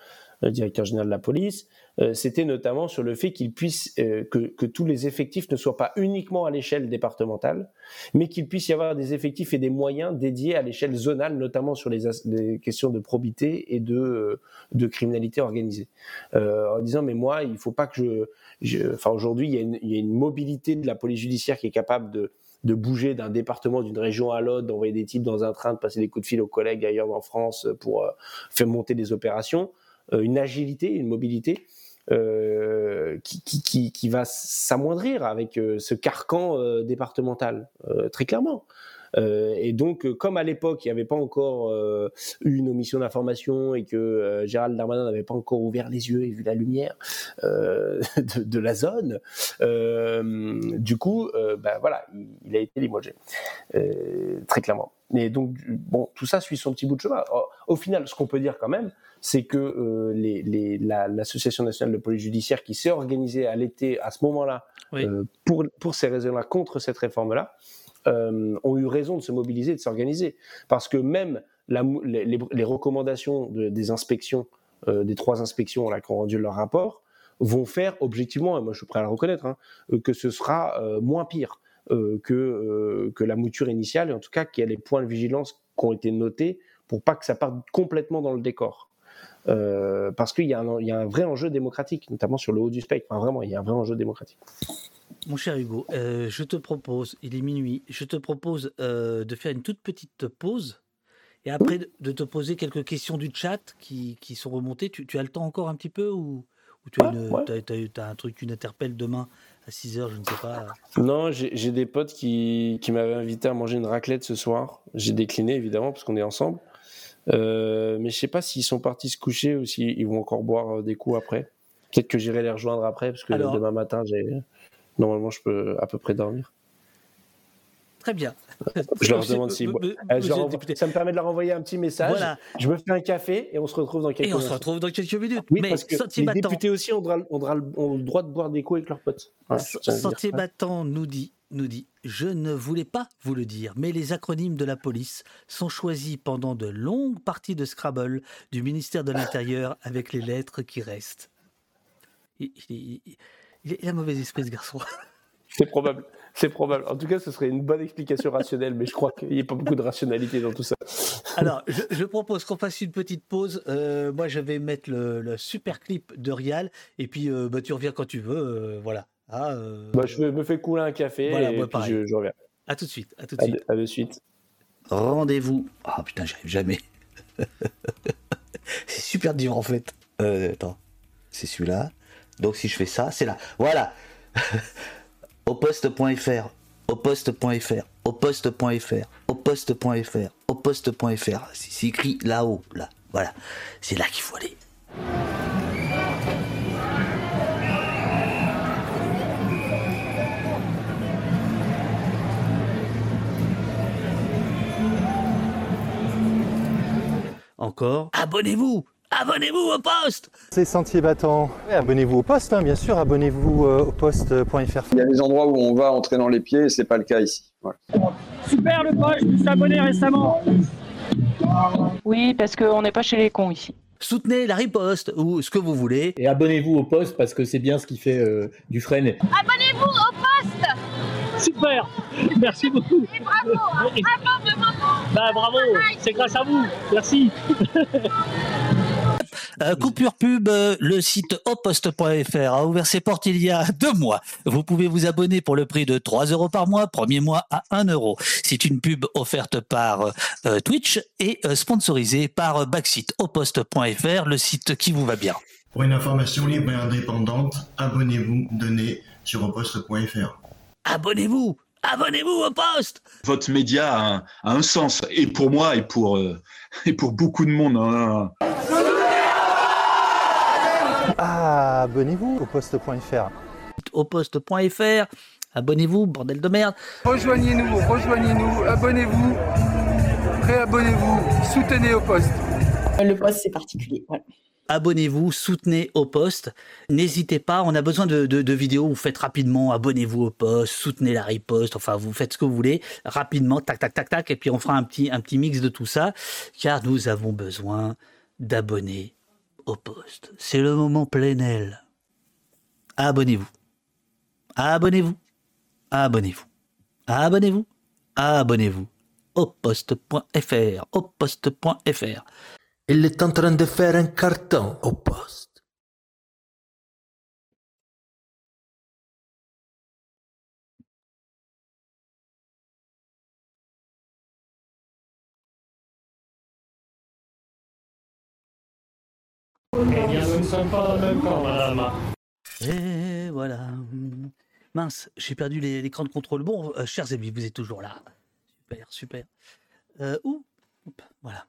le directeur général de la police, euh, c'était notamment sur le fait qu'il puisse euh, que, que tous les effectifs ne soient pas uniquement à l'échelle départementale, mais qu'il puisse y avoir des effectifs et des moyens dédiés à l'échelle zonale, notamment sur les, les questions de probité et de, euh, de criminalité organisée. Euh, en disant mais moi il faut pas que je, enfin aujourd'hui il il y a une mobilité de la police judiciaire qui est capable de de bouger d'un département, d'une région à l'autre, d'envoyer des types dans un train, de passer des coups de fil aux collègues ailleurs en France pour euh, faire monter des opérations, une agilité, une mobilité euh, qui, qui, qui, qui va s'amoindrir avec euh, ce carcan euh, départemental, euh, très clairement. Euh, et donc, euh, comme à l'époque, il n'y avait pas encore euh, eu une omission d'information et que euh, Gérald Darmanin n'avait pas encore ouvert les yeux et vu la lumière euh, <laughs> de, de la zone, euh, du coup, euh, ben voilà, il, il a été limogé, euh, très clairement. Mais donc, bon, tout ça suit son petit bout de chemin. Au, au final, ce qu'on peut dire quand même, c'est que euh, les, les, la- l'Association nationale de police judiciaire qui s'est organisée à l'été, à ce moment-là, Oui. euh, pour, pour ces raisons-là, contre cette réforme-là, euh, ont eu raison de se mobiliser, de s'organiser. Parce que même la les, recommandations de- des inspections, des trois inspections là, qui ont rendu leur rapport, vont faire objectivement, et moi je suis prêt à le reconnaître, hein, que ce sera moins pire que, euh, que la mouture initiale, et en tout cas qu'il y a les points de vigilance qui ont été notés pour pas que ça parte complètement dans le décor. Euh, parce qu'il y, a un- il y a un vrai enjeu démocratique, notamment sur le haut du spectre. Enfin, vraiment, il y a un vrai enjeu démocratique. Mon cher Hugo, euh, je te propose, il est minuit, je te propose euh, de faire une toute petite pause et après de, de te poser quelques questions du chat qui, qui sont remontées. Tu, tu as le temps encore un petit peu ou, ou tu as, Ouais, une- ouais. t'as- t'as- t'as un truc, une interpelle demain à 6h, je ne sais pas. Non, j'ai des potes qui, qui m'avaient invité à manger une raclette ce soir. J'ai décliné, évidemment, parce qu'on est ensemble. Euh, mais je sais pas s'ils sont partis se coucher ou s'ils vont encore boire euh, des coups après. Peut-être que j'irai les rejoindre après, parce que Alors- demain matin, j'ai normalement, je peux à peu près dormir. Très bien. <laughs> Je leur demande me- Euh. Ça me permet de leur envoyer un petit message. Voilà. Je me fais un café et on se retrouve dans quelques Et on se retrouve dans quelques minutes. Oui, Mais parce que Sentier les députés aussi ont, le droit de boire des coups avec leurs potes. Voilà. Sentier Battant nous dit, nous dit, je ne voulais pas vous le dire, mais les acronymes de la police sont choisis pendant de longues parties de Scrabble du ministère de l'Intérieur <laughs> avec les lettres qui restent. Il, il- il- il- il a mauvais esprit ce garçon. C'est probable. C'est probable. En tout cas, ce serait une bonne explication rationnelle, mais je crois qu'il n'y a pas beaucoup de rationalité dans tout ça. Alors, je, je propose qu'on fasse une petite pause. Euh, moi, je vais mettre le, le super clip de Rial, et puis euh, bah, tu reviens quand tu veux. euh, voilà. Ah, Bah, je me- fais couler un café Voilà, et moi, puis je, je reviens. À tout de suite. À tout de À suite. de, à de suite. Rendez-vous. Ah putain, j'arrive jamais. <laughs> c'est super dur en fait. Attends, c'est celui-là. Donc si je fais ça, c'est là. Voilà. <laughs> au poste.fr, au poste.fr, au poste.fr, au poste.fr, au poste.fr. C'est écrit là-haut, là. Voilà. C'est là qu'il faut aller. Encore. Abonnez-vous Abonnez-vous au poste C'est Sentier Battant. Ouais, abonnez-vous au poste, hein, bien sûr. Abonnez-vous euh, au poste.fr. Il y a des endroits où on va entrer dans les pieds et c'est pas le cas ici. Voilà. Super le poste, je me suis abonné récemment. Oui, parce qu'on n'est pas chez les cons ici. Soutenez la riposte ou ce que vous voulez. Et abonnez-vous au poste parce que c'est bien ce qui fait euh, du frein. Abonnez-vous au poste Super Merci beaucoup Et bravo hein. Bravo, bravo Bah bravo C'est grâce à vous Merci <laughs> Euh, coupure pub, euh, le site oposte.fr a ouvert ses portes il y a deux mois. Vous pouvez vous abonner pour le prix de 3 euros par mois, premier mois à 1 euro. C'est une pub offerte par euh, Twitch et euh, sponsorisée par euh, Backseat. Oposte.fr, le site qui vous va bien. Pour une information libre et indépendante, abonnez-vous, donnez sur oposte.fr. Abonnez-vous Abonnez-vous au poste Votre média a un, a un sens, et pour moi, et pour, euh, et pour beaucoup de monde. hein. Ah, abonnez-vous au poste.fr. Au poste.fr, abonnez-vous, bordel de merde. Rejoignez-nous, rejoignez-nous, abonnez-vous, réabonnez-vous, soutenez au poste. Le poste, c'est particulier. Voilà. Abonnez-vous, soutenez au poste. N'hésitez pas, on a besoin de, de- de vidéos. Vous faites rapidement, abonnez-vous au poste, soutenez la riposte. Enfin, vous faites ce que vous voulez rapidement, tac, tac, tac, tac. Et puis on fera un petit, un petit mix de tout ça, car nous avons besoin d'abonnés C'est le moment plénel. Abonnez-vous. Abonnez-vous. Abonnez-vous. Abonnez-vous. Abonnez-vous. Au poste.fr. Au poste.fr. Il est en train de faire un carton au poste. Eh nous ne sommes pas dans le même camp. Et voilà. Mince, j'ai perdu l'écran de contrôle. Bon, euh, chers amis, vous êtes toujours là. Super, super. Euh, voilà.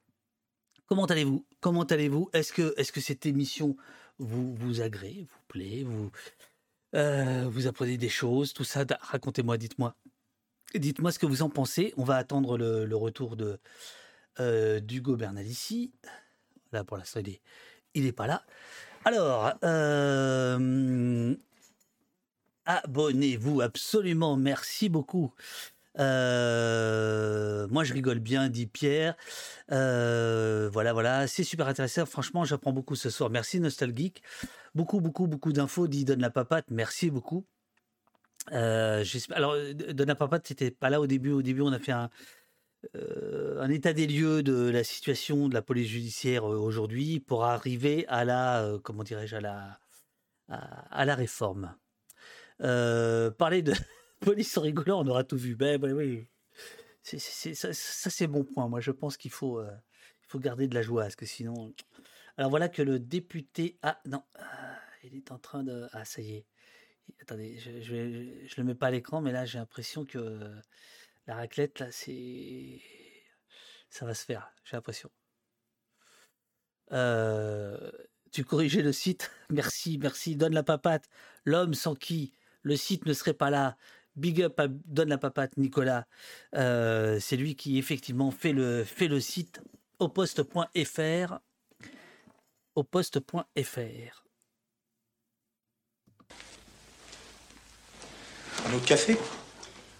Comment allez-vous? Comment allez-vous? Est-ce que, est que cette émission vous, vous agrée, vous plaît vous, euh, vous apprenez des choses, tout ça? Racontez-moi, dites-moi. Dites-moi ce que vous en pensez. On va attendre le, retour de euh, d'Hugo Bernalici. Là, pour l'instant, il il est pas là. Alors, euh, abonnez-vous absolument. Merci beaucoup. Euh, moi, je rigole bien, dit Pierre. Euh, voilà, voilà, c'est super intéressant. Franchement, j'apprends beaucoup ce soir. Merci, Nostalgeek. Beaucoup, beaucoup, beaucoup d'infos. Dit Donne la papate. Merci beaucoup. Euh, Alors, Donne la papate, c'était pas là au début. Au début, on a fait un, euh, un état des lieux de la situation de la police judiciaire euh, aujourd'hui pour arriver à la, euh, comment dirais-je, à la, à, la réforme. Parler de <laughs> police en rigolant, on aura tout vu. Ben, ben oui, ça, c'est bon point. Moi, je pense qu'il faut, il faut garder de la joie, parce que sinon. Alors voilà que le député. Ah non, il est en train de. Ah, ça y est. Attendez, je, je le mets pas à l'écran, mais là, j'ai l'impression que la raclette, là, c'est. Ça va se faire, j'ai l'impression. Euh, tu corrigeais le site? <laughs> Merci, merci. Donne la papate. L'homme sans qui le site ne serait pas là. Big up à Donne la papate, Nicolas. Euh, c'est lui qui effectivement fait le, fait le site au poste.fr. Au poste.fr. Un autre café?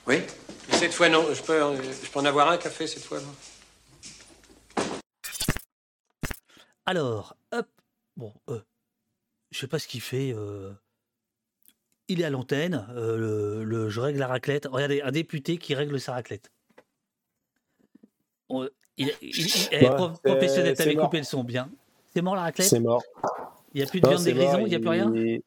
Oui. Cette fois, non. Je peux, en- je peux en avoir un café cette fois, non Alors, hop. Bon, euh, je sais pas ce qu'il fait. euh, il est à l'antenne. euh, le, le- je règle la raclette. Regardez, un député qui règle sa raclette. On- il, il- il- eh, Ouais, prof- c'est- professionnel, t'avais coupé le son bien. C'est mort la raclette? C'est mort. Il n'y a plus de Non, viande des grisons, il n'y a plus rien? il-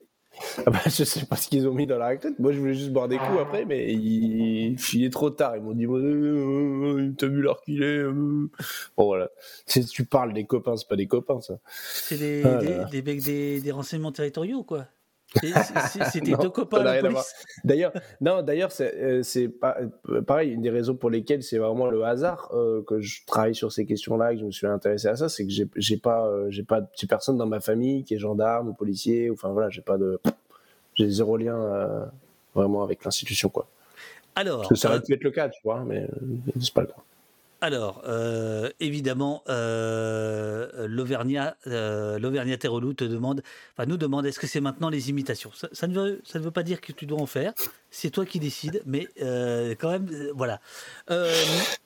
Ah bah, je sais pas ce qu'ils ont mis dans la raclette. Moi, je voulais juste boire des coups après, mais il, il est trop tard. Ils m'ont dit, euh, t'as vu l'heure qu'il est euh. Bon, voilà. Si tu parles des copains, c'est pas des copains, ça. C'est des, Ah des, des- des renseignements territoriaux, quoi. C'était <laughs> deux copains. D'ailleurs, non, d'ailleurs, c'est euh, euh, pareil. Une des raisons pour lesquelles c'est vraiment le hasard euh, que je travaille sur ces questions-là, que je me suis intéressé à ça, c'est que j'ai pas, euh, j'ai pas, j'ai personne dans ma famille qui est gendarme ou policier. ou- Enfin voilà, j'ai pas de, j'ai zéro lien euh, vraiment avec l'institution quoi. Alors, ça aurait pu être le cas, tu vois, mais c'est pas le cas. Alors, euh, évidemment, euh, l'Auvergnat, euh, Terrelou te demande, enfin nous demande, est-ce que c'est maintenant les imitations? Ça, ça ne veut, ça ne veut pas dire que tu dois en faire. C'est toi qui décides, mais euh, quand même, euh, voilà.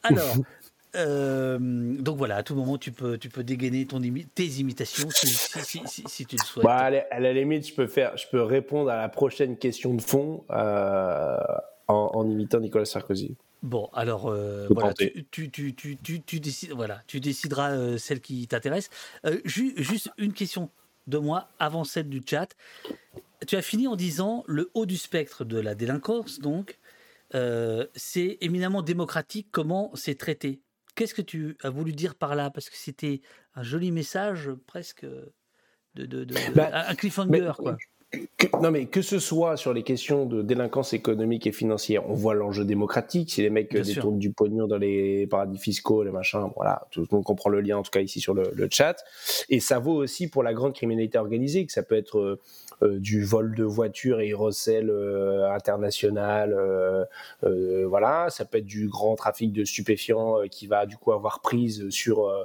Alors. <laughs> euh, donc voilà, à tout moment tu peux, tu peux dégainer ton imi- tes imitations si, si, si, si- si tu le souhaites. Bah, à, la, à la limite, je peux faire, je peux répondre à la prochaine question de fond euh, en, en imitant Nicolas Sarkozy. Bon, alors euh, voilà, tu, tu, tu, tu, tu décides, voilà, tu décideras euh, celle qui t'intéresse. Euh, ju- juste une question de moi avant celle du chat. Tu as fini en disant le haut du spectre de la délinquance, donc c'est éminemment démocratique. Comment c'est traité? Qu'est-ce que tu as voulu dire par là? Parce que c'était un joli message, presque de, de, de- Bah, un cliffhanger, mais- quoi. Que- non, mais que ce soit sur les questions de délinquance économique et financière, on voit l'enjeu démocratique. Si les mecs sûr. détournent du pognon dans les paradis fiscaux, les machins, voilà, tout le monde comprend le lien, en tout cas ici sur le, le chat. Et ça vaut aussi pour la grande criminalité organisée, que ça peut être euh, du vol de voitures et recel euh, international, euh, euh, voilà, ça peut être du grand trafic de stupéfiants euh, qui va du coup avoir prise sur euh,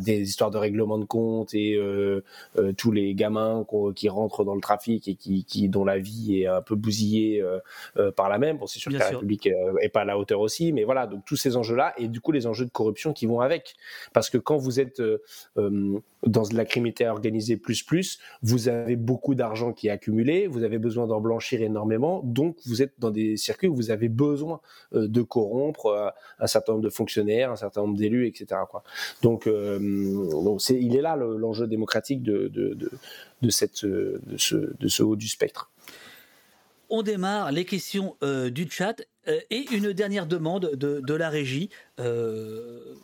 des histoires de règlement de compte et euh, euh, tous les gamins qui rentrent dans le trafic et qui, qui dont la vie est un peu bousillée euh, euh, par la même. Bon, c'est sûr Bien que la sûr. République euh, est pas à la hauteur aussi, mais voilà, donc tous ces enjeux-là et du coup les enjeux de corruption qui vont avec, parce que quand vous êtes euh, euh, dans de la criminalité organisée plus plus, vous avez beaucoup d'argent qui est accumulé, vous avez besoin d'en blanchir énormément, donc vous êtes dans des circuits où vous avez besoin euh, de corrompre euh, un certain nombre de fonctionnaires, un certain nombre d'élus, etc. Quoi. Donc, euh, donc il est là le- l'enjeu démocratique de, de, de, de cette, de, ce, de ce haut du spectre. On démarre les questions euh, du chat euh, et une dernière demande de, de la régie. Euh,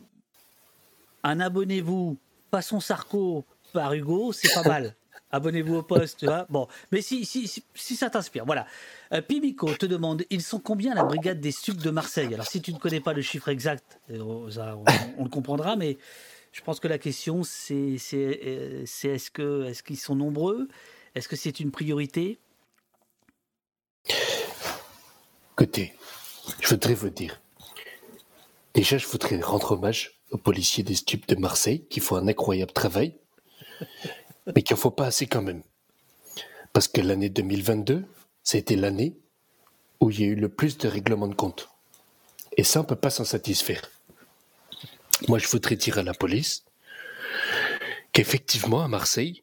un abonnez-vous, passons Sarko par Hugo, c'est pas <laughs> mal. Abonnez-vous au poste, tu. Bon, mais si, si, si, ça t'inspire, voilà. Euh, Pimico te demande ils sont combien la brigade des Stucs de Marseille? Alors, si tu ne connais pas le chiffre exact, euh, on, le comprendra, mais je pense que la question, c'est c'est, euh, c'est est-ce que est-ce qu'ils sont nombreux? Est-ce que c'est une priorité? Écoutez, je voudrais vous dire. Déjà, je voudrais rendre hommage aux policiers des stupes de Marseille qui font un incroyable travail, mais qu'il n'en faut pas assez quand même. Parce que l'année 2022, ça a été l'année où il y a eu le plus de règlements de compte. Et ça, on ne peut pas s'en satisfaire. Moi, je voudrais dire à la police qu'effectivement, à Marseille,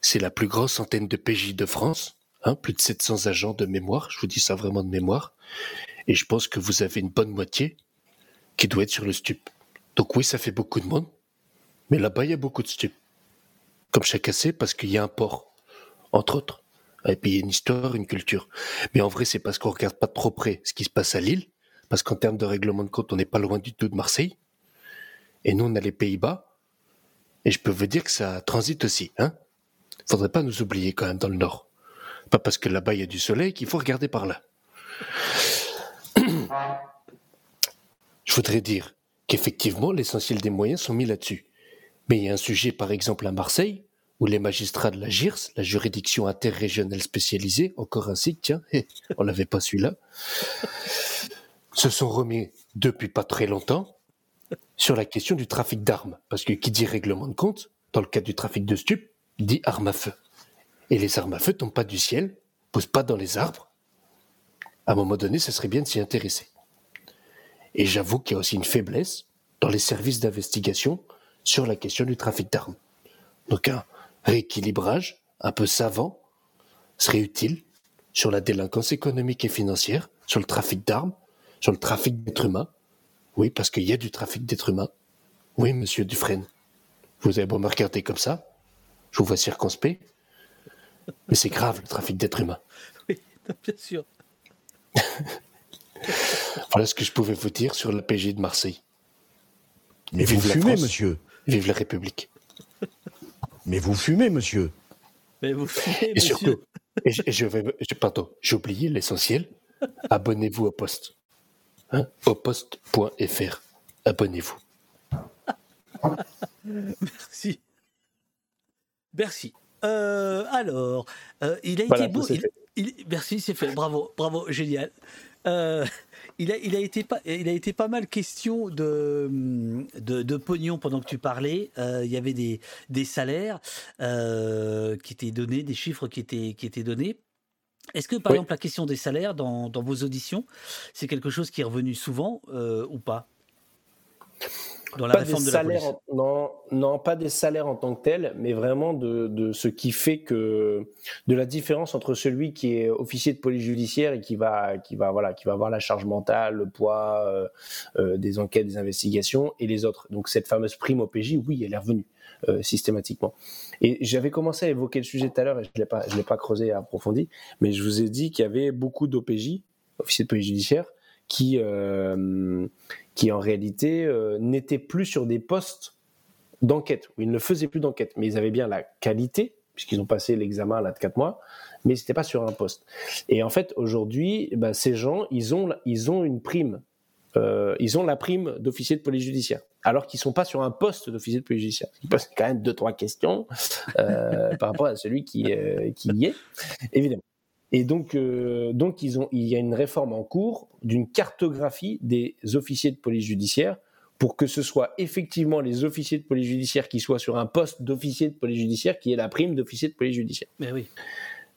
c'est la plus grosse antenne de PJ de France, hein, plus de 700 agents de mémoire, je vous dis ça vraiment de mémoire, et je pense que vous avez une bonne moitié qui doit être sur le stup. Donc oui, ça fait beaucoup de monde, mais là-bas, il y a beaucoup de stup. Comme sait, parce qu'il y a un port, entre autres. Et puis il y a une histoire, une culture. Mais en vrai, c'est parce qu'on regarde pas trop près ce qui se passe à Lille, parce qu'en termes de règlement de compte, on n'est pas loin du tout de Marseille. Et nous, on a les Pays-Bas. Et je peux vous dire que ça transite aussi, hein. Faudrait pas nous oublier quand même dans le Nord. Pas parce que là-bas il y a du soleil qu'il faut regarder par là. <clears throat> Je voudrais dire qu'effectivement, l'essentiel des moyens sont mis là-dessus. Mais il y a un sujet, par exemple, à Marseille, où les magistrats de la GIRS, la juridiction interrégionale spécialisée, encore un site, tiens, <laughs> on l'avait pas celui-là, se sont remis depuis pas très longtemps sur la question du trafic d'armes. Parce que qui dit règlement de compte, dans le cas du trafic de stupes, dit armes à feu. Et les armes à feu tombent pas du ciel, posent pas dans les arbres. À un moment donné, ce serait bien de s'y intéresser. Et j'avoue qu'il y a aussi une faiblesse dans les services d'investigation sur la question du trafic d'armes. Donc un rééquilibrage un peu savant serait utile sur la délinquance économique et financière, sur le trafic d'armes, sur le trafic d'êtres humains. Oui, parce qu'il y a du trafic d'êtres humains. Oui, monsieur Dufresne. Vous avez beau me regarder comme ça, je vous vois circonspect, mais c'est grave le trafic d'êtres humains. <laughs> Oui, bien sûr. <laughs> Voilà ce que je pouvais vous dire sur la PG de Marseille. Mais Vive vous la fumez, monsieur. Vive la République. Mais vous fumez, monsieur. Mais vous filez, Et monsieur. surtout, et je, et je vais, je- pardon, j'ai oublié l'essentiel. Abonnez-vous au poste. Hein, au poste.fr. Abonnez-vous. Merci. Merci. Euh, alors, euh, il a Voilà, été beau. il- il- merci, c'est fait. Bravo, bravo, génial. Euh, il, a, il, a été pas, il a été pas mal question de, de, de pognon pendant que tu parlais. Euh, il y avait des, des salaires euh, qui étaient donnés, des chiffres qui étaient, qui étaient donnés. Est-ce que, par Oui. exemple, la question des salaires dans, dans vos auditions, c'est quelque chose qui est revenu souvent euh, ou pas? Dans la Pas des réforme de la salaires police non, non, pas des salaires en tant que tels, mais vraiment de, de ce qui fait que de la différence entre celui qui est officier de police judiciaire et qui va, qui va, voilà, qui va avoir la charge mentale, le poids euh, euh, des enquêtes, des investigations, et les autres. Donc cette fameuse prime OPJ, oui, elle est revenue euh, systématiquement. Et j'avais commencé à évoquer le sujet tout à l'heure et je l'ai pas, je l'ai pas creusé et approfondi, mais je vous ai dit qu'il y avait beaucoup d'OPJ, officiers de police judiciaire, qui, euh, qui en réalité euh, n'étaient plus sur des postes d'enquête, où ils ne faisaient plus d'enquête, mais ils avaient bien la qualité, puisqu'ils ont passé l'examen là de 4 mois, mais c'était pas sur un poste. Et en fait, aujourd'hui, bah, ces gens, ils ont, ils ont une prime, euh, ils ont la prime d'officier de police judiciaire, alors qu'ils sont pas sur un poste d'officier de police judiciaire. Ils posent quand même deux trois questions euh, <laughs> par rapport à celui qui, euh, qui y est, évidemment. Et donc, euh, donc ils ont, il y a une réforme en cours d'une cartographie des officiers de police judiciaire pour que ce soit effectivement les officiers de police judiciaire qui soient sur un poste d'officier de police judiciaire qui ait la prime d'officier de police judiciaire. Mais oui.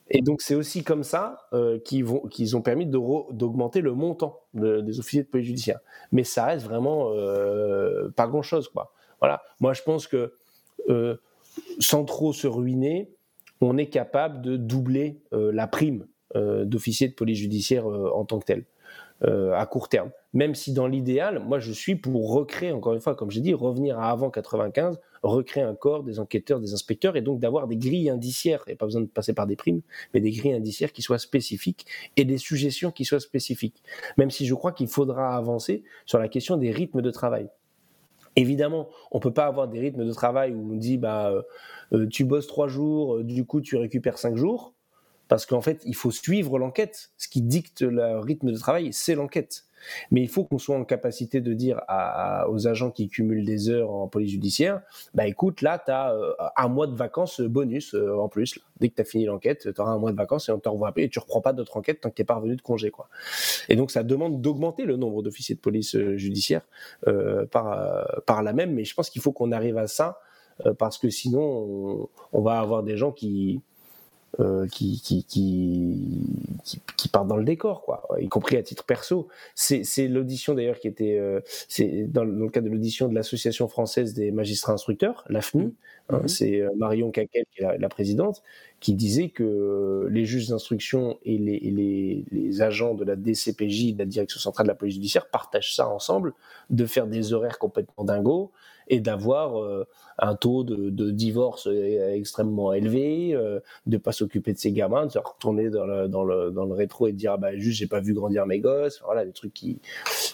Et donc c'est aussi comme ça euh, qu'ils vont, qu'ils ont permis d'augmenter le montant de- des officiers de police judiciaire. Mais ça reste vraiment euh, pas grand-chose, quoi. Voilà. Moi, je pense que euh, sans trop se ruiner, on est capable de doubler euh, la prime euh, d'officier de police judiciaire euh, en tant que tel, à court terme. Même si dans l'idéal, moi je suis pour recréer, encore une fois, comme j'ai dit, revenir à avant 95, recréer un corps des enquêteurs, des inspecteurs, et donc d'avoir des grilles indiciaires, et pas besoin de passer par des primes, mais des grilles indiciaires qui soient spécifiques et des suggestions qui soient spécifiques. Même si je crois qu'il faudra avancer sur la question des rythmes de travail. Évidemment, on peut pas avoir des rythmes de travail où on dit bah euh, euh, tu bosses trois jours, euh, du coup tu récupères cinq jours, parce qu'en fait il faut suivre l'enquête. Ce qui dicte le rythme de travail, c'est l'enquête. Mais il faut qu'on soit en capacité de dire aux agents qui cumulent des heures en police judiciaire, bah écoute, là, tu as un mois de vacances bonus euh, en plus. Dès que tu as fini l'enquête, tu auras un mois de vacances et on te appeler et tu reprends pas d'autres enquêtes tant que tu pas revenu de congé. Quoi. Et donc ça demande d'augmenter le nombre d'officiers de police euh, judiciaire euh, par, euh, par là même. Mais je pense qu'il faut qu'on arrive à ça euh, parce que sinon, on, on va avoir des gens qui, euh, qui, qui, qui, qui, partent dans le décor, quoi, y compris à titre perso. C'est c'est l'audition d'ailleurs qui était, euh, c'est dans, le- dans le cadre de l'audition de l'Association française des magistrats instructeurs, l'AFMI, hein, Mhm. c'est euh, Marion Caquel qui est la, la présidente, qui disait que les juges d'instruction et, les, et les, les agents de la DCPJ, de la Direction centrale de la police judiciaire, partagent ça ensemble, de faire des horaires complètement dingos et d'avoir euh, un taux de, de divorce euh, extrêmement élevé, euh, de pas s'occuper de ses gamins, de se retourner dans le, dans le, dans le rétro et de dire ah bah juste j'ai pas vu grandir mes gosses, voilà des trucs qui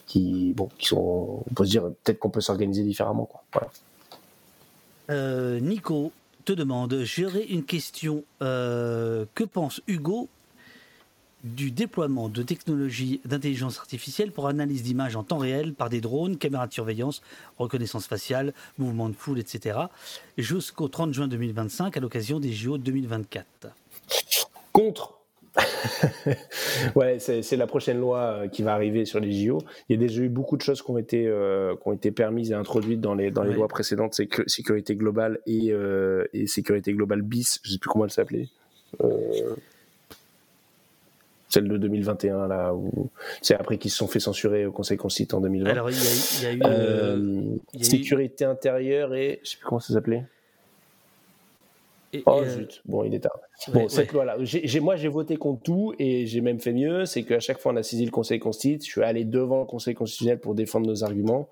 qui bon qui sont on peut se dire peut-être qu'on peut s'organiser différemment quoi. Voilà. Euh, Nico te demande J'aurais une question. Que pense Hugo du déploiement de technologies d'intelligence artificielle pour analyse d'images en temps réel par des drones, caméras de surveillance, reconnaissance faciale, mouvement de foule, etc. jusqu'au 30 juin 2025 à l'occasion des JO 2024 Contre. <laughs> ouais, c'est la prochaine loi euh, qui va arriver sur les JO. Il y a déjà eu beaucoup de choses qui ont été, euh, qui ont été permises et introduites dans les, dans les Ouais. lois précédentes, sécu- sécurité globale et, euh, et sécurité globale bis, je sais plus comment elle s'appelait. Euh, celle de 2021, là, où c'est après qu'ils se sont fait censurer au Conseil constituant en 2020. Alors, il y a, il y a eu. Euh, euh, il y a eu- sécurité intérieure et je sais plus comment ça s'appelait. et- Oh et, euh, zut, bon, il est tard. ouais, Bon, ouais. cette loi-là, j'ai- j'ai- moi j'ai voté contre tout et j'ai même fait mieux, c'est qu'à chaque fois on a saisi le Conseil constitutionnel, je suis allé devant le Conseil constitutionnel pour défendre nos arguments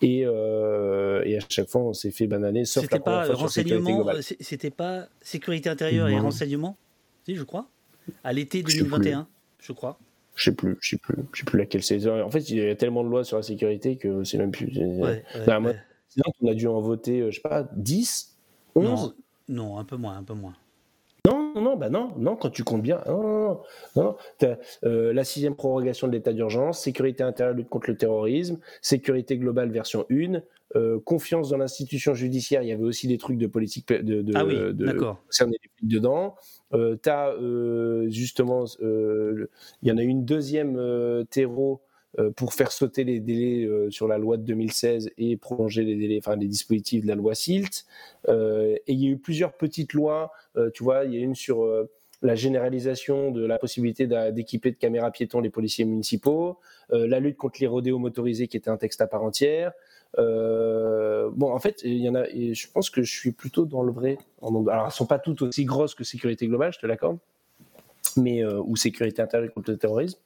et, euh, et à chaque fois on s'est fait bananer, sauf C'était la pas renseignement, c'était pas sécurité intérieure et renseignement, si je crois, à l'été Je sais plus. 2021, je crois. Je sais plus, je sais plus, je sais plus laquelle c'est. En fait, il y a tellement de lois sur la sécurité que c'est même plus. Ouais, ouais, Non, moi, ouais. sinon, on a dû en voter, euh, je sais pas, 10, 11 Non, non, un peu moins, un peu moins. Non, non, bah non, non, quand tu comptes bien, non, non, non, euh, la sixième prorogation de l'état d'urgence, sécurité intérieure, lutte contre le terrorisme, sécurité globale version 1, euh, confiance dans l'institution judiciaire, il y avait aussi des trucs de politique de, de, Ah oui, de- d'accord. flics dedans. Euh, t'as justement, il y en a une deuxième terreau pour faire sauter les délais euh, sur la loi de 2016 et prolonger les délais, enfin les dispositifs de la loi SILT. Euh, et il y a eu plusieurs petites lois. euh, tu vois, il y a une sur euh, la généralisation de la possibilité d'équiper de caméras piétons les policiers municipaux, euh, la lutte contre les rodéos motorisés qui était un texte à part entière. Euh, bon, en fait, il y en a. je pense que je suis plutôt dans le vrai. Alors, elles sont pas toutes aussi grosses que sécurité globale, je te l'accorde, mais euh, ou sécurité intérieure contre le terrorisme.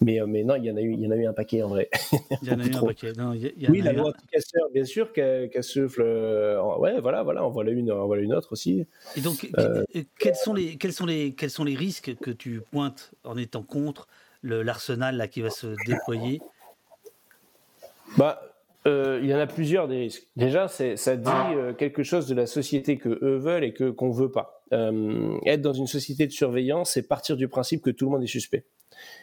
Mais, euh, mais non, il y en a eu, il y en a eu un paquet en vrai. <laughs> Il y en a eu un paquet. Non, il y a- il y en Oui, a la loi anti-casseur, bien sûr, qu'elle qu'elle souffle. euh, ouais, voilà, voilà, on voit une, on voit une autre aussi. Et donc, que- quels, sont les, quels, sont les, quels sont les risques que tu pointes en étant contre l'arsenal là qui va se déployer? Bah, euh, il y en a plusieurs des risques. Déjà, ça dit euh, quelque chose de la société que eux veulent et que qu'on veut pas. Euh, être dans une société de surveillance, c'est partir du principe que tout le monde est suspect.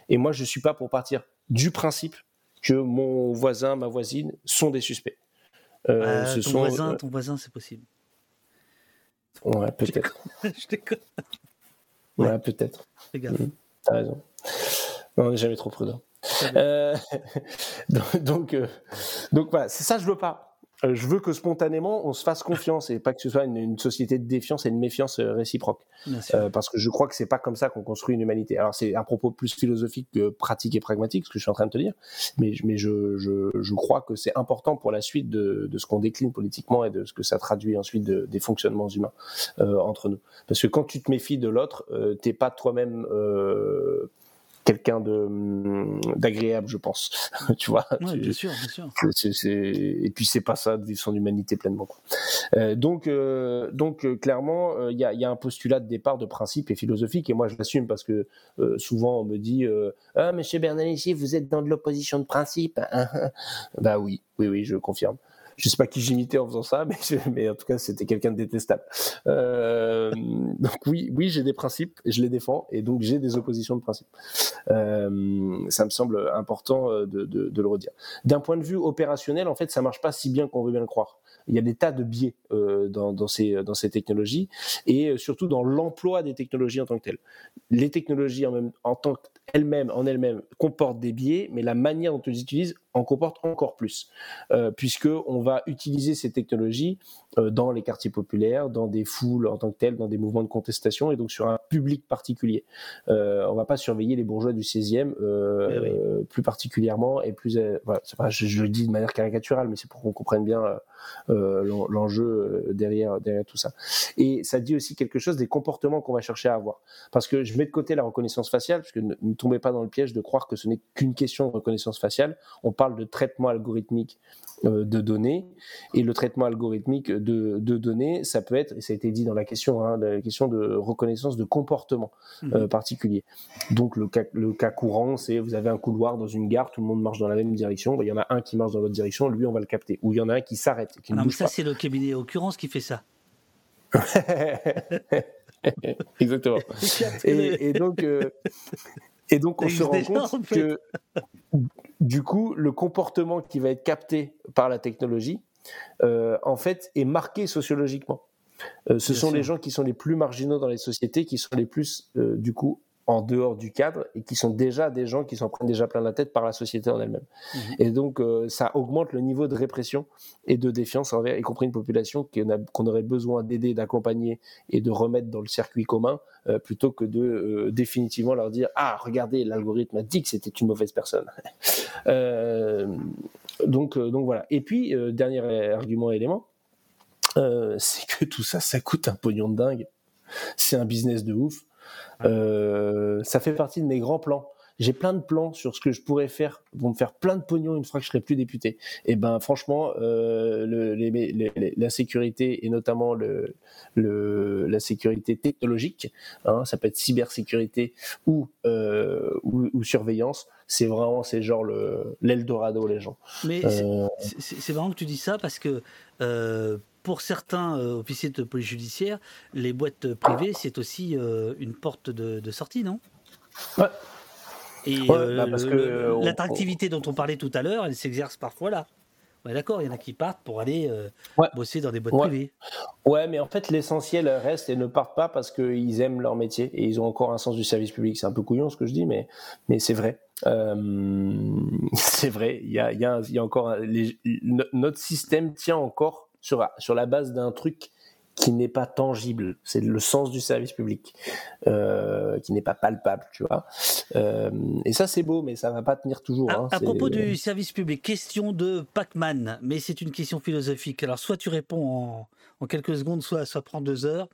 Et moi, je suis pas pour partir du principe que mon voisin, ma voisine sont des suspects. Ce ton, sont, voisin, ton voisin, c'est possible. ouais, peut-être. <laughs> Je déconne. Ouais, peut-être. Fais gaffe. Mhm, T'as raison. Non, on n'est jamais trop prudent. Euh, <laughs> donc, donc, euh, donc voilà, c'est ça, je veux pas. Euh, je veux que spontanément, on se fasse confiance et pas que ce soit une, une société de défiance et une méfiance réciproque. Euh, parce que je crois que c'est pas comme ça qu'on construit une humanité. Alors c'est un propos plus philosophique que pratique et pragmatique, ce que je suis en train de te dire, mais, mais je, je, je crois que c'est important pour la suite de, de ce qu'on décline politiquement et de ce que ça traduit ensuite de- des fonctionnements humains entre nous. Parce que quand tu te méfies de l'autre, t'es pas toi-même quelqu'un de hum, d'agréable, je pense. <laughs> tu vois. Ouais, bien sûr, bien sûr. Et puis c'est pas ça de vivre son humanité pleinement. Euh, donc, euh, donc euh, clairement, il y, a, y a un postulat de départ de principe et philosophique, et moi je l'assume parce que souvent on me dit Ah, Monsieur Bernalici, vous êtes dans de l'opposition de principe. <laughs> bah oui, oui, oui, je confirme. Je sais pas qui j'imitais en faisant ça, <laughs> mais, en tout cas c'était quelqu'un de détestable. Euh, <laughs> donc oui, oui, j'ai des principes, je les défends, et donc j'ai des oppositions de principe. Euh, ça me semble important euh, de, le redire. D'un point de vue opérationnel, en fait, ça marche pas si bien qu'on veut bien le croire. Il y a des tas de biais dans, ces, technologies et surtout dans l'emploi des technologies en tant que telles. Les technologies en, en tant qu'elles-mêmes, en elles-mêmes, comportent des biais, mais la manière dont on les utilise en comporte encore plus, euh, puisque on va utiliser ces technologies euh, dans les quartiers populaires, dans des foules en tant que telles, dans des mouvements de contestation et donc sur un public particulier. Euh, on va pas surveiller les bourgeois du 16e euh, Eh oui. euh, plus particulièrement et plus. voilà, c'est pas- je, je le dis de manière caricaturale, mais c'est pour qu'on comprenne bien l'en- l'enjeu derrière derrière tout ça. Et ça dit aussi quelque chose des comportements qu'on va chercher à avoir. Parce que je mets de côté la reconnaissance faciale, parce que ne, ne tombez pas dans le piège de croire que ce n'est qu'une question de reconnaissance faciale. On parle de traitement algorithmique euh, de données, et le traitement algorithmique de, de données, ça peut être, et ça a été dit dans la question, hein, la question de reconnaissance de comportement euh, Mhm. particulier. Donc le cas, le cas courant, c'est vous avez un couloir dans une gare, tout le monde marche dans la même direction, il y en a un qui marche dans l'autre direction, lui on va le capter. Ou il y en a un qui s'arrête, qui ne Non, mais bouge ça, c'est le cabinet occurrence qui fait ça. <laughs> Exactement. <laughs> Et, et donc, euh, et donc on se rend compte que du coup, le comportement qui va être capté par la technologie, euh, en fait, est marqué sociologiquement. Euh, ce Bien sont sûr. les gens qui sont les plus marginaux dans les sociétés, qui sont les plus, euh, du coup, en dehors du cadre et qui sont déjà des gens qui s'en prennent déjà plein la tête par la société en elle-même. Mhm. Et donc, euh, ça augmente le niveau de répression et de défiance envers, y compris une population qu'on aurait besoin d'aider, d'accompagner et de remettre dans le circuit commun, euh, plutôt que de euh, définitivement leur dire Ah, regardez, l'algorithme a dit que c'était une mauvaise personne. <laughs> Donc, donc voilà. Et puis, dernier argument élément, c'est que tout ça, ça coûte un pognon de dingue. C'est un business de ouf. Euh, ça fait partie de mes grands plans. J'ai plein de plans sur ce que je pourrais faire pour me faire plein de pognon une fois que je serai plus député. Et ben franchement, euh, le- les- les- les- la sécurité et notamment le, le- la sécurité technologique, hein, ça peut être cybersécurité ou, euh, ou, ou surveillance, c'est vraiment, c'est genre le l'Eldorado, les gens. Mais Euh, c'est- marrant que tu dis ça parce que euh, pour certains euh, officiers de police judiciaire, les boîtes privées, c'est aussi euh, une porte de, de sortie, non? Ouais. Et Ouais, euh, bah, on- l'attractivité dont on parlait tout à l'heure, elle s'exerce parfois là. Ouais, D'accord, il y en a qui partent pour aller euh, bosser dans des boîtes Ouais. privées. Ouais, mais en fait, l'essentiel reste et ne partent pas parce qu'ils aiment leur métier et ils ont encore un sens du service public. C'est un peu couillon ce que je dis, mais, mais c'est vrai. Euh, <laughs> c'est vrai. Il y a, il y a, un- il y a encore. un- les- no- notre système tient encore sur, sur la base d'un truc qui n'est pas tangible. C'est le sens du service public, euh, qui n'est pas palpable, tu vois. Euh, et ça, c'est beau, mais ça va pas tenir toujours. hein. À C'est- propos du service public, question de Pac-Man, mais c'est une question philosophique. Alors, soit tu réponds en, en quelques secondes, soit ça prend deux heures.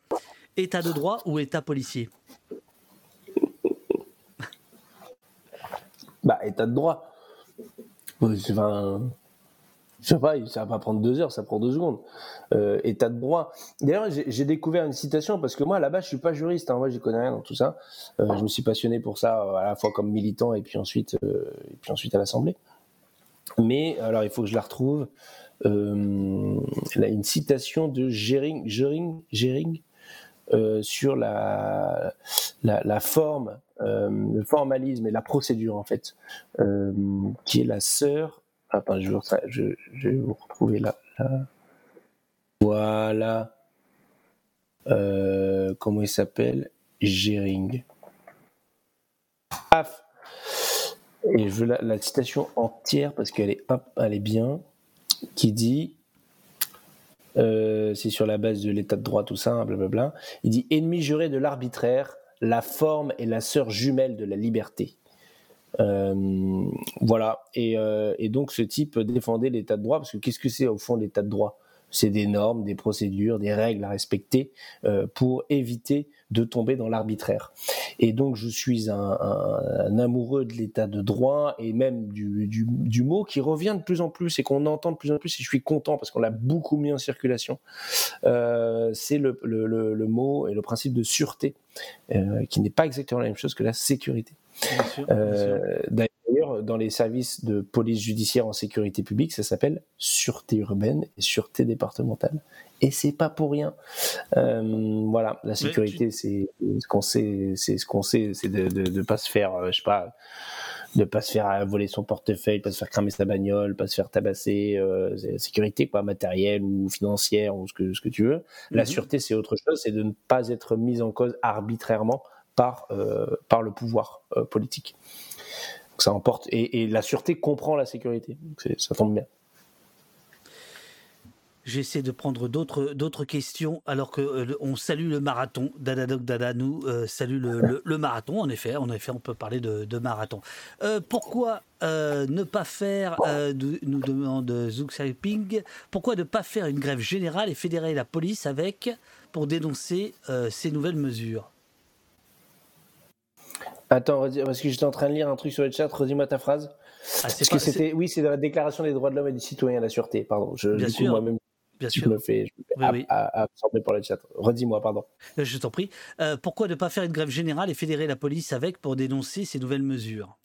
État de droit ou état policier? Bah, état de droit. Enfin, je sais pas, ça va pas prendre deux heures, ça prend deux secondes. Euh, état de droit. D'ailleurs, j'ai découvert une citation parce que moi, là-bas, je suis pas juriste. Hein, moi, j'y connais rien dans tout ça. Euh, je me suis passionné pour ça euh, à la fois comme militant et puis ensuite, euh, et puis ensuite à l'Assemblée. Mais alors, il faut que je la retrouve. Une citation de Gering, Gering, Gering sur la, la, forme, le formalisme et la procédure en fait, qui est la sœur. Attends, je, je, vais vous retrouver là. là. Voilà. Euh, comment il s'appelle? Gering. Paf. Et je veux la, citation entière parce qu'elle est, bien, qui dit euh, c'est sur la base de l'état de droit, tout ça, hein, blablabla. Il dit Ennemi juré de l'arbitraire, la forme est la sœur jumelle de la liberté. Euh, voilà. Et, euh, et donc ce type défendait l'état de droit, parce que qu'est-ce que c'est au fond l'état de droit? C'est des normes, des procédures, des règles à respecter euh, pour éviter de tomber dans l'arbitraire. Et donc je suis un, un- un amoureux de l'état de droit et même du, du, du mot qui revient de plus en plus et qu'on entend de plus en plus et je suis content parce qu'on l'a beaucoup mis en circulation. Euh, c'est le, le, le, le mot et le principe de sûreté euh, qui n'est pas exactement la même chose que la sécurité. Euh, D'ailleurs, dans les services de police judiciaire en sécurité publique, ça s'appelle sûreté urbaine et sûreté départementale. Et c'est pas pour rien. Euh, voilà, la sécurité, c'est ce qu'on sait, c'est ce qu'on sait, c'est de, de, de pas se faire, euh, je sais pas, de pas se faire voler son portefeuille, pas se faire cramer sa bagnole, pas se faire tabasser, euh, la sécurité quoi, matérielle ou financière ou ce que ce que tu veux. La Mhm. sûreté, c'est autre chose, c'est de ne pas être mise en cause arbitrairement par euh, par le pouvoir euh, politique. Donc ça emporte et, et la sûreté comprend la sécurité. Donc ça tombe bien. J'essaie de prendre d'autres d'autres questions alors que euh, on salue le marathon. Dada Doc Dada nous euh, salue le, le- le marathon. En effet, en effet, on peut parler de, de marathon. Euh, pourquoi euh, ne pas faire, de- nous demande Zouk Ping, pourquoi ne pas faire une grève générale et fédérer la police avec pour dénoncer ces nouvelles mesures? Attends, parce que j'étais en train de lire un truc sur le chat. Redis-moi ta phrase. Ah, parce que c'était, oui, c'est dans la Déclaration des droits de l'homme et du citoyen, la sûreté. Pardon. Je, Bien du sûr. coup, moi-même, Bien je sûr. me fais, je me fais Oui, ab- oui. a- absorber par le chat. Redis-moi, pardon. Euh, Je t'en prie. Euh, pourquoi ne pas faire une grève générale et fédérer la police avec pour dénoncer ces nouvelles mesures?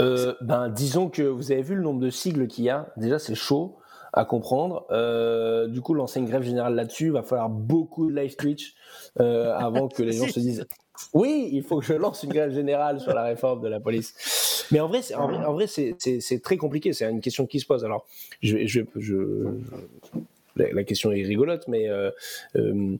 Euh, ben, disons que vous avez vu le nombre de sigles qu'il y a. Déjà, c'est chaud à comprendre. Euh, du coup, lancer une grève générale là-dessus, il va falloir beaucoup de live Twitch euh, avant que les <laughs> gens se disent oui, il faut que je lance une grève générale sur la réforme de la police. Mais en vrai, c'est, en vrai, en vrai, c'est, c'est- c'est très compliqué. C'est une question qui se pose. Alors, je, je, je- la, la question est rigolote, mais euh, euh,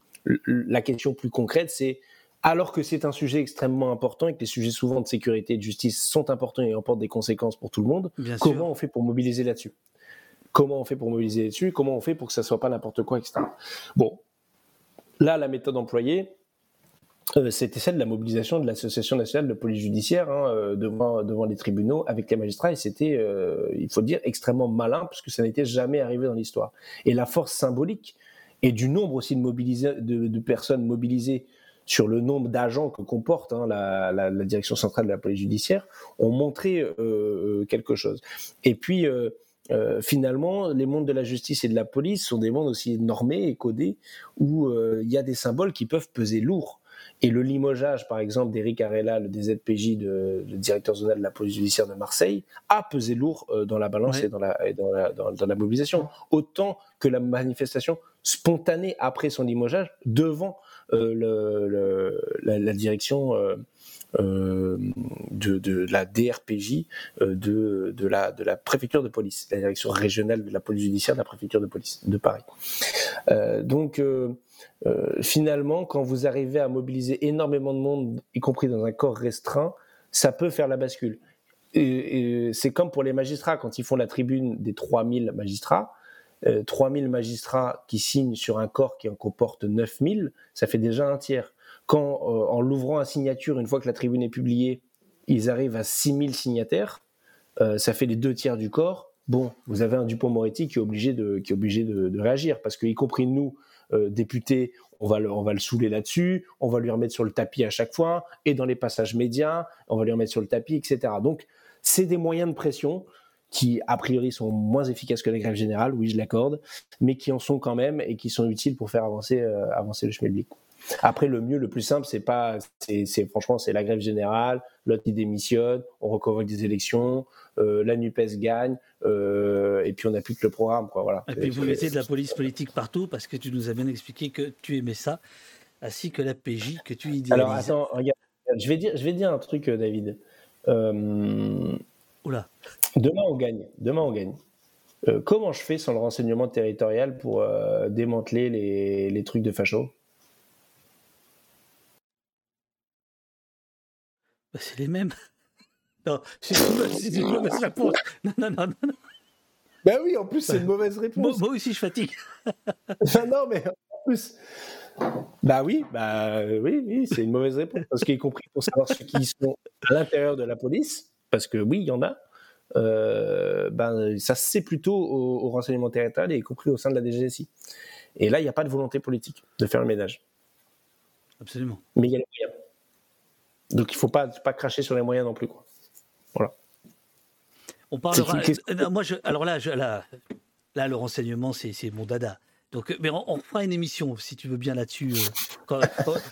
la question plus concrète, c'est alors que c'est un sujet extrêmement important et que les sujets souvent de sécurité et de justice sont importants et emportent des conséquences pour tout le monde, Bien comment sûr. on fait pour mobiliser là-dessus? Comment on fait pour mobiliser là-dessus? Comment on fait pour que ça soit pas n'importe quoi, etc. Bon, là, la méthode employée, c'était celle de la mobilisation de l'Association nationale de police judiciaire hein, euh, devant, devant les tribunaux avec les magistrats et c'était, euh, il faut dire, extrêmement malin puisque ça n'était jamais arrivé dans l'histoire. Et la force symbolique et du nombre aussi de, personnes mobilisées sur le nombre d'agents que comporte hein, la, direction centrale de la police judiciaire ont montré euh, euh, quelque chose. Et puis, euh, euh, finalement, les mondes de la justice et de la police sont des mondes aussi normés et codés où euh, il y a des symboles qui peuvent peser lourd. Et le limogeage, par exemple, d'Éric Arella, le DZPJ, de, le directeur zonal de la police judiciaire de Marseille, a pesé lourd euh, dans la balance Ouais. et, dans la, et dans, la, dans- dans la mobilisation. Autant que la manifestation spontanée après son limogeage devant euh, le, le- la, la direction euh, euh, de, de la DRPJ euh, de, de, la, de la préfecture de police, la direction régionale de la police judiciaire de la préfecture de police de Paris. Euh, donc, euh, finalement, quand vous arrivez à mobiliser énormément de monde, y compris dans un corps restreint, ça peut faire la bascule. C'est comme pour les magistrats, quand ils font la tribune des 3000 magistrats, euh, 3000 magistrats qui signent sur un corps qui en comporte 9000, ça fait déjà un tiers. Quand, euh, en l'ouvrant à signature, une fois que la tribune est publiée, ils arrivent à 6000 signataires, euh, ça fait les deux tiers du corps. Bon, vous avez un Dupont-Moretti qui est obligé de, qui est obligé de réagir, parce que, y compris nous, euh, députés, on va, le, on saouler là-dessus, on va lui remettre sur le tapis à chaque fois, et dans les passages médias, on va lui remettre sur le tapis, etc. Donc, c'est des moyens de pression qui, a priori, sont moins efficaces que la grève générale, oui, je l'accorde, mais qui en sont quand même et qui sont utiles pour faire avancer, euh, avancer le schmilblick. Après, le mieux, le plus simple, c'est pas, c'est, franchement, c'est la grève générale, l'autre il démissionne, on reconvoque des élections, euh, la Nupes gagne, euh, et puis on applique le programme, quoi. Voilà. Et puis vous mettez de la police politique partout parce que tu nous as bien expliqué que tu aimais ça, ainsi que la PJ que tu idéalises. Alors attends, regarde, je vais dire, je vais dire un truc, euh, David. Euh, Oula. Demain on gagne. Demain on gagne. Comment je fais sans le renseignement territorial pour démanteler les, les trucs de facho? Bah, c'est les mêmes. <laughs> Non, c'est une, mauvaise réponse. Non, non, non, non. non. Ben oui, en plus c'est une mauvaise réponse. Moi, moi aussi, je fatigue. Enfin, <laughs> non, mais en plus. Bah oui, bah oui, oui, c'est une mauvaise réponse. Parce qu'y compris pour savoir ceux qui sont à l'intérieur de la police, parce que oui, il y en a, euh, ben, ça se sait plutôt au, au renseignement territorial, y compris au sein de la DGSI. Et là, il n'y a pas de volonté politique de faire le ménage. Absolument. Mais il y a les moyens. Donc il ne faut pas, pas cracher sur les moyens non plus. Quoi. Voilà. On parlera. Euh, moi, je, alors là, je, là, là, le renseignement, c'est mon dada. Donc, euh, mais on, on fera une émission, si tu veux bien là-dessus. euh,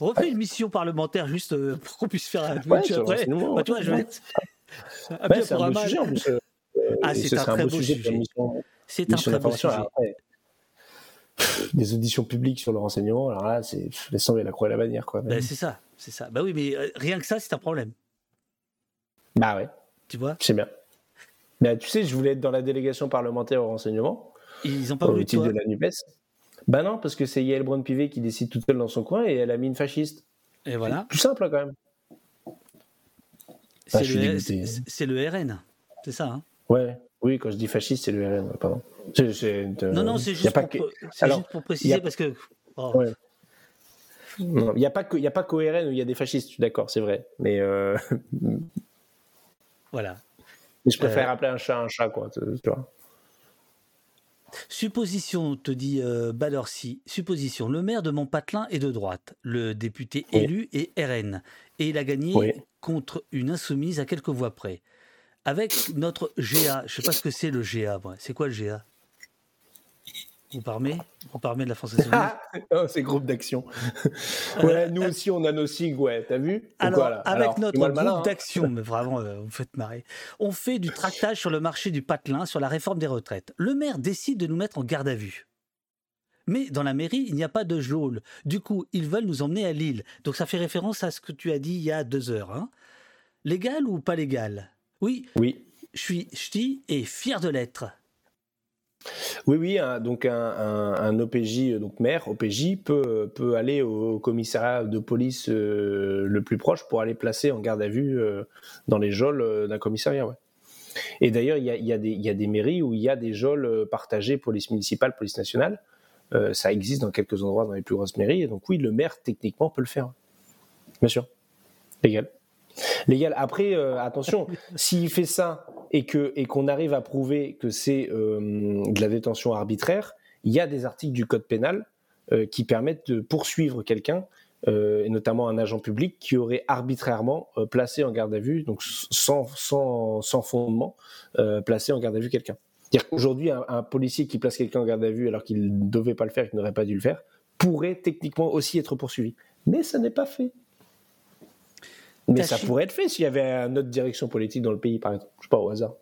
on refait une mission parlementaire juste euh, pour qu'on puisse faire un Ouais, Twitch sur le après. Bah, tu vois, je vais ouais. être- Ouais, bien c'est un beau sujet en plus. Ah, c'est ce un très beau beau sujet C'est un très beau sujet. Après, Des auditions publiques sur le renseignement, alors là, c'est laisse tomber la croix et la bannière. Quoi. Ben, c'est ça, c'est ça. Bah oui, mais euh, rien que ça, c'est un problème. Bah ouais. Tu vois? Sais bien. Mais tu sais, je voulais être dans la délégation parlementaire au renseignement. Ils ont pas au voulu titre toi. de la NUPES. Bah non, parce que c'est Yael Braun-Pivet qui décide toute seule dans son coin et elle a mis une fasciste. Et voilà. Plus simple hein, quand même. C'est Ah, le, c'est- c'est RN, c'est ça. Hein Ouais. Oui, quand je dis fasciste, c'est le RN, pardon. C'est- c'est, euh, non, non, c'est y a juste, que- c'est juste pour préciser a- parce que. oh, Ouais. Il n'y a pas que- il y a pas qu'au RN où il y a des fascistes, je suis d'accord, c'est vrai. Mais, euh, <laughs> Voilà. mais je préfère Euh, appeler un chat un chat, quoi. Tu tu vois. Supposition, te dit euh, Balorsi. Supposition, le maire de Montpatelin est de droite, le député Oui. élu est RN, et il a gagné Oui. contre une insoumise à quelques voix près. Avec notre GA, je sais pas ce que c'est le GA, moi. C'est quoi le GA Vous parlez de la France Insoumise Oh, c'est groupe d'action. <laughs> ouais, nous aussi, on a nos ouais, t'as vu? Alors, avec Alors, notre groupe hein. d'action, mais vraiment, euh, vous me faites marrer, on fait du tractage sur le marché du patelin sur la réforme des retraites. Le maire décide de nous mettre en garde à vue. Mais dans la mairie, il n'y a pas de geôle. Du coup, ils veulent nous emmener à Lille. Donc ça fait référence à ce que tu as dit il y a deux heures. hein. Légal ou pas légal? Oui, Oui. je suis ch'ti et fier de l'être. Oui, oui, un- donc un, un- un OPJ, euh, donc maire, OPJ, peut, peut aller au commissariat de police euh, le plus proche pour aller placer en garde à vue euh, dans les geôles d'un commissariat. Ouais. Et d'ailleurs, il y a, y a des- il y a des mairies où il y a des geôles partagées, police municipale, police nationale. Euh, ça existe dans quelques endroits dans les plus grosses mairies. Et donc oui, le maire, techniquement, peut le faire. Bien sûr. Légal. Légal. Après, attention, <laughs> s'il fait ça et que et qu'on arrive à prouver que c'est euh, de la détention arbitraire, il y a des articles du code pénal euh, qui permettent de poursuivre quelqu'un, euh, et notamment un agent public qui aurait arbitrairement placé en garde à vue, donc sans sans, sans fondement, placé en garde à vue quelqu'un. C'est-à-dire qu'aujourd'hui, un, un policier qui place quelqu'un en garde à vue alors qu'il ne devait pas le faire, qu'il n'aurait pas dû le faire, pourrait techniquement aussi être poursuivi Mais ça n'est pas fait. Mais ça pourrait être fait s'il y avait une autre direction politique dans le pays, par exemple. Je sais pas, au hasard.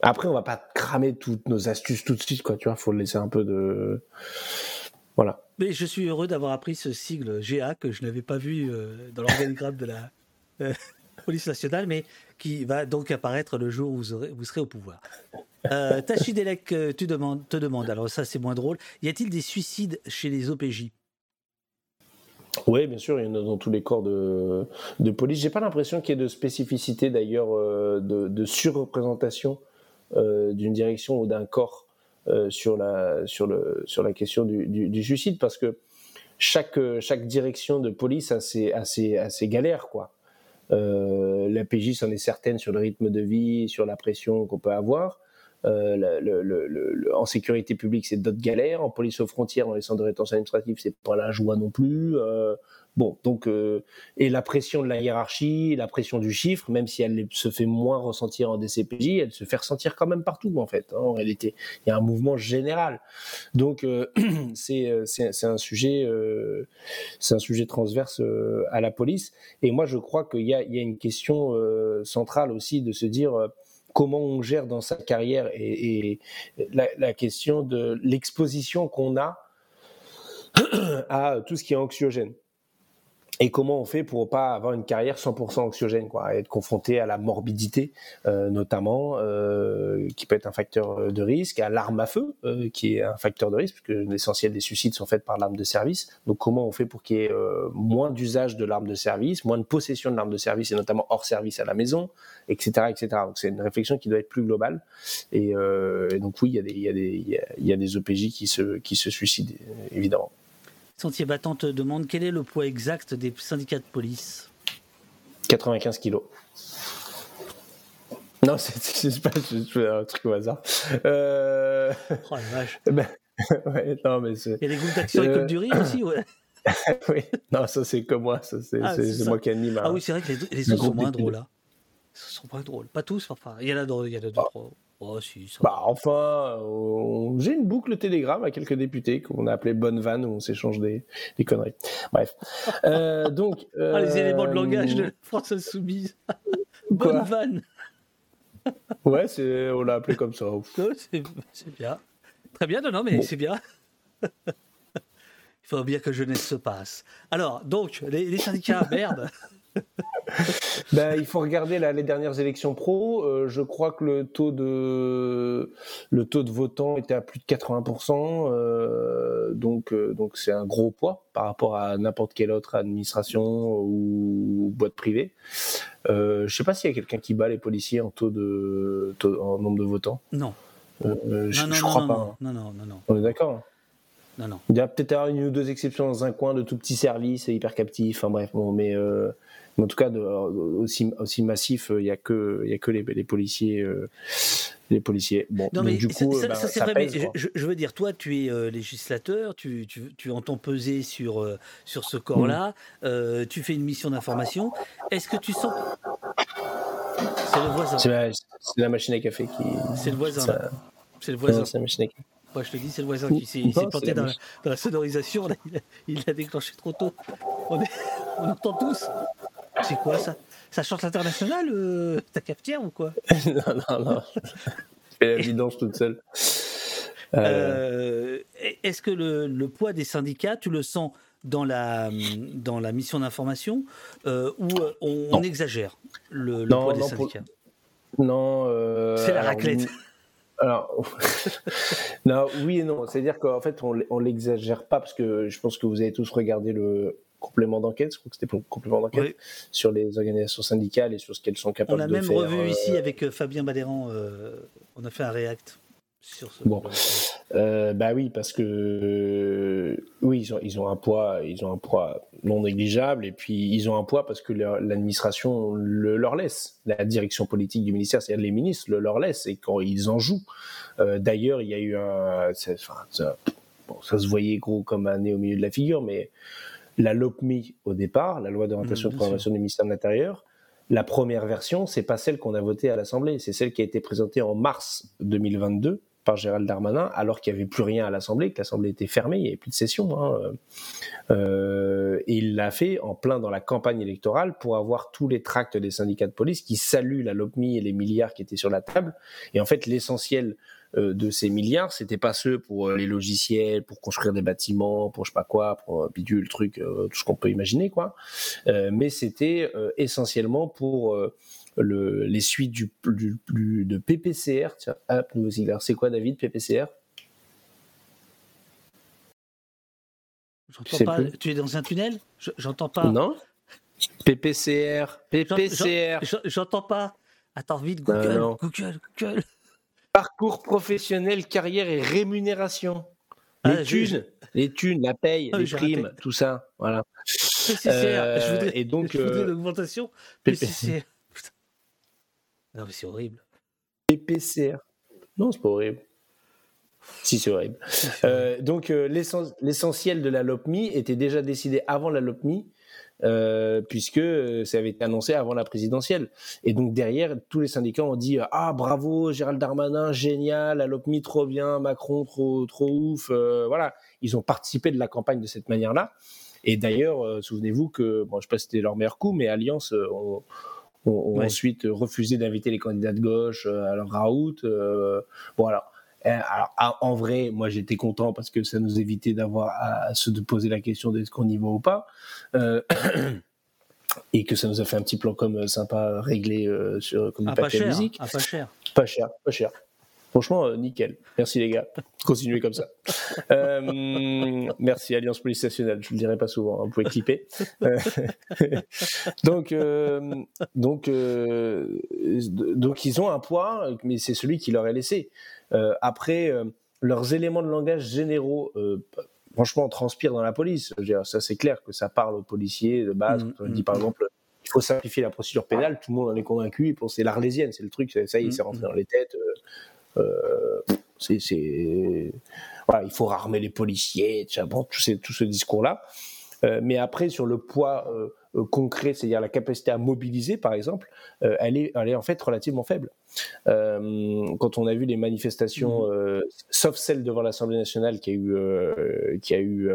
Après, on va pas cramer toutes nos astuces tout de suite, quoi. Tu vois, faut laisser un peu de. Voilà. Mais je suis heureux d'avoir appris ce sigle GA que je n'avais pas vu euh, dans l'organigramme de la euh, <laughs> police nationale, mais qui va donc apparaître le jour où vous, aurez- vous serez au pouvoir. Euh, Tachidelec, euh, tu demandes, te demandes, alors ça c'est moins drôle, y a-t-il des suicides chez les OPJ Oui, bien sûr, il y en a dans tous les corps de, de police. J'ai pas l'impression qu'il y ait de spécificité d'ailleurs euh, de, surreprésentation euh, d'une direction ou d'un corps euh, sur, la, sur, le, sur la question du, du- suicide parce que chaque, chaque direction de police a ses, a ses, a ses galères, quoi. La PJ s'en est certaine sur le rythme de vie, sur la pression qu'on peut avoir. Euh, le- le- le- en sécurité publique, c'est d'autres galères. En police aux frontières, dans les centres de rétention administrative, c'est pas la joie non plus. Euh, bon, donc euh, et la pression de la hiérarchie, la pression du chiffre, même si elle se fait moins ressentir en DCPJ, elle se fait ressentir quand même partout en fait. hein, en réalité, il y a un mouvement général. Donc euh, <clears throat> c'est euh, c'est c'est un sujet euh, c'est un sujet transverse à la police. Et moi, je crois qu'il y y a une question centrale aussi de se dire comment on gère dans sa carrière et, la question de l'exposition qu'on a <clears throat> à tout ce qui est anxiogène. Et comment on fait pour pas avoir une carrière 100% anxiogène, quoi, être confronté à la morbidité, euh, notamment, euh, qui peut être un facteur de risque, à l'arme à feu, euh, qui est un facteur de risque, puisque l'essentiel des suicides sont faits par l'arme de service. Donc, comment on fait pour qu'il y ait euh, moins d'usage de l'arme de service, moins de possession de l'arme de service, et notamment hors service à la maison, etc., etc. Donc, c'est une réflexion qui doit être plus globale. Et, euh, et donc, oui, il y a des, il y a y a des OPJ qui se, qui se suicident, évidemment. Sentier Battant te demande quel est le poids exact des syndicats de police 95 kilos. Non, <laughs> c'est pas je un truc au hasard. Euh... Oh la vache. <laughs> ben, <laughs> ouais, non, mais. Il y a des groupes d'action et Euh, Club du Rire aussi ouais. oui, non, ça c'est comme moi, ça c'est Ah, moi qui anime. Ah oui, c'est vrai que les, les le autres sont moins drôles. Hein. Ils sont moins drôles. Pas tous, enfin. Il y en a, dans- il y en a deux, trois. Oh, si, ça Bah enfin, on- j'ai une boucle Telegram à quelques députés qu'on a appelé Bonne Vanne où on s'échange des, des conneries. Bref. Euh, <laughs> donc. Ah, les éléments de euh, langage de la France Insoumise. <laughs> Quoi Bonne vanne. <laughs> Ouais, on l'a appelé comme ça. C'est c'est bien. Très bien, non, non, mais Bon. c'est bien. Il faut bien que jeunesse se passe. Alors, donc, les, les syndicats, merde. <laughs> Ben, il faut regarder là, les dernières élections pro. Euh, je crois que le taux de le taux de votants était à plus de 80%. euh, donc euh, donc c'est un gros poids par rapport à n'importe quelle autre administration ou boîte privée. Je sais pas s'il y a quelqu'un qui bat les policiers en taux de taux- en nombre de votants. Non. Je, non, non, je non, crois pas. non, hein. non, non, non, On est d'accord. hein. non, non. Il y a peut-être une ou deux exceptions dans un coin de tout petits services hyper captifs. Enfin bref, bon, mais, euh, mais en tout cas de, aussi, aussi massif, euh, il y a que il y a que les, les policiers euh, les policiers. Bon, Non, mais du coup, ça- euh, ça, c'est ça vrai, pèse, mais quoi. je, je veux dire, toi, tu es euh, législateur, tu, tu, tu entends peser sur, euh, sur ce corps-là, Mm. euh, tu fais une mission d'information. Est-ce que tu sens. C'est le voisin. C'est la, machine à café qui. C'est le voisin. C'est le voisin. C'est la machine à café. Moi, je te dis, c'est le voisin qui s'est planté la dans la, machine. dans la sonorisation. là, il, a, il déclenché trop tôt. On, est- on entend tous. C'est quoi ça? Ça chante l'international, euh, ta cafetière ou quoi? <laughs> Non, non, non. <laughs> Je fais la vidange toute seule. Euh, Euh, Est-ce que le, le poids des syndicats, tu le sens dans la, dans la mission d'information ou on, on exagère le, le Non, poids des non, pour- syndicats? Non. C'est la raclette. Alors, <laughs> non, oui et non. C'est-à-dire qu'en fait, on, on l'exagère pas parce que je pense que vous avez tous regardé le complément d'enquête. Je crois que c'était pour le complément d'enquête Oui. sur les organisations syndicales et sur ce qu'elles sont On capables l'a de même faire. revu euh, ici avec euh, Fabien Baléran. euh, on a fait un react sur ce. Bon, Euh, bah oui, parce que euh, oui, ils ont, ils ont un poids, ils ont un poids non négligeable, et puis ils ont un poids parce que l'administration le leur laisse, la direction politique du ministère, c'est-à-dire les ministres le leur laissent, et quand ils en jouent. Euh, D'ailleurs, il y a eu un, c'est- enfin, ça, bon, ça se voyait gros comme un nez au milieu de la figure, mais la LOPMI au départ, la loi d'orientation Mmh, et de programmation du ministère de l'Intérieur, la première version, c'est pas celle qu'on a votée à l'Assemblée, c'est celle qui a été présentée en mars 2022 par Gérald Darmanin, alors qu'il n'y avait plus rien à l'Assemblée, que l'Assemblée était fermée, il n'y avait plus de session. Hein. Euh, et il l'a fait en plein dans la campagne électorale pour avoir tous les tracts des syndicats de police qui saluent la LOPMI et les milliards qui étaient sur la table. Et en fait, l'essentiel euh, de ces milliards, c'était pas ceux pour euh, les logiciels, pour construire des bâtiments, pour je sais pas quoi, pour euh, bidule, truc, tout ce qu'on peut imaginer, quoi. mais c'était essentiellement pour le, les suites du, du, de PPCR. Tiens, hop, nouveau C'est quoi, David, PPCR J'entends pas. Tu es dans un tunnel? J'entends pas. Non. PPCR. PPCR. J'entends pas. Attends, vite, Google, Google, Google. Parcours professionnel, carrière et rémunération. Les ah, thunes, les thunes, la paye, ah, les primes, tout ça. Voilà. PCCR. Euh, je voudrais, et donc, je voudrais euh, l'augmentation. PCCR. <laughs> Non, mais c'est horrible. PPCR. Non, c'est pas horrible. Si, c'est horrible. Euh, donc, euh, l'essentiel de la LOPMI était déjà décidé avant la LOPMI, euh, puisque ça avait été annoncé avant la présidentielle. Et donc, derrière, tous les syndicats ont dit Ah, bravo, Gérald Darmanin, génial, la LOPMI, trop bien, Macron, trop, trop ouf. voilà. Ils ont participé de la campagne de cette manière-là. Et d'ailleurs, souvenez-vous que, bon, je ne sais pas si c'était leur meilleur coup, mais Alliance ont, ensuite refusé d'inviter les candidats de gauche à leur raout. voilà. Euh, alors, en vrai, moi j'étais content parce que ça nous évitait d'avoir à, se poser la question de ce qu'on y va ou pas. Euh, <clears throat> et que ça nous a fait un petit plan comme euh, sympa réglé sur comme ah, pas cher, musique. Ah, pas cher. Pas cher, pas cher. Franchement, nickel. Merci les gars. <laughs> Continuez comme ça. <laughs> merci Alliance Police Nationale. Je le dirai pas souvent. Hein, vous pouvez clipper. <laughs> donc, donc, donc ils ont un poids, mais c'est celui qui leur est laissé. Euh, après, euh, leurs éléments de langage généraux euh, franchement, transpirent dans la police. ça, c'est clair que ça parle aux policiers de base. Mmh, on dit, par mmh. exemple, il faut simplifier la procédure pénale, tout le monde en est convaincu. C'est l'arlésienne, c'est le truc, ça y est, c'est mmh, rentré dans les têtes. c'est, voilà, il faut rarmer les policiers, bon, tout, tout ce discours-là. Mais après, sur le poids euh, concret, c'est-à-dire la capacité à mobiliser, par exemple, euh, elle, est, elle est en fait relativement faible. Euh, quand on a vu les manifestations, mmh. sauf celle devant l'Assemblée nationale qui a eu, qui a eu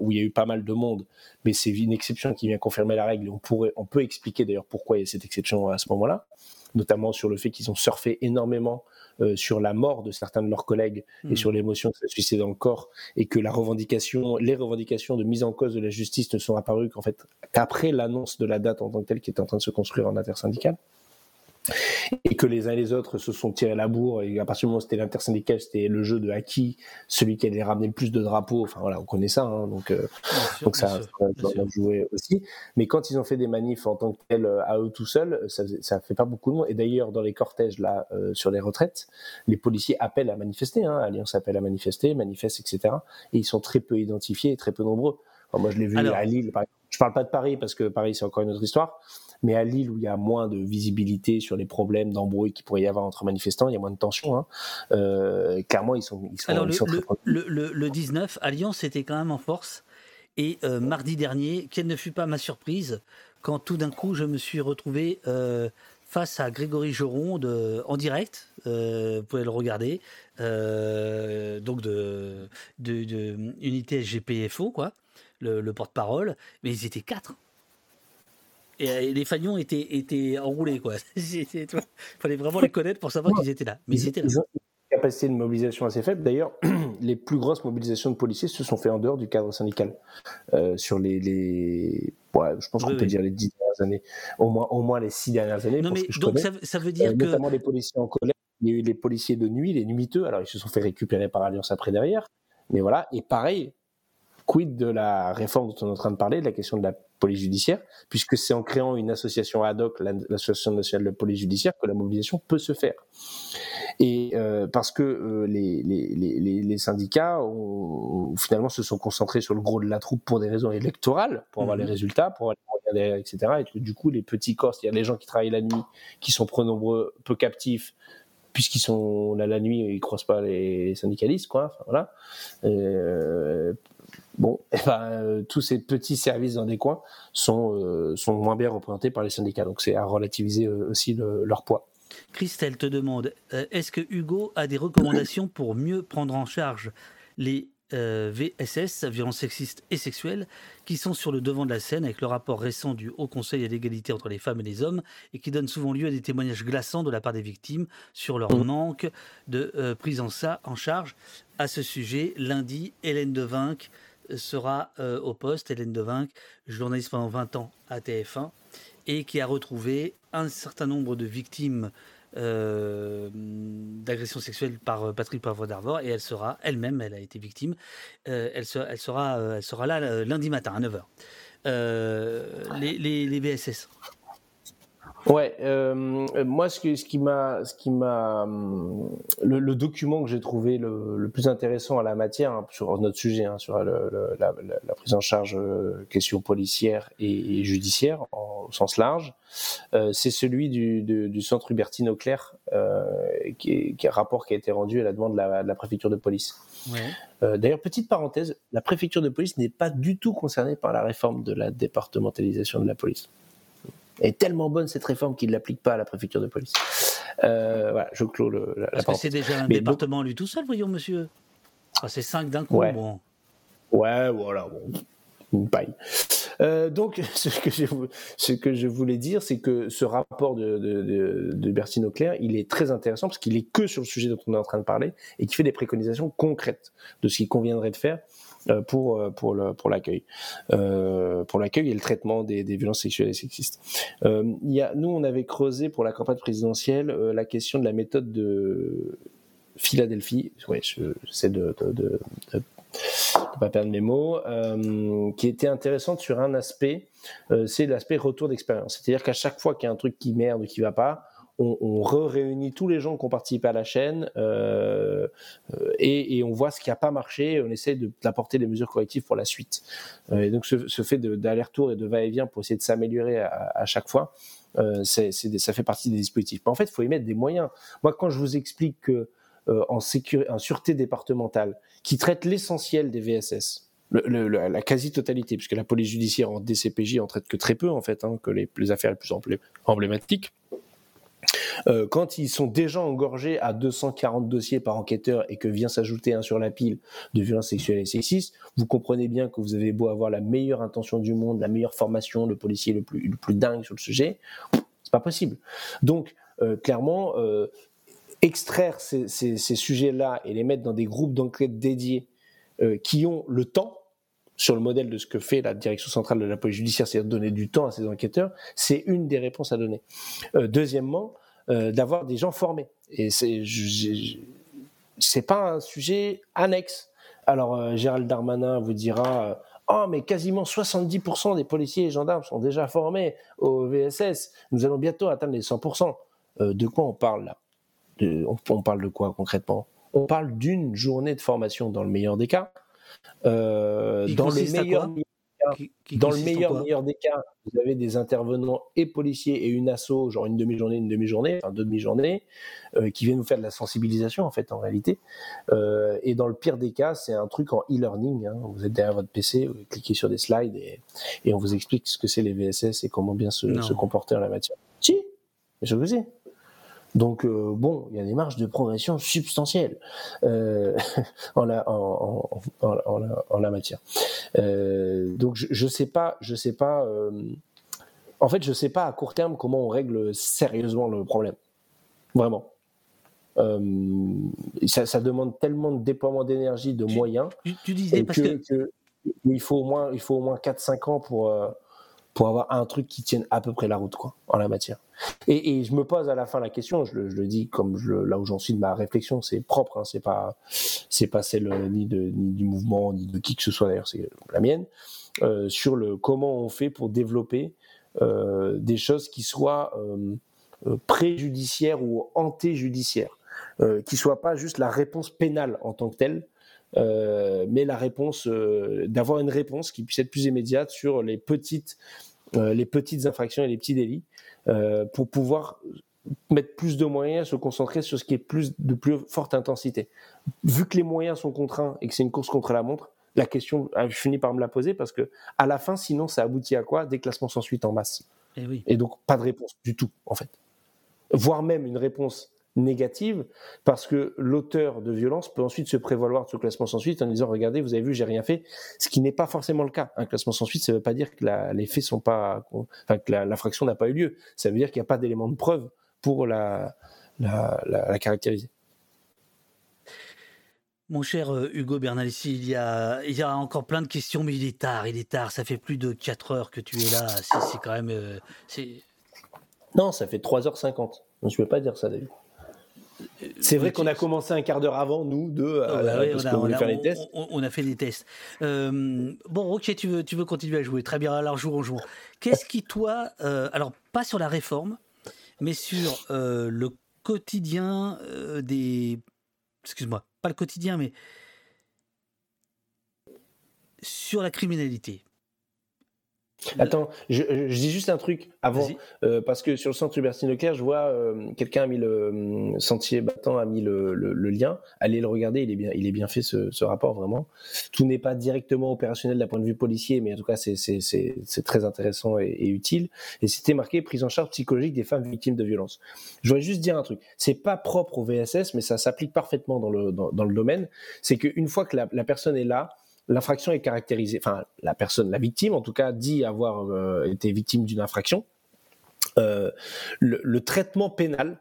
où il y a eu pas mal de monde, mais c'est une exception qui vient confirmer la règle. On pourrait, on peut expliquer d'ailleurs pourquoi il y a cette exception à ce moment-là, notamment sur le fait qu'ils ont surfé énormément euh, sur la mort de certains de leurs collègues et hmm. sur l'émotion que ça suscitait dans le corps, et que la revendication, les revendications de mise en cause de la justice ne sont apparues qu'en fait qu'après l'annonce de la date en tant que telle qui est en train de se construire en intersyndical et que les uns et les autres se sont tirés la bourre. Et à partir du moment où c'était l'intersyndical c'était le jeu de Haki celui qui allait ramener le plus de drapeaux. Enfin voilà on connaît ça hein, donc euh, donc ça a joué aussi. Mais quand ils ont fait des manifs en tant que tel euh, à eux tout seuls ça ça fait pas beaucoup de monde. Et d'ailleurs dans les cortèges là euh, sur les retraites les policiers appellent à manifester hein, Alliance appelle à manifester manifeste etc et ils sont très peu identifiés et très peu nombreux. Moi je l'ai vu à Lille par exemple. je parle pas de Paris parce que Paris c'est encore une autre histoire mais à Lille, où il y a moins de visibilité sur les problèmes d'embrouille qu'il pourrait y avoir entre manifestants, il y a moins de tension. Hein. Euh, clairement, ils sont, ils sont, Alors, le, le, le, 19, Alliance était quand même en force. Et euh, mardi dernier, quelle ne fut pas ma surprise quand tout d'un coup je me suis retrouvé euh, face à Grégory Joron de, en direct, vous pouvez le regarder, donc de, de, de, unité SGPFO, quoi, le, le porte-parole, mais ils étaient quatre. Et euh, les fagnons étaient, étaient enroulés, quoi. <laughs> Il fallait vraiment les connaître pour savoir qu'ils étaient là. Mais ils, étaient là. Ils ont une capacité de mobilisation assez faible. D'ailleurs, <clears throat> les plus grosses mobilisations de policiers se sont faites en dehors du cadre syndical. Euh, sur les, les... Ouais, je pense qu'on peut dire les dix dernières années. Au moins, au moins les six dernières années. Non, mais donc ça, ça, veut dire euh, que. Notamment les policiers en colère. Il y a eu les policiers de nuit, les nuiteux. Alors, ils se sont fait récupérer par Alliance après derrière. Mais voilà. Et pareil, quid de la réforme dont on est en train de parler, de la question de la police judiciaire, puisque c'est en créant une association ad hoc, l'association nationale de police judiciaire, que la mobilisation peut se faire. Et euh, parce que euh, les, les, les, les, syndicats ont, finalement se sont concentrés sur le gros de la troupe pour des raisons électorales, pour avoir les mhm. résultats, pour avoir etc. Et que, du coup, les petits corps, c'est-à-dire les gens qui travaillent la nuit, qui sont peu nombreux, peu captifs, puisqu'ils sont là la nuit, ils croisent pas les syndicalistes, quoi. Enfin, voilà. Euh, bon, <laughs> eh ben, euh, tous ces petits services dans des coins sont, euh, sont moins bien représentés par les syndicats. Donc c'est à relativiser euh, aussi leur poids. Christelle te demande est-ce que Hugo a des recommandations pour mieux prendre en charge les euh, VSS, violences sexistes et sexuelles, qui sont sur le devant de la scène avec le rapport récent du Haut Conseil à l'égalité entre les femmes et les hommes et qui donne souvent lieu à des témoignages glaçants de la part des victimes sur leur manque de euh, prise en, ça, en charge? À ce sujet, lundi, Hélène Devinck sera euh, au poste. Hélène Devinck, journaliste pendant 20 ans à TF1 et qui a retrouvé un certain nombre de victimes euh, d'agression sexuelle par euh, Patrick Poivre d'Arvor et elle sera elle-même, elle a été victime. Euh, elle, sera, elle, sera, elle sera là lundi matin à 9h. les, les, les BSS. Ouais, euh, moi ce, que, ce qui m'a, ce qui m'a, le, le, document que j'ai trouvé le, le, plus intéressant à la matière hein, sur notre sujet, hein, sur le, la, la, prise en charge euh, questions policières et, et judiciaires au sens large, euh, c'est celui du, du, du, centre Hubertine Auclair, euh, qui, est, qui est un rapport qui a été rendu à la demande de la, de la préfecture de police. Ouais. Euh, D'ailleurs, petite parenthèse, la préfecture de police n'est pas du tout concernée par la réforme de la départementalisation de la police est tellement bonne cette réforme qu'il ne l'applique pas à la préfecture de police. Euh, voilà, je clôt le, la, Parce que c'est déjà un Mais département lui tout seul, voyons, monsieur. Ah, c'est cinq d'un coup, ouais. bon. Ouais, voilà, bon. Une paille. Euh, donc, <laughs> ce que, je, ce que je voulais dire, c'est que ce rapport de, de, de, de Bertine Auclair, il est très intéressant parce qu'il est que sur le sujet dont on est en train de parler et qui fait des préconisations concrètes de ce qu'il conviendrait de faire pour pour le pour l'accueil, euh, pour l'accueil et le traitement des, des violences sexuelles et sexistes. Euh, il y a, nous, on avait creusé pour la campagne présidentielle euh, la question de la méthode de Philadelphie. Ouais, j'essaie de, de, de, de de pas perdre mes mots, euh, qui était intéressante sur un aspect, euh, c'est l'aspect retour d'expérience. C'est-à-dire qu'à chaque fois qu'il y a un truc qui merde, qui va pas, on, on réunit tous les gens qui ont participé à la chaîne euh, et, et, on voit ce qui n'a pas marché, on essaie d'apporter des mesures correctives pour la suite. Euh, et donc ce, ce fait d'aller-retour et de va-et-vient pour essayer de s'améliorer à, à, chaque fois, euh, c'est ça fait partie des dispositifs. Mais en fait, il faut y mettre des moyens. Moi, quand je vous explique que euh, en, en sûreté départementale, qui traite l'essentiel des VSS, le, le, la quasi-totalité, puisque la police judiciaire en DCPJ en traite que très peu, en fait, hein, que les, les, affaires les plus emblématiques. Euh, quand ils sont déjà engorgés à 240 dossiers par enquêteur et que vient s'ajouter un sur la pile de violences sexuelles et sexistes, vous comprenez bien que vous avez beau avoir la meilleure intention du monde, la meilleure formation, le policier le plus, le plus dingue sur le sujet, c'est pas possible. Donc, euh, clairement, euh, extraire ces, ces, ces sujets-là et les mettre dans des groupes d'enquête dédiés euh, qui ont le temps, sur le modèle de ce que fait la direction centrale de la police judiciaire, c'est-à-dire donner du temps à ces enquêteurs, c'est une des réponses à donner. Euh, deuxièmement, euh, d'avoir des gens formés. Et c'est, c'est pas un sujet annexe. Alors, euh, Gérald Darmanin vous dira, Oh, mais quasiment 70% des policiers et gendarmes sont déjà formés au VSS. Nous allons bientôt atteindre les 100%. Euh, de quoi on parle là? De, on, on, parle de quoi concrètement? On parle d'une journée de formation dans le meilleur des cas. Euh, dans le meilleur, qui, qui dans le meilleur, meilleur des cas, vous avez des intervenants et policiers et une asso, genre une demi-journée, une demi-journée, enfin deux demi-journées, euh, qui viennent vous faire de la sensibilisation en fait en réalité. Euh, et dans le pire des cas, c'est un truc en e-learning. Hein. Vous êtes derrière votre PC, vous cliquez sur des slides et, et on vous explique ce que c'est les VSS et comment bien se, se comporter en la matière. Si, mais je vous dis. Donc euh, bon, il y a des marges de progression substantielles euh, <laughs> en, la, en, en, en, la, en, la, matière. Euh, donc je, je sais pas, je sais pas. en fait, je sais pas à court terme comment on règle sérieusement le problème. Vraiment. Ça, ça, demande tellement de déploiement d'énergie, de tu, moyens. Tu, tu disais parce que, que, il faut au moins, il faut au moins 4-5 ans pour pour avoir un truc qui tienne à peu près la route quoi en la matière. Et, et je me pose à la fin la question, je le, je le dis comme je, là où j'en suis de ma réflexion, c'est propre, hein, c'est pas c'est pas celle ni de ni du mouvement ni de qui que ce soit d'ailleurs, c'est la mienne euh, sur le comment on fait pour développer euh, des choses qui soient euh, préjudiciaires ou antéjudiciaires, euh, qui soient pas juste la réponse pénale en tant que telle, euh, mais la réponse, euh, d'avoir une réponse qui puisse être plus immédiate sur les petites, euh, les petites infractions et les petits délits, euh, pour pouvoir mettre plus de moyens, se concentrer sur ce qui est plus de plus forte intensité. Vu que les moyens sont contraints et que c'est une course contre la montre, la question, je finis par me la poser parce que à la fin, sinon, ça aboutit à quoi? Déclassement sans suite en masse. Et, oui. et donc pas de réponse du tout, en fait. voire même une réponse négative, parce que l'auteur de violence peut ensuite se prévaloir de ce classement sans suite en disant regardez, vous avez vu, j'ai rien fait, ce qui n'est pas forcément le cas. Un classement sans suite, ça ne veut pas dire que la, les faits sont pas, enfin que l'infraction n'a pas eu lieu. Ça veut dire qu'il n'y a pas d'élément de preuve pour la, la, la, la caractériser. Mon cher euh, Hugo Bernalissi, il y, a, il y a encore plein de questions, mais il est tard, il est tard. Ça fait plus de 4 heures que tu es là. C'est quand même. euh, Non, ça fait 3h50. Je ne peux pas dire ça, David. C'est vrai qu'on a commencé un quart d'heure avant, nous, deux, Ah euh, bah on, a, on faire les tests. on- on a fait des tests. Euh, bon, ok, tu veux, tu veux continuer à jouer. Très bien, alors jouons, jouons. Qu'est-ce qui, toi, euh, alors pas sur la réforme, mais sur euh, le quotidien des. Excuse-moi, pas le quotidien, mais sur la criminalité? Attends, je, je dis juste un truc avant, euh, parce que sur le centre Hubertine Leclerc, je vois euh, quelqu'un a mis le euh, sentier battant a mis le, le- le lien. Allez le regarder, il est bien, il est bien fait ce, ce rapport vraiment. Tout n'est pas directement opérationnel d'un point de vue policier, mais en tout cas c'est très intéressant et, et utile. Et c'était marqué prise en charge psychologique des femmes victimes de violences. Je voudrais juste dire un truc. C'est pas propre au VSS, mais ça s'applique parfaitement dans le dans, dans le domaine. C'est qu'une fois que la, la personne est là, l'infraction est caractérisée, enfin la personne, la victime en tout cas, dit avoir euh, été victime d'une infraction. Euh, le, le traitement pénal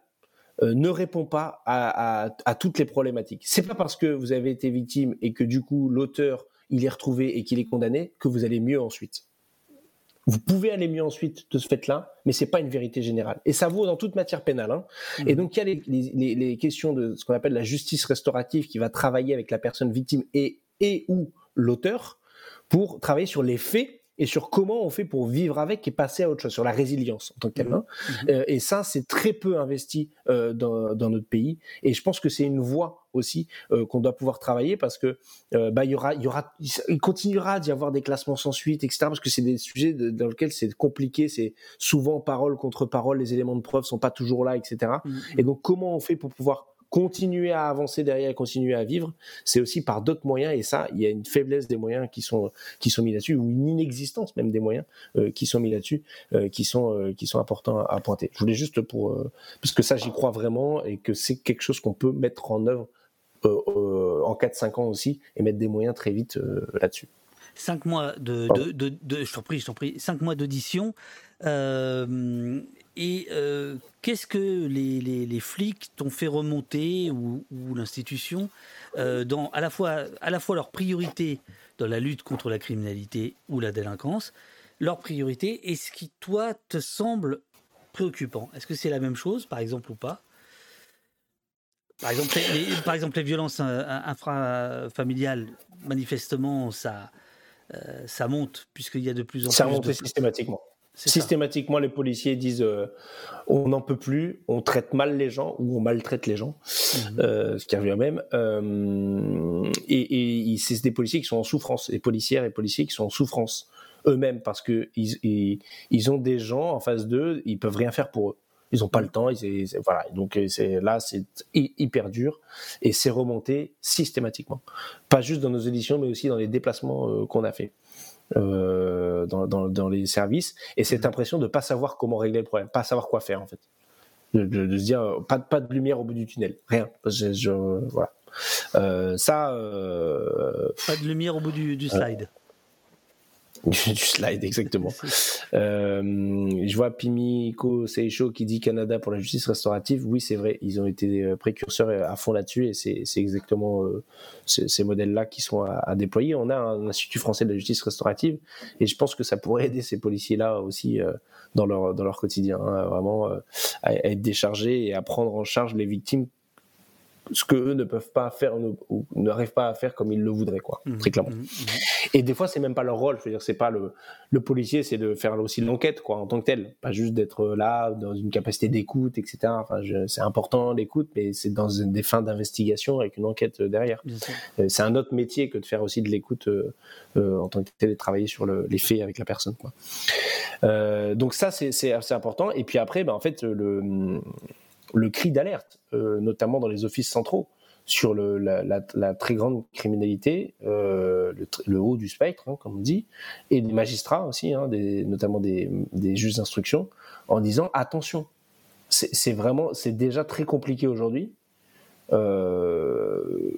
euh, ne répond pas à, à- à toutes les problématiques. C'est pas parce que vous avez été victime et que du coup l'auteur il est retrouvé et qu'il est condamné que vous allez mieux ensuite. Vous pouvez aller mieux ensuite de ce fait-là, mais c'est pas une vérité générale. Et ça vaut dans toute matière pénale. hein. Et donc il y a les- les questions de ce qu'on appelle la justice restaurative qui va travailler avec la personne victime et, et ou l'auteur pour travailler sur les faits et sur comment on fait pour vivre avec et passer à autre chose, sur la résilience en tant que tel. hein. Euh, et ça, c'est très peu investi euh, dans, dans notre pays. Et je pense que c'est une voie aussi euh, qu'on doit pouvoir travailler parce que euh, bah, il y aura, il y aura, il continuera d'y avoir des classements sans suite, etc. Parce que c'est des sujets de- dans lesquels c'est compliqué. C'est souvent parole contre parole, les éléments de preuve sont pas toujours là, etc. Et donc, comment on fait pour pouvoir continuer à avancer derrière et continuer à vivre, c'est aussi par d'autres moyens. Et ça, il y a une faiblesse des moyens qui sont qui sont mis là-dessus, ou une inexistence même des moyens euh, qui sont mis là-dessus, euh, qui sont euh, qui sont importants à, pointer. Je voulais juste pour parce que ça, j'y crois vraiment et que c'est quelque chose qu'on peut mettre en œuvre en 4-5 ans aussi et mettre des moyens très vite là-dessus. Cinq mois de, de, de, de- je t'en prie, je mois d'audition. Et euh, qu'est-ce que les, les- les flics t'ont fait remonter ou, ou l'institution euh, dans à la fois à la fois leur priorité dans la lutte contre la criminalité ou la délinquance, leur priorité et ce qui toi te semble préoccupant? Est-ce que c'est la même chose, par exemple ou pas? Par exemple, les, par exemple, les violences euh, intrafamiliales, manifestement, ça, euh, ça monte, puisqu'il y a de plus en Ça plus remonte de... systématiquement. Ça. Systématiquement, les policiers disent euh, on n'en peut plus, on traite mal les gens ou on maltraite les gens, Mhm. euh, ce qui revient même. Euh, et et c'est des policiers qui sont en souffrance, les policières et policiers qui sont en souffrance eux-mêmes parce que ils, ils, ils ont des gens en face d'eux, ils peuvent rien faire pour eux. Ils n'ont pas le temps, ils, ils- voilà. Donc là, c'est hy- hyper dur et c'est remonté systématiquement, pas juste dans nos éditions, mais aussi dans les déplacements qu'on a fait euh, dans, dans, dans les services et cette impression de ne pas savoir comment régler le problème, pas savoir quoi faire en fait. De, de- de se dire euh, pas, de- pas de lumière au bout du tunnel, rien. Je, je- voilà. Euh, ça, euh, Pas de lumière au bout du, du slide. <laughs> du slide, exactement. <laughs> Euh, je vois Pimiko Seisho qui dit Canada pour la justice restaurative. Oui, c'est vrai, ils ont été euh, précurseurs à fond là-dessus et c'est exactement euh, ces, ces modèles-là qui sont à, à déployer. On a un Institut français de la justice restaurative et je pense que ça pourrait aider ces policiers-là aussi euh, dans, leur, dans leur quotidien, hein, vraiment euh, à, à être déchargés et à prendre en charge les victimes ce que eux ne peuvent pas faire ne- ou n'arrivent pas à faire comme ils le voudraient quoi Mhm. très clairement. Et des fois c'est même pas leur rôle je veux dire c'est pas le le policier c'est de faire aussi l'enquête quoi en tant que tel. Pas juste d'être là dans une capacité d'écoute etc enfin c'est important l'écoute mais c'est dans des fins d'investigation avec une enquête euh, derrière. Euh, c'est un autre métier que de faire aussi de l'écoute euh, euh, en tant que tel et de travailler sur le- les faits avec la personne quoi. Euh, donc ça c'est important. Et puis après ben, en fait le le cri d'alerte, euh, notamment dans les offices centraux, sur le, la, la- la très grande criminalité, euh, le, haut du spectre, hein, comme on dit, et des magistrats aussi, hein, des, notamment des, des juges d'instruction, en disant attention, c'est vraiment, c'est déjà très compliqué aujourd'hui. Euh,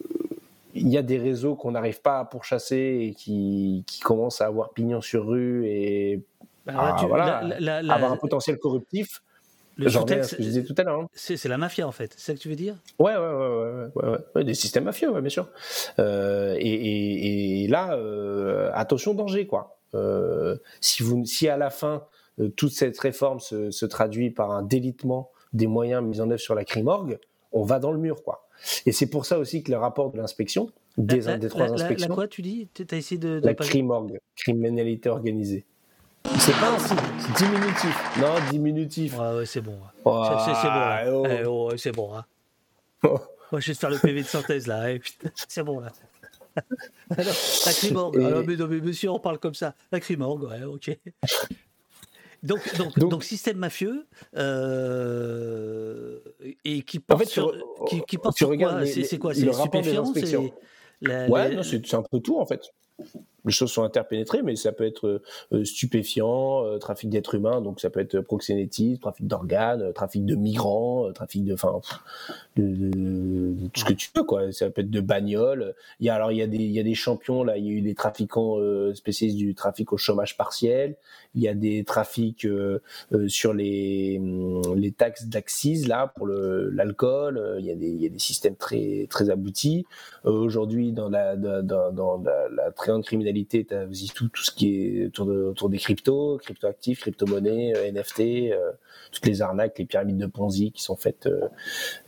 il y a des réseaux qu'on n'arrive pas à pourchasser et qui, qui commencent à avoir pignon sur rue et Alors là, à, tu- voilà, la- la- la- avoir un potentiel corruptif. Le sous-texte, ce que je disais tout à l'heure. hein. c'est la mafia en fait, c'est ça que tu veux dire? Ouais, ouais, ouais, ouais, ouais, ouais, ouais, des systèmes mafieux, bien sûr. Euh, et, et, et là, euh, attention danger, quoi. Euh, si vous, si à la fin euh, toute cette réforme se, se traduit par un délitement des moyens mis en œuvre sur la crimorgue, on va dans le mur, quoi. Et c'est pour ça aussi que le rapport de l'inspection, des, La- des la- trois la- la inspections, quoi tu dis? As essayé de. de la crimorgue, criminalité organisée. C'est pas un signe, c'est diminutif. Non, diminutif. Ouais, ouais, c'est bon. ouais. Oh, C'est- c'est c'est bon. là. oh. Eh, oh, ouais, c'est bon. hein. Moi, je vais te faire le PV de synthèse là. eh, <laughs> c'est bon là. <laughs> Alors. Et- Alors, mais, non, mais monsieur, on parle comme ça. La crimorgue, ouais, ok. Donc, donc, donc, système mafieux euh, et qui porte En fait, tu sur, re- qui, qui porte tu sur regardes quoi les- C'est c'est quoi le C'est les rapport des stupéfiants C'est inspections. la- Ouais, les- non, c'est c'est un peu tout en fait. Les choses sont interpénétrées, mais ça peut être euh, stupéfiant, euh, trafic d'êtres humains, donc ça peut être proxénétisme, trafic d'organes, euh, trafic de migrants, euh, trafic de, enfin, de, de- tout ce que tu veux quoi. Ça peut être de bagnoles. Il y a alors il y a des il y a des champions là. Il y a eu des trafiquants euh, spécialistes du trafic au chômage partiel. Il y a des trafics euh, euh, sur les hum, les taxes d'accise là pour l'alcool. Euh, Il y a des il y a des systèmes très très aboutis. Euh, Aujourd'hui dans la dans, dans, la grande criminalité, tu as aussi tout ce qui est autour de des cryptos, cryptoactifs, crypto-monnaies, euh, NFT, euh, toutes les arnaques, les pyramides de Ponzi qui sont faites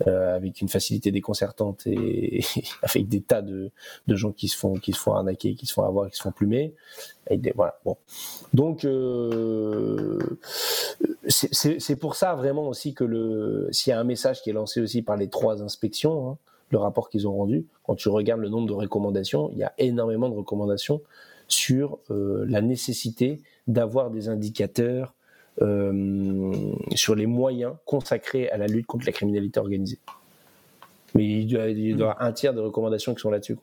euh, avec une facilité déconcertante et <laughs> avec des tas de, de gens qui se font qui se font arnaquer, qui se font avoir, qui se font plumer. Voilà. Bon. Donc c'est- pour ça vraiment aussi que s'il y a un message qui est lancé aussi par les trois inspections, hein, le rapport qu'ils ont rendu, quand tu regardes le nombre de recommandations, il y a énormément de recommandations sur euh, la nécessité d'avoir des indicateurs euh, sur les moyens consacrés à la lutte contre la criminalité organisée. Mais il doit, il doit y avoir un tiers de recommandations qui sont là-dessus.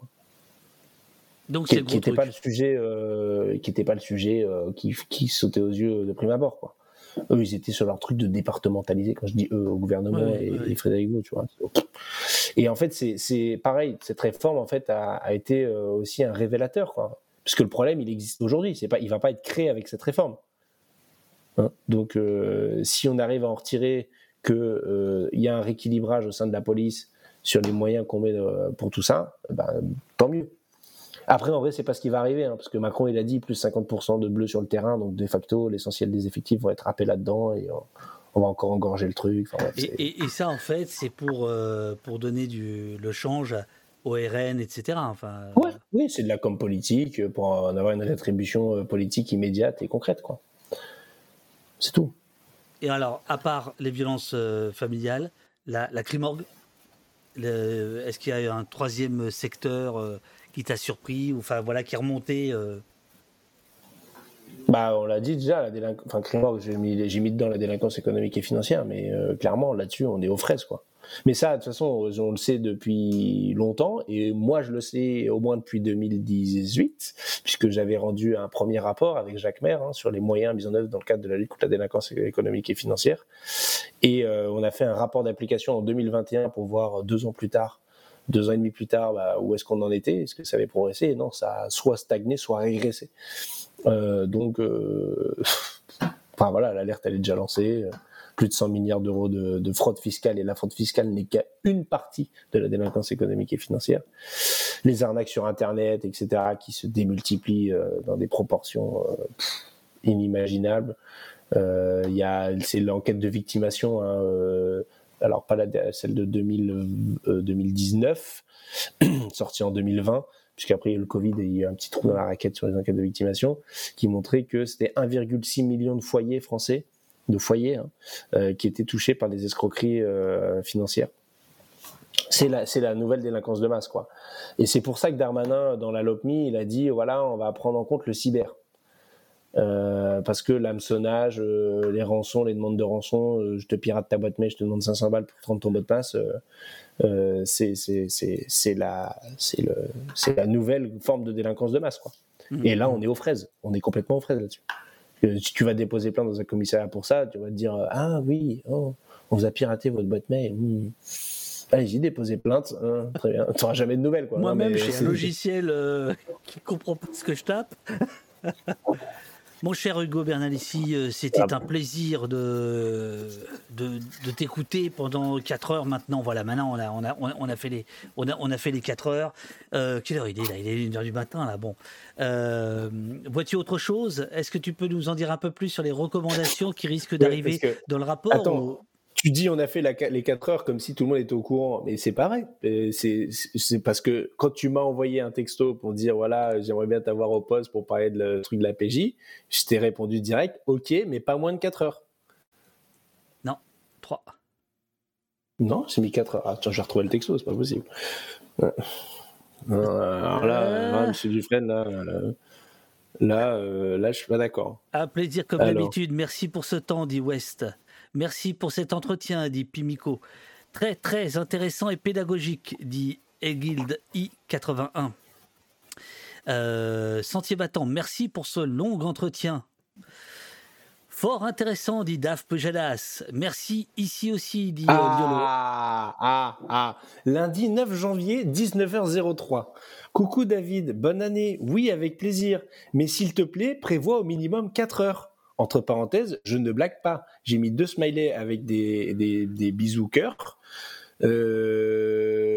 Donc, qui c'est le gros n'était pas le sujet, euh, qui était pas le sujet qui, sautait aux yeux de prime abord. Quoi. Eux, ils étaient sur leur truc de départementaliser. Quand je dis eux, au gouvernement Ouais, et, ouais. et Frédéric Beau, tu vois. Et en fait, c'est- pareil. Cette réforme, en fait, a, été euh, aussi un révélateur, quoi. Parce que le problème, il existe aujourd'hui. C'est pas, il va pas être créé avec cette réforme. Hein? Donc, euh, si on arrive à en retirer que euh, y a un rééquilibrage au sein de la police sur les moyens qu'on met pour tout ça, ben, tant mieux. Après, en vrai, c'est pas ce qui va arriver, hein, parce que Macron, il a dit plus 50% de bleus sur le terrain, donc de facto, l'essentiel des effectifs vont être happés là-dedans et on va encore engorger le truc. Enfin, bref, Et, c'est- et- et ça, en fait, c'est pour, euh, pour donner du, le change au RN, etc. Enfin, Ouais, oui, c'est de la com politique euh, pour en avoir une rétribution euh, politique immédiate et concrète, quoi. C'est tout. Et alors, à part les violences euh, familiales, la, la crimorgue, est-ce qu'il y a un troisième secteur euh, qui t'a surpris, ou enfin voilà, qui est remonté euh, Bah, on l'a dit déjà, la délinquance, enfin, j'ai mis, j'ai mis dedans la délinquance économique et financière, mais euh, clairement, là-dessus, on est aux fraises, quoi. Mais ça, de toute façon, on le sait depuis longtemps, et moi, je le sais au moins depuis 2018, puisque j'avais rendu un premier rapport avec Jacques Maire hein, sur les moyens mis en œuvre dans le cadre de la lutte contre la délinquance économique et financière. Et euh, on a fait un rapport d'application en 2021 pour voir deux ans plus tard deux ans et demi plus tard, bah, où est-ce qu'on en était Est-ce que ça avait progressé? Et Non, ça a soit stagné, soit régressé. Euh, donc, euh, <laughs> enfin voilà, l'alerte elle est déjà lancée. Plus de 100 milliards d'euros de, de fraude fiscale et la fraude fiscale n'est qu'à une partie de la délinquance économique et financière. Les arnaques sur Internet, etc., qui se démultiplient euh, dans des proportions euh, inimaginables. Euh, Il a, c'est l'enquête de victimation. Hein, euh, alors pas celle de 2000, euh, 2019, <clears throat> sortie en 2020, puisqu'après il y a eu le Covid et il y a eu un petit trou dans la raquette sur les enquêtes de victimation, qui montrait que c'était 1,6 million de foyers français, de foyers, hein, euh, qui étaient touchés par des escroqueries euh, financières. C'est la, la nouvelle délinquance de masse, quoi. Et c'est pour ça que Darmanin, dans la LOPMI, il a dit, voilà, on va prendre en compte le cyber. Euh, parce que l'hameçonnage, euh, les rançons, les demandes de rançon, euh, je te pirate ta boîte mail, je te demande 500 balles pour prendre ton mot de passe, c'est la nouvelle forme de délinquance de masse quoi. Mmh. Et là on est aux fraises, on est complètement aux fraises là-dessus. Si tu vas déposer plainte dans un commissariat pour ça, tu vas te dire ah oui, oh, on vous a piraté votre boîte mail. Hmm. Allez-y, déposez plainte. Hein, très bien. <laughs> Tu n'auras jamais de nouvelles. Moi-même, j'ai un logiciel euh, qui comprend pas ce que je tape. <laughs> Mon cher Hugo Bernalici, euh, c'était Ah un plaisir de, de, de t'écouter pendant 4 heures maintenant. Voilà, maintenant on a, on a, on fait les, on a, on a fait les 4 heures. Euh, quelle heure il est là? Il est 1 heure du matin là. Bon. Euh, Vois-tu autre chose? Est-ce que tu peux nous en dire un peu plus sur les recommandations qui risquent d'arriver que- dans le rapport Attends, ou- tu dis on a fait la- les 4 heures comme si tout le monde était au courant, mais c'est vrai. Et C'est parce que quand tu m'as envoyé un texto pour dire voilà, j'aimerais bien t'avoir au poste pour parler de le truc de la PJ, je t'ai répondu direct, ok, mais pas moins de 4 heures. Non, 3. Non, j'ai mis 4 heures. Ah, tiens, j'ai retrouvé le texto, c'est pas possible. Ouais. Non, alors là, Euh. monsieur Dufresne, là, là, là, euh, là, je suis pas d'accord. Un plaisir comme d'habitude. Merci pour ce temps, dit West. Merci pour cet entretien, dit Pimico. Très, très intéressant et pédagogique, dit Egild I81. Euh, Sentier battant, merci pour ce long entretien. Fort intéressant, dit Dave Pejadas. Merci ici aussi, dit. Ah, ah, ah. Lundi 9 janvier, 19h03. Coucou David, bonne année. Oui, avec plaisir. Mais s'il te plaît, prévois au minimum 4 heures. Entre parenthèses, je ne blague pas. J'ai mis deux smileys avec des, des, des bisous cœur. Euh,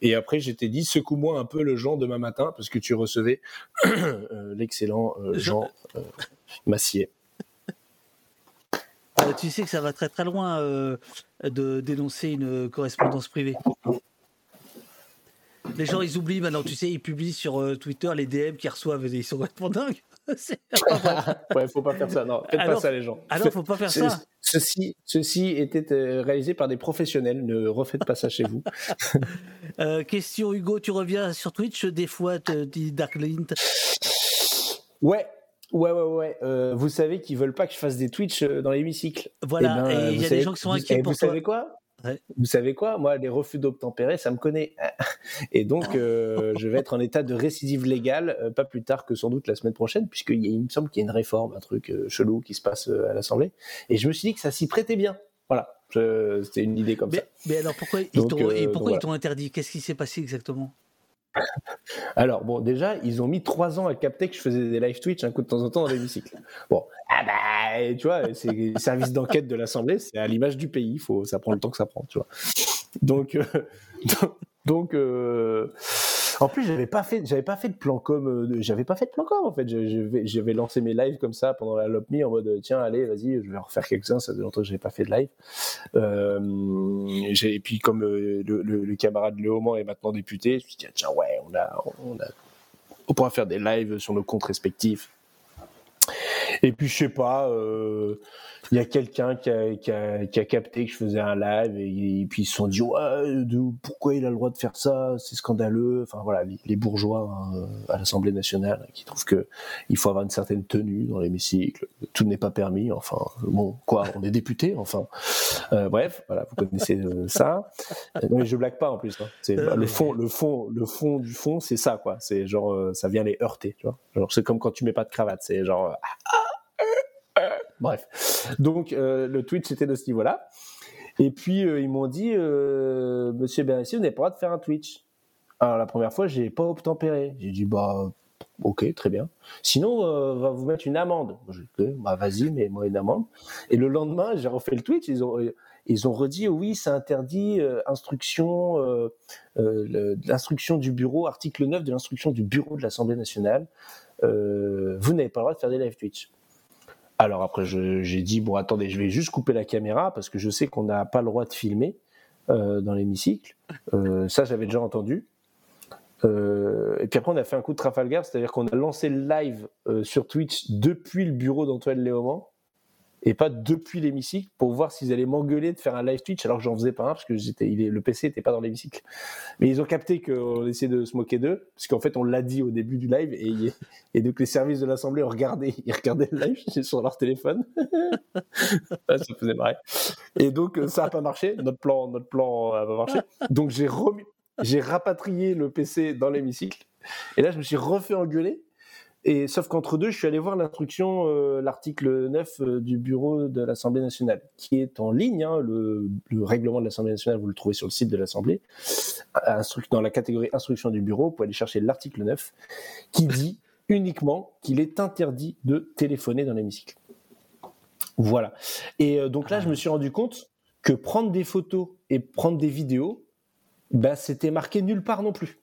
et après, je t'ai dit, secoue-moi un peu le Jean demain matin, parce que tu recevais <coughs> euh, l'excellent euh, Jean Massier. Euh, tu sais que ça va très très loin euh, de dénoncer une correspondance privée. Les gens, ils oublient maintenant, tu sais, ils publient sur Twitter les DM qu'ils reçoivent et ils sont <laughs> complètement dingues. <laughs> <laughs> Ouais, faut pas faire ça. Non, faites Alors- pas ça, les gens. alors, faut pas faire Ce- ça. Ceci, ceci était euh, réalisé par des professionnels. Ne refaites pas ça chez vous. <laughs> Euh, question Hugo, tu reviens sur Twitch des fois, te dit Darklint. Ouais. Ouais, ouais, ouais. Euh, vous savez qu'ils veulent pas que je fasse des Twitch dans l'hémicycle. Voilà, ben, et il y vous a des gens qui sont vous- inquiets et pour Vous toi. savez quoi? Ouais. Vous savez quoi? Moi, les refus d'obtempérer, ça me connaît. Et donc, euh, <laughs> je vais être en état de récidive légale euh, pas plus tard que sans doute la semaine prochaine, puisqu'il il me semble qu'il y a une réforme, un truc euh, chelou qui se passe à l'Assemblée. Et je me suis dit que ça s'y prêtait bien. Voilà, c'était une idée comme ça. Mais alors pourquoi ils donc voilà. t'ont interdit? Qu'est-ce qui s'est passé exactement? Alors, bon, déjà, ils ont mis trois ans à capter que je faisais des live Twitch un coup de temps en temps dans l'hémicycle. Bon, ah bah, tu vois, c'est les services d'enquête de l'Assemblée, c'est à l'image du pays, faut, ça prend le temps que ça prend, tu vois. Donc, euh, <laughs> donc, euh, en plus, j'avais pas fait, j'avais pas fait de plan com, euh, j'avais pas fait de plan com, en fait. J'avais lancé mes lives comme ça pendant la LOPMI en mode, tiens, allez, vas-y, je vais refaire quelques-uns, ça fait longtemps que j'avais pas fait de live. Euh, et puis, comme euh, le, camarade Léaumont est maintenant député, je me suis dit, tiens, ouais, on a, on a, on pourra faire des lives sur nos comptes respectifs. Et puis, je sais pas, euh, il y a quelqu'un qui a, qui, a, qui a capté que je faisais un live et, et puis ils se sont dit, ouais, de- pourquoi il a le droit de faire ça? C'est scandaleux. Enfin, voilà, les, les bourgeois hein, à l'Assemblée nationale qui trouvent que il faut avoir une certaine tenue dans l'hémicycle. Tout n'est pas permis. Enfin, bon, quoi, on est député, enfin. Euh, bref, voilà, vous connaissez euh, ça. Euh, Non, mais je blague pas en plus. hein. C'est Euh, le fond, le fond, le fond du fond, c'est ça, quoi. C'est genre, euh, ça vient les heurter, tu vois. Genre, c'est comme quand tu mets pas de cravate. C'est genre, euh, Bref. Donc, euh, le Twitch, c'était de ce niveau-là. Et puis, euh, ils m'ont dit, euh, Monsieur Bernassi, vous n'avez pas le droit de faire un Twitch. Alors, la première fois, j'ai pas obtempéré. J'ai dit, bah, ok, très bien. Sinon, on va vous mettre une amende. Dit, Ok, bah, vas-y, mets-moi une amende. Et le lendemain, j'ai refait le Twitch. Ils ont, redit, oui, c'est interdit, instruction, l'instruction du bureau, article 9 de l'instruction du bureau de l'Assemblée nationale. Vous n'avez pas le droit de faire des live Twitch. Alors après, j'ai dit, bon, attendez, je vais juste couper la caméra parce que je sais qu'on n'a pas le droit de filmer euh, dans l'hémicycle. Euh, ça, j'avais déjà entendu. Euh, et puis après, on a fait un coup de Trafalgar, c'est-à-dire qu'on a lancé le live sur Twitch depuis le bureau d'Antoine Léaumont et pas depuis l'hémicycle pour voir s'ils allaient m'engueuler de faire un live Twitch alors que j'en faisais pas un parce que j'étais, il est- le PC n'était pas dans l'hémicycle. Mais ils ont capté qu'on essayait de se moquer d'eux parce qu'en fait on l'a dit au début du live et, et donc les services de l'Assemblée ont regardé, ils regardaient le live <laughs> sur leur téléphone. <laughs> Ça faisait marrer. Et donc ça a pas marché, notre plan, notre plan a pas marché. Donc j'ai remis, j'ai rapatrié le PC dans l'hémicycle et là je me suis refait engueuler. Et sauf qu'entre deux, je suis allé voir l'instruction, euh, l'article 9 euh, du bureau de l'Assemblée nationale, qui est en ligne. hein, le, le règlement de l'Assemblée nationale, vous le trouvez sur le site de l'Assemblée. Instru- Dans la catégorie instruction du bureau, vous pouvez aller chercher l'article 9, qui dit uniquement qu'il est interdit de téléphoner dans l'hémicycle. Voilà. Et euh, donc là, je me suis rendu compte que prendre des photos et prendre des vidéos, ben, c'était marqué nulle part non plus.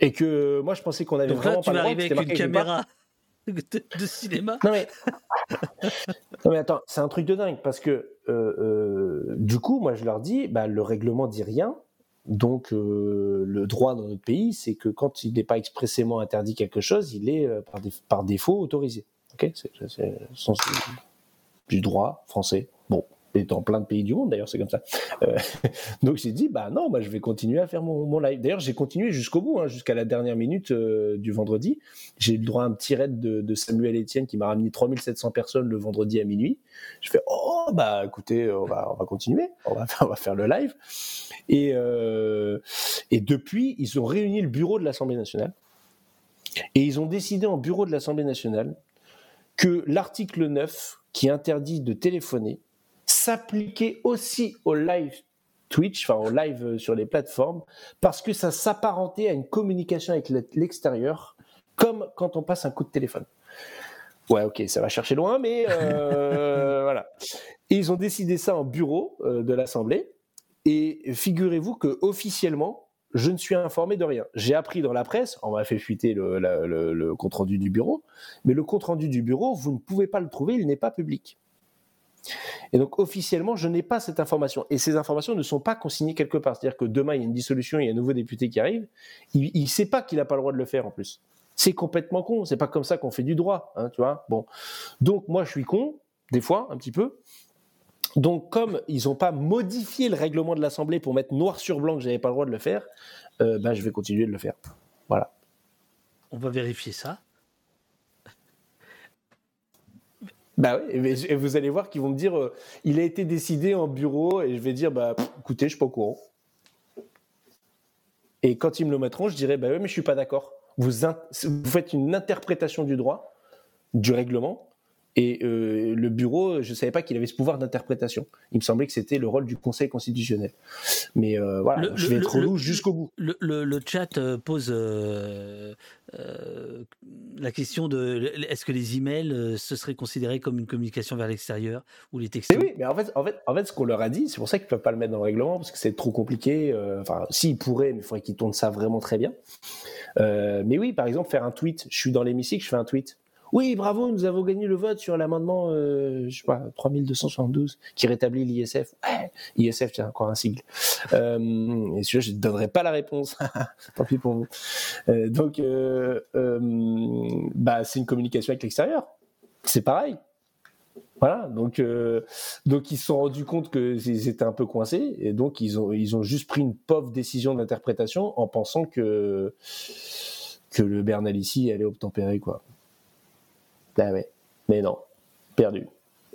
Et que moi, je pensais qu'on avait Donc là, vraiment tu pas vas le droit. arriver avec une caméra <laughs> de, de cinéma. Non mais, <laughs> non mais attends, c'est un truc de dingue parce que euh, euh, du coup, moi je leur dis, bah, le règlement dit rien. Donc euh, le droit dans notre pays, c'est que quand il n'est pas expressément interdit quelque chose, il est par, par défaut autorisé. Ok, c'est du droit français. Et dans plein de pays du monde d'ailleurs, c'est comme ça. Euh, <laughs> donc j'ai dit, bah non, moi je vais continuer à faire mon, live. D'ailleurs, j'ai continué jusqu'au bout, hein, jusqu'à la dernière minute euh, du vendredi. J'ai eu le droit à un petit raid de, Samuel Etienne qui m'a ramené 3700 personnes le vendredi à minuit. Je fais, oh bah écoutez, on va, on va continuer, on va, on va faire le live. Et, euh, et depuis, ils ont réuni le bureau de l'Assemblée nationale et ils ont décidé en bureau de l'Assemblée nationale que l'article 9 qui interdit de téléphoner s'appliquait aussi au live Twitch, enfin au live euh, sur les plateformes, parce que ça s'apparentait à une communication avec le- l'extérieur, comme quand on passe un coup de téléphone. Ouais, ok, ça va chercher loin, mais euh, <laughs> voilà. Et ils ont décidé ça en bureau euh, de l'Assemblée. Et figurez-vous que officiellement, je ne suis informé de rien. J'ai appris dans la presse, on m'a fait fuiter le, la- le- le compte rendu du bureau, mais le compte rendu du bureau, vous ne pouvez pas le trouver, il n'est pas public. Et donc officiellement, je n'ai pas cette information. Et ces informations ne sont pas consignées quelque part. C'est-à-dire que demain, il y a une dissolution, il y a un nouveau député qui arrive, il ne sait pas qu'il n'a pas le droit de le faire en plus. C'est complètement con. C'est pas comme ça qu'on fait du droit, hein, tu vois. Bon, donc moi, je suis con des fois un petit peu. Donc, comme ils n'ont pas modifié le règlement de l'Assemblée pour mettre noir sur blanc que j'avais pas le droit de le faire, euh, ben, je vais continuer de le faire. Voilà. On va vérifier ça. Bah oui, et- vous allez voir qu'ils vont me dire, euh, il a été décidé en bureau, et je vais dire, bah écoutez, je suis pas au courant. Et quand ils me le mettront, je dirai, bah oui, mais je suis pas d'accord. Vous, vous faites une interprétation du droit, du règlement, et euh, le bureau, je savais pas qu'il avait ce pouvoir d'interprétation. Il me semblait que c'était le rôle du Conseil constitutionnel. Mais euh, voilà, Le- je vais être le- le- jusqu'au bout. Le, chat euh, pose euh, la question de est-ce que les emails euh, ce serait considéré comme une communication vers l'extérieur ou les textos? Mais oui, mais en fait, en fait, en fait ce qu'on leur a dit, c'est pour ça qu'ils ne peuvent pas le mettre dans le règlement, parce que c'est trop compliqué. Enfin, s'ils pourraient, mais il faudrait qu'ils tournent ça vraiment très bien. Mais oui, par exemple, faire un tweet. Je suis dans l'hémicycle, je fais un tweet. Oui, bravo, nous avons gagné le vote sur l'amendement, euh, je sais pas, 3272, qui rétablit l'ISF. Ouais, ISF, c'est encore un sigle. Euh, et celui-là, je ne donnerai pas la réponse. <laughs> Tant pis pour vous. Euh, donc, euh, euh, bah, c'est une communication avec l'extérieur. C'est pareil. Voilà, donc, euh, donc ils se sont rendus compte qu'ils étaient un peu coincés, et donc ils ont, ils ont juste pris une pauvre décision d'interprétation en pensant que, que le Bernalici allait obtempérer, quoi. Ouais, mais non, perdu.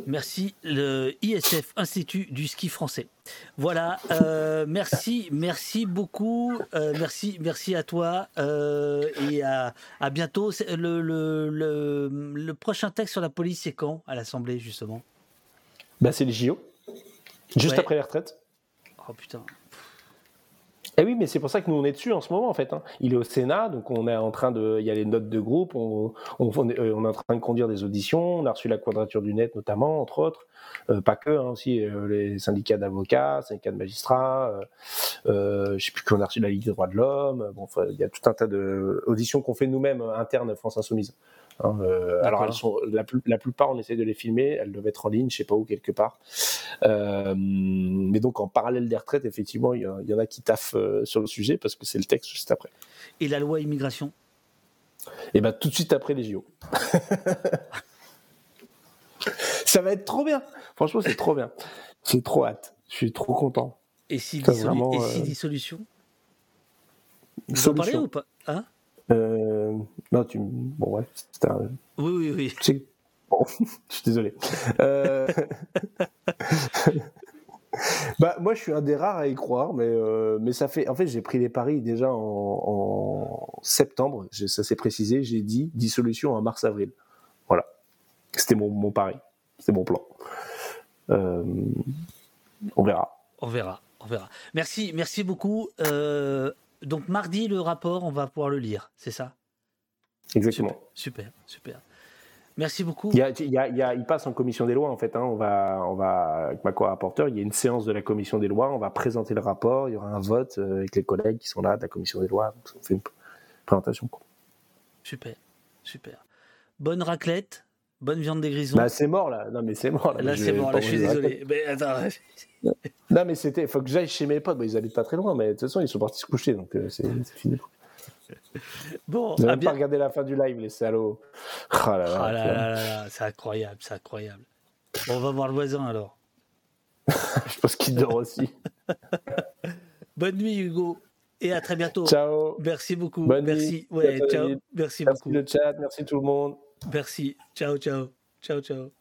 Merci, le ISF, Institut du ski français. Voilà, euh, merci, merci beaucoup, euh, merci, merci à toi euh, et à, à bientôt. Le, le, le, le prochain texte sur la police, c'est quand à l'Assemblée justement? Bah c'est les JO, juste Ouais. après les retraites. Oh putain. Eh oui, mais c'est pour ça que nous on est dessus en ce moment en fait. hein. Il est au Sénat, donc on est en train de, il y a les notes de groupe, on, on, on est, euh, en train de conduire des auditions. On a reçu la Quadrature du Net notamment, entre autres, Euh, pas que, hein, aussi euh, les syndicats d'avocats, syndicats de magistrats. Euh, euh, je sais plus qu'on a reçu la Ligue des droits de l'homme. Bon, il y a tout un tas de auditions qu'on fait nous-mêmes euh, internes France Insoumise. Hein, euh, alors elles sont la, plus- la plupart on essaie de les filmer, elles doivent être en ligne, je sais pas où quelque part. Euh, mais donc en parallèle des retraites, effectivement, il y, en a qui taffent euh, sur le sujet parce que c'est le texte juste après. Et la loi immigration? Et ben tout de suite après les JO. <laughs> Ça va être trop bien. Franchement, c'est trop bien. J'ai trop hâte. Je suis trop content. Et si, dissolu- vraiment, et si dissolution? Vous en parlez ou pas? Hein? Euh, non, tu. Bon, ouais, c'était un. Oui, oui, oui. Bon, <laughs> je suis désolé. Euh, <laughs> Bah, moi, je suis un des rares à y croire, mais, euh, mais ça fait. En fait, j'ai pris les paris déjà en, en septembre. Ça s'est précisé. J'ai dit dissolution en mars-avril. Voilà. C'était mon, mon pari. C'était mon plan. On verra. On verra, on verra. Merci, merci beaucoup. Donc mardi, le rapport, on va pouvoir le lire, c'est ça? Exactement. Super, super. Merci beaucoup. Il, y a- il y a- il y a- il passe en commission des lois, en fait. hein. On va, on va, avec ma co-rapporteur, il y a une séance de la commission des lois. On va présenter le rapport. Il y aura un vote euh, avec les collègues qui sont là de la commission des lois. Donc, on fait une présentation. quoi. Super, super. Bonne raclette, bonne viande des grisons. Bah, c'est mort, là. Non, mais c'est mort. Là, Je c'est bon, pas là, je suis désolé. raclette. Mais attends, Non, mais c'était. Faut que j'aille chez mes potes. Bah, ils habitent pas très loin, mais de toute façon, ils sont partis se coucher. Donc, euh, c'est fini. bon, à même bien- pas regardé la fin du live, les salauds. Ah là là. Ah là là là là, c'est incroyable, c'est incroyable. Bon, on va voir le voisin alors. <laughs> Je pense qu'il dort aussi. <laughs> Bonne nuit Hugo et à très bientôt. Ciao. Merci beaucoup. Bonne merci. nuit. Ouais, Ciao. Merci Merci beaucoup. le chat. Merci tout le monde. Merci. Ciao, ciao. Ciao, ciao.